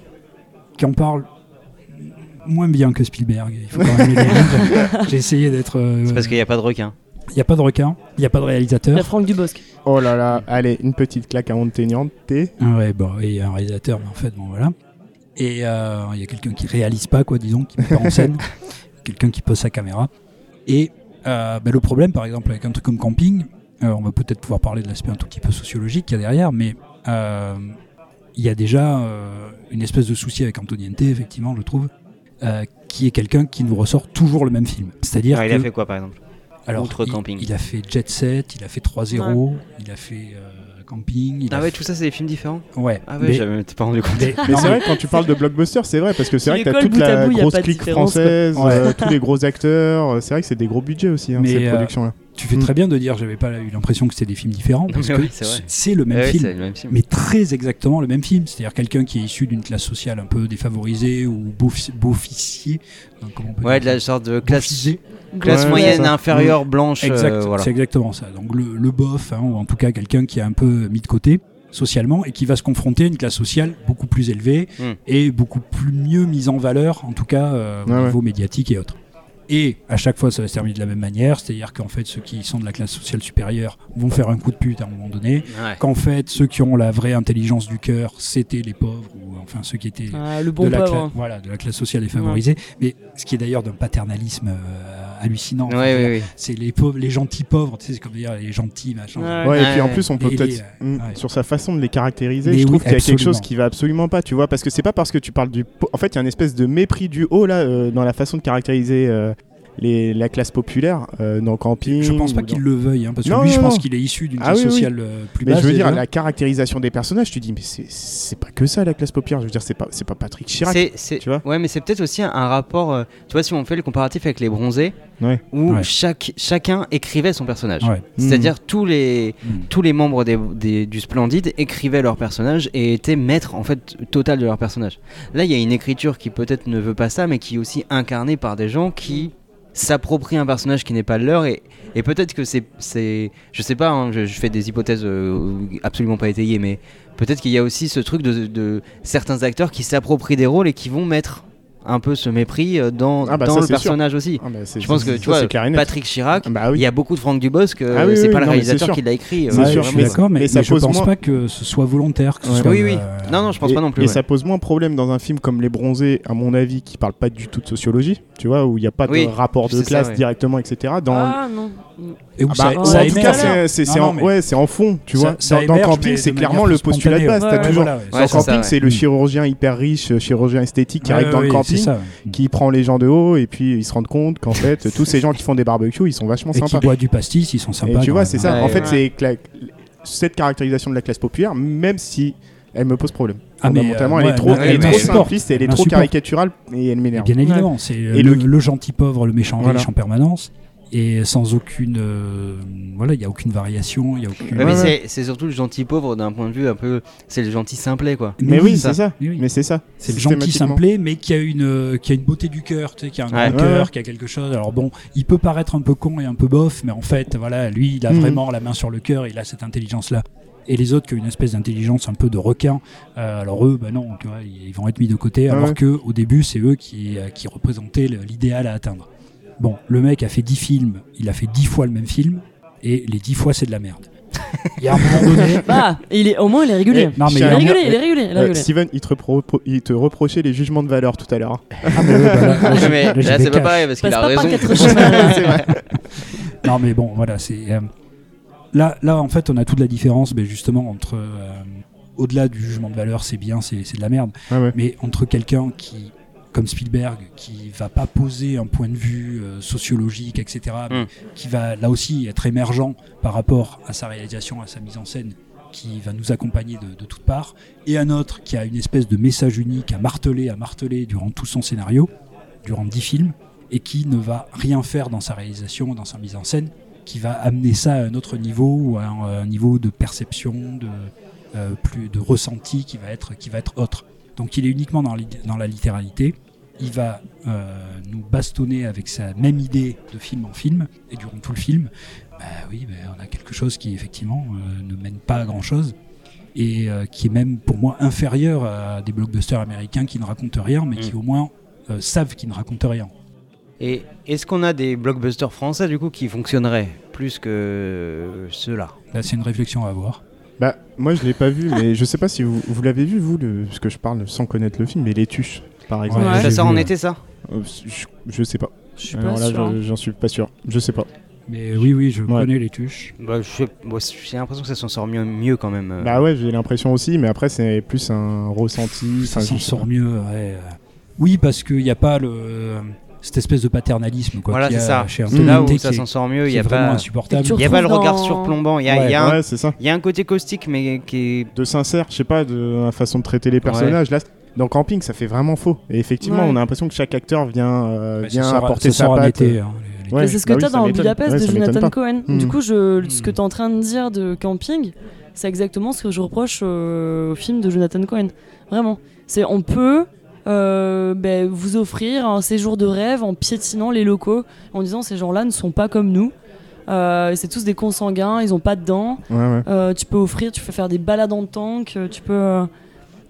C: qui en parle moins bien que Spielberg. Il faut quand même le dire. J'ai essayé d'être. euh,
A: C'est parce qu'il n'y a pas de requin.
C: Il n'y a pas de requin, il n'y a pas de
B: Il y a
C: réalisateur.
B: Franck Dubosc.
D: Oh là là, allez, une petite claque à Montaignante.
C: Ah Ouais, bon, et un réalisateur, mais en fait, bon voilà. Et euh, il y a quelqu'un qui réalise pas, quoi, disons, qui met pas en scène, quelqu'un qui pose sa caméra. Et euh, ben, le problème, par exemple, avec un truc comme camping, euh, on va peut-être pouvoir parler de l'aspect un tout petit peu sociologique qu'il y a derrière, mais euh, il y a déjà euh, une espèce de souci avec Antoniente, effectivement, je trouve, euh, qui est quelqu'un qui nous ressort toujours le même film. C'est-à-dire
A: Ah, il
C: que
A: a fait quoi par exemple?
C: Alors,
A: outre
C: il,
A: camping
C: il a fait Jet Set, il a fait 3-0, il a fait euh, Camping. il
A: Ah
C: a
A: ouais,
C: fait-
A: tout ça, c'est des films différents?
C: Ouais.
A: Ah ouais,
C: mais-
A: j'avais pas rendu compte.
C: mais-
D: c'est vrai, quand tu parles de blockbuster, c'est vrai, parce que c'est vrai que t'as toute la
B: bout,
D: grosse clique française,
C: Ouais.
D: euh, tous les gros acteurs. euh, C'est vrai que c'est des gros budgets aussi, hein,
C: Mais,
D: cette
C: euh,
D: production-là.
C: Tu fais
D: Mm.
C: très bien de dire, j'avais pas eu l'impression que c'était des films différents, parce que
A: oui, c'est
C: le même film.
A: c'est le même film.
C: mais très exactement le même film. C'est-à-dire quelqu'un qui est issu d'une classe sociale un peu défavorisée ou beauf- beauficier. Peut
A: Ouais,
C: dire
A: de la sorte de classe, classe
D: Ouais,
A: moyenne inférieure blanche. euh,
C: Exact,
A: voilà.
C: c'est exactement ça. Donc le, le bof, hein, ou en tout cas quelqu'un qui est un peu mis de côté socialement et qui va se confronter à une classe sociale beaucoup plus élevée
A: Hmm.
C: et beaucoup plus mieux mise en valeur, en tout cas euh, au
D: Ouais,
C: niveau médiatique et autres. Et à chaque fois, ça va se terminer de la même manière, c'est-à-dire qu'en fait, ceux qui sont de la classe sociale supérieure vont faire un coup de pute à un moment donné,
A: Ouais.
C: qu'en fait, ceux qui ont la vraie intelligence du cœur, c'était les pauvres, ou enfin ceux qui étaient
B: Ah, le bon
C: de, la
B: pauvre.
C: voilà, de la classe sociale défavorisée. Mais ce qui est d'ailleurs d'un paternalisme euh, hallucinant.
A: Ouais,
C: Enfin,
A: ouais.
C: C'est les pauvres, les gentils pauvres, tu sais, c'est comme dire les gentils, machin.
B: Ouais.
D: Ouais, et
A: Ouais,
D: puis en plus, on peut peut-être. Mm,
C: ouais.
D: Sur sa façon de les caractériser,
C: Mais
D: je
C: oui,
D: trouve qu'il y a quelque chose qui va absolument pas, tu vois, parce que c'est pas parce que tu parles du. po- En fait, il y a une espèce de mépris du haut, là, euh, dans la façon de caractériser euh, les, la classe populaire euh, dans Camping.
C: Je pense pas qu'il
D: dans-
C: le veuille, hein, parce que
D: Non,
C: lui, je
D: non,
C: pense qu'il est issu d'une
D: Ah
C: classe
D: oui.
C: sociale euh, plus
D: Mais
C: basse.
D: je veux dire,
C: déjà.
D: la caractérisation des personnages, tu dis, mais c'est- c'est pas que ça la classe populaire. Je veux dire, c'est pas, c'est pas Patrick Chirac. Tu vois
A: ouais, mais c'est peut-être aussi un, un rapport. euh, tu vois, si on fait le comparatif avec les bronzés,
D: Ouais.
A: où
C: Ouais.
A: chaque, chacun écrivait son personnage.
C: Ouais.
A: C'est-à-dire tous les
C: Mm.
A: tous les membres des, des- du Splendide écrivaient leur personnage et étaient maîtres en fait total de leur personnage. Là, il y a une écriture qui peut-être ne veut pas ça, mais qui est aussi incarnée par des gens qui s'approprient un personnage qui n'est pas le leur et, peut-être que c'est c'est je sais pas hein, je, fais des hypothèses euh, absolument pas étayées mais peut-être qu'il y a aussi ce truc de certains acteurs qui s'approprient des rôles et qui vont mettre un peu ce mépris euh, dans,
D: Ah bah
A: dans
D: ça,
A: le
D: sûr.
A: personnage aussi
D: Ah, bah,
A: je pense que tu vois. Patrick Chirac
D: Bah
A: il
D: oui.
A: y a beaucoup de Franck Dubosc euh,
D: Ah oui,
A: c'est
D: oui,
A: pas le
D: non,
A: réalisateur qui l'a écrit euh,
D: sûr,
C: je suis
D: mais-
C: d'accord, mais,
D: mais ça
C: mais je
D: pose
C: pense
D: moins-
C: pas que ce soit volontaire. Que ce
D: Ouais.
C: soit,
A: Oui, oui.
C: euh,
A: non non je pense
D: et,
A: pas non plus
D: et
A: ouais.
D: ça pose moins problème dans un film comme Les Bronzés, à mon avis, qui parle pas du tout de sociologie, tu vois, où il n'y a pas de rapport de
A: ça,
D: classe
A: ouais.
D: directement, etc. Dans...
B: Ah non.
C: Et où
D: Ah
C: ça,
D: bah,
B: ça
D: ou
C: ça
D: en tout cas, c'est en, fond, tu
C: Ça-
D: vois.
C: ça
D: dans, Camping, c'est clairement le postulat de base.
C: spontanée,
D: T'as
C: ouais.
D: toujours...
C: Ouais, voilà, ouais.
D: dans Camping, c'est le chirurgien hyper riche, chirurgien esthétique qui
C: Ouais,
D: arrive dans le
C: oui,
D: qui prend les gens de haut, et puis ils se rendent compte qu'en fait, tous ces gens qui font des barbecues, ils sont vachement
C: Et qui
D: sympas.
C: du pastis, ils sont sympas.
D: Et tu vois, c'est ça.
A: Ouais,
D: en fait,
A: ouais.
D: c'est cette caractérisation de la classe populaire, même si elle me pose problème.
C: Ah, mais,
D: Fondamentalement,
C: euh,
D: elle est trop,
C: elle
D: elle est trop
A: elle
D: simpliste, et elle est trop caricaturale et elle m'énerve.
C: Bien évidemment, c'est
D: Et
C: le,
D: le-
C: le gentil pauvre, le méchant
D: Voilà.
C: riche en permanence. Et sans aucune. euh, voilà, il n'y a aucune variation, il y a aucune.
A: Ouais, mais c'est- surtout le gentil pauvre d'un point de vue un peu c'est le gentil simplet quoi
D: Mais oui, c'est ça.
C: Oui.
D: Mais c'est ça.
C: C'est le gentil simplet, mais qui a une, euh, qui a une beauté du cœur, tu sais, qui a un
A: Ouais.
C: grand cœur,
D: Ouais.
C: qui a quelque chose. Alors bon, il peut paraître un peu con et un peu bof, mais en fait, voilà, lui, il a
D: Mhm.
C: vraiment la main sur le cœur, il a cette intelligence-là. Et les autres qui ont une espèce d'intelligence un peu de requin, euh, alors eux, bah non, tu vois, ils vont être mis de côté, alors
D: ouais.
C: que au début, c'est eux qui, qui représentaient l'idéal à atteindre. Bon, le mec a fait 10 films, il a fait 10 fois le même film, et les 10 fois, c'est de la merde. Il y a un moment donné.
B: Bah, il est, au moins il est régulier.
D: Eh,
C: Non, mais
B: il est régulier, il est régulier. il est
D: Euh. Steven, il te, repro- il te reprochait les jugements de valeur tout à l'heure. hein.
C: Ah, mais bah là,
A: mais c'est pas pareil parce qu'il a raison.
C: Non, mais bon, voilà, c'est. euh, là, là, en fait, on a toute la différence, mais justement, entre. euh, Au-delà du jugement de valeur, c'est bien, c'est c'est de la merde.
D: Ouais.
C: Mais entre quelqu'un qui, comme Spielberg, qui va pas poser un point de vue euh, sociologique, etc., mais
A: Mm.
C: qui va là aussi être émergent par rapport à sa réalisation, à sa mise en scène, qui va nous accompagner de, de toutes parts, et un autre qui a une espèce de message unique à marteler, à marteler durant tout son scénario, durant dix films, et qui ne va rien faire dans sa réalisation, dans sa mise en scène, qui va amener ça à un autre niveau, ou à un, un niveau de perception, de, euh, plus de ressenti qui va être, qui va être autre. Donc il est uniquement dans, la littéralité. Il va euh, nous bastonner avec sa même idée de film en film, et durant tout le film, bah oui, bah, on a quelque chose qui effectivement euh, ne mène pas à grand chose et euh, qui est même pour moi inférieur à des blockbusters américains qui ne racontent rien, mais qui au moins savent qu'ils ne racontent rien.
A: Et est-ce qu'on a des blockbusters français du coup qui fonctionneraient plus que ceux-là?
C: Là, c'est une réflexion à avoir.
D: Bah, moi je l'ai pas vu, mais je sais pas si vous, vous l'avez vu, vous, le, parce que je parle sans connaître le film, mais Les Tuches, par exemple.
A: Ouais, Ça sort en été, ça
D: Euh, je, je sais pas.
B: Je suis
D: Alors
B: pas
D: là,
B: sûr,
D: j'en-
B: hein.
D: j'en suis pas sûr. Je sais pas.
C: Mais oui, oui, je
D: Ouais.
C: connais les tuches.
A: bah, je sais- moi, J'ai l'impression que ça s'en sort mieux, mieux quand même. euh.
D: Bah ouais, j'ai l'impression aussi, mais après c'est plus un ressenti.
C: Ça s'en sort mieux. ouais, euh. Oui, parce qu'il n'y a pas le, cette espèce de paternalisme. Quoi,
A: Voilà, c'est ça.
C: Chez
A: C'est là où ça s'en sort mieux. Il
C: qui
A: y a pas,
C: insupportable.
B: tu
A: il y a pas le regard
B: dans-
A: surplombant. Il y a, y un,
D: c'est ça.
A: il y a un côté caustique, mais qui est
D: De sincère, je sais pas, de la façon de traiter les personnages. Là, dans Camping, ça fait vraiment faux. Et effectivement,
B: Ouais.
D: on a l'impression que chaque acteur vient, euh,
C: Bah,
D: vient
C: ça
D: apporter
C: ça
D: sa patte.
C: hein,
D: Ouais,
B: c'est ce que
D: bah oui,
B: tu as
D: ça
B: dans. Budapest
D: Ouais,
B: de Jonathan. Cohen.
D: Hmm.
B: Du coup, je, ce que tu es en train de dire de Camping, c'est exactement ce que je reproche euh, au film de Jonathan Cohen. Vraiment. C'est on peut euh, ben, vous offrir un séjour de rêve en piétinant les locaux, en disant ces gens-là ne sont pas comme nous. Euh, c'est tous des consanguins, ils ont pas de dents.
D: Ouais, ouais.
B: Euh, tu peux offrir, tu peux faire des balades en tank, euh, tu peux. euh,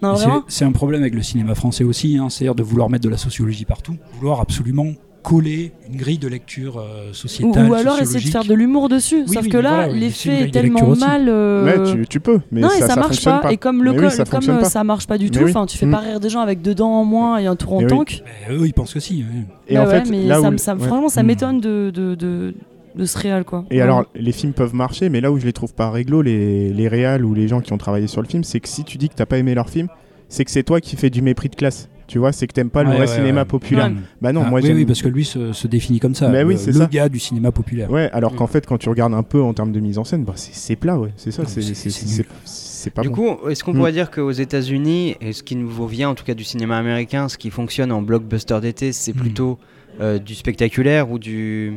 B: Non,
C: C'est un problème avec le cinéma français aussi, hein, c'est-à-dire de vouloir mettre de la sociologie partout, vouloir absolument coller une grille de lecture euh,
B: Ou,
C: sociétale.
B: ou alors essayer de faire de l'humour dessus.
C: Oui,
B: Sauf
C: oui,
B: que là,
C: voilà, oui,
B: l'effet est tellement mal. euh,
D: Ouais, tu, tu peux, mais
B: non,
D: ça,
B: et ça,
D: ça
B: marche pas. Et comme le
D: Mais oui, ça
B: comme euh, ça marche pas du tout,
D: oui.
B: enfin, tu fais
D: Mm.
B: pas rire des gens avec deux dents en moins et un tour en
D: Mais oui.
B: tank.
C: Mais eux, ils pensent que si. oui.
D: Et
B: Bah
D: en
B: ouais,
D: fait,
B: mais
D: là
B: ça,
D: où-
B: me- ça, me-
D: ouais.
B: franchement, ça
C: Mm.
B: m'étonne de, de, de, de ce réel, quoi.
D: Et
B: Ouais.
D: alors, les films peuvent marcher, mais là où je les trouve pas réglo, les, les réals ou les gens qui ont travaillé sur le film, c'est que si tu dis que t'as pas aimé leur film, c'est que c'est toi qui fais du mépris de classe. Tu vois, c'est que t'aimes pas le
C: Ouais,
D: vrai
C: ouais,
D: cinéma
C: ouais.
D: populaire.
B: Ouais.
D: Bah non,
C: Ah,
D: moi
C: oui, oui, parce que lui se, se définit comme ça.
D: Bah oui,
C: le,
D: c'est
C: le
D: ça.
C: gars du cinéma populaire.
D: Ouais, alors
B: Mm.
D: qu'en fait, quand tu regardes un peu en termes de mise en scène, bah, c'est plat, ouais. C'est ça,
C: Non,
D: c'est pas
A: Du
D: bon.
A: coup, est-ce qu'on
D: Mm.
A: pourrait dire qu'aux États-Unis, et ce qui nous vient en tout cas du cinéma américain, ce qui fonctionne en blockbuster d'été, c'est
C: Mm.
A: plutôt euh, du spectaculaire ou du.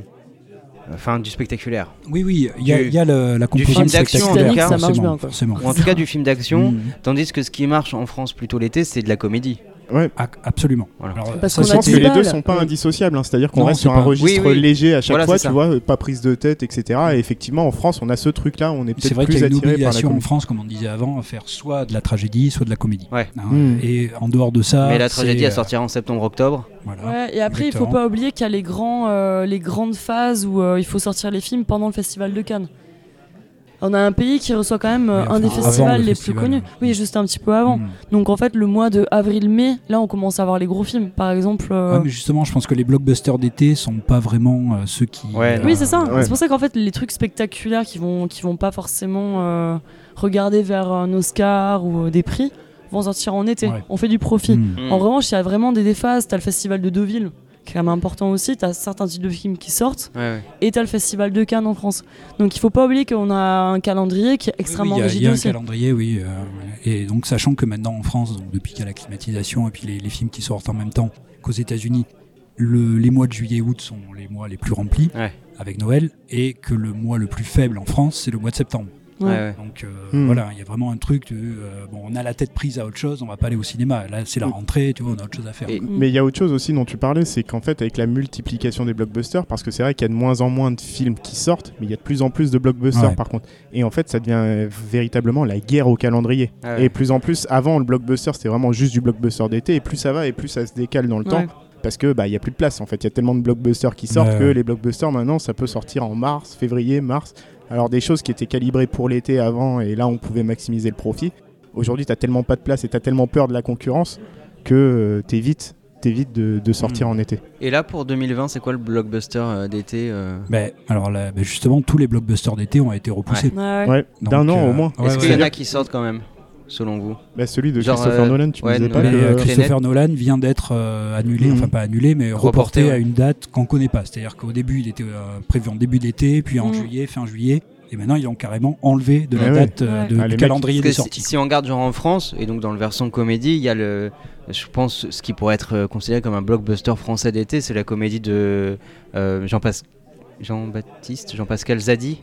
A: Enfin, du spectaculaire.
C: Oui, oui, il y a,
A: Du-
C: y a le- la composante
A: film d'action, en tout
C: spectaculaire,
A: cas.
B: Ça marche
C: forcément,
B: bien, quoi.
C: forcément.
A: Ou en tout cas du film d'action.
C: Mm.
A: Tandis que ce qui marche en France plutôt l'été, c'est de la comédie.
D: Ouais.
C: Absolument.
A: Voilà.
C: Alors,
B: Parce
C: ça,
B: qu'on
D: Je pense que les deux
B: balles.
D: sont pas indissociables, hein, c'est-à-dire qu'on
C: Non,
D: reste
C: c'est
D: sur un
C: pas-
D: registre
A: Oui, oui.
D: léger à chaque
A: Voilà,
D: fois,
A: c'est
D: tu
A: ça.
D: vois, pas prise de tête, etc. Et effectivement, en France, on a ce truc-là, on est
C: C'est
D: peut-être
C: vrai qu'il
D: plus
C: y a une
D: attiré par la
C: obligation en
D: comédie.
C: France, comme on disait avant, à faire soit de la tragédie, soit de la comédie.
A: Ouais.
C: Hein,
D: Mm.
C: Et en dehors de ça.
A: Mais la tragédie,
C: c'est,
A: elle
C: euh,
A: sortira en septembre-octobre.
C: voilà.
B: Ouais, et après, il faut
C: Exactement.
B: pas oublier qu'il y a les, grands, euh, les grandes phases où euh, il faut sortir les films pendant le festival de Cannes. On a un pays qui reçoit quand même euh, un des festivals
C: le
B: les
C: festival,
B: plus connus. Oui, juste un petit peu avant.
C: Mm.
B: Donc en fait, le mois de avril-mai, là, on commence à avoir les gros films. Par exemple. euh,
C: Ouais, mais justement, je pense que les blockbusters d'été sont pas vraiment euh, ceux qui.
A: Ouais,
B: Oui, c'est ça.
D: Ouais.
B: C'est pour ça qu'en fait, les trucs spectaculaires qui vont, qui vont pas forcément euh, regarder vers un Oscar ou euh, des prix vont sortir en été.
C: Ouais.
B: On fait du profit.
C: Mm.
A: Mm.
B: En revanche, il y a vraiment des déphases. T'as le festival de Deauville, qui est quand même important aussi. T'as certains types de films qui sortent.
A: Ouais, ouais.
B: Et t'as le festival de Cannes en France. Donc il faut pas oublier qu'on a un calendrier qui est
C: Oui,
B: extrêmement
C: oui, il y a-
B: rigide
C: Il y a un calendrier, oui. euh, et donc, sachant que maintenant en France, donc, depuis qu'il y a la climatisation et puis les, les films qui sortent en même temps qu'aux États-Unis, le- les mois de juillet et août sont les mois les plus remplis
A: Ouais.
C: avec Noël et que le mois le plus faible en France, c'est le mois de septembre.
B: Ouais.
C: Donc euh,
D: Hmm.
C: voilà, il y a vraiment un truc de euh, bon, on a la tête prise à autre chose, on va pas aller au cinéma. Là, c'est la rentrée, tu vois, on a autre chose à faire.
A: Et-
D: Mais il y a autre chose aussi dont tu parlais, c'est qu'en fait, avec la multiplication des blockbusters, parce que c'est vrai qu'il y a de moins en moins de films qui sortent, mais il y a de plus en plus de blockbusters
C: Ouais.
D: par contre. Et en fait, ça devient euh, véritablement la guerre au calendrier.
A: Ah ouais.
D: Et plus en plus, avant, le blockbuster, c'était vraiment juste du blockbuster d'été, et plus ça va, et plus ça se décale dans le
B: Ouais.
D: temps. Parce que bah il y a plus de place en fait, il y a tellement de blockbusters qui sortent
C: Ouais,
D: que les blockbusters maintenant ça peut sortir en mars, février, mars. Alors des choses qui étaient calibrées pour l'été avant et là on pouvait maximiser le profit. Aujourd'hui t'as tellement pas de place et t'as tellement peur de la concurrence que euh, t'évites t'évites de, de sortir
C: Mm.
D: en été.
A: Et là, pour 2020, c'est quoi le blockbuster euh, d'été euh
C: Mais alors là, ben, justement, tous les blockbusters d'été ont été repoussés.
B: Ouais, ouais.
D: Ouais,
C: Donc,
D: d'un an
C: euh,
D: au moins.
A: Est-ce
C: ouais.
A: qu'il y en a qui sortent quand même, selon vous
D: Bah, celui de
A: Genre,
D: Christopher
A: euh,
D: Nolan, tu
A: ouais,
D: me disais pas
A: Nolan,
C: Mais
D: que-
C: euh, Christopher. Nolan vient d'être euh, annulé,
D: Mhm.
C: enfin pas annulé, mais
A: Reporté,
C: reporté,
A: ouais.
C: à une date qu'on connaît pas. C'est-à-dire qu'au début, il était euh, prévu en début d'été, puis en
B: Mhm.
C: juillet, fin juillet, Et maintenant, ils l'ont carrément enlevé de la
D: Ouais,
C: date
B: Ouais.
C: de,
D: Ah,
C: du calendrier des
A: que si,
C: sorties.
A: si on regarde genre en France, et donc dans le versant comédie, il y a le. Je pense ce qui pourrait être considéré comme un blockbuster français d'été, c'est la comédie de euh, Jean-Pas- Jean-Baptiste, Jean-Pascal Zadi,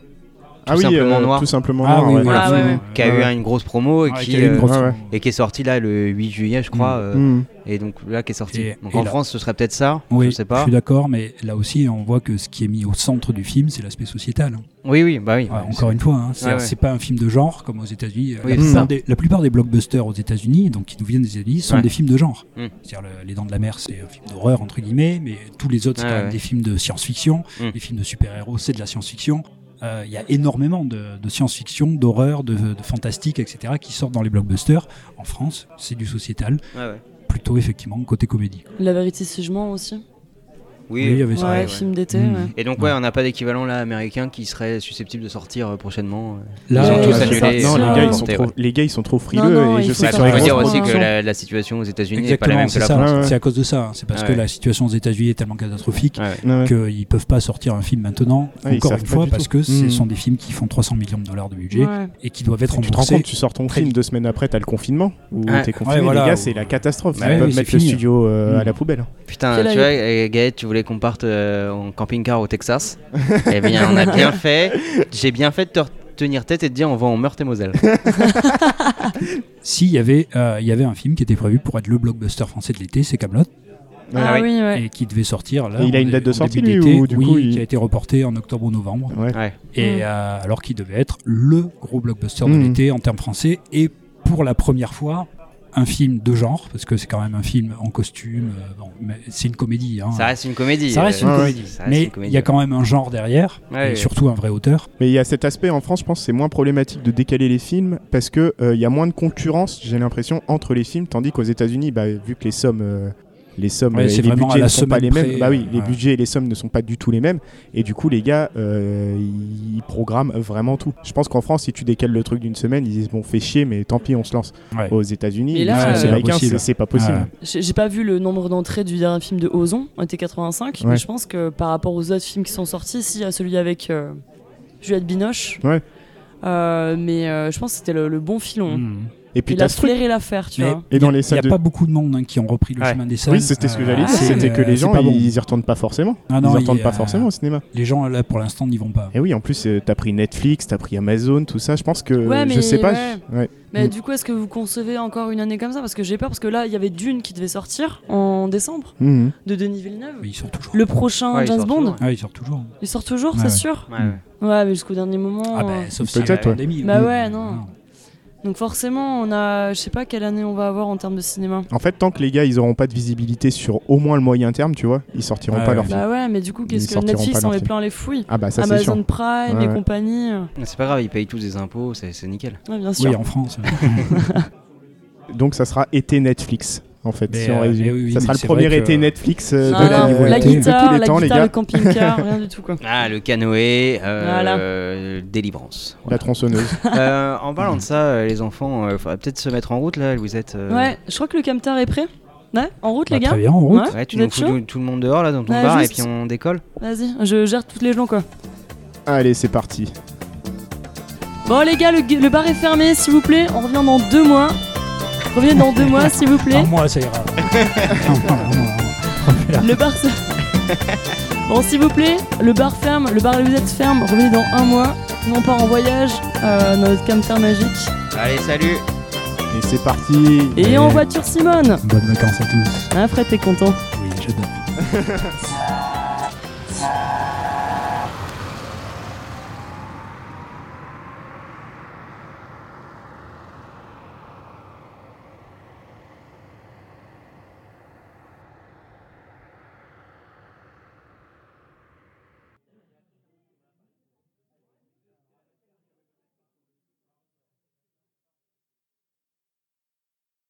D: Ah
A: Tout
D: oui,
A: simplement
D: euh,
A: noir.
D: tout simplement
C: Ah
D: noir.
C: oui,
D: ouais.
C: oui,
B: Ah,
C: absolument.
B: ouais, ouais.
A: qui a eu une grosse promo et, qui, euh,
C: grosse-
A: et qui est sorti là le 8 juillet, je crois. euh,
D: Mm.
A: Et donc là, qui est sorti.
C: Et-
A: donc
C: et
A: en
C: là-
A: France, ce serait peut-être ça.
C: Oui,
A: je sais pas.
C: suis d'accord, mais là aussi, on voit que ce qui est mis au centre du film, c'est l'aspect sociétal. hein.
A: Oui, oui, bah oui.
C: Ouais, encore une fois, hein, c'est
A: Ouais, ouais.
C: c'est pas un film de genre comme aux États-Unis.
A: Oui,
C: la, plupart des, la plupart des blockbusters aux États-Unis, donc qui nous viennent des États-Unis, sont
A: Ouais.
C: des films de genre.
A: Mm.
C: C'est-à-dire le- Les Dents de la Mer, c'est un film d'horreur entre guillemets, mais tous les autres, c'est
A: Ouais,
C: quand même
A: ouais.
C: des films de science-fiction.
A: Mm.
C: Les films de super-héros, c'est de la science-fiction. Euh, Il y a énormément de, de science-fiction, d'horreur, de, de fantastique, etc., qui sortent dans les blockbusters. En France, c'est du sociétal,
A: Ouais, ouais.
C: plutôt effectivement côté comédie.
B: La vérité, si je mens aussi.
A: Oui,
C: Oui, il y avait ça.
B: Ouais, film d'été.
C: Mm.
B: ouais.
A: Et donc, ouais, on n'a pas d'équivalent là américain qui serait susceptible de sortir euh, prochainement. euh.
C: Là,
A: Ils ont
B: Ouais,
A: tous
B: c'est
A: annulé.
B: ça.
A: euh,
D: Non, les gars, ils sont trop, les gars, ils sont trop frileux.
B: Non, non,
D: et
B: il
D: je
B: faut
D: sais que
A: dire aussi que la, la situation aux États-Unis n'est pas la même que
C: c'est
A: la. France.
C: C'est à cause de ça. hein. C'est parce que la situation aux États-Unis est tellement catastrophique qu'ils peuvent pas sortir un film maintenant. Encore une fois, parce que ce
D: Mm.
C: sont des films qui font 300 millions de dollars de budget et qui doivent être
D: Tu te rends
C: remboursés.
D: compte, tu sors ton film deux semaines après, t'as le confinement
A: Ouais.
D: t'es confiné.
C: Ouais, voilà.
D: Les gars, c'est la catastrophe.
C: Bah
D: Ils peuvent mettre le studio euh, à la poubelle.
A: Putain, tu vois, Gaët, tu voulais qu'on parte euh, en camping-car au Texas. eh bien, on a bien fait. J'ai bien fait de te tenir tête et de dire on va en Meurthe-et-Moselle.
C: S'il y avait, euh, il y avait un film qui était prévu pour être le blockbuster français de l'été, c'est Camelot,
B: Ah oui, ouais.
C: et qui devait sortir là.
D: Et il a une date de sortie,
C: début
D: lui, ou du
C: oui,
D: coup, il-
C: qui a été reporté en octobre ou novembre.
D: Ouais.
A: Ouais.
C: Et euh, alors qu'il devait être le gros blockbuster de
D: Mm.
C: l'été en termes français, et pour la première fois, un film de genre, parce que c'est quand même un film en costume. euh, bon, mais c'est une comédie. Hein.
A: Ça reste une comédie.
C: Ça reste
A: euh,
C: une comédie.
A: ça reste
C: mais
A: une comédie,
C: il y a quand même un genre derrière,
A: Ouais,
C: et surtout un vrai auteur.
D: Mais il y a cet aspect en France, je pense, c'est moins problématique de décaler les films parce que euh, il y a moins de concurrence, j'ai l'impression, entre les films, tandis qu'aux États-Unis, bah, vu que les sommes, euh, les sommes,
C: Ouais,
D: euh, et les
C: à
D: budgets ne sont pas les mêmes.
C: près,
D: Bah oui, les budgets et les sommes ne sont pas du tout les mêmes, et du coup, les gars, euh, ils programment vraiment tout. Je pense qu'en France, si tu décales le truc d'une semaine, ils disent bon, fait chier, mais tant pis, on se lance.
C: Ouais.
D: Aux États-Unis,
B: euh, c'est
D: pas possible.
C: Ouais.
B: J'ai pas vu le nombre d'entrées du dernier film de Ozon, en été 85,
D: Ouais.
B: mais je pense que par rapport aux autres films qui sont sortis, si, il y a celui avec euh, Juliette Binoche.
D: Ouais.
B: Euh, mais euh, je pense que c'était le, le bon filon.
C: Mm.
D: Et puis
B: Il a flairé l'affaire, tu
C: Mais
B: vois.
D: Et dans les
C: il n'y
D: salles
C: a
D: de-
C: pas beaucoup de monde hein, qui ont repris le
A: Ouais.
C: chemin des salles.
D: Oui, c'était ce que j'allais
C: Euh,
D: dire,
C: c'est-
D: c'était que les
C: c'est
D: gens,
C: bon.
D: ils y retournent pas forcément.
C: Ah non,
D: ils y retournent
C: il-
D: pas
C: euh,
D: forcément au cinéma.
C: Les gens là pour l'instant n'y vont pas.
D: Et oui, en plus, euh, t'as pris Netflix, t'as pris Amazon, tout ça. Je pense que.
B: Ouais,
D: je
B: mais
D: sais pas.
B: ouais.
D: je- ouais.
B: Mais
D: Mm.
B: du coup, est-ce que vous concevez encore une année comme ça? Parce que j'ai peur, parce que là, il y avait Dune qui devait sortir en décembre,
D: Mhm.
B: de Denis Villeneuve.
C: Mais ils sortent toujours.
B: Le prochain
A: Ouais, il
B: James
A: sort
B: Bond,
A: toujours.
C: Ah, ils sortent toujours.
B: il sort toujours,
C: Ouais,
B: c'est
C: ouais.
B: sûr?
A: Ouais,
B: mais jusqu'au dernier moment.
C: Ah
B: euh,
C: bah sauf si
D: Peut-être, ouais.
C: pandémie.
B: Bah ouais, non. Donc forcément, on a, je sais pas quelle année on va avoir en termes de cinéma.
D: En fait, tant que les gars, ils auront pas de visibilité sur au moins le moyen terme, tu vois, ils sortiront
C: Ouais,
D: pas
C: ouais.
D: leur film.
B: Bah ouais, mais du coup, qu'est-ce que Netflix en
D: film.
B: plein les fouilles
D: Ah bah ça, c'est sûr.
B: Amazon Prime
D: Ouais,
B: et
D: ouais.
B: compagnie.
A: C'est pas grave, ils payent tous des impôts, c'est c'est nickel.
B: Ouais, bien sûr.
C: Oui, en France.
D: Donc ça sera été Netflix, en fait,
C: Mais,
D: si on
C: euh,
D: résume.
C: mais oui, oui,
D: ça sera le
C: c'est
D: premier
C: que-
D: été Netflix euh, de, la,
B: la
D: de
B: guitare,
D: tous les
B: la
D: temps, les
B: guitare,
D: gars.
B: le camping-car, rien du tout quoi.
A: Ah, le canoë, euh,
B: Voilà.
A: euh, délivrance.
D: La tronçonneuse.
A: Euh, en parlant de ça, euh, les enfants, il faudrait peut-être se mettre en route là. Vous êtes. euh,
B: Ouais, je crois que le camtar est prêt. Ouais, en route
C: Bah,
B: les gars
C: très bien, en route.
B: Ouais,
A: Ouais, tu nous fous tout, tout le monde dehors là dans ton
B: Ouais,
A: bar
B: juste.
A: et puis on décolle.
B: Vas-y, je gère toutes les gens quoi.
D: Allez, c'est parti.
B: Bon les gars, le bar est fermé s'il vous plaît. On revient dans deux mois. Revenez dans deux mois s'il vous plaît.
C: Un mois, ça ira. Un mois, un mois, un mois.
B: Le bar se... Bon s'il vous plaît, le bar ferme, le bar et vous êtes ferme, revenez dans un mois. Nous on part en voyage euh, dans notre camtar magique.
A: Allez, salut
D: Et c'est parti.
B: Et
C: Allez.
B: en voiture Simone
C: Bonnes vacances à tous.
B: Hein Fred t'es content
C: Oui, j'adore.